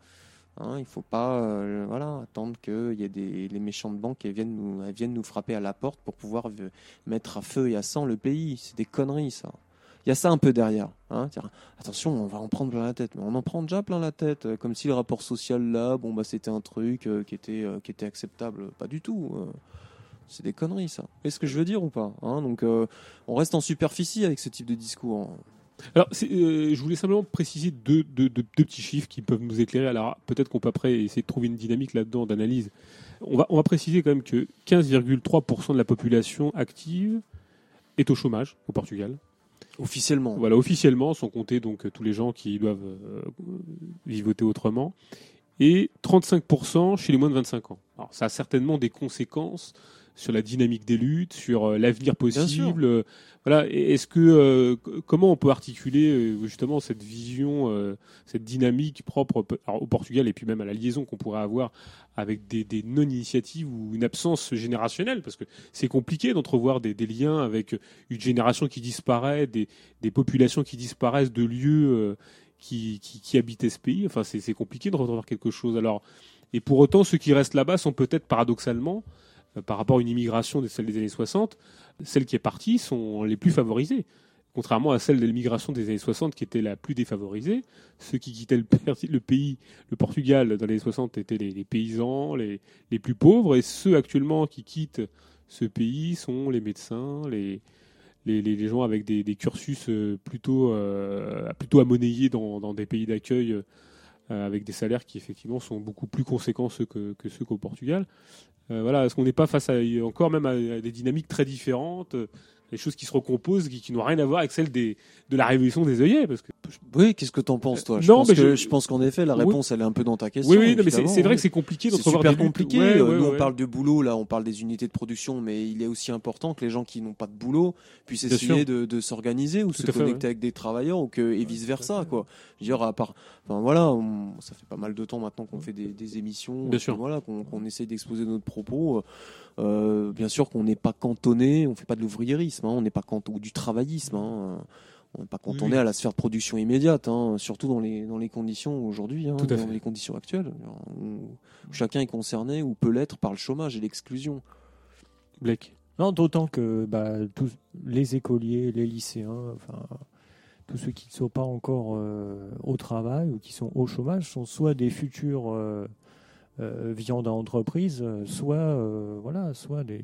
S10: Hein, il ne faut pas euh, voilà, attendre que y ait des, les méchantes banques qui viennent nous, viennent nous frapper à la porte pour pouvoir euh, mettre à feu et à sang le pays. C'est des conneries, ça il y a ça un peu derrière. Hein, attention, on va en prendre plein la tête, mais on en prend déjà plein la tête, euh, comme si le rapport social là, bon bah c'était un truc euh, qui était euh, qui était acceptable, pas du tout. c'est des conneries ça. Est ce que je veux dire ou pas hein, Donc on reste en superficie avec ce type de discours. Hein.
S3: Alors, je voulais simplement préciser deux, deux, petits chiffres qui peuvent nous éclairer. Alors, peut-être qu'on peut après essayer de trouver une dynamique là-dedans d'analyse. On va, on va, préciser quand même que 15,3% de la population active est au chômage au Portugal.
S10: Officiellement.
S3: Voilà, officiellement sont comptés donc tous les gens qui doivent euh, vivoter autrement et 35% chez les moins de 25 ans. Alors ça a certainement des conséquences sur la dynamique des luttes, sur euh, l'avenir possible. Euh, voilà. Est-ce que euh, comment on peut articuler justement cette vision, cette dynamique propre au Portugal et puis même à la liaison qu'on pourrait avoir avec des, non-initiatives ou une absence générationnelle, parce que c'est compliqué d'entrevoir des, liens avec une génération qui disparaît, des, populations qui disparaissent de lieux qui, qui, habitaient ce pays. Enfin, c'est compliqué de retrouver quelque chose. Alors, et pour autant, ceux qui restent là-bas sont peut-être paradoxalement euh, par rapport à une immigration de celle des années 60, celles qui est partie sont les plus favorisées. Contrairement à celle de l'immigration des années 60 qui était la plus défavorisée, ceux qui quittaient le pays, le Portugal dans les années 60 étaient les, paysans, les, plus pauvres, et ceux actuellement qui quittent ce pays sont les médecins, les, les, gens avec des, cursus euh, plutôt, euh, amonnayés dans des pays d'accueil euh, avec des salaires qui effectivement sont beaucoup plus conséquents que, ceux qu'au Portugal. Euh, voilà, est-ce qu'on n'est pas face à, encore même à, des dynamiques très différentes, euh, des choses qui se recomposent, qui, n'ont rien à voir avec celles des, de la révolution des œillets parce que...
S10: Oui, qu'est-ce que t'en penses, euh, toi je, pense je... pense qu'en effet, la réponse, elle est un peu dans ta question.
S3: Oui, oui, mais c'est, vrai que c'est compliqué
S10: d'entrevoir des compliqué. compliqué. Euh, nous, on parle de boulot, là, on parle des unités de production, mais il est aussi important que les gens qui n'ont pas de boulot puissent essayer de, de s'organiser ou se connecter avec des travailleurs ou que, et vice versa, quoi. Je veux dire, à part, enfin, voilà, ça fait pas mal de temps maintenant qu'on fait des, des émissions. Bien sûr. Voilà, qu'on, qu'on essaye d'exposer notre propos. Euh, euh, bien sûr qu'on n'est pas cantonné, on fait pas de l'ouvrierisme. Hein, on n'est pas cantonné ou du travaillisme. Hein, on n'est pas on est à la sphère de production immédiate, hein, surtout dans les, dans les conditions aujourd'hui, hein, dans les conditions actuelles, où chacun est concerné ou peut l'être par le chômage et l'exclusion.
S12: Blake Non, d'autant que bah, tous les écoliers, les lycéens, enfin, tous ceux qui ne sont pas encore euh, au travail ou qui sont au chômage sont soit des futurs euh, euh, viande à entreprise, euh, soit, euh, voilà, soit, des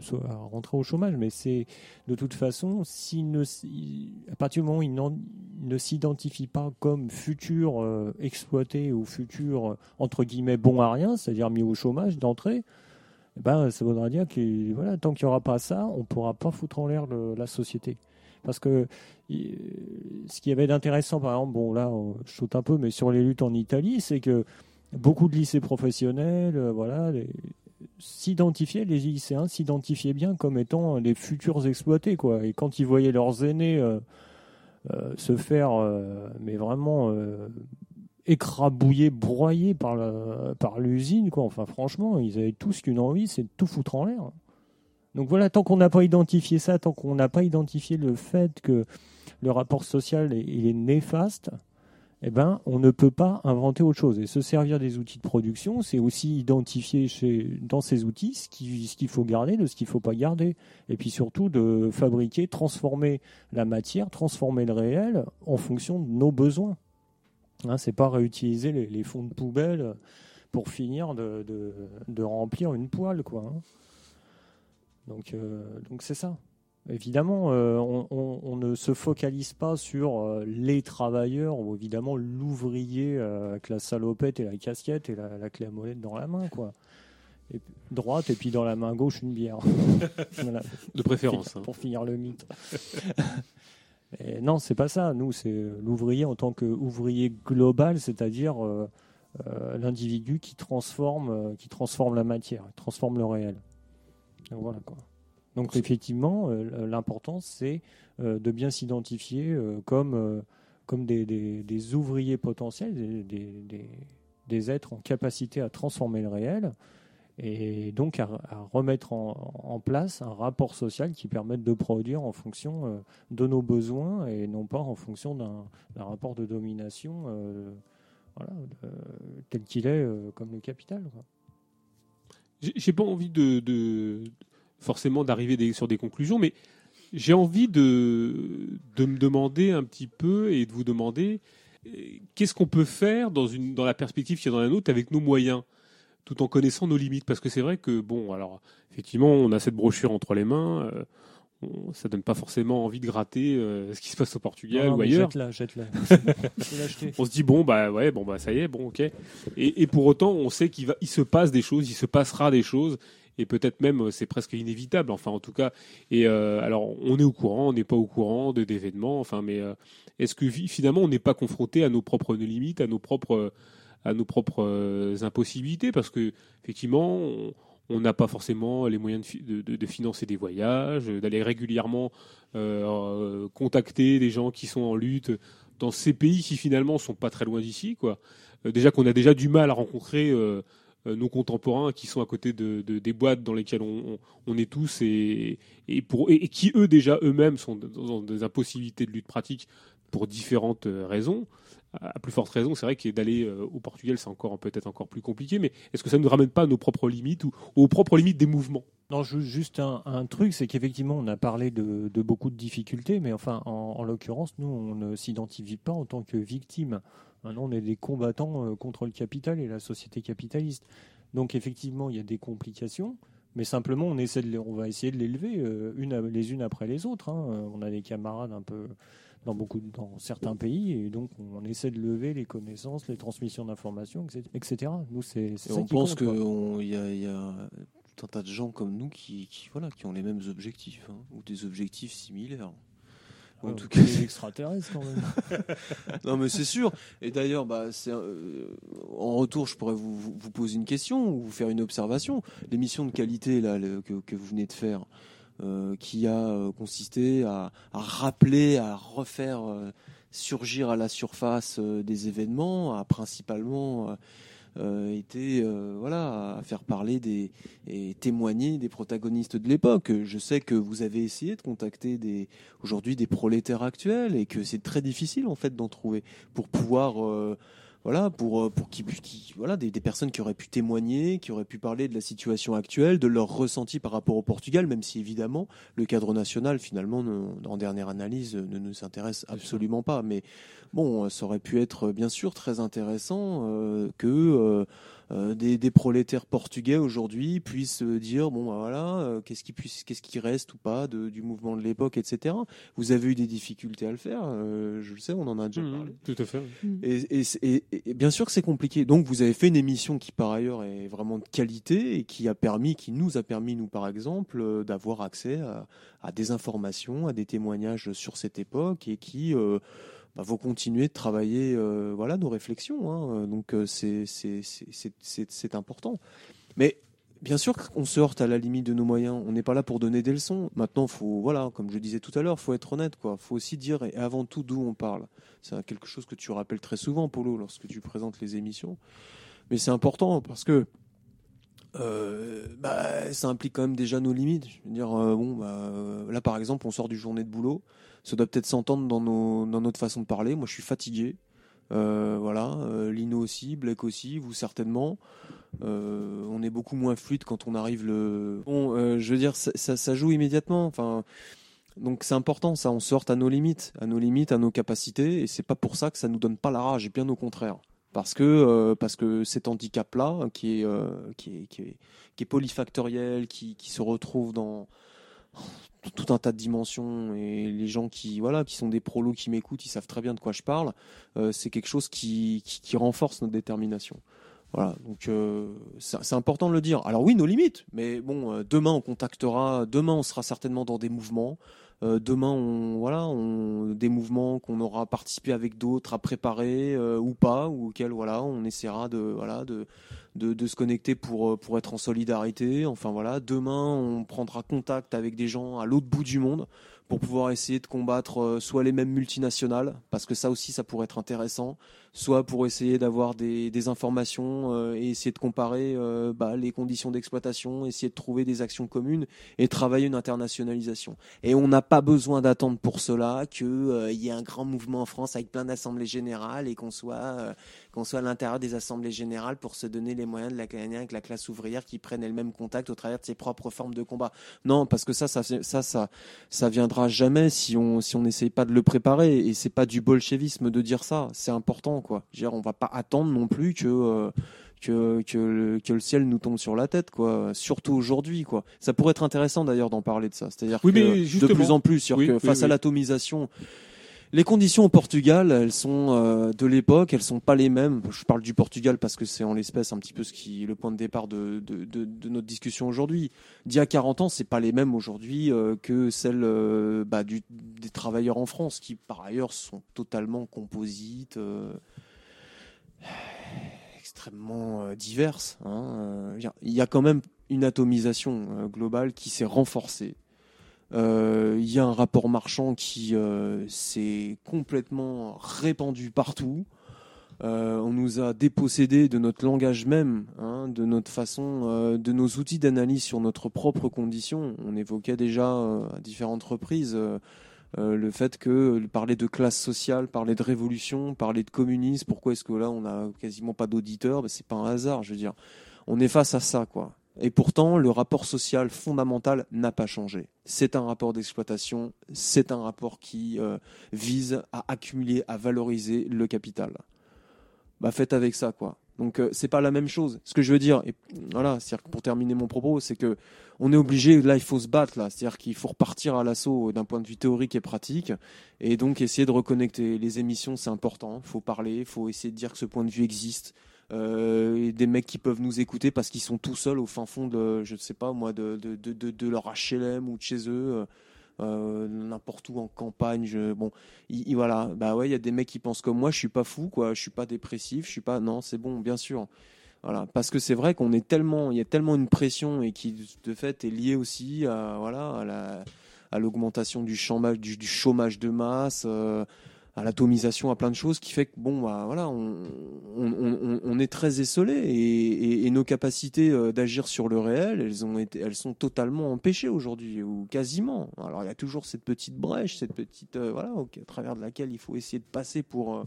S12: soit à rentrer au chômage. Mais c'est de toute façon, ne, à partir du moment où ils ne s'identifient pas comme futurs exploité exploités ou futurs, entre guillemets, bons à rien, c'est-à-dire mis au chômage d'entrée, eh ben, ça voudra dire que voilà, tant qu'il n'y aura pas ça, on ne pourra pas foutre en l'air la société. Parce que ce qui avait d'intéressant, par exemple, bon là, je saute un peu, mais sur les luttes en Italie, c'est que beaucoup de lycées professionnels, euh, voilà, s'identifiaient, les lycéens s'identifiaient bien comme étant les futurs exploités, quoi. Et quand ils voyaient leurs aînés euh, euh, se faire, mais vraiment écrabouillés, broyés par par l'usine, quoi. Enfin, franchement, ils avaient tous qu'une envie, c'est de tout foutre en l'air. Donc voilà, tant qu'on n'a pas identifié ça, tant qu'on n'a pas identifié le fait que le rapport social il est néfaste, eh ben, on ne peut pas inventer autre chose. Et se servir des outils de production, c'est aussi identifier dans ces outils ce qu'il faut garder, de ce qu'il ne faut pas garder. Et puis surtout de fabriquer, transformer la matière, transformer le réel en fonction de nos besoins. Hein, c'est pas réutiliser les, fonds de poubelle pour finir de, remplir une poêle. Quoi, hein. euh, Donc c'est ça. Évidemment, euh, on, ne se focalise pas sur euh, les travailleurs ou évidemment l'ouvrier euh, avec la salopette et la casquette et la, clé à molette dans la main, quoi. Et, droite et puis dans la main gauche une bière.
S3: De préférence. Hein.
S12: Pour, finir le mythe. Non, non, c'est pas ça. Nous, c'est l'ouvrier en tant qu'ouvrier global, c'est-à-dire l'individu qui transforme, qui transforme la matière, qui transforme le réel. voilà quoi. Donc effectivement, euh, l'important, c'est euh, de bien s'identifier euh, comme, comme des, ouvriers potentiels, des, êtres en capacité à transformer le réel, et donc à, remettre en, place un rapport social qui permette de produire en fonction de nos besoins et non pas en fonction d'un rapport de domination tel qu'il est, comme le capital.
S3: J'ai pas envie de, forcément d'arriver sur des conclusions, mais j'ai envie de, de, me demander un petit peu et de vous demander euh, qu'est-ce qu'on peut faire dans, une, dans la perspective qui est dans la nôtre avec nos moyens tout en connaissant nos limites. Parce que c'est vrai que, bon, alors, effectivement, on a cette brochure entre les mains. ça euh, ça donne pas forcément envie de gratter euh, ce qui se passe au Portugal ou ailleurs.
S12: Jette-la, jette-la.
S3: on se dit, bon, bah, ouais, bon, bah, ça y est, bon, ok. Et, et pour autant, on sait qu'il va, il se passe des choses, il se passera des choses, et peut-être même euh, c'est presque inévitable. Enfin, en tout cas, et euh, alors on est au courant, on n'est pas au courant de d'événements. Enfin, mais euh, est-ce que finalement on n'est pas confronté à nos propres limites, à nos propres à nos propres impossibilités parce que effectivement on, n'a pas forcément les moyens de, financer des voyages, d'aller régulièrement contacter des gens qui sont en lutte dans ces pays qui finalement sont pas très loin d'ici, quoi. déjà qu'on a déjà du mal à rencontrer euh, nos contemporains qui sont à côté de, des boîtes dans lesquelles on, on, est tous et, et, pour, et, qui eux déjà eux-mêmes sont dans des impossibilités de lutte pratique pour différentes euh, raisons. À plus forte raison, c'est vrai que d'aller euh, au Portugal, c'est encore peut-être encore plus compliqué, mais est-ce que ça ne nous ramène pas à nos propres limites ou aux propres limites des mouvements
S10: Non, juste un, truc, c'est qu'effectivement, on a parlé de, beaucoup de difficultés, mais enfin, en, en l'occurrence, nous, on ne s'identifie pas en tant que victime. Maintenant, on est des combattants euh, contre le capital et la société capitaliste. Donc, effectivement, il y a des complications, mais simplement, on, essaie de on va essayer de les lever euh, une, les unes après les autres. Hein. Euh, on a des camarades un peu dans, beaucoup, dans certains pays, et donc on essaie de lever les connaissances, les transmissions d'informations, etc. Nous, c'est On pense qu'il y a, un tas de gens comme nous qui, voilà, qui ont les mêmes objectifs, hein, ou des objectifs similaires.
S12: En ah, tout cas, quand même. non, mais
S10: c'est sûr. Et d'ailleurs, bah, euh, en retour, je pourrais vous, poser une question ou vous faire une observation. L'émission de qualité là que, vous venez de faire, euh, qui a euh, consisté à, rappeler, à refaire surgir à la surface des événements, à principalement euh, était euh, voilà, à faire parler des, et témoigner des protagonistes de l'époque. Je sais que vous avez essayé de contacter des, aujourd'hui des prolétaires actuels et que c'est très difficile en fait d'en trouver pour pouvoir euh, voilà, pour, euh, pour qui, voilà, des, personnes qui auraient pu témoigner, qui auraient pu parler de la situation actuelle, de leur ressenti par rapport au Portugal, même si évidemment le cadre national, finalement, en dernière analyse, ne nous intéresse absolument pas. Mais bon, euh, ça aurait pu être, euh, bien sûr, très intéressant que. Euh, des, prolétaires portugais aujourd'hui puissent euh, dire bon bah voilà euh, qu'est-ce qui puisse qu'est-ce qui reste ou pas du mouvement de l'époque etc vous avez eu des difficultés à le faire je le sais on en a déjà mmh, parlé
S3: tout à fait
S10: mmh. et, bien sûr que c'est compliqué donc vous avez fait une émission qui par ailleurs est vraiment de qualité et qui a permis qui nous a permis nous par exemple d'avoir accès à, des informations à des témoignages sur cette époque et qui vous bah, faut continuer de travailler euh, voilà, nos réflexions. Hein. Euh, donc euh, c'est important. Mais bien sûr qu'on se heurte à la limite de nos moyens. On n'est pas là pour donner des leçons. Maintenant, faut, voilà, comme je disais tout à l'heure, faut être honnête. Il faut aussi dire et avant tout d'où on parle. C'est quelque chose que tu rappelles très souvent, Polo, lorsque tu présentes les émissions. Mais c'est important parce que bah, ça implique quand même déjà nos limites. Je veux dire, bon, bah, là par exemple, on sort du journée de boulot ça doit peut-être s'entendre dans, notre façon de parler. Moi, je suis fatigué. Euh, voilà, euh, Lino aussi, Blake aussi, vous certainement. Euh, on est beaucoup moins fluide quand on arrive le. Bon, je veux dire, ça, ça, joue immédiatement. Enfin, donc c'est important, ça. On sort à nos limites, à nos limites, à nos capacités, et c'est pas pour ça que ça nous donne pas la rage, bien au contraire. Parce que, parce que cet handicap-là, qui, qui, est, qui, est, qui est polyfactoriel, qui, qui se retrouve dans, tout un tas de dimensions et les gens qui voilà qui sont des prolos qui m'écoutent ils savent très bien de quoi je parle euh, c'est quelque chose qui, renforce notre détermination voilà donc euh, c'est important de le dire alors oui nos limites mais bon euh, demain on contactera demain on sera certainement dans des mouvements euh, demain, on, voilà, on, des mouvements qu'on aura participé avec d'autres à préparer euh, ou pas, ou auxquels voilà, on essaiera de, voilà, de, de, de, se connecter pour, euh, pour être en solidarité. Enfin voilà, demain, on prendra contact avec des gens à l'autre bout du monde pour pouvoir essayer de combattre soit les mêmes multinationales, parce que ça aussi, ça pourrait être intéressant, soit pour essayer d'avoir des, informations euh, et essayer de comparer euh, bah, les conditions d'exploitation, essayer de trouver des actions communes et travailler une internationalisation. Et on n'a pas besoin d'attendre pour cela qu'il euh, y ait un grand mouvement en France avec plein d'assemblées générales et qu'on soit, euh, qu'on soit à l'intérieur des assemblées générales pour se donner les moyens de la avec la classe ouvrière qui prennent le même contact au travers de ses propres formes de combat. Non, parce que ça, ça, ça, ça, ça viendra jamais si on si on n'essaye pas de le préparer. Et c'est pas du bolchevisme de dire ça. C'est important quoi. on va pas attendre non plus que, euh, que, que, le, ciel nous tombe sur la tête, quoi. Surtout aujourd'hui, quoi. Ça pourrait être intéressant d'ailleurs d'en parler de ça. C'est-à-dire de plus en plus, face à l'atomisation les conditions au Portugal, elles sont euh, de l'époque, elles sont pas les mêmes. Je parle du Portugal parce que c'est en l'espèce un petit peu ce qui le point de départ de, notre discussion aujourd'hui. D'il y a 40 ans, c'est pas les mêmes aujourd'hui euh, que celles euh, bah, des travailleurs en France, qui par ailleurs sont totalement composites, extrêmement diverses. Hein, il y a quand même une atomisation globale qui s'est renforcée. Il euh, y a un rapport marchand qui euh, s'est complètement répandu partout. Euh, on nous a dépossédés de notre langage même, hein, de notre façon, de nos outils d'analyse sur notre propre condition. On évoquait déjà à différentes reprises le fait que parler de classe sociale, parler de révolution, parler de communisme, pourquoi est-ce que là on n'a quasiment pas d'auditeurs Ce ben, C'est pas un hasard, je veux dire. On est face à ça, quoi. Et pourtant, le rapport social fondamental n'a pas changé. C'est un rapport d'exploitation, c'est un rapport qui euh, vise à accumuler, à valoriser le capital. Bah, faites avec ça, quoi. Donc euh, c'est pas la même chose. Ce que je veux dire, et voilà, cest pour terminer mon propos, c'est que on est obligé, là il faut se battre, là, c'est-à-dire qu'il faut repartir à l'assaut euh, d'un point de vue théorique et pratique, et donc essayer de reconnecter les émissions, c'est important. Il Faut parler, il faut essayer de dire que ce point de vue existe, euh, des mecs qui peuvent nous écouter parce qu'ils sont tout seuls au fin fond de, je ne sais pas moi, de, de, de, leur HLM ou de chez eux. Euh, euh, n'importe où en campagne. Je, bon, y, voilà, bah ouais, il y a des mecs qui pensent comme moi. Je suis pas fou, quoi. Je suis pas dépressif. Je suis pas. Non, c'est bon, bien sûr. Voilà, parce que c'est vrai qu'on est tellement, il y a tellement une pression et qui de fait est liée aussi, à, voilà, à l'augmentation du chômage, du, chômage de masse, euh, l'atomisation, à plein de choses qui fait que bon bah, voilà, on, est très esselé et, nos capacités euh, d'agir sur le réel, elles ont été, elles sont totalement empêchées aujourd'hui ou quasiment. Alors il y a toujours cette petite brèche, cette petite euh, voilà, au, à travers de laquelle il faut essayer de passer pour euh,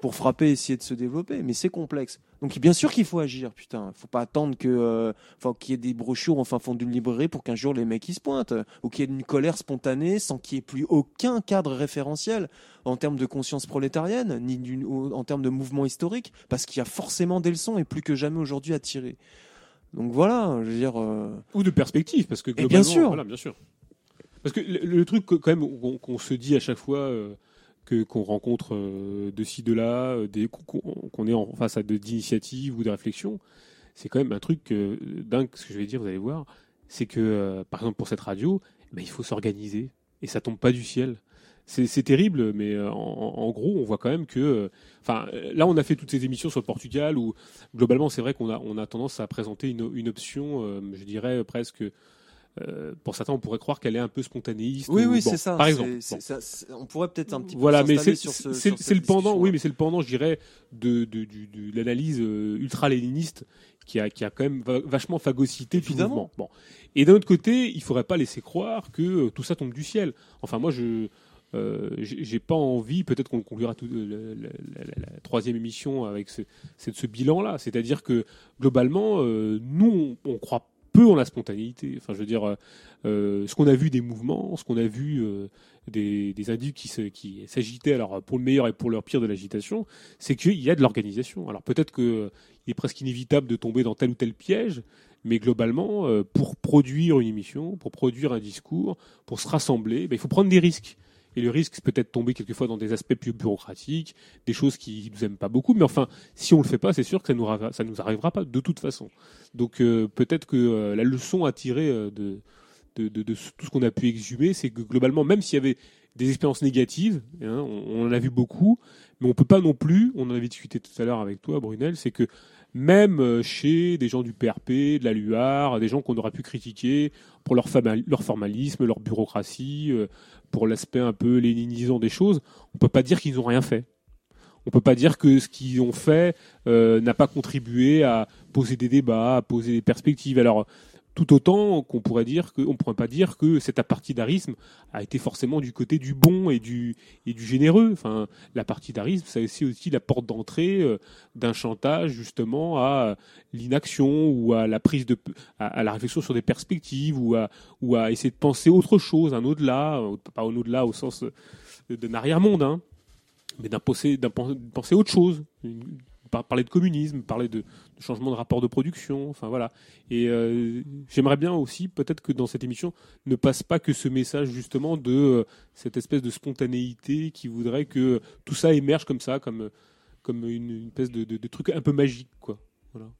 S10: pour frapper, essayer de se développer. Mais c'est complexe. Donc bien sûr qu'il faut agir, putain. Faut pas attendre que, enfin, euh, qu'il y ait des brochures enfin, fond d'une librairie pour qu'un jour les mecs ils se pointent, ou qu'il y ait une colère spontanée sans qu'il n'y ait plus aucun cadre référentiel en termes de conscience prolétarienne, ni en termes de mouvement historique, parce qu'il y a forcément des leçons et plus que jamais aujourd'hui à tirer. Donc voilà, je veux dire. Euh, ou
S3: de perspective, parce que
S10: globalement, bien sûr.
S3: Voilà, bien sûr. Parce que le, truc quand même qu'on se dit à chaque fois. Euh, que qu'on rencontre euh, de ci de là, euh, qu'on est en face à d'initiatives ou de réflexions. C'est quand même un truc euh, dingue ce que je vais dire. Vous allez voir, c'est que par exemple pour cette radio, eh ben, il faut s'organiser et ça tombe pas du ciel. C'est terrible, mais en, gros, on voit quand même que. Enfin, là, on a fait toutes ces émissions sur le Portugal où, globalement, c'est vrai qu'on a, on a tendance à présenter une, une option, je dirais presque euh, pour certains, on pourrait croire qu'elle est un peu spontanéiste.
S10: Oui, oui, c'est ça.
S3: Par exemple,
S10: on pourrait peut-être un petit
S3: peu. Voilà, mais c'est ce, le pendant. Oui, mais c'est le pendant, je dirais, de, l'analyse euh, ultra-léniniste qui a, qui a quand même vachement phagocyté Évidemment. Bon. Et d'un autre côté, il faudrait pas laisser croire que euh, tout ça tombe du ciel. Enfin, moi, je n'ai j'ai pas envie, peut-être qu'on conclura tout, la, troisième émission avec ce, ce bilan-là. C'est-à-dire que globalement, nous, on, on croit peu en la spontanéité. Enfin, je veux dire, euh, euh, ce qu'on a vu des mouvements, ce qu'on a vu euh, des, individus qui, s'agitaient, alors pour le meilleur et pour le pire de l'agitation, c'est qu'il y a de l'organisation. Alors peut-être qu'il est presque inévitable de tomber dans tel ou tel piège, mais globalement, pour produire une émission, pour produire un discours, pour se rassembler, ben, il faut prendre des risques. Et le risque, c'est peut-être tomber quelquefois dans des aspects plus bureaucratiques, des choses qui nous aiment pas beaucoup. Mais enfin, si on ne le fait pas, c'est sûr que ça nous nous arrivera pas de toute façon. Donc euh, peut-être que euh, la leçon à tirer euh, de, tout ce qu'on a pu exhumer, c'est que globalement, même s'il y avait des expériences négatives, hein, on, en a vu beaucoup, mais on peut pas non plus. On en avait discuté tout à l'heure avec toi, Brunel, c'est que même chez des gens du PRP, de la Luar, des gens qu'on aura pu critiquer pour leur formalisme, leur bureaucratie, pour l'aspect un peu léninisant des choses, on peut pas dire qu'ils n'ont rien fait. On peut pas dire que ce qu'ils ont fait euh, n'a pas contribué à poser des débats, à poser des perspectives. Alors, tout autant qu'on pourrait dire que, on pourrait pas dire que cet apartidarisme a été forcément du côté du bon et du, et du généreux. Enfin, l'apartidarisme, c'est aussi, aussi la porte d'entrée euh, d'un chantage justement à l'inaction ou à la prise de, à, la réflexion sur des perspectives ou à, ou à essayer de penser autre chose, un au-delà, euh, pas un au-delà au sens euh, d'un arrière-monde, hein, mais d'un penser, penser autre chose, parler de communisme, parler de, changement de rapport de production, enfin voilà. Et euh, j'aimerais bien aussi peut-être que dans cette émission ne passe pas que ce message justement de euh, cette espèce de spontanéité qui voudrait que tout ça émerge comme ça, comme comme une, espèce de, truc un peu magique quoi. Voilà.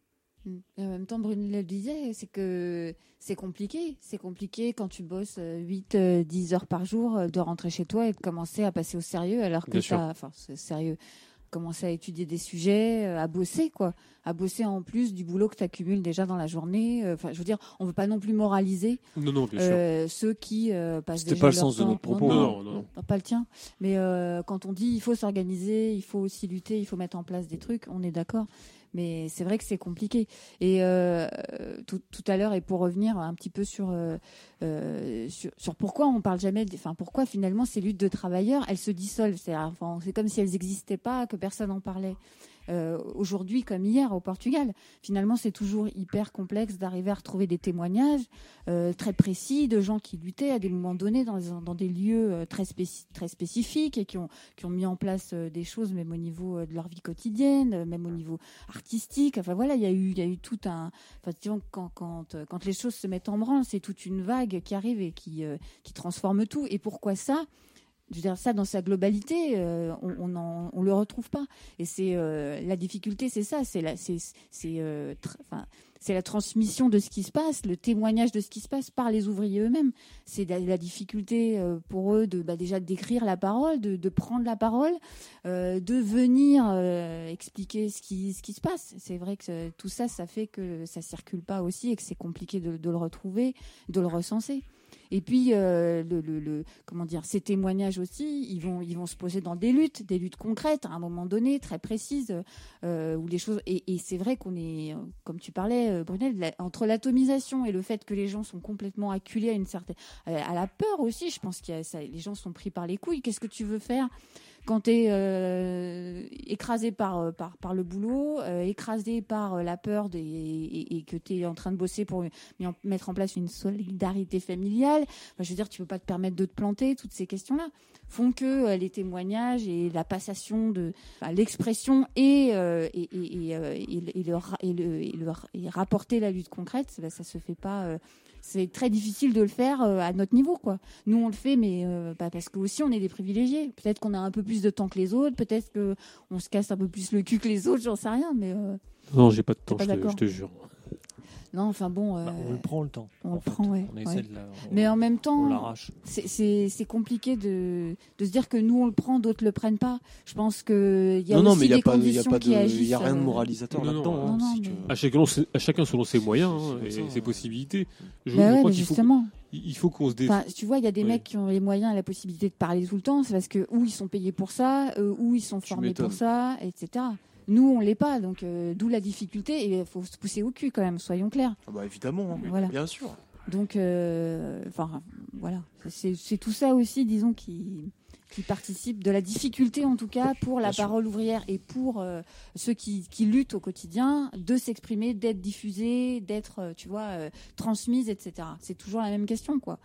S13: en même temps, Brunel le disait, c'est que c'est compliqué. C'est compliqué quand tu bosses 8, euh, 10 heures par jour de rentrer chez toi et de commencer à passer au sérieux alors que ça, sérieux, commencer à étudier des sujets, euh, à bosser, quoi. À bosser en plus du boulot que tu accumules déjà dans la journée. Euh, enfin, je veux dire, on ne veut pas non plus moraliser euh, ceux qui passent
S3: déjà. C'était pas le sens de notre propos.
S13: Hein. Non, Pas le tien. Mais quand on dit il faut s'organiser, il faut aussi lutter, il faut mettre en place des trucs, on est d'accord mais c'est vrai que c'est compliqué. Et euh, tout, à l'heure, et pour revenir un petit peu sur, euh, euh, sur, pourquoi on parle jamais, enfin pourquoi finalement ces luttes de travailleurs, elles se dissolvent. C'est comme si elles n'existaient pas, que personne n'en parlait. Euh, aujourd'hui comme hier au Portugal. Finalement, c'est toujours hyper complexe d'arriver à retrouver des témoignages euh, très précis de gens qui luttaient à des moments donnés dans, des, lieux euh, très, très, spécifiques et qui ont, qui ont mis en place des choses, même au niveau de leur vie quotidienne, même au niveau artistique. Enfin voilà, il y a eu, il y a eu tout un. Enfin, quand, quand, quand les choses se mettent en branle, c'est toute une vague qui arrive et qui, qui transforme tout. Et pourquoi ça je veux dire, ça, dans sa globalité, euh, on, ne le retrouve pas. Et c'est euh, la difficulté, c'est ça, c'est la, c'est, euh, c'est, la transmission de ce qui se passe, le témoignage de ce qui se passe par les ouvriers eux-mêmes. C'est la, difficulté pour eux de bah, déjà d'écrire la parole, de, prendre la parole, de venir expliquer ce qui, se passe. C'est vrai que tout ça, ça fait que ça circule pas aussi et que c'est compliqué de le retrouver, de le recenser. Et puis, euh, le, comment dire, ces témoignages aussi, ils vont, ils vont se poser dans des luttes, des luttes concrètes à un moment donné, très précises, euh, où les choses. Et, c'est vrai qu'on est, comme tu parlais, euh, Brunel, entre l'atomisation et le fait que les gens sont complètement acculés à une certaine, à la peur aussi. Je pense que les gens sont pris par les couilles. Qu'est-ce que tu veux faire quand tu es euh, écrasé euh, par, par, le boulot, euh, écrasé par la peur et, que tu es en train de bosser pour mettre en place une solidarité familiale, je veux dire, tu peux pas te permettre de te planter, toutes ces questions-là font que euh, les témoignages et la passation de l'expression et, et, et, rapporter la lutte concrète, ça, se fait pas. Euh, c'est très difficile de le faire euh, à notre niveau, quoi. Nous, on le fait, mais bah, parce que aussi, on est des privilégiés. Peut-être qu'on a un peu plus de temps que les autres, peut-être qu'on se casse un peu plus le cul que les autres, j'en sais rien, mais.
S3: non, j'ai pas de temps, je te jure.
S13: Non, enfin bon.
S10: Bah, on euh, le prend le temps.
S13: On
S10: le
S13: prend, oui. Mais en même temps, c'est compliqué de, se dire que nous on le prend, d'autres le prennent pas. Je pense que
S10: y a aussi des conditions Il n'y a rien de euh, moralisateur là-dedans. Hein, si à,
S3: chacun, à, chacun, selon ses moyens hein, et ses possibilités.
S13: Je, bah justement.
S3: il faut qu'on se
S13: dé... tu vois, il y a des mecs qui ont les moyens et la possibilité de parler tout le temps, c'est parce que ou ils sont payés pour ça, euh, ou ils sont formés pour ça, etc. Nous, on l'est pas, donc euh, d'où la difficulté. Et il faut se pousser au cul quand même, soyons clairs.
S10: Ah bah, évidemment, hein, voilà. bien sûr.
S13: Donc, euh, enfin, voilà, c'est tout ça aussi, disons, qui, participe de la difficulté, en tout cas, pour la parole ouvrière et pour euh, ceux qui, luttent au quotidien, de s'exprimer, d'être diffusés, d'être, tu vois, etc. C'est toujours la même question, quoi.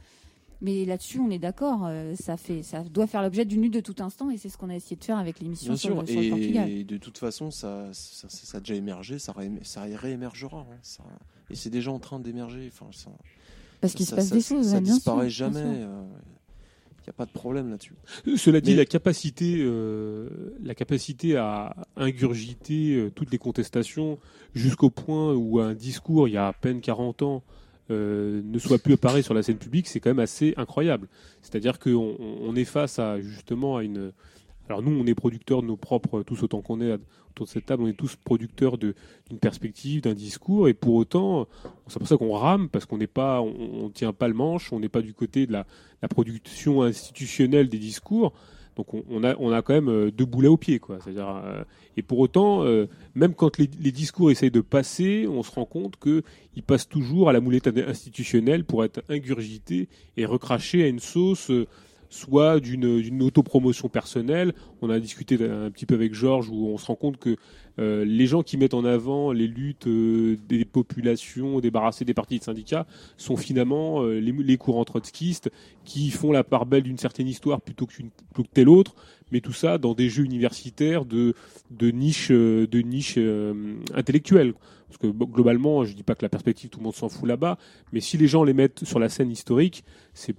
S13: Mais là-dessus, on est d'accord. Euh, ça fait, ça doit faire l'objet d'une lutte de tout instant, et c'est ce qu'on a essayé de faire avec l'émission sur, le, et, Portugal.
S10: Et de toute façon, ça, ça, ça a déjà émergé, ça, ça réémergera. Hein, et c'est déjà en train d'émerger. Enfin,
S13: Parce qu'il se passe des choses.
S10: Ça, ne disparaît jamais. il n'y euh, a pas de problème là-dessus.
S3: Cela dit, la capacité, euh, la capacité à ingurgiter toutes les contestations jusqu'au point où un discours, il y a à peine 40 ans, euh, ne soit plus apparu sur la scène publique, c'est quand même assez incroyable. C'est-à-dire qu'on est face à justement à une. Alors nous, on est producteurs de nos propres, tous autant qu'on est autour de cette table, on est tous producteurs d'une perspective, d'un discours, et pour autant, c'est pour ça qu'on rame, parce qu'on n'est pas, on, tient pas le manche, on n'est pas du côté de la production institutionnelle des discours. Donc on, a, on a quand même euh, deux boulets au pied. Quoi. Euh, et pour autant, euh, même quand les, discours essayent de passer, on se rend compte qu'ils passent toujours à la moulette institutionnelle pour être ingurgités et recrachés à une sauce soit d'une autopromotion personnelle. On a discuté un petit peu avec Georges où on se rend compte que euh, les gens qui mettent en avant les luttes euh, des populations débarrassées des partis de syndicats sont finalement euh, les, courants trotskistes qui font la part belle d'une certaine histoire plutôt que, plutôt que telle autre, mais tout ça dans des jeux universitaires de, de niche, euh, de niche euh, intellectuelle. Parce que globalement, je dis pas que la perspective, tout le monde s'en fout là-bas, mais si les gens les mettent sur la scène historique, c'est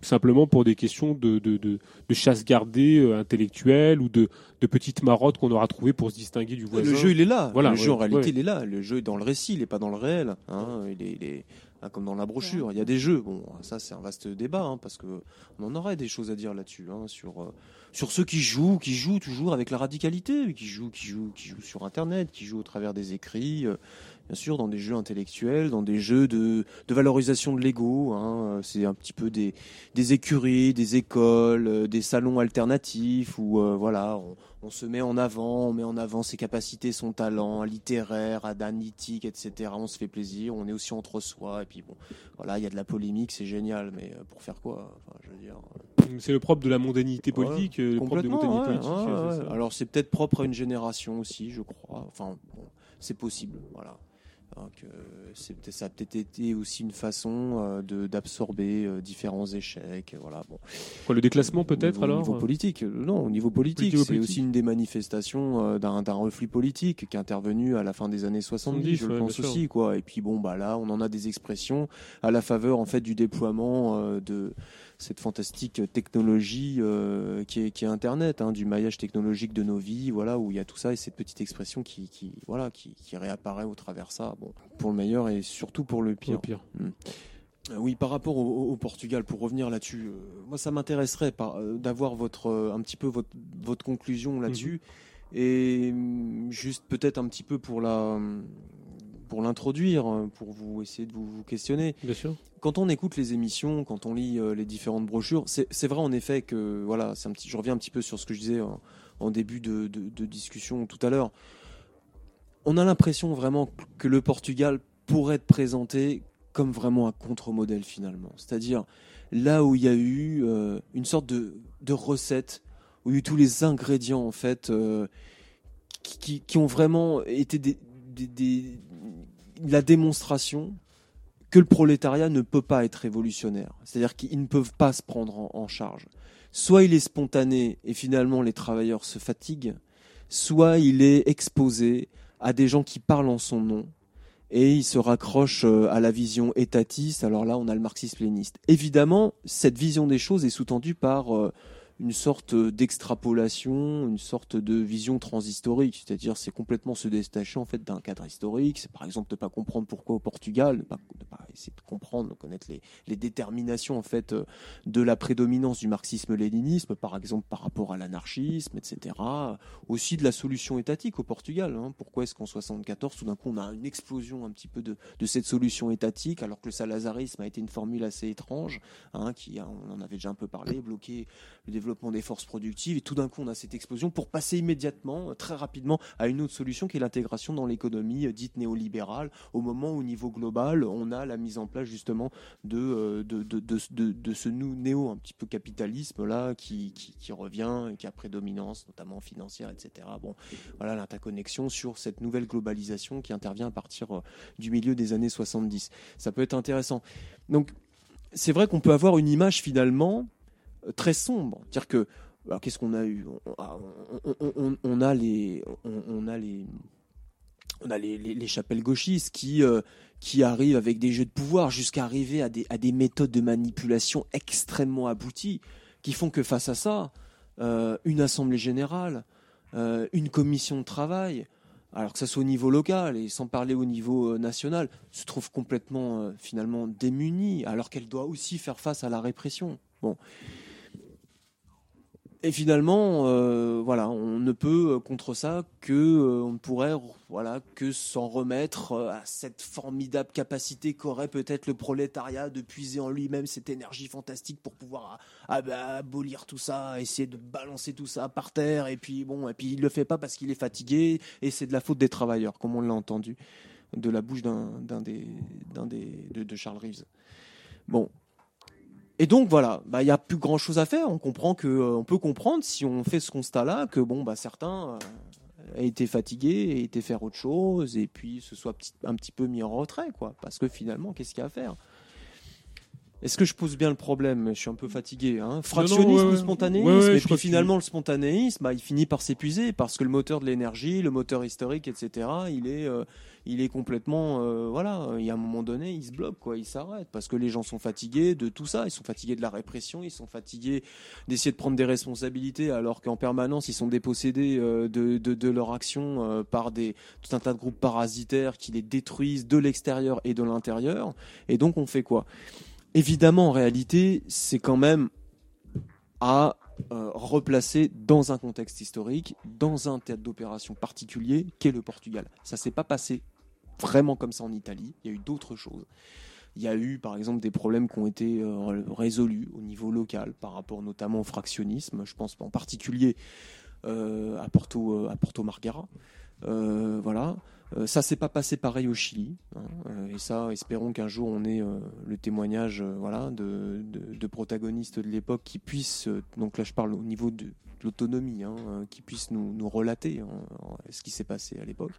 S3: simplement pour des questions de, de, de, chasse gardée euh, intellectuelle ou de, de petites marottes qu'on aura trouvées pour se distinguer du
S10: voisin. Le jeu, il est là. le jeu, en réalité, il est là. Le jeu est dans le récit, il n'est pas dans le réel. Hein. Il est, hein, comme dans la brochure. Il y a des jeux. Bon, ça c'est un vaste débat, hein, parce que on en aurait des choses à dire là-dessus, hein, sur sur ceux qui jouent, qui jouent toujours avec la radicalité, qui jouent, qui jouent, qui jouent sur Internet, qui jouent au travers des écrits, euh, bien sûr, dans des jeux intellectuels, dans des jeux de, de valorisation de l'ego. Hein, euh, c'est un petit peu des, des écuries, des écoles, euh, des salons alternatifs où euh, voilà, on, se met en avant, on met en avant ses capacités, son talent littéraire, analytique, etc. On se fait plaisir, on est aussi entre soi. Et puis bon, voilà, il y a de la polémique, c'est génial, mais pour faire quoi
S3: C'est le propre de la mondanité politique. le propre de mondanité
S10: Alors c'est peut-être propre à une génération aussi, je crois. Enfin, c'est possible. Voilà. Donc, euh, ça a peut-être été aussi une façon euh, d'absorber euh, différents échecs. Voilà, bon.
S3: Quoi, le déclassement peut-être alors
S10: Au niveau euh politique, euh, non, au niveau politique. C'est aussi une des manifestations d'un reflux politique qui est intervenu à la fin des années 70, je pense aussi. Quoi. Et puis bon, bah, là, on en a des expressions à la faveur en fait, du déploiement de cette fantastique technologie euh, qui, est, Internet, hein, du maillage technologique de nos vies, voilà, où il y a tout ça et cette petite expression qui, voilà, qui, réapparaît au travers ça. Bon, pour le meilleur et surtout pour le pire.
S3: pire.
S10: Hmm. Euh, oui, par rapport au, Portugal, pour revenir là-dessus, euh, moi ça m'intéresserait d'avoir votre un petit peu votre, votre conclusion là-dessus mhm. et mm, juste peut-être un petit peu pour la pour l'introduire, euh, pour vous essayer de vous, questionner.
S3: Bien sûr.
S10: Quand on écoute les émissions, quand on lit euh, les différentes brochures, c'est vrai en effet que, voilà, un petit, je reviens un petit peu sur ce que je disais en, début de, discussion tout à l'heure. On a l'impression vraiment que le Portugal pourrait être présenté comme vraiment un contre-modèle finalement. C'est-à-dire là où il y a eu euh, une sorte de, recette, où il y a eu tous les ingrédients en fait. qui, ont vraiment été des, la démonstration que le prolétariat ne peut pas être révolutionnaire. C'est-à-dire qu'ils ne peuvent pas se prendre en, charge. Soit il est spontané et finalement les travailleurs se fatiguent, soit il est exposé à des gens qui parlent en son nom et il se raccroche euh, à la vision étatiste. Alors là, on a le marxisme pléniste Évidemment, cette vision des choses est sous-tendue par... Euh, une sorte d'extrapolation, une sorte de vision transhistorique, c'est-à-dire c'est complètement se détacher en fait d'un cadre historique. C'est par exemple ne pas comprendre pourquoi au Portugal, ne pas, ne pas essayer de comprendre, de connaître les, déterminations en fait de la prédominance du marxisme-léninisme, par exemple par rapport à l'anarchisme, etc. Aussi de la solution étatique au Portugal. Hein. Pourquoi est-ce qu'en 74 tout d'un coup on a une explosion un petit peu de, de, cette solution étatique alors que le salazarisme a été une formule assez étrange, hein, qui on en avait déjà un peu parlé, bloqué le développement développement des forces productives, et tout d'un coup on a cette explosion pour passer immédiatement, euh, très rapidement, à une autre solution qui est l'intégration dans l'économie euh, dite néolibérale, au moment où au niveau global on a la mise en place justement de, euh, de, de, ce néo un petit peu capitalisme là qui, qui, qui revient et qui a prédominance notamment financière, etc. Bon, voilà l'interconnexion sur cette nouvelle globalisation qui intervient à partir du milieu des années 70. Ça peut être intéressant. Donc, c'est vrai qu'on peut avoir une image finalement très sombre. C'est-à-dire que, qu'est-ce qu'on a eu ah, on, a les, on, a les, on a les, les, chapelles gauchistes qui euh, qui arrivent avec des jeux de pouvoir jusqu'à arriver à des, à des méthodes de manipulation extrêmement abouties qui font que face à ça, euh, une assemblée générale, euh, une commission de travail, alors que ça soit au niveau local et sans parler au niveau national, se trouve complètement finalement démunie, alors qu'elle doit aussi faire face à la répression. Bon, et finalement, euh, voilà, on ne peut euh, contre ça que euh, on pourrait voilà que s'en remettre à cette formidable capacité qu'aurait peut-être le prolétariat de puiser en lui-même cette énergie fantastique pour pouvoir ah, ah bah, abolir tout ça, essayer de balancer tout ça par terre. Et puis bon, et puis il le fait pas parce qu'il est fatigué et c'est de la faute des travailleurs, comme on l'a entendu de la bouche d'un des, des de, de Charles Reeves. Bon, et donc voilà, bah, il n'y a plus grand chose à faire. On comprend que, euh, on peut comprendre si on fait ce constat-là que bon, bah, certains euh, aient été fatigués, aient été faire autre chose, et puis se soient un petit peu mis en retrait, quoi. Parce que finalement, qu'est-ce qu'il y a à faire Est-ce que je pose bien le problème Je suis un peu fatigué. Hein Fractionnisme ou spontanéisme Et puis finalement, le spontanéisme, bah, il finit par s'épuiser parce que le moteur de l'énergie, le moteur historique, etc. Il est euh, il est complètement, euh, voilà, il y a un moment donné, il se bloque, quoi, il s'arrête, parce que les gens sont fatigués de tout ça, ils sont fatigués de la répression, ils sont fatigués d'essayer de prendre des responsabilités, alors qu'en permanence, ils sont dépossédés euh, de, leur action euh, par des, tout un tas de groupes parasitaires qui les détruisent de l'extérieur et de l'intérieur, et donc on fait quoi Évidemment, en réalité, c'est quand même à replacer dans un contexte historique, dans un théâtre d'opération particulier qu'est le Portugal. Ça s'est pas passé vraiment comme ça en Italie. Il y a eu d'autres choses. Il y a eu, par exemple, des problèmes qui ont été euh, résolus au niveau local par rapport notamment au fractionnisme. Je pense en particulier euh, à Porto, euh, à Porto Margara. voilà. ça s'est pas passé pareil au Chili. Hein. et ça, espérons qu'un jour on ait le témoignage voilà, de, protagonistes de l'époque qui puissent, donc là je parle au niveau de, l'autonomie, hein, qui puissent nous, nous relater hein, ce qui s'est passé à l'époque.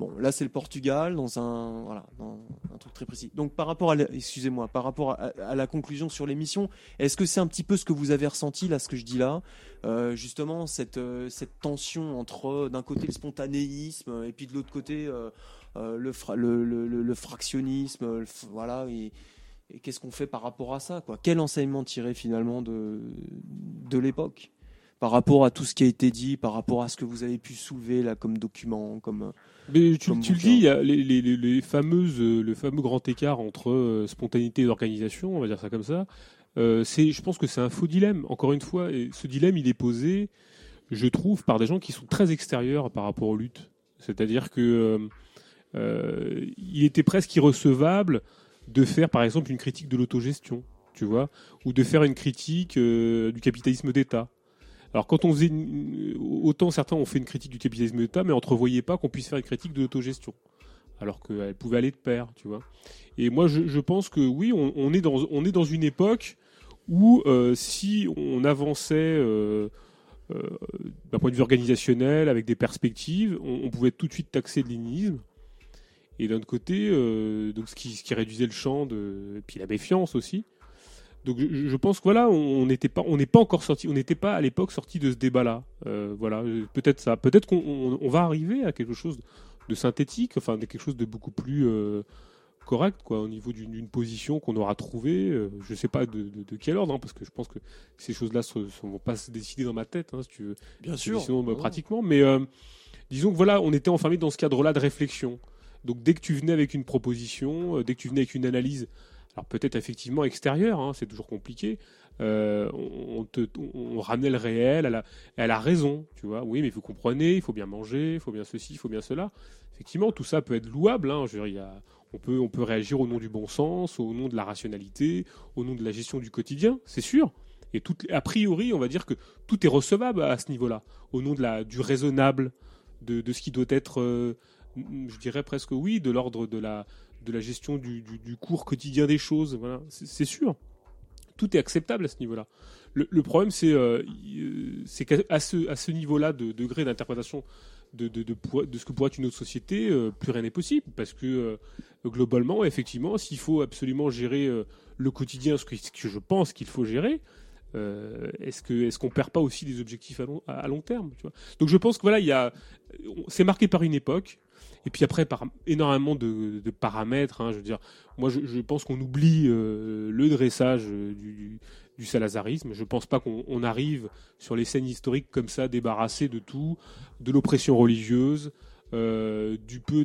S10: Bon, là c'est le Portugal dans un un truc très précis. Donc par rapport à excusez-moi par rapport à, la conclusion sur l'émission, est-ce que c'est un petit peu ce que vous avez ressenti là ce que je dis là, euh, justement cette euh, cette tension entre euh, d'un côté le spontanéisme et puis de l'autre côté le, le, fractionnisme, voilà et, qu'est-ce qu'on fait par rapport à ça quoi Quel enseignement tirer finalement de de l'époque par rapport à tout ce qui a été dit, par rapport à ce que vous avez pu soulever là comme document, comme
S3: mais tu, le dis, les, fameuses, euh, le fameux grand écart entre euh, spontanéité et organisation, on va dire ça comme ça. Euh, c'est, je pense que c'est un faux dilemme. Encore une fois, ce dilemme, il est posé, je trouve, par des gens qui sont très extérieurs par rapport aux luttes. C'est-à-dire que il était presque irrecevable de faire, par exemple, une critique de l'autogestion, tu vois, ou de faire une critique du capitalisme d'État. Alors quand on faisait euh, autant certains ont fait une critique du capitalisme l'État, mais entrevoyait pas qu'on puisse faire une critique de l'autogestion, alors qu'elle pouvait aller de pair, tu vois. Et moi, je, pense que oui, on, est dans on est dans une époque où euh, si on avançait euh, d'un point de vue organisationnel avec des perspectives, on, pouvait tout de suite taxer de Et d'un autre côté, donc ce qui, ce qui réduisait le champ de, et puis la méfiance aussi. Donc je, pense que voilà, on n'était pas, on n'est pas encore sorti, on n'était pas à l'époque sorti de ce débat-là. Euh, voilà, peut-être ça, peut-être qu'on va arriver à quelque chose de synthétique, enfin quelque chose de beaucoup plus euh, correct, quoi, au niveau d'une position qu'on aura trouvée. je euh, je sais pas de, quel ordre, hein, parce que je pense que ces choses-là ne vont pas se décider dans ma tête, hein, si tu veux.
S10: Bien sûr.
S3: Bah, pratiquement, mais disons que voilà, on était enfermé dans ce cadre-là de réflexion. Donc dès que tu venais avec une proposition, dès que tu venais avec une analyse alors peut-être effectivement extérieur, hein, c'est toujours compliqué. Euh, on, te, ramenait le réel à la, raison, tu vois. Oui, mais vous comprenez, il faut bien manger, il faut bien ceci, il faut bien cela. Effectivement, tout ça peut être louable. Hein, on, peut, réagir au nom du bon sens, au nom de la rationalité, au nom de la gestion du quotidien, c'est sûr. Et tout, a priori, on va dire que tout est recevable à ce niveau-là, au nom de la, du raisonnable, de, ce qui doit être, euh, je dirais presque oui, de l'ordre de la, de la gestion du, du, cours quotidien des choses. Voilà, c'est sûr. Tout est acceptable à ce niveau-là. Le, problème, c'est euh, euh, c'est qu'à ce, à ce niveau-là de degré d'interprétation de, de, de, ce que pourrait être une autre société, euh, plus rien n'est possible. Parce que globalement, effectivement, s'il faut absolument gérer le quotidien, ce que, je pense qu'il faut gérer, est-ce qu'on est qu'on perd pas aussi des objectifs à long, terme Donc je pense que voilà, c'est marqué par une époque. Et puis après, par énormément de, paramètres. Hein, je veux dire, moi, je, pense qu'on oublie euh, le dressage euh, du, du, salazarisme. Je pense pas qu'on arrive sur les scènes historiques comme ça, débarrassé de tout, de l'oppression religieuse, euh, du peu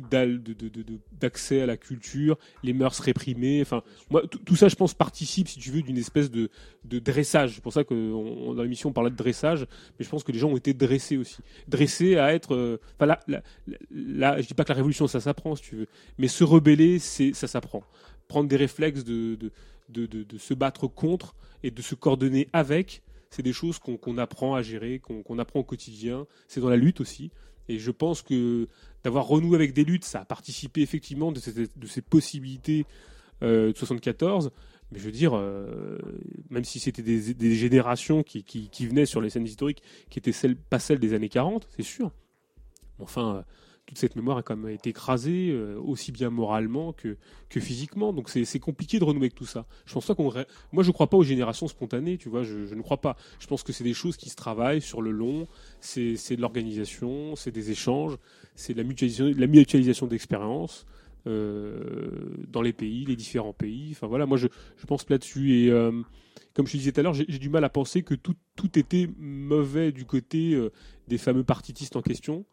S3: d'accès à la culture, les mœurs réprimées. Enfin, moi, tout ça, je pense, participe, si tu veux, d'une espèce de, dressage. C'est pour ça que dans l'émission, on parlait de dressage, mais je pense que les gens ont été dressés aussi. Dressés à être. Euh, enfin, là, là, je dis pas que la révolution, ça s'apprend, si tu veux, mais se rebeller, ça s'apprend. Prendre des réflexes de, se battre contre et de se coordonner avec c'est des choses qu'on apprend à gérer, qu'on apprend au quotidien. C'est dans la lutte aussi. Et je pense que d'avoir renoué avec des luttes, ça a participé effectivement de ces, possibilités euh, de 74. Mais je veux dire, euh, même si c'était des, générations qui, qui, venaient sur les scènes historiques, qui étaient celles, pas celles des années 40, c'est sûr. Enfin, toute cette mémoire a quand même été écrasée, euh, aussi bien moralement que, que physiquement. Donc c'est compliqué de renouer avec tout ça. Je pense pas qu'on. Moi, je crois pas aux générations spontanées, tu vois, je, ne crois pas. Je pense que c'est des choses qui se travaillent sur le long, c'est de l'organisation, c'est des échanges, c'est de la mutualisation, la mutualisation d'expériences. Euh, dans les pays, les différents pays. Enfin voilà, moi je, je pense là-dessus. Et euh, comme je disais tout à l'heure, j'ai du mal à penser que tout, tout était mauvais du côté des fameux partitistes en question.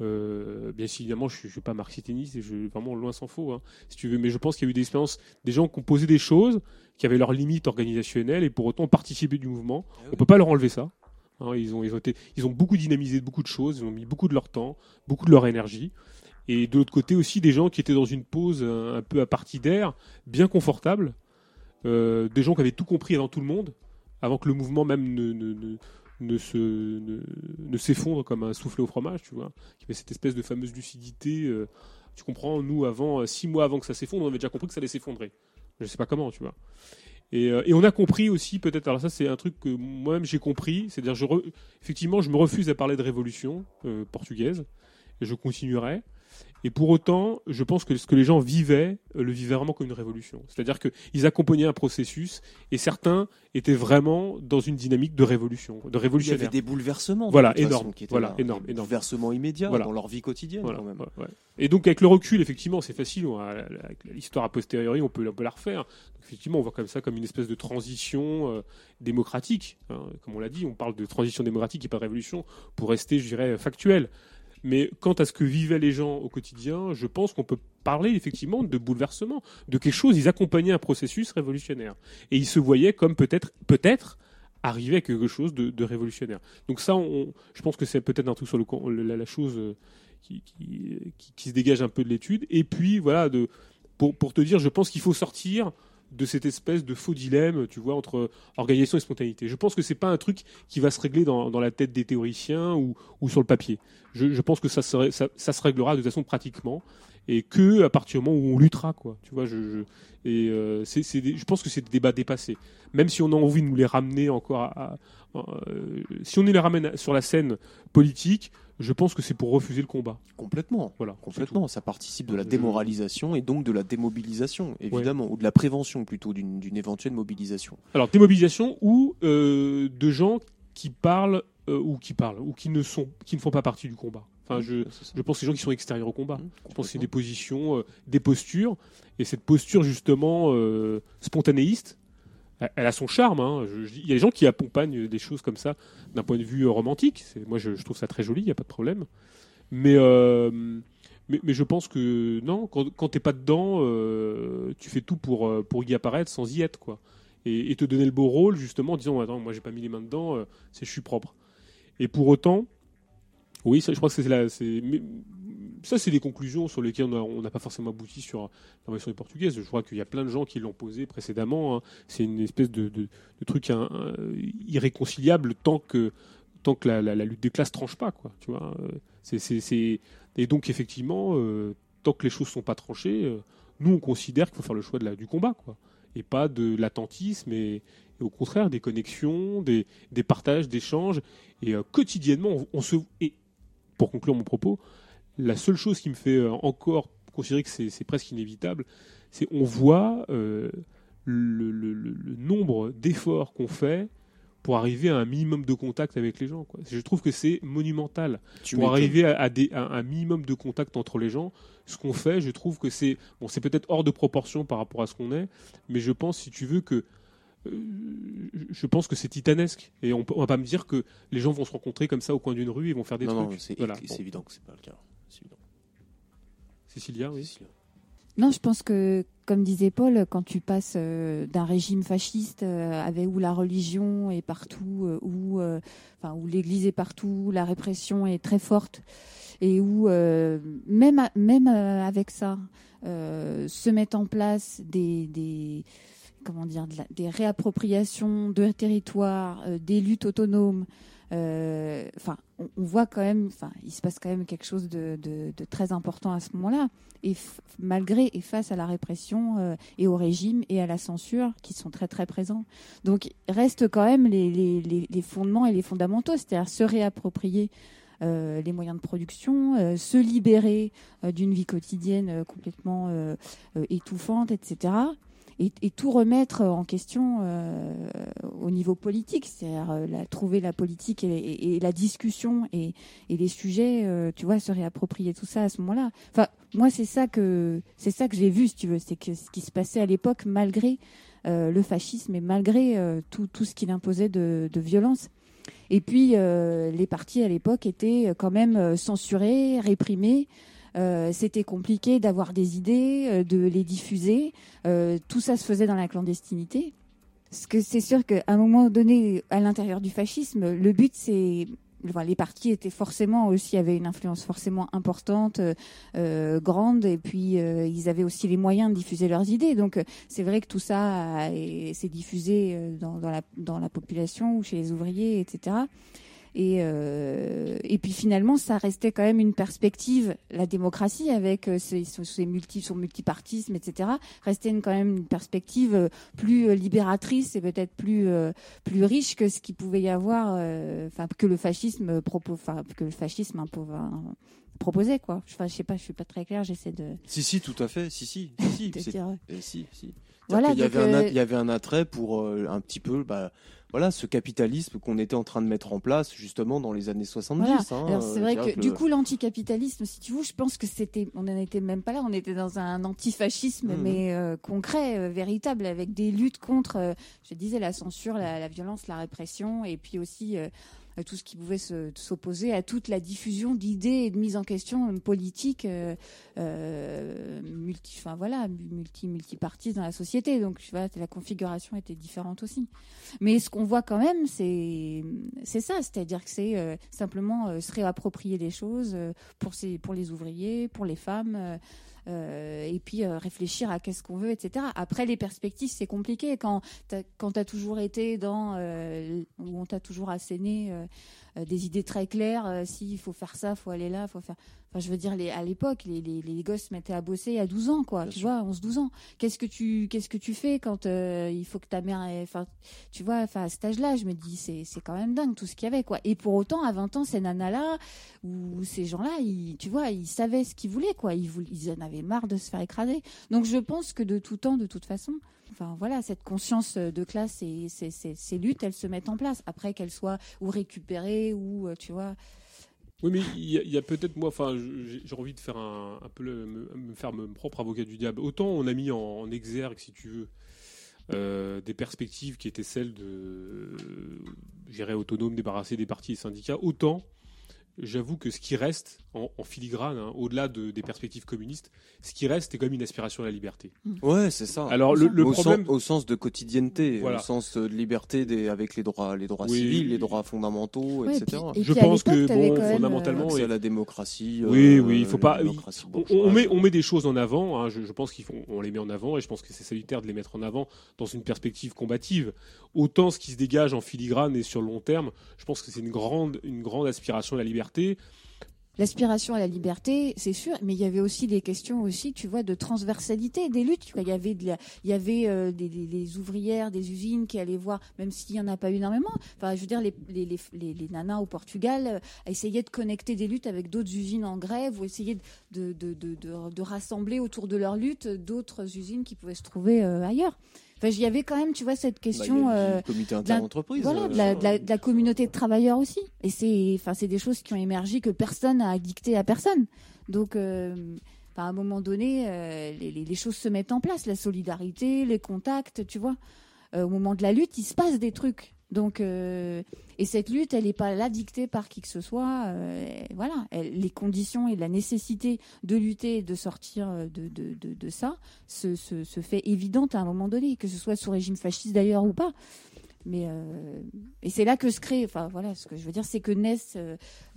S3: Euh, bien évidemment, je ne suis pas marxiste et je vraiment loin s'en faut. Hein, si tu veux, mais je pense qu'il y a eu des expériences, des gens qui ont posé des choses qui avaient leurs limites organisationnelles et pour autant participaient du mouvement. Ah On ne peut pas leur enlever ça. Hein. ils, ont, ils, ont ils ont beaucoup dynamisé beaucoup de choses, ils ont mis beaucoup de leur temps, beaucoup de leur énergie. Et de l'autre côté aussi, des gens qui étaient dans une pause euh, un, peu à partie d'air, bien confortable, euh, des gens qui avaient tout compris avant tout le monde, avant que le mouvement même ne ne s'effondre comme un soufflé au fromage, tu vois, qui fait cette espèce de fameuse lucidité. Euh, tu comprends, nous avant euh, six mois avant que ça s'effondre, on avait déjà compris que ça allait s'effondrer. Je sais pas comment, tu vois. Et, euh, on a compris aussi peut-être. Alors ça c'est un truc que moi-même j'ai compris, c'est-à-dire effectivement je me refuse à parler de révolution portugaise et je continuerai. Et pour autant, je pense que ce que les gens vivaient, euh, le vivaient vraiment comme une révolution. C'est-à-dire qu'ils accompagnaient un processus et certains étaient vraiment dans une dynamique de révolution, de révolution. Il y avait
S10: des bouleversements.
S3: Voilà, énorme.
S10: Façon,
S3: voilà, énorme,
S10: Bouleversements immédiats dans leur vie quotidienne quand même.
S3: Et donc avec le recul, effectivement, c'est facile. L'histoire a posteriori, on peut, peu la refaire. Donc, effectivement, on voit comme ça comme une espèce de transition euh, démocratique. Hein. Comme on l'a dit, on parle de transition démocratique et pas de révolution pour rester, je dirais, factuel. Mais quant à ce que vivaient les gens au quotidien, je pense qu'on peut parler effectivement de bouleversement, de quelque chose. Ils accompagnaient un processus révolutionnaire. Et ils se voyaient comme peut-être, peut-être, arriver à quelque chose de, révolutionnaire. Donc ça, on, je pense que c'est peut-être un truc sur le, la, la chose euh, qui, se dégage un peu de l'étude. Et puis, voilà, de, pour, pour te dire, je pense qu'il faut sortir de cette espèce de faux dilemme, tu vois, entre organisation et spontanéité. Je pense que c'est pas un truc qui va se régler dans, la tête des théoriciens ou, sur le papier. Je, pense que ça se, ça, se réglera de façon pratiquement et que à partir du moment où on luttera, quoi. Tu vois, je, et euh, c'est, je pense que c'est des débats dépassés. Même si on a envie de nous les ramener encore, à, euh, si on les ramène sur la scène politique, je pense que c'est pour refuser le combat.
S10: Complètement.
S3: Voilà,
S10: complètement. Ça participe de la euh, démoralisation et donc de la démobilisation, évidemment, ou de la prévention plutôt d'une éventuelle mobilisation.
S3: Alors, démobilisation ou euh, de gens qui parlent euh, ou qui parlent ou qui ne sont qui ne font pas partie du combat. Enfin, mmh, je, je pense que c'est gens qui sont extérieurs au combat. Mmh, je pense que c'est des positions, des postures, et cette posture justement spontanéiste elle a son charme. Hein. il y a des gens qui accompagnent des choses comme ça d'un point de vue euh, romantique. Moi, je, trouve ça très joli, il n'y a pas de problème. Euh, mais, mais, je pense que non, quand, quand n'es pas dedans, euh, tu fais tout pour, pour y apparaître sans y être. quoi. Et, te donner le beau rôle, justement, en disant Attends, moi, j'ai pas mis les mains dedans, c'est je suis propre. Et pour autant, oui, je crois que c'est la ça, c'est des conclusions sur lesquelles on n'a pas forcément abouti sur l'invasion des portugaises. Je crois qu'il y a plein de gens qui l'ont posé précédemment. Hein. C'est une espèce de, truc hein, euh, irréconciliable tant que tant que la, lutte des classes tranche pas, quoi. Tu vois. Et donc effectivement, euh, tant que les choses ne sont pas tranchées, euh, nous on considère qu'il faut faire le choix de du combat, quoi, et pas de l'attentisme et, au contraire des connexions, des, partages, des échanges. Et quotidiennement, on, on se et pour conclure mon propos, la seule chose qui me fait euh, encore considérer que c'est presque inévitable, c'est on voit euh, le, nombre d'efforts qu'on fait pour arriver à un minimum de contact avec les gens. Je trouve que c'est monumental. pour arriver à, un minimum de contact entre les gens, ce qu'on fait, je trouve que c'est... Bon, c'est peut-être hors de proportion par rapport à ce qu'on est, mais je pense, si tu veux, que euh, je pense que c'est titanesque. Et on ne va pas me dire que les gens vont se rencontrer comme ça au coin d'une rue et vont faire des trucs. Non,
S10: c'est évident que c'est pas le cas.
S3: Cécilia, oui.
S13: Non, je pense que, comme disait Paul, quand tu passes euh, d'un régime fasciste euh, avec où la religion est partout, euh, où, l'Église est partout, où la répression est très forte, et où même, avec ça se mettent en place des, des réappropriations de territoires, des luttes autonomes. Euh, enfin, on, voit quand même, enfin, il se passe quand même quelque chose de, très important à ce moment-là. Et malgré et face à la répression euh, et au régime et à la censure qui sont très très présents. Donc, restent quand même les, fondements et les fondamentaux, c'est-à-dire se réapproprier euh, les moyens de production, se libérer d'une vie quotidienne complètement étouffante, etc et, tout remettre en question euh, au niveau politique, c'est-à-dire euh, trouver la politique et, la discussion et, les sujets, euh, tu vois, se réapproprier tout ça à ce moment-là. Enfin, moi, c'est ça que c'est ça que j'ai vu, si tu veux, c'est que ce qui se passait à l'époque, malgré le fascisme et malgré tout, ce qu'il imposait de, violence. Et puis, les partis à l'époque étaient quand même censurés, réprimés. Euh, c'était compliqué d'avoir des idées, euh, de les diffuser. Euh, tout ça se faisait dans la clandestinité. Parce que c'est sûr qu'à un moment donné, à l'intérieur du fascisme, le but c'est les partis étaient forcément aussi avaient une influence forcément importante, grande, et puis ils avaient aussi les moyens de diffuser leurs idées. Donc c'est vrai que tout ça s'est diffusé dans, la, dans la population ou chez les ouvriers, etc. Et, euh, et puis finalement, ça restait quand même une perspective, la démocratie avec euh, ces multi, son multipartisme, etc., restait une, quand même une perspective euh, plus libératrice et peut-être plus, plus riche que ce qu'il pouvait y avoir, enfin, que le fascisme, enfin, que le fascisme hein, proposait quoi. Enfin, je sais pas, je suis pas très claire, j'essaie de.
S10: Si si, tout à fait, si si, si, si, eh, Voilà, il y, avait un, attrait pour un petit peu bah, voilà, ce capitalisme qu'on était en train de mettre en place justement dans les années 70.
S13: Hein, Alors c'est euh, vrai que, du coup l'anticapitalisme, si tu veux, je pense que c'était, on n'en était même pas là, on était dans un antifascisme mhm. mais euh, concret, euh, véritable, avec des luttes contre, je disais, la censure, la, violence, la répression, et puis aussi tout ce qui pouvait s'opposer à toute la diffusion d'idées et de mise en question euh, politique euh, euh, multi, voilà, multi, dans la société. Donc voilà, la configuration était différente aussi. Mais ce qu'on voit quand même, c'est c'est ça, c'est-à-dire que c'est euh, simplement se réapproprier des choses pour ces, pour les ouvriers, pour les femmes. Euh, et puis euh, réfléchir à qu'est-ce qu'on veut, etc. Après, les perspectives, c'est compliqué quand tu as, toujours été dans, euh, Ou on t'a toujours asséné euh, des idées très claires. S'il euh, si faut faire ça, faut aller là, faut faire. Enfin, je veux dire, les, à l'époque, les, les, les, gosses mettaient à bosser à 12 ans, quoi. tu vois, 11-12 ans. Qu'est-ce que tu qu'est-ce que tu fais quand euh, il faut que ta mère, enfin, tu vois, enfin à cet âge-là, je me dis, c'est quand même dingue tout ce qu'il y avait, quoi. Et pour autant, à 20 ans, ces nanas-là ou ces gens-là, ils, tu vois, ils savaient ce qu'ils voulaient, quoi. Ils, voulaient, ils en avaient marre de se faire écraser. Donc, je pense que de tout temps, de toute façon, enfin voilà, cette conscience euh, de classe et ces, luttes, elles se mettent en place. Après qu'elles soient ou récupérées ou, euh, tu vois.
S3: Oui, mais il y a, peut-être, moi, enfin, j'ai envie de faire un, peu me, faire mon propre avocat du diable. Autant on a mis en, exergue, si tu veux, euh, des perspectives qui étaient celles de gérer autonome, débarrasser des partis et syndicats, autant j'avoue que ce qui reste, en, filigrane, hein, au-delà des perspectives communistes, ce qui reste est quand même une aspiration à la liberté.
S10: Mmh. Ouais, c'est ça.
S3: Alors le, au
S10: sens, de quotidienneté, au sens euh, de liberté avec les droits, les droits civils, les droits fondamentaux, etc.
S3: je pense que fondamentalement, c'est
S10: à la démocratie.
S3: oui, euh, oui, il faut pas. On, met, des choses en avant. Hein, je, pense qu'on les met en avant, et je pense que c'est salutaire de les mettre en avant dans une perspective combative. Autant ce qui se dégage en filigrane et sur le long terme, je pense que c'est une grande, une grande aspiration à la liberté
S13: l'aspiration à la liberté, c'est sûr, mais il y avait aussi des questions aussi, tu vois, de transversalité des luttes. Il y avait, il y avait euh, des, ouvrières, des usines qui allaient voir, même s'il n'y en a pas énormément. Enfin, je veux dire, les, les, nanas au Portugal euh, essayaient de connecter des luttes avec d'autres usines en grève ou essayaient de, de, rassembler autour de leur lutte d'autres usines qui pouvaient se trouver euh, ailleurs. Enfin, il y avait quand même, tu vois, cette question euh, de, la, communauté de travailleurs aussi. Et c'est, enfin, c'est des choses qui ont émergé que personne n'a dicté à personne. Donc, euh, à un moment donné, euh, les, les, choses se mettent en place, la solidarité, les contacts, tu vois. Euh, au moment de la lutte, il se passe des trucs. Donc, et cette lutte, elle n'est pas là dictée par qui que ce soit. Euh, voilà, les conditions et la nécessité de lutter et de sortir euh, de, ça se, se, se, fait évidente à un moment donné, que ce soit sous régime fasciste d'ailleurs ou pas. Mais euh, et c'est là que se crée, enfin voilà, ce que je veux dire, c'est que naissent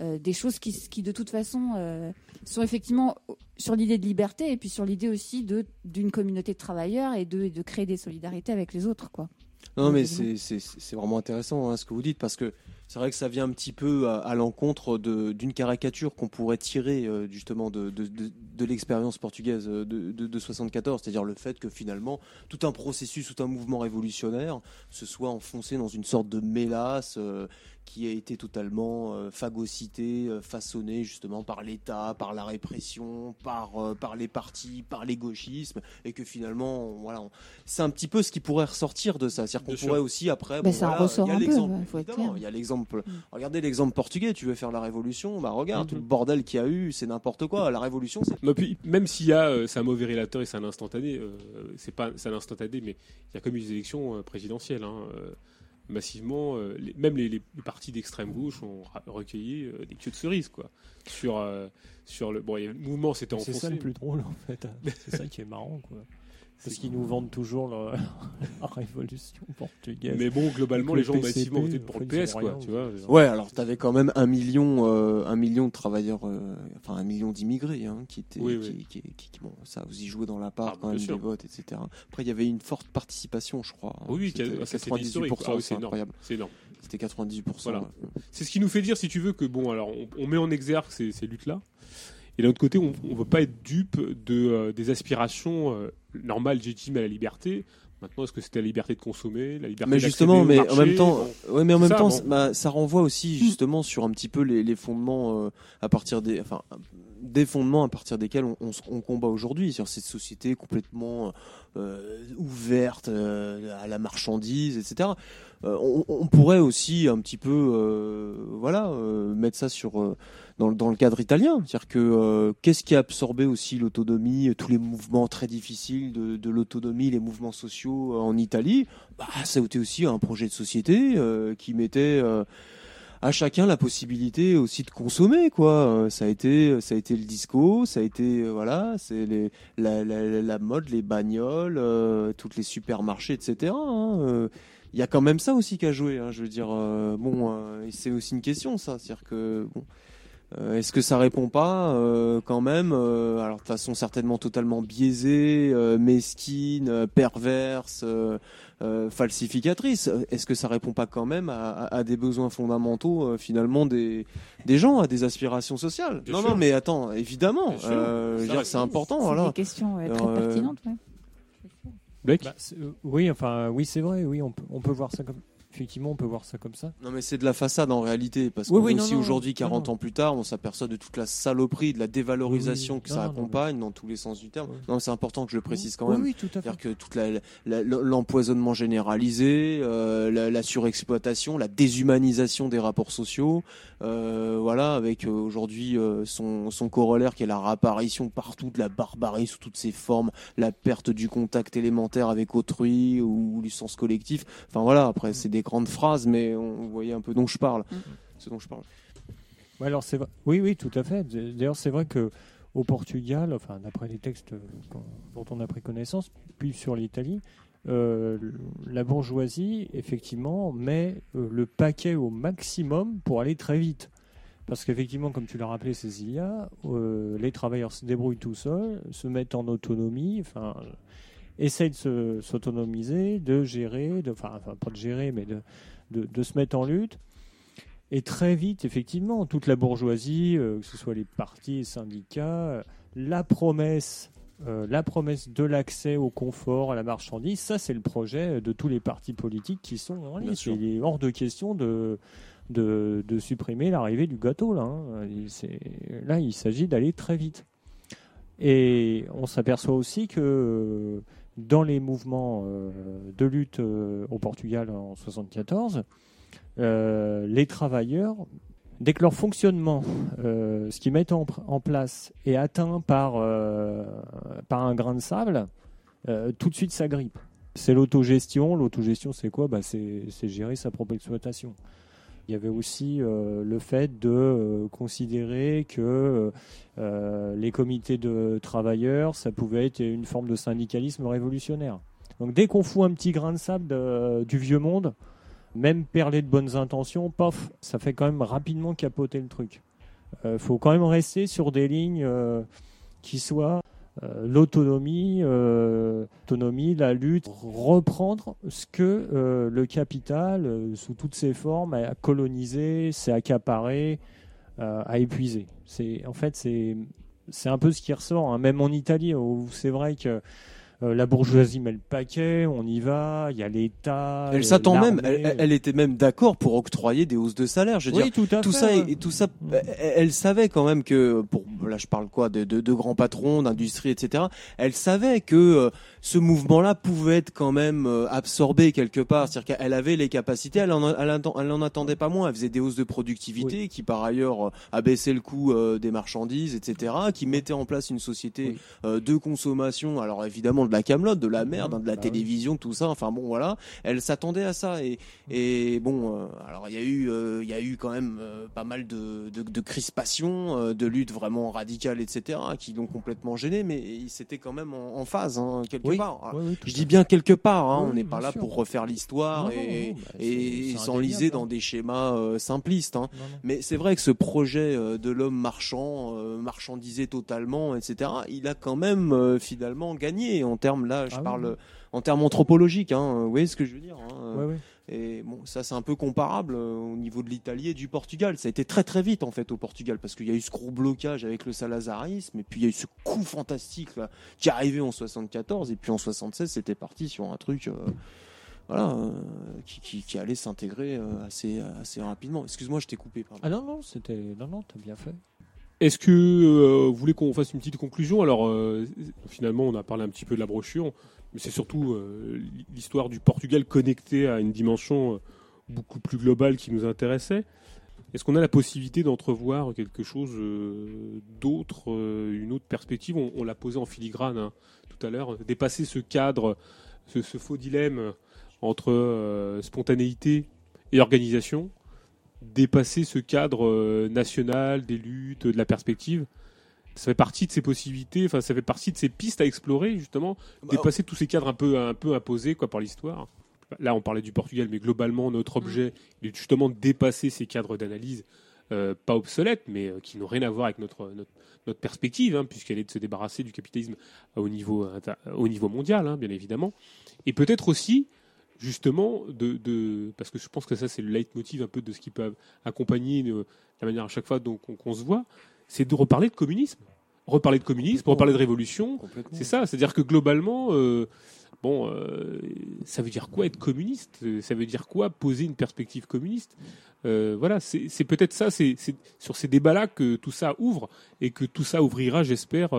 S13: des choses qui, de toute façon sont effectivement sur l'idée de liberté et puis sur l'idée aussi d'une communauté de travailleurs et de, et de créer des solidarités avec les autres, quoi.
S10: Non, mais c'est vraiment intéressant hein, ce que vous dites, parce que c'est vrai que ça vient un petit peu à, l'encontre d'une caricature qu'on pourrait tirer euh, justement de, l'expérience portugaise euh, de, 1974, 74, c'est-à-dire le fait que finalement tout un processus, tout un mouvement révolutionnaire se soit enfoncé dans une sorte de mélasse euh, qui a été totalement euh, phagocyté, euh, façonné justement par l'État, par la répression, par, euh, par les partis, par les gauchismes, et que finalement, voilà, c'est un petit peu ce qui pourrait ressortir de ça. C'est-à-dire qu'on pourrait aussi après, Mais
S13: ben, ça ressort il y l'exemple,
S10: il y a l'exemple. Mm. Regardez l'exemple portugais. Tu veux faire la révolution, bah regarde tout mm-hmm. le bordel qu'il y a eu, c'est n'importe quoi. La révolution, c'est.
S3: même s'il y a, c'est un mauvais relateur et c'est un instantané. c'est pas, c'est un instantané, mais il y a comme une élection présidentielle. Hein, massivement, euh, même les, les partis d'extrême gauche ont recueilli euh, des queues de cerises, quoi. Sur, euh, sur le, bon,
S14: le
S3: mouvement s'était enfoncé. C'est
S14: ça
S3: le
S14: plus drôle, en fait. Hein. C'est ça qui est marrant, quoi. Parce qu'ils nous vendent toujours la révolution portugaise.
S10: Mais bon, globalement, les gens ont massivement voté pour le PS, quoi. Tu vois, ouais, alors t'avais quand même un million, euh, million de travailleurs, euh, enfin un million d'immigrés, hein, qui étaient, Qui, qui, ça, vous y jouez dans la part ah, bah, quand même des votes, etc. Après, il y avait une forte participation, je crois. Hein. oui Oui,
S3: 98%, ah
S10: c'est
S3: incroyable. C'est énorme.
S10: C'était 98%. Voilà.
S3: C'est ce qui nous fait dire, si tu veux, que bon, alors on, met en exergue ces luttes-là. Et d'un autre côté, on ne veut pas être dupe de, euh, des aspirations euh, normales, légitimes à la liberté. Maintenant, est-ce que c'était la liberté de consommer, la liberté
S10: Mais justement, mais, en même temps, ouais, mais en même temps, bah, ça renvoie aussi hmm. justement sur un petit peu les, les fondements euh, à partir des, enfin, des fondements à partir desquels on, on, combat aujourd'hui sur cette société complètement euh, ouverte à la marchandise, etc. On, on, pourrait aussi un petit peu, voilà, mettre ça sur dans, le cadre italien. C'est-à-dire que euh, qu'est-ce qui a absorbé aussi l'autonomie, euh, tous les mouvements très difficiles de, l'autonomie, les mouvements sociaux euh, en Italie bah, Ça a été aussi un projet de société qui mettait à chacun la possibilité aussi de consommer quoi ça a été ça a été le disco ça a été voilà c'est les la, mode les bagnoles tous toutes les supermarchés etc hein. il y a quand même ça aussi qu'à jouer hein, je veux dire bon c'est aussi une question ça c'est à dire que bon euh, est-ce que ça répond pas euh, quand même euh, Alors de façon certainement totalement biaisée, mesquine, perverse, falsificatrice. Est-ce que ça répond pas quand même à, des besoins fondamentaux finalement des, des gens, à des aspirations sociales Non, non, mais attends, évidemment, c'est important. C'est une question très pertinente.
S14: Ouais. Bah, oui, enfin, oui, c'est vrai. Oui, on peut, on peut voir ça comme effectivement, on peut voir ça comme ça.
S10: Non, mais c'est de la façade en réalité, parce que oui, aussi aujourd'hui, 40 ans plus tard, on s'aperçoit de toute la saloperie, de la dévalorisation que ça accompagne dans tous les sens du terme. Non, c'est important que je le précise quand même. Oui,
S3: tout à C'est-à-dire
S10: que toute l'empoisonnement généralisé, euh, la, surexploitation, la déshumanisation des rapports sociaux, euh, voilà, avec euh, aujourd'hui son, son corollaire qui est la réapparition partout de la barbarie sous toutes ses formes, la perte du contact élémentaire avec autrui ou du sens collectif. Enfin voilà, après, mm. c'est des grandes phrases, mais on, vous voyez un peu dont je parle, mm. ce dont je parle.
S14: alors c'est oui, oui, tout à fait. D'ailleurs, c'est vrai que au Portugal, enfin d'après les textes dont on a pris connaissance, puis sur l'Italie, euh, la bourgeoisie effectivement met euh, le paquet au maximum pour aller très vite. Parce qu'effectivement, comme tu l'as rappelé, Cécilia, euh, les travailleurs se débrouillent tout seuls, se mettent en autonomie. Enfin, essaye de s'autonomiser, de gérer, de, enfin, pas de gérer, mais de, se mettre en lutte. Et très vite, effectivement, toute la bourgeoisie, euh, que ce soit les partis, les syndicats, euh, la promesse, euh, la promesse de l'accès au confort, à la marchandise, ça c'est le projet de tous les partis politiques qui sont en liste. Il est hors de question de, de, supprimer l'arrivée du gâteau. Là, hein. là il s'agit d'aller très vite. Et on s'aperçoit aussi que dans les mouvements euh, de lutte euh, au Portugal en 1974, euh, les travailleurs, dès que leur fonctionnement, ce qu'ils mettent en, place, est atteint par, par un grain de sable, tout de suite ça grippe. C'est l'autogestion. L'autogestion, c'est quoi bah, C'est gérer sa propre exploitation. Il y avait aussi euh, le fait de euh, considérer que euh, les comités de travailleurs, ça pouvait être une forme de syndicalisme révolutionnaire. Donc dès qu'on fout un petit grain de sable du vieux monde, même perlé de bonnes intentions, paf, ça fait quand même rapidement capoter le truc. Il faut quand même rester sur des lignes qui soient euh, l'autonomie, euh, autonomie, la lutte, reprendre ce que euh, le capital, sous toutes ses formes, a colonisé, s'est accaparé, a épuisé. C'est en fait c'est c'est un peu ce qui ressort, hein. même en Italie, où c'est vrai que euh, la bourgeoisie met le paquet, on y va, il y a l'État.
S10: Elle s'attend même, elle, était même d'accord pour octroyer des hausses de salaire. Je veux dire, tout, ça tout ça, mm. elle, savait quand même que, pour là je parle quoi, de, grands patrons, d'industrie, etc. Elle savait que euh, ce mouvement-là pouvait être quand même euh, absorbé quelque part. C'est-à-dire qu'elle avait les capacités, elle n'en attendait pas moins. Elle faisait des hausses de productivité qui par ailleurs abaissaient le coût des marchandises, etc. Qui mettaient en place une société de consommation. Alors évidemment de la camelote, de la mhm. merde, hein, de la bah télévision, tout ça. Enfin bon, voilà, elle s'attendait à ça. Et, et bon, euh, alors il y a eu, euh, il y a eu quand même euh, pas mal de, de, de crispations, de luttes vraiment radicales, etc., hein, qui l'ont complètement gêné, mais ils s'était quand même en, phase hein, quelque part. je dis bien quelque part. Hein, on n'est pas là pour refaire l'histoire et, bah, et s'enliser dans des schémas simplistes. Mais c'est vrai que ce projet de l'homme marchand, marchandisé totalement, etc., il a quand même finalement gagné en termes, là, je ah parle en termes anthropologiques, hein, vous voyez ce que je veux dire hein. Et bon, ça c'est un peu comparable euh, au niveau de l'Italie et du Portugal. Ça a été très très vite en fait au Portugal parce qu'il y a eu ce gros blocage avec le salazarisme et puis il y a eu ce coup fantastique qui est arrivé en 74 et puis en 76 c'était parti sur un truc euh, voilà euh, qui, allait s'intégrer assez assez rapidement. Excuse-moi, je t'ai coupé.
S14: Ah non non, c'était non non, t'as bien fait.
S3: Est-ce que euh, vous voulez qu'on fasse une petite conclusion Alors, euh, finalement, on a parlé un petit peu de la brochure, mais c'est surtout euh, l'histoire du Portugal connectée à une dimension beaucoup plus globale qui nous intéressait. Est-ce qu'on a la possibilité d'entrevoir quelque chose d'autre, une autre perspective on, l'a posé en filigrane hein, tout à l'heure, dépasser ce cadre, ce faux dilemme entre spontanéité et organisation dépasser ce cadre euh, national des luttes, de la perspective ça fait partie de ces possibilités, enfin ça fait partie de ces pistes à explorer justement, bah, dépasser tous ces cadres un peu un peu imposés quoi par l'histoire. Là on parlait du Portugal, mais globalement notre mm. objet est justement de dépasser ces cadres d'analyse euh, pas obsolètes, mais euh, qui n'ont rien à voir avec notre notre, perspective, hein, puisqu'elle est de se débarrasser du capitalisme au niveau au niveau mondial, hein, bien évidemment, et peut-être aussi justement, de, parce que je pense que ça, c'est le leitmotiv un peu de ce qui peut accompagner euh, la manière à chaque fois dont on, se voit, c'est de reparler de communisme. Reparler de communisme, reparler de révolution. C'est ça, c'est-à-dire que globalement, euh, bon, euh, ça veut dire quoi être communiste Ça veut dire quoi poser une perspective communiste Voilà, c'est peut-être ça, c'est sur ces débats-là que tout ça ouvre et que tout ça ouvrira, j'espère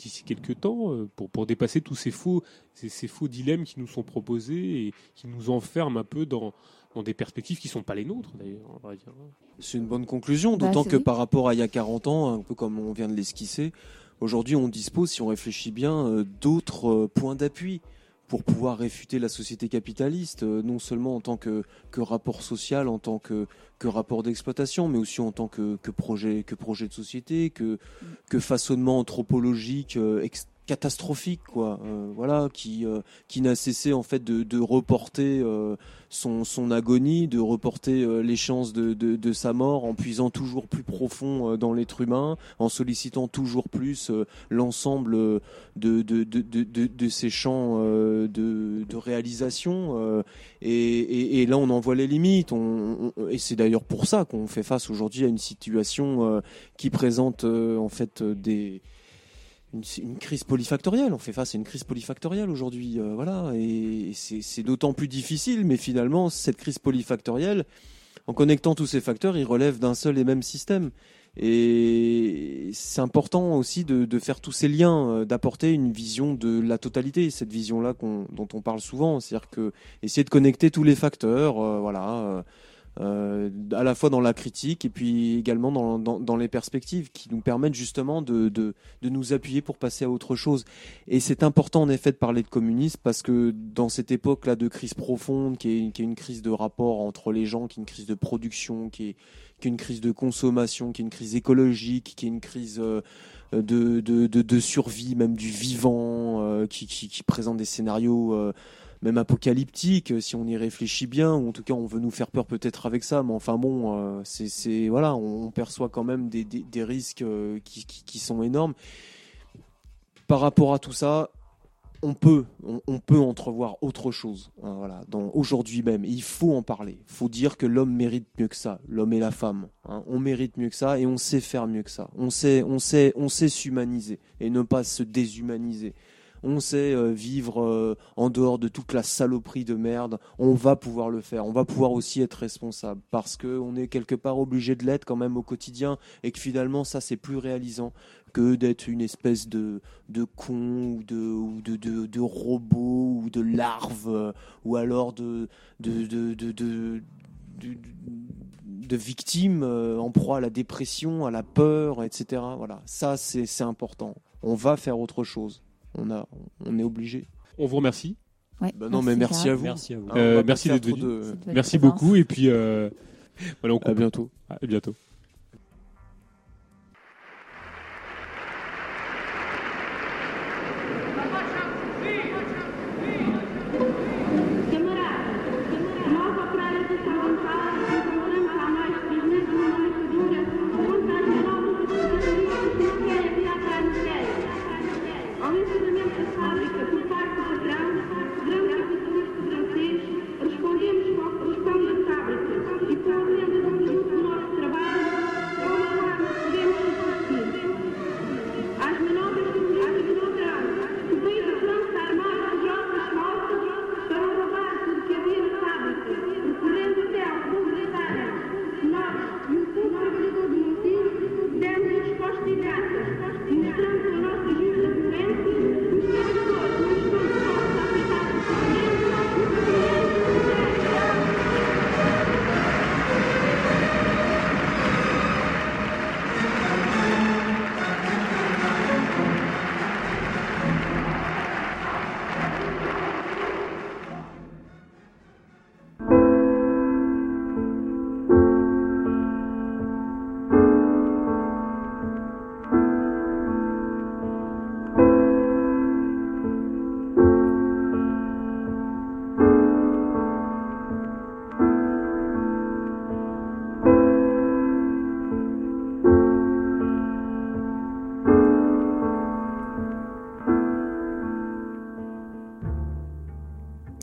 S3: d'ici quelques temps euh, pour, dépasser tous ces faux, ces, faux dilemmes qui nous sont proposés et qui nous enferment un peu dans, des perspectives qui ne sont pas les nôtres d'ailleurs.
S10: C'est une bonne conclusion, bah, d'autant que par rapport à il y a 40 ans, un peu comme on vient de l'esquisser, aujourd'hui on dispose, si on réfléchit bien, euh, d'autres euh, points d'appui pour pouvoir réfuter la société capitaliste, euh, non seulement en tant que, rapport social, en tant que, rapport d'exploitation, mais aussi en tant que, projet, que projet de société, que, façonnement anthropologique, euh, catastrophique quoi euh, voilà qui euh, qui n'a cessé en fait de, reporter euh, son, agonie de reporter les chances de, sa mort en puisant toujours plus profond dans l'être humain en sollicitant toujours plus l'ensemble de de, ces champs de, réalisation et, là on en voit les limites et c'est d'ailleurs pour ça qu'on fait face aujourd'hui à une situation qui présente en fait des une, une, crise polyfactorielle. On fait face à une crise polyfactorielle aujourd'hui, euh, voilà. Et, c'est d'autant plus difficile, mais finalement, cette crise polyfactorielle, en connectant tous ces facteurs, ils relèvent d'un seul et même système. Et c'est important aussi de, faire tous ces liens, euh, d'apporter une vision de la totalité, cette vision-là dont on parle souvent, c'est-à-dire que essayer de connecter tous les facteurs, euh, voilà. Euh, à la fois dans la critique et puis également dans, les perspectives qui nous permettent justement de, nous appuyer pour passer à autre chose. Et c'est important en effet de parler de communisme parce que dans cette époque-là de crise profonde, qui est, une crise de rapport entre les gens, qui est une crise de production, qui est, qui une crise de consommation, qui est une crise écologique, qui est une crise... Euh, de, de, survie, même du vivant, euh, qui, qui, qui, présente des scénarios même apocalyptique si on y réfléchit bien ou en tout cas on veut nous faire peur peut-être avec ça mais enfin bon euh, c'est voilà on, perçoit quand même des, risques euh, qui, sont énormes par rapport à tout ça on peut, on, peut entrevoir autre chose. Hein, voilà, aujourd'hui même, il faut en parler. Il faut dire que l'homme mérite mieux que ça. L'homme et la femme, hein. on mérite mieux que ça et on sait faire mieux que ça. On sait, on sait, on sait s'humaniser et ne pas se déshumaniser on sait euh, vivre euh, en dehors de toute la saloperie de merde, on va pouvoir le faire, on va pouvoir aussi être responsable parce qu'on est quelque part obligé de l'être quand même au quotidien et que finalement ça c'est plus réalisant que d'être une espèce de, con ou de, robot ou de larve euh, ou alors de, de, en proie à la dépression, à la peur, etc. Voilà, ça c'est important. On va faire autre chose on, a, on est obligé.
S3: On vous remercie.
S10: Ouais, bah non, mais merci à vous.
S3: Merci, à vous. Hein, euh, merci d'être venu. De... Merci beaucoup. Et puis,
S10: euh... voilà, on à bientôt.
S3: À bientôt.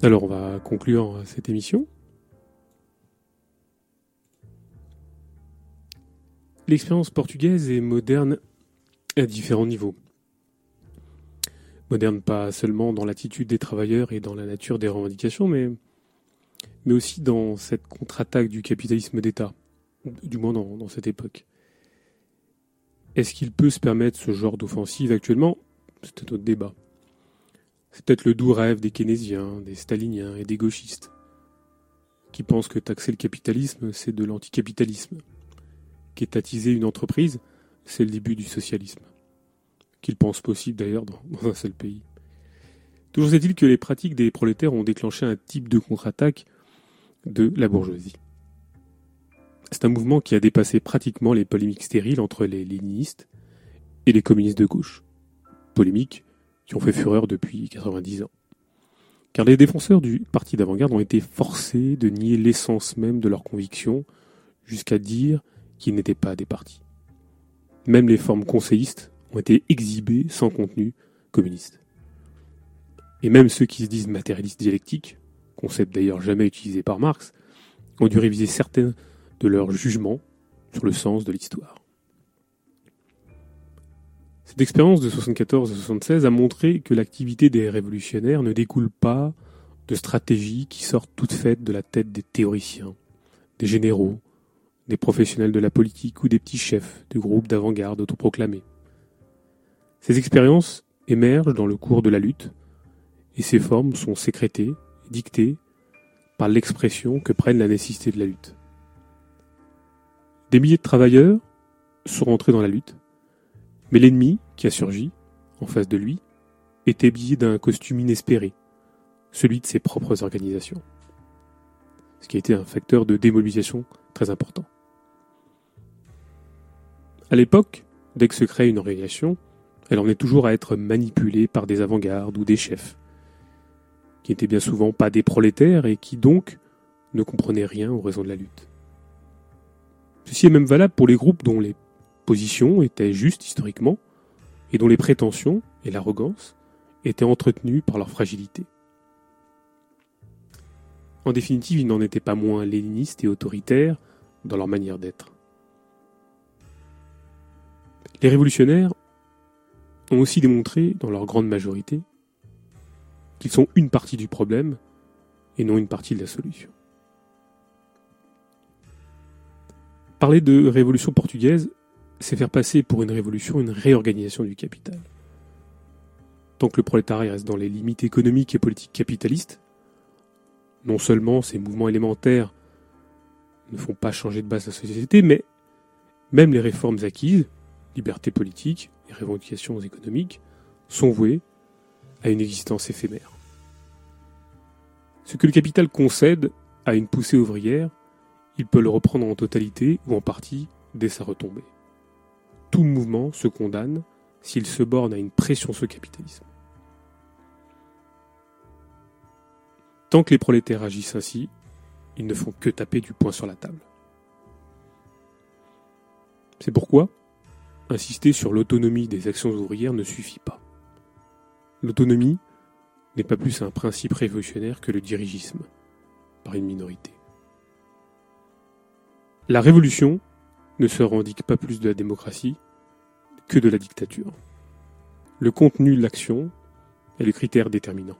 S3: Alors on va conclure cette émission. L'expérience portugaise est moderne à différents niveaux. Moderne pas seulement dans l'attitude des travailleurs et dans la nature des revendications, mais, mais aussi dans cette contre-attaque du capitalisme d'État, du moins dans, dans cette époque. Est-ce qu'il peut se permettre ce genre d'offensive actuellement C'est un autre débat. C'est peut-être le doux rêve des keynésiens, des staliniens et des gauchistes, qui pensent que taxer le capitalisme, c'est de l'anticapitalisme, qu'étatiser une entreprise, c'est le début du socialisme, qu'ils pensent possible d'ailleurs dans, un seul pays. Toujours est-il que les pratiques des prolétaires ont déclenché un type de contre-attaque de la bourgeoisie. C'est un mouvement qui a dépassé pratiquement les polémiques stériles entre les léninistes et les communistes de gauche. Polémique qui ont fait fureur depuis 90 ans. Car les défenseurs du parti d'avant-garde ont été forcés de nier l'essence même de leurs convictions, jusqu'à dire qu'ils n'étaient pas des partis. Même les formes conseillistes ont été exhibées sans contenu communiste. Et même ceux qui se disent matérialistes dialectiques, concept d'ailleurs jamais utilisé par Marx, ont dû réviser certains de leurs jugements sur le sens de l'histoire. L'expérience de 74 à 76 a montré que l'activité des révolutionnaires ne découle pas de stratégies qui sortent toutes faites de la tête des théoriciens, des généraux, des professionnels de la politique ou des petits chefs de groupes d'avant-garde autoproclamés. Ces expériences émergent dans le cours de la lutte et ces formes sont sécrétées, dictées par l'expression que prennent la nécessité de la lutte. Des milliers de travailleurs sont rentrés dans la lutte, mais l'ennemi, qui a surgi, en face de lui, était habillé d'un costume inespéré, celui de ses propres organisations. Ce qui a été un facteur de démobilisation très important. À l'époque, dès que se crée une organisation, elle en est toujours à être manipulée par des avant-gardes ou des chefs, qui n'étaient bien souvent pas des prolétaires et qui donc ne comprenaient rien aux raisons de la lutte. Ceci est même valable pour les groupes dont les positions étaient justes historiquement, et dont les prétentions et l'arrogance étaient entretenues par leur fragilité. En définitive, ils n'en étaient pas moins léninistes et autoritaires dans leur manière d'être. Les révolutionnaires ont aussi démontré, dans leur grande majorité, qu'ils sont une partie du problème et non une partie de la solution. Parler de révolution portugaise c'est faire passer pour une révolution une réorganisation du capital. Tant que le prolétariat reste dans les limites économiques et politiques capitalistes, non seulement ces mouvements élémentaires ne font pas changer de base la société, mais même les réformes acquises, liberté politique et revendications économiques, sont vouées à une existence éphémère. Ce que le capital concède à une poussée ouvrière, il peut le reprendre en totalité ou en partie dès sa retombée tout mouvement se condamne s'il se borne à une pression sur le capitalisme. Tant que les prolétaires agissent ainsi, ils ne font que taper du poing sur la table. C'est pourquoi insister sur l'autonomie des actions ouvrières ne suffit pas. L'autonomie n'est pas plus un principe révolutionnaire que le dirigisme par une minorité. La révolution ne se rendiquent pas plus de la démocratie que de la dictature. Le contenu de l'action est le critère déterminant.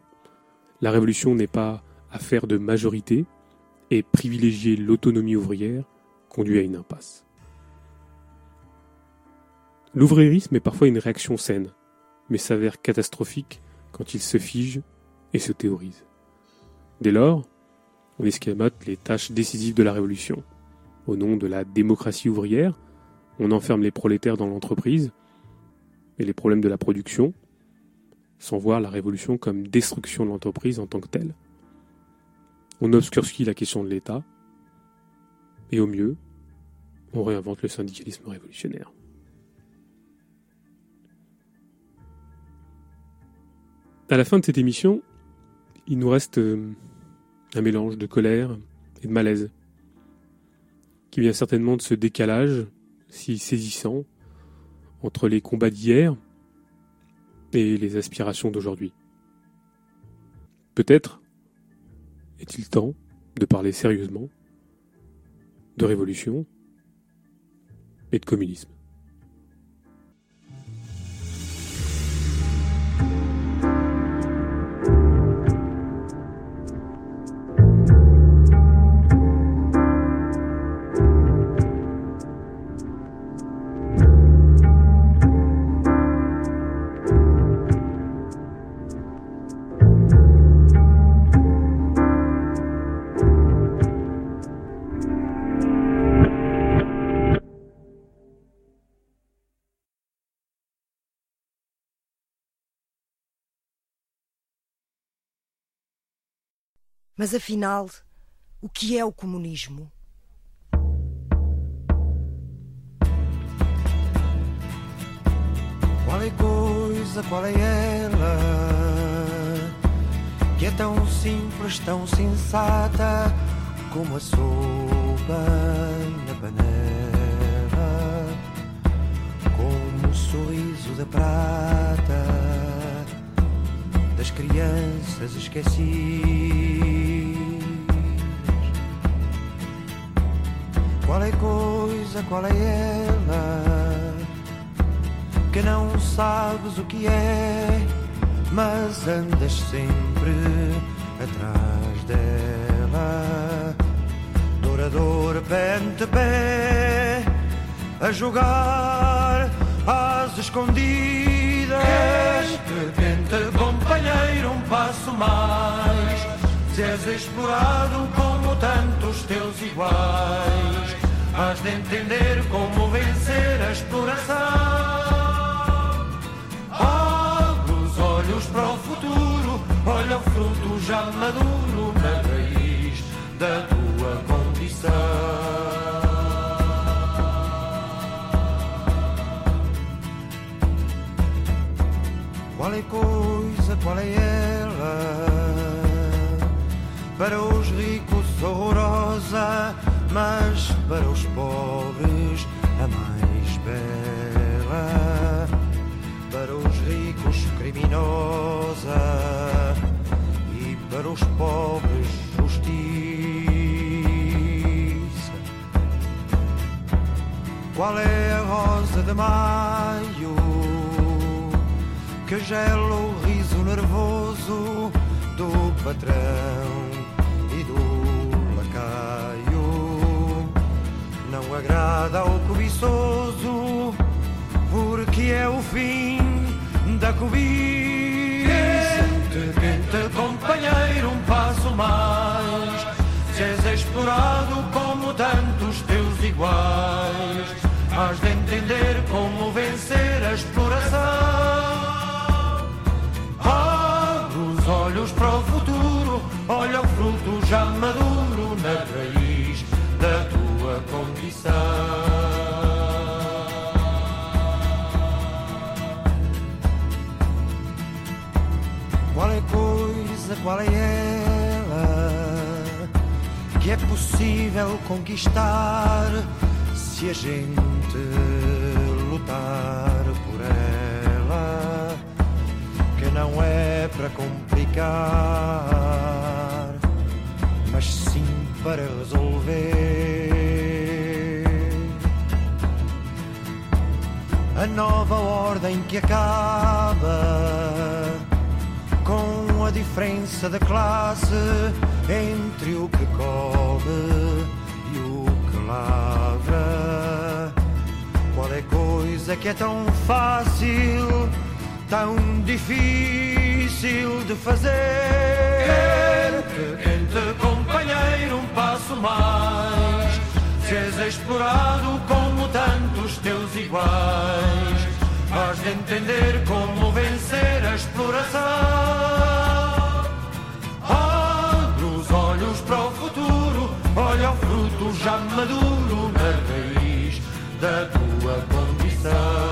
S3: La révolution n'est pas affaire de majorité et privilégier l'autonomie ouvrière conduit à une impasse. L'ouvriérisme est parfois une réaction saine, mais s'avère catastrophique quand il se fige et se théorise. Dès lors, on escamote les tâches décisives de la révolution au nom de la démocratie ouvrière. On enferme les prolétaires dans l'entreprise et les problèmes de la production, sans voir la révolution comme destruction de l'entreprise en tant que telle. On obscurcit la question de l'État, et au mieux, on réinvente le syndicalisme révolutionnaire. À la fin de cette émission, il nous reste euh, un mélange de colère et de malaise qui vient certainement de ce décalage si saisissant entre les combats d'hier et les aspirations d'aujourd'hui. Peut-être est-il temps de parler sérieusement de révolution et de communisme.
S15: Mas afinal, o que é o comunismo?
S16: Qual é coisa, qual é ela? Que é tão simples, tão sensata como a sopa na panela, como o sorriso da prata das crianças esquecidas. Qual é coisa, qual é ela? Que não sabes o que é, mas andas sempre atrás dela. Dourador, pente pé, a jogar às escondidas. Este pente companheiro, um passo mais. Se és explorado como tantos teus iguais, hás de entender como vencer a exploração. Abre os olhos para o futuro, olha o fruto já maduro na raiz da tua condição. é coisa? qual é ela. Para os ricos horrorosa, mas para os pobres a mais bela. Para os ricos criminosa e para os pobres justiça. Qual é a rosa de maio? que gelo o nervoso do patrão e do lacaio. Não agrada ao cobiçoso, porque é o fim da cobiça. Quente, companheiro, um passo mais. És explorado como tantos teus iguais. Hás de entender como vencer a exploração. Olha o fruto já maduro na raiz da tua condição. Qual é coisa, qual é ela que é possível conquistar se a gente lutar por ela? Que não é para complicar mas sim para resolver. A nova ordem que acaba com a diferença da classe entre o que cobre e o que lavra. Qual é coisa que é tão fácil, tão difícil de fazer? entre, com companheiro, um passo mais. Seres explorado como tantos teus iguais. Hás de entender como vencer a exploração. Abre os olhos para o futuro, olha o fruto já maduro na raiz da tua condição.